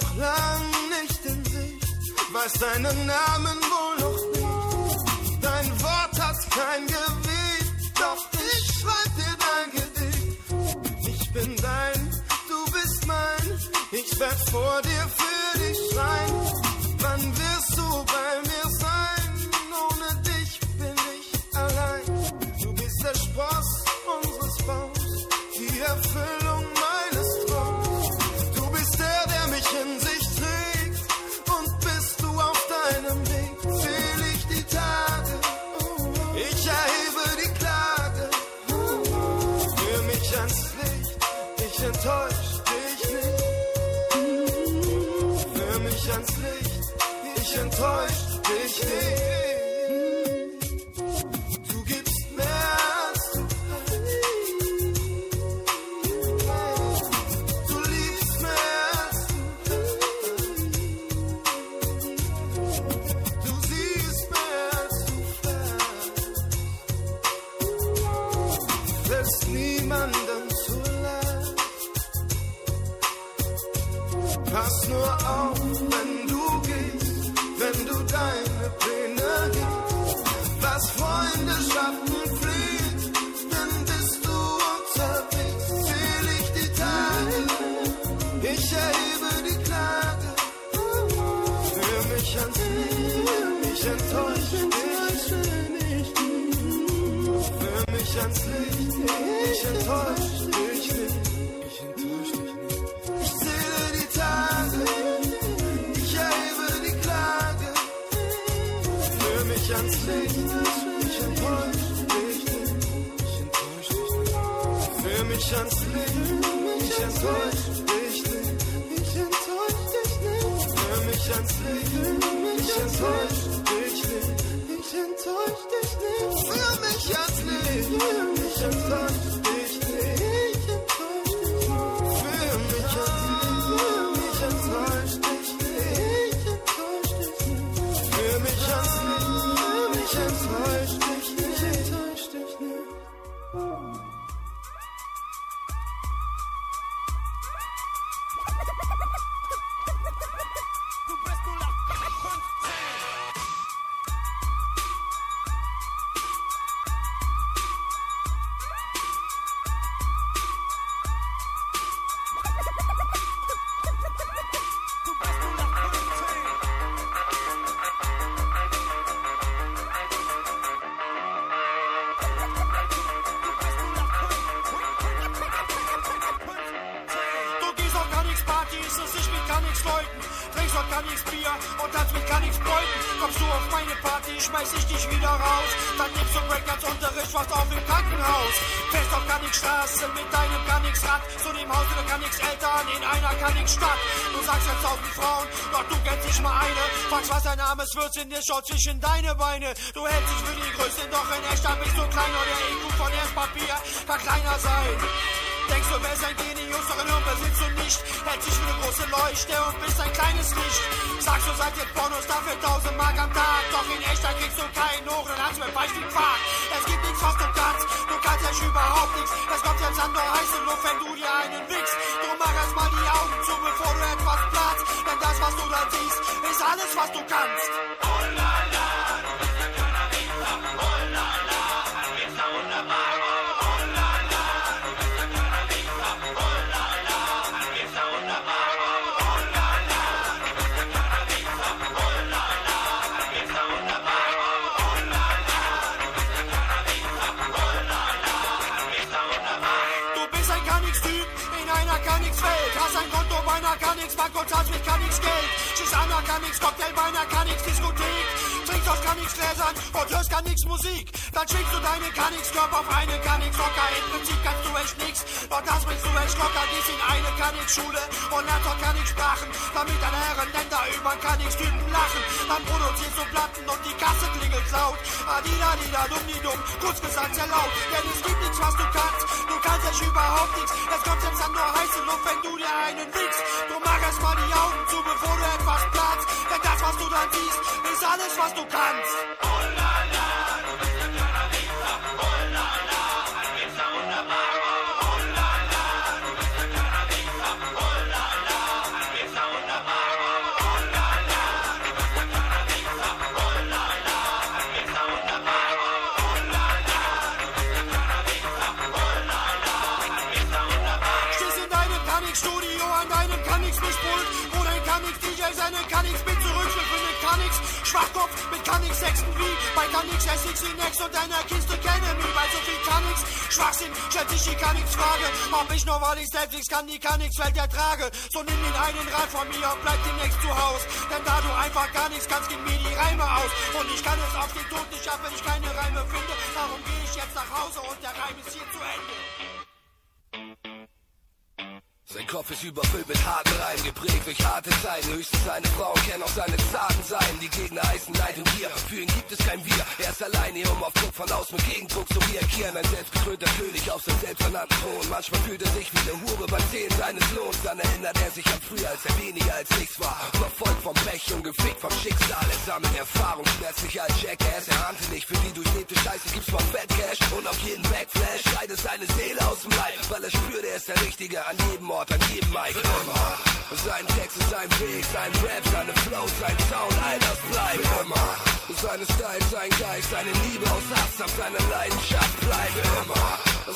noch lang nicht in Sicht, weiß deinen Namen wohl noch nicht. Dein Wort hat kein Gewicht, doch ich schreib dir dein Gedicht. Ich bin dein, du bist mein, ich werd vor dir für dich sein. Wann wirst du bei mir? Schaut zwischen deine Beine. Du hältst dich für die Größte, doch in echt bist du kleiner. Der IQ von Erdpapier kann kleiner sein. Denkst du, wärst ein Genius, doch in Hirn besitzt du nicht. Hältst dich für eine große Leuchte und bist ein kleines Licht. Sagst du, seid jetzt Pornos dafür 1000 Mark am Tag. Doch in echter kriegst du keinen hoch, dann hast du mir Beispiel Quark. Es gibt nichts, was du kannst, du kannst echt überhaupt nichts. Es kommt jetzt an nur heiße Luft, wenn du dir einen wickst. Drum mach erst mal die Augen zu, bevor du etwas platzt. Denn das, was du da siehst, ist alles, was du kannst. Gar nix Cocktail bei einer gar nix Diskothek. Trinkst aus gar nix Gläsern und hörst gar nix Musik. Dann schwingst du deine gar nix Körper auf eine gar nix Rocker. Im Prinzip kannst du echt nix, doch das bringst du echt locker. Gehst in eine gar nix Schule und lernst auch gar nix Sprachen. Damit deine Herren Länder über gar nix Typen lachen. Dann produzierst du Platten und die Kasse klingelt laut. Adida, dida, dumm, die dumm. Kurz gesagt sehr laut, denn es gibt nichts, was du kannst. Du kannst echt überhaupt nichts. Es kommt jetzt an nur heiße Luft, wenn du dir einen wickst. Du mach erst mal die Augen zu, bevor du etwas platzt. Siehst, ist alles, was du kannst. Wie bei Kanix SX Next und deiner Kiste kenne mich bei so viel Kanix. Schwachsinn stellt sich die Kanix-Frage, ob ich nur weil ich selbst nichts kann, die Kanix-Welt ertrage. So nimm den einen Rat von mir und bleib demnächst zu Haus. Denn da du einfach gar nichts kannst, gehen mir die Reime aus. Und ich kann es auf den Tod nicht ab, wenn ich keine Reime finde. Darum gehe ich jetzt nach Hause und der Reim ist hier zu Ende. Sein Kopf ist überfüllt mit harten Reimen, geprägt durch harte Zeiten. Höchstens seine Frauen kennen auch seine zarten Seiten. Die Gegner heißen Neid und Gier, für ihn gibt es kein Wir. Er ist alleine hier, um auf Druck von außen mit Gegendruck zu reagieren. Ein selbstgekrönter König auf seinem selbsternannten Thron. Manchmal fühlt er sich wie eine Hure beim Zählen seines Lohns. Dann erinnert er sich an früher, als er weniger als nichts war. Verfolgt vom Pech und gefickt vom Schicksal. Er sammelt Erfahrung, schmerzlich als Jackass. Er ahnte nicht, für die durchlebte Scheiße gibt's mal Fat Cash. Und auf jeden Backflash schreit es seine Seele aus dem Leib. Weil er spürt, er ist der Richtige an jedem Ort, an jedem Mic. Immer. Sein Text ist sein Weg, sein Rap, seine Flow, sein Sound, all das bleibt immer. Seine Style, sein Geist, seine Liebe aus Hass, auf seine Leidenschaft bleibt immer.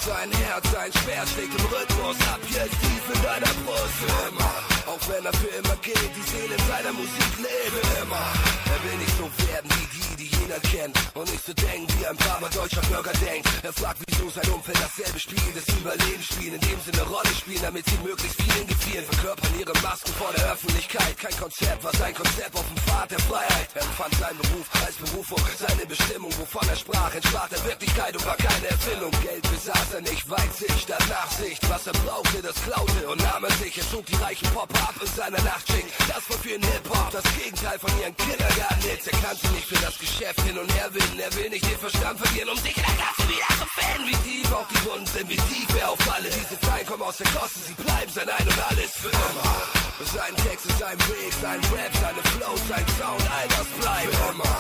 Sein Herz, sein Schwert schlägt im Rhythmus ab, jetzt tief in deiner Brust immer. Auch wenn er für immer geht, die Seele in seiner Musik lebt immer. Er will nicht so werden wie die, die jeder kennt. Und nicht so denken, wie ein braver deutscher Bürger denkt. Er fragt, wieso sein Umfeld dasselbe spielt, das Überleben spielen, in dem sie eine Rolle spielen, damit sie möglichst vielen gefielen. Verkörpern ihre Masken vor der Öffentlichkeit. Kein Konzept war sein Konzept auf dem Pfad der Freiheit. Er empfand seinen Beruf als Berufung, seine Bestimmung, wovon er sprach, entsprach der Wirklichkeit und war keine Erfindung. Geld besaß er nicht, Weitsicht statt Nachsicht. Was er brauchte, das klaute und nahm er sich. Er zog die reichen Popper ab in seiner Nachtschicht. Das war für ihn Hip-Hop, das Gegenteil von ihren Kindergarten-Hits. Er kann sich nicht für das Geschäft hin und her winden. Er will nicht den Verstand verlieren, um sich in der Klasse wieder zu finden. Wie tief auch die Wunden sind, wie tief er auffalle. Diese Zeilen kommen aus der Kosten, sie bleiben sein Ein und Alles für immer. Sein Text ist sein Weg, sein Rap, seine Flow, sein Sound, all das bleibt für immer.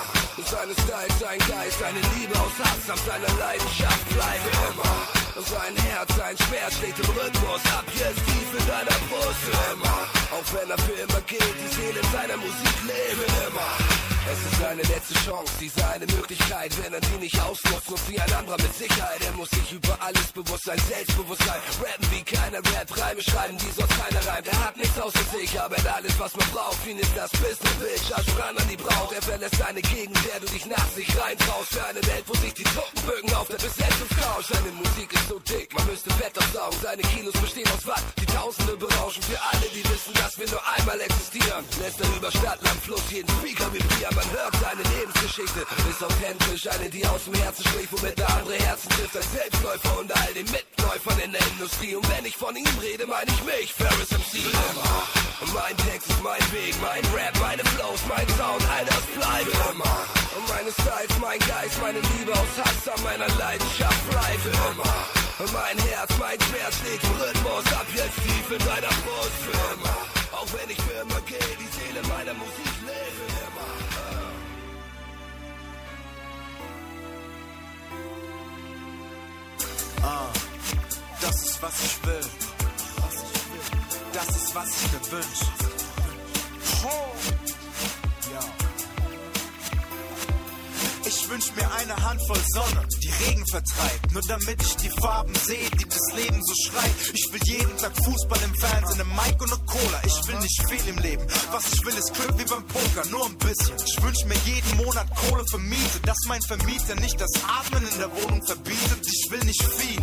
Seine Style, sein Geist, seine Liebe aus Hass, ab seiner Leidenschaft bleibt für immer. Sein Herz, sein Schwert schlägt im Rhythmus ab, jetzt tief in deiner Brust für immer. Auch wenn er für immer geht, die Seele seiner Musik lebt immer. Es ist seine letzte Chance, diese eine Möglichkeit. Wenn er die nicht ausnutzt, nutzt wie ein anderer mit Sicherheit. Er muss sich über alles bewusst sein, Selbstbewusstsein. Rappen wie keiner Rap, Reime schreiben, die sonst keiner reimt. Er hat nichts außer sich, aber er hat alles, was man braucht. Ihn ist das Business, Bitch, also ran an die Braut. Er verlässt seine Gegend, der du dich nach sich reintraust. Für eine Welt, wo sich die Trockenbögen auf der Besetzungscouch. Seine Musik ist so dick, man müsste Fett aufsaugen. Seine Kilos bestehen aus Watt, die Tausende berauschen. Für alle, die wissen, dass wir nur einmal existieren. Lässt er über Stadt, Land, Fluss jeden Speaker vibrieren. Man hört seine Lebensgeschichte, ist authentisch. Eine, die aus dem Herzen spricht, womit der andere Herzen trifft. Ein Selbstläufer unter all den Mitläufern in der Industrie. Und wenn ich von ihm rede, meine ich mich, Ferris MC. Und mein Text ist mein Weg, mein Rap, meine Flows, mein Sound, all das bleibt immer. Und meine Styles, mein Geist, meine Liebe aus Hass an meiner Leidenschaft bleibt immer. Und mein Herz, mein Schwert schlägt im Rhythmus ab jetzt tief in deiner Brust immer. Auch wenn ich für immer gehe, die Seele meiner Musik das ist was ich will. Das ist was ich mir wünsch. Ja. Ich wünsch mir eine Handvoll Sonne, die Regen vertreibt. Nur damit ich die Farben sehe, die das Leben so schreit. Ich will jeden Tag Fußball im Fernsehen, eine Mike und eine Cola. Ich will nicht viel im Leben. Was ich will, ist Glück wie beim Poker, nur ein bisschen. Ich wünsch mir jeden Monat Kohle für Miete, dass mein Vermieter nicht das Atmen in der Wohnung verbietet. Ich will nicht viel.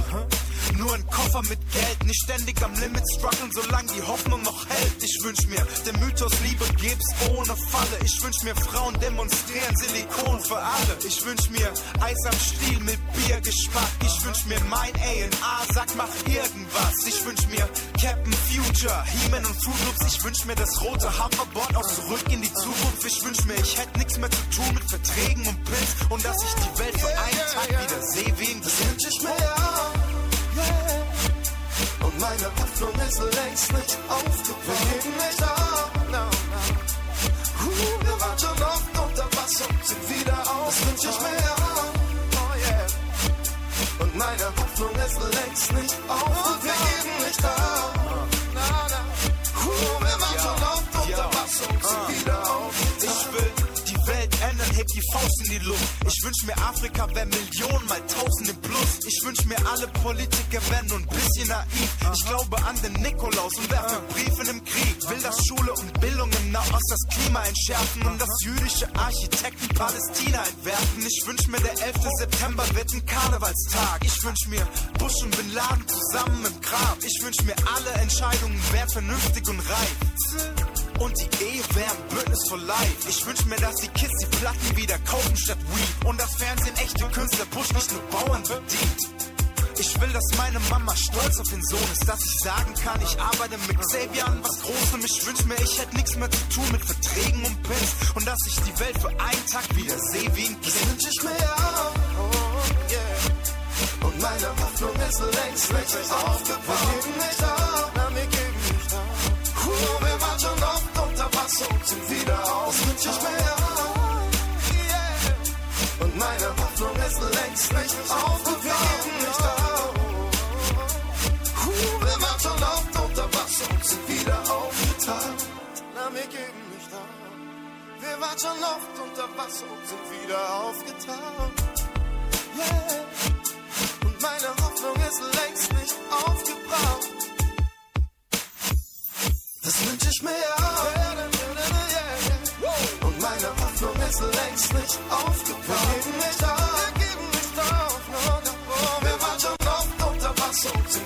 Nur ein Koffer mit Geld, nicht ständig am Limit strugglen, solange die Hoffnung noch hält. Ich wünsch mir den Mythos Liebe gibt's ohne Falle. Ich wünsch mir Frauen demonstrieren Silikon für alle. Ich wünsch mir Eis am Stiel mit Biergeschmack. Ich wünsch mir mein A&A, sag mach irgendwas. Ich wünsch mir Captain Future, He-Man und Fruit. Ich wünsch mir das rote Hoverboard auch zurück in die Zukunft. Ich wünsch mir, ich hätte nichts mehr zu tun mit Verträgen und Pins und dass ich die Welt für einen Tag wieder sehe wie ein Das Und meine Hoffnung ist längst nicht aufgebraucht. Wir geben nicht auf. No, no. Uh, wir waren schon oft unter Wasser sind wieder auf. Das wünsch ich mir auch. Oh yeah. Und meine Hoffnung ist längst nicht auf. Wir geben nicht auf. Uh, wir waren schon oft unter Wasser sind wieder Welt ändern, heb die Faust in die Luft. Ich wünsch mir Afrika wär Millionen mal Tausende plus. Ich wünsch mir alle Politiker wären nur ein bisschen naiv. Ich glaube an den Nikolaus und werfe Briefe im Krieg. Will, dass Schule und Bildung im Nahost das Klima entschärfen und dass jüdische Architekten Palästina entwerfen. Ich wünsch mir, der 11. September wird ein Karnevalstag. Ich wünsch mir Bush und Bin Laden zusammen im Grab. Ich wünsch mir alle Entscheidungen wären vernünftig und reif. Und die Ehe wäre ein Bündnis for life. Ich wünsch mir, dass die Kids die Platten wieder kaufen statt Weed. Und das Fernsehen echte Künstler Bush nicht nur Bauern bedient. Ich will, dass meine Mama stolz auf den Sohn ist, dass ich sagen kann, ich arbeite mit Xavier an was Großem. Ich wünsch mir, ich hätte nichts mehr zu tun mit Verträgen und Pins. Und dass ich die Welt für einen Tag wieder sehe wie ein Kind. Das wünsch ich mir auch. Oh, yeah. Und meine Hoffnung ist längst nicht aufgebraucht. Wir geben nicht auf. Und sind wieder mir auch. Yeah. Und meine Hoffnung ist längst nicht aufgebraucht. Wir waren schon oft unter Wasser und sind wieder aufgetaucht. Na, wir geben nicht auf. Wir waren schon oft unter Wasser und sind wieder. Yeah. Und meine Hoffnung ist längst nicht aufgebraucht. Das wünsch ich mir auch. Ist längst nicht aufgebraucht. Wir geben nicht auf. Wir geben nicht auf. Wasser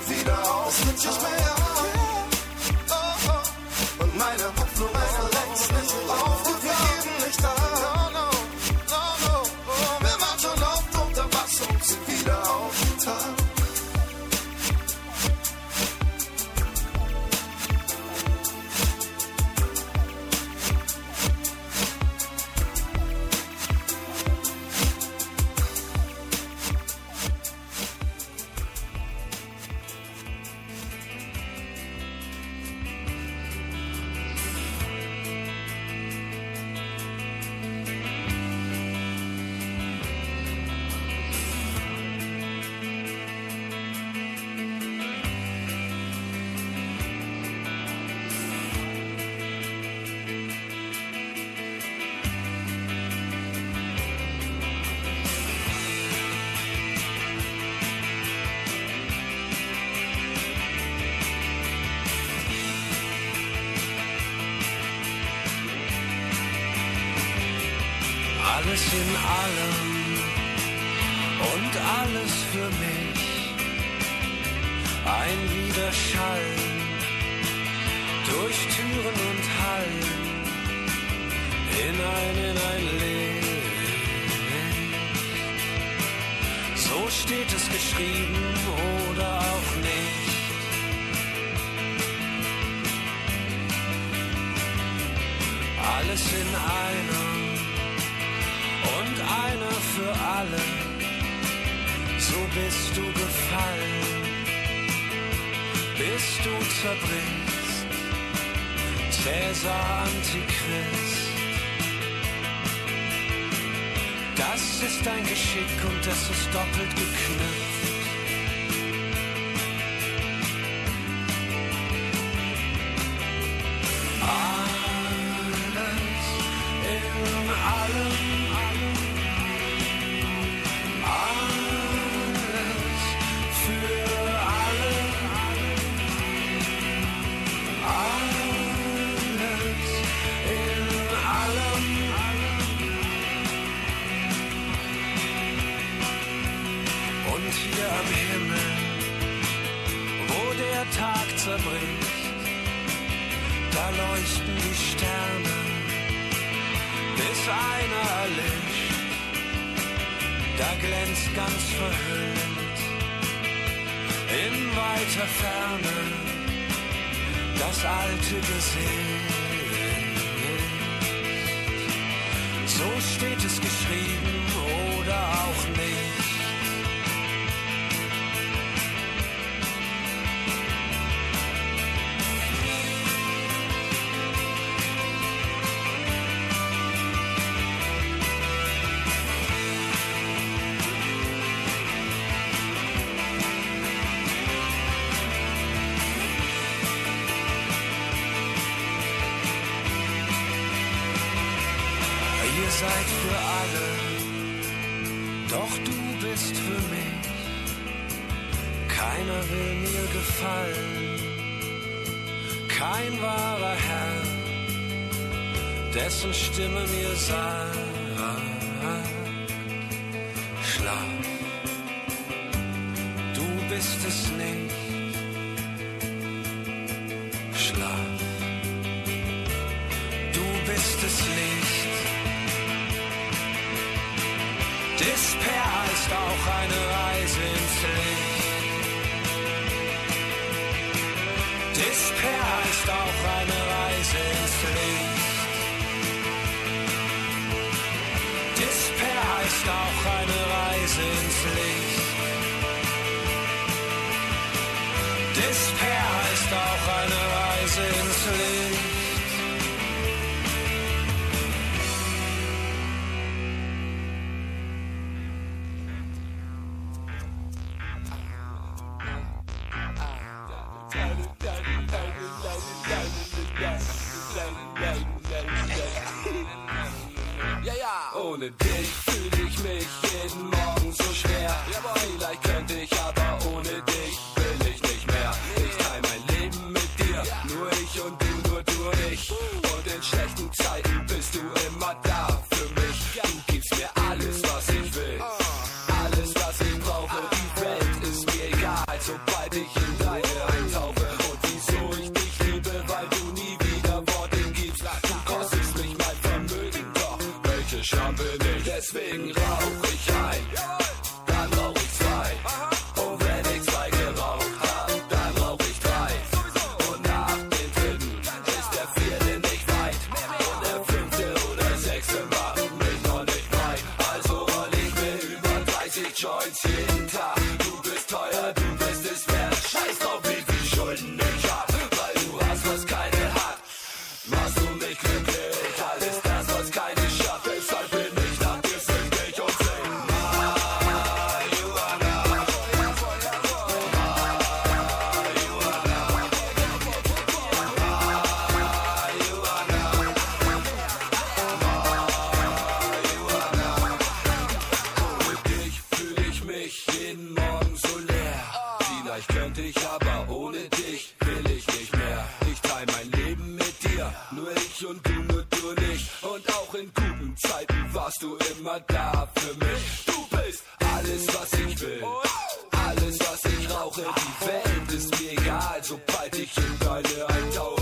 egal, sobald ich in deine eintauche.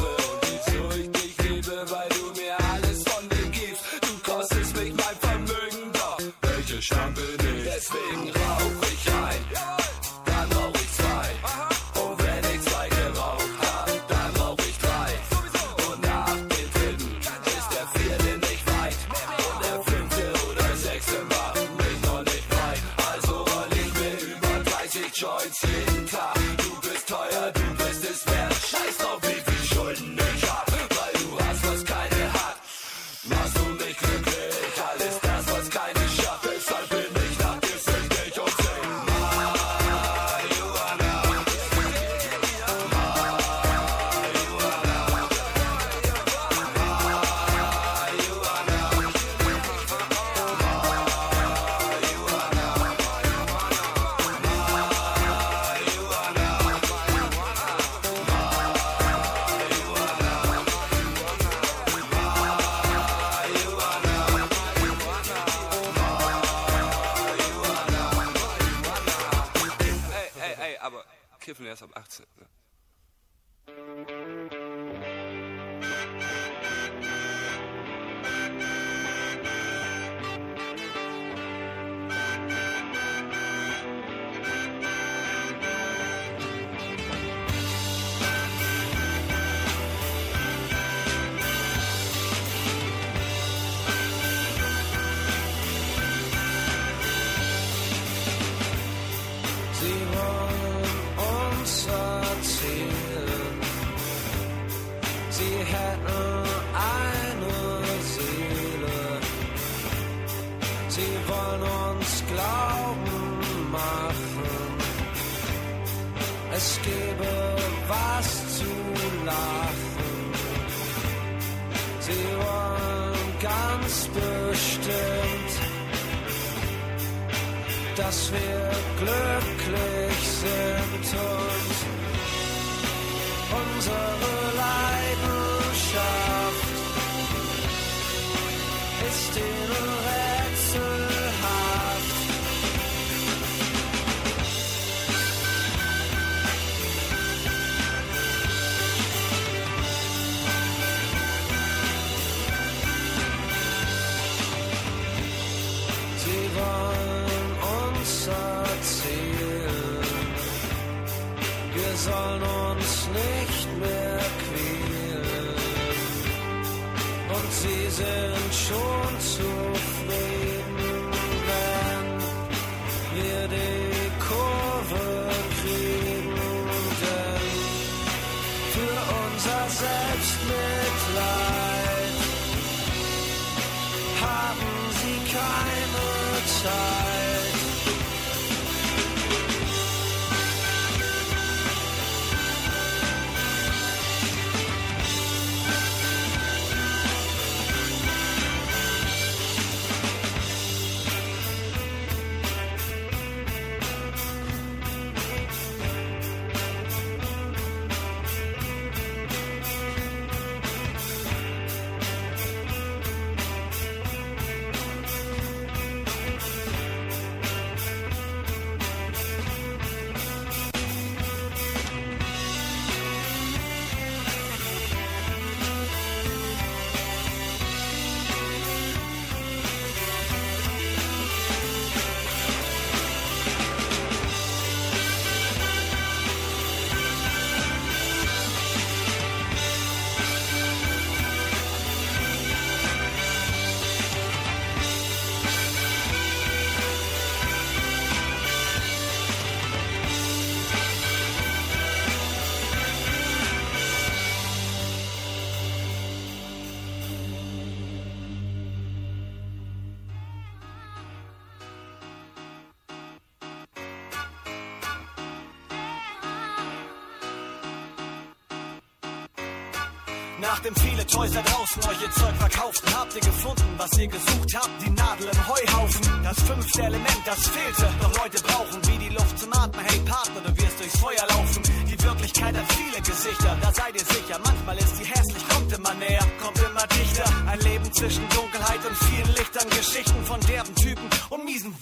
Da draußen euch ihr Zeug verkauften, habt ihr gefunden, was ihr gesucht habt, die Nadel im Heuhaufen. Das fünfte Element, das fehlte, doch Leute brauchen wie die Luft zum Atmen. Hey Partner, du wirst durchs Feuer laufen. Die Wirklichkeit hat viele Gesichter, da seid ihr sicher. Manchmal ist sie hässlich, kommt immer näher, kommt immer dichter. Ein Leben zwischen Dunkelheit und vielen Lichtern, Geschichten von derben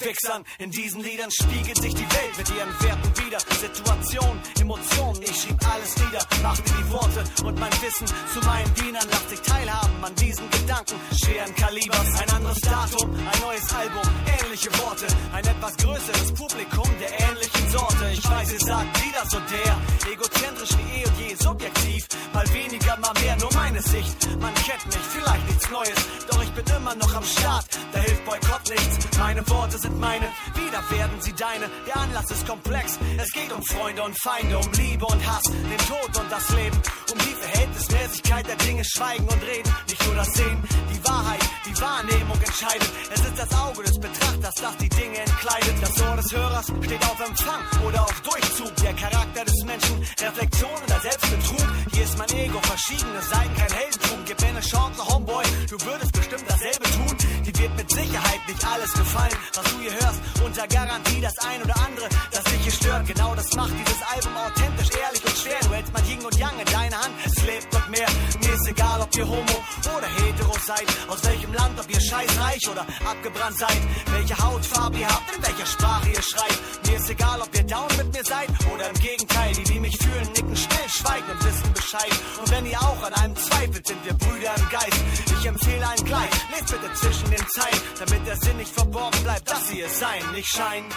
Wichsern. In diesen Liedern spiegelt sich die Welt mit ihren Werten wieder. Situationen, Emotionen, ich schieb alles nieder, mach mir die Worte und mein Wissen zu meinen Dienern. Lass sich teilhaben an diesen Gedanken schweren Kalibers. Ein anderes Datum, ein neues Album, ähnliche Worte. Ein etwas größeres Publikum der ähnlichen Sorte. Ich weiß, ihr sagt wieder so der, egozentrisch wie eh und je subjektiv. Mal weniger, mal mehr, nur meine Sicht. Man kennt mich, vielleicht nichts Neues, doch ich bin immer noch am Start. Da hilft Boykott nichts. Meine Worte sind meine, wieder werden sie deine. Der Anlass ist komplex. Es geht um Freunde und Feinde, um Liebe und Hass, den Tod und das Leben, um die Verhältnismäßigkeit der Dinge, Schweigen und Reden. Nicht nur das Sehen, die Wahrheit, die Wahrnehmung entscheidet. Es ist das Auge des Betrachters, das die Dinge entkleidet. Das Ohr des Hörers steht auf Empfang oder auf Durchzug. Der Charakter des Menschen, Reflexion oder Selbstbetrug. Hier ist mein Ego, verschiedene Seiten, kein Heldentum. Gib mir eine Chance, Homeboy, du würdest bestimmt dasselbe tun. Die wird mit Sicherheit nicht alles gefallen, was du hier hörst. Unter Garantie das ein oder andere, das dich hier stört. Genau das macht dieses Album authentisch, ehrlich und schwer. Du hältst mein Yin und Yang in deiner Hand, es lebt noch mehr. Mir ist egal, ob ihr Homo oder Hetero seid. Aus welchem Land, ob ihr scheißreich oder abgebrannt seid. Welche Hautfarbe ihr habt, in welcher Sprache ihr schreibt. Mir ist egal, ob ihr down mit mir seid oder im Gegenteil. Die, die mich fühlen, nicken still, schweigen und wissen Bescheid. Und wenn ihr auch an einem zweifelt, sind wir Brüder im Geist. Ich empfehle einen gleich, lest bitte zwischen den Zeilen, damit der Sinn nicht verborgen bleibt, dass sie es sein, nicht scheinen.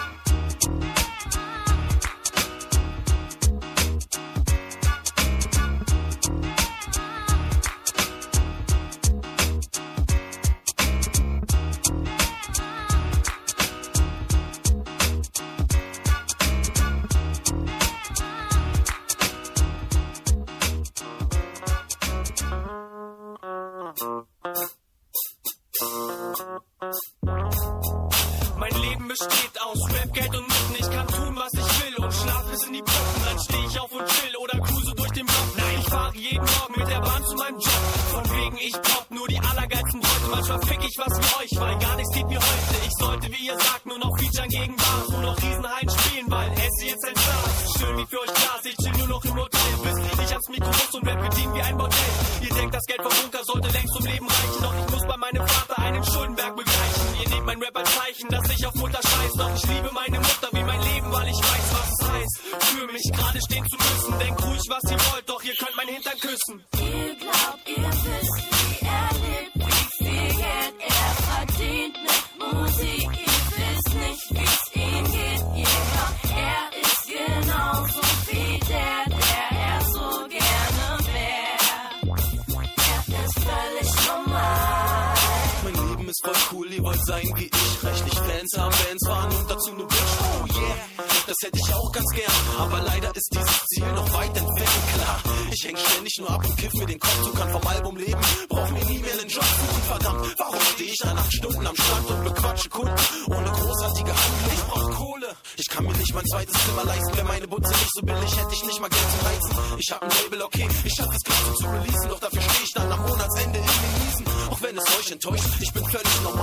Enttäuscht, ich bin völlig normal.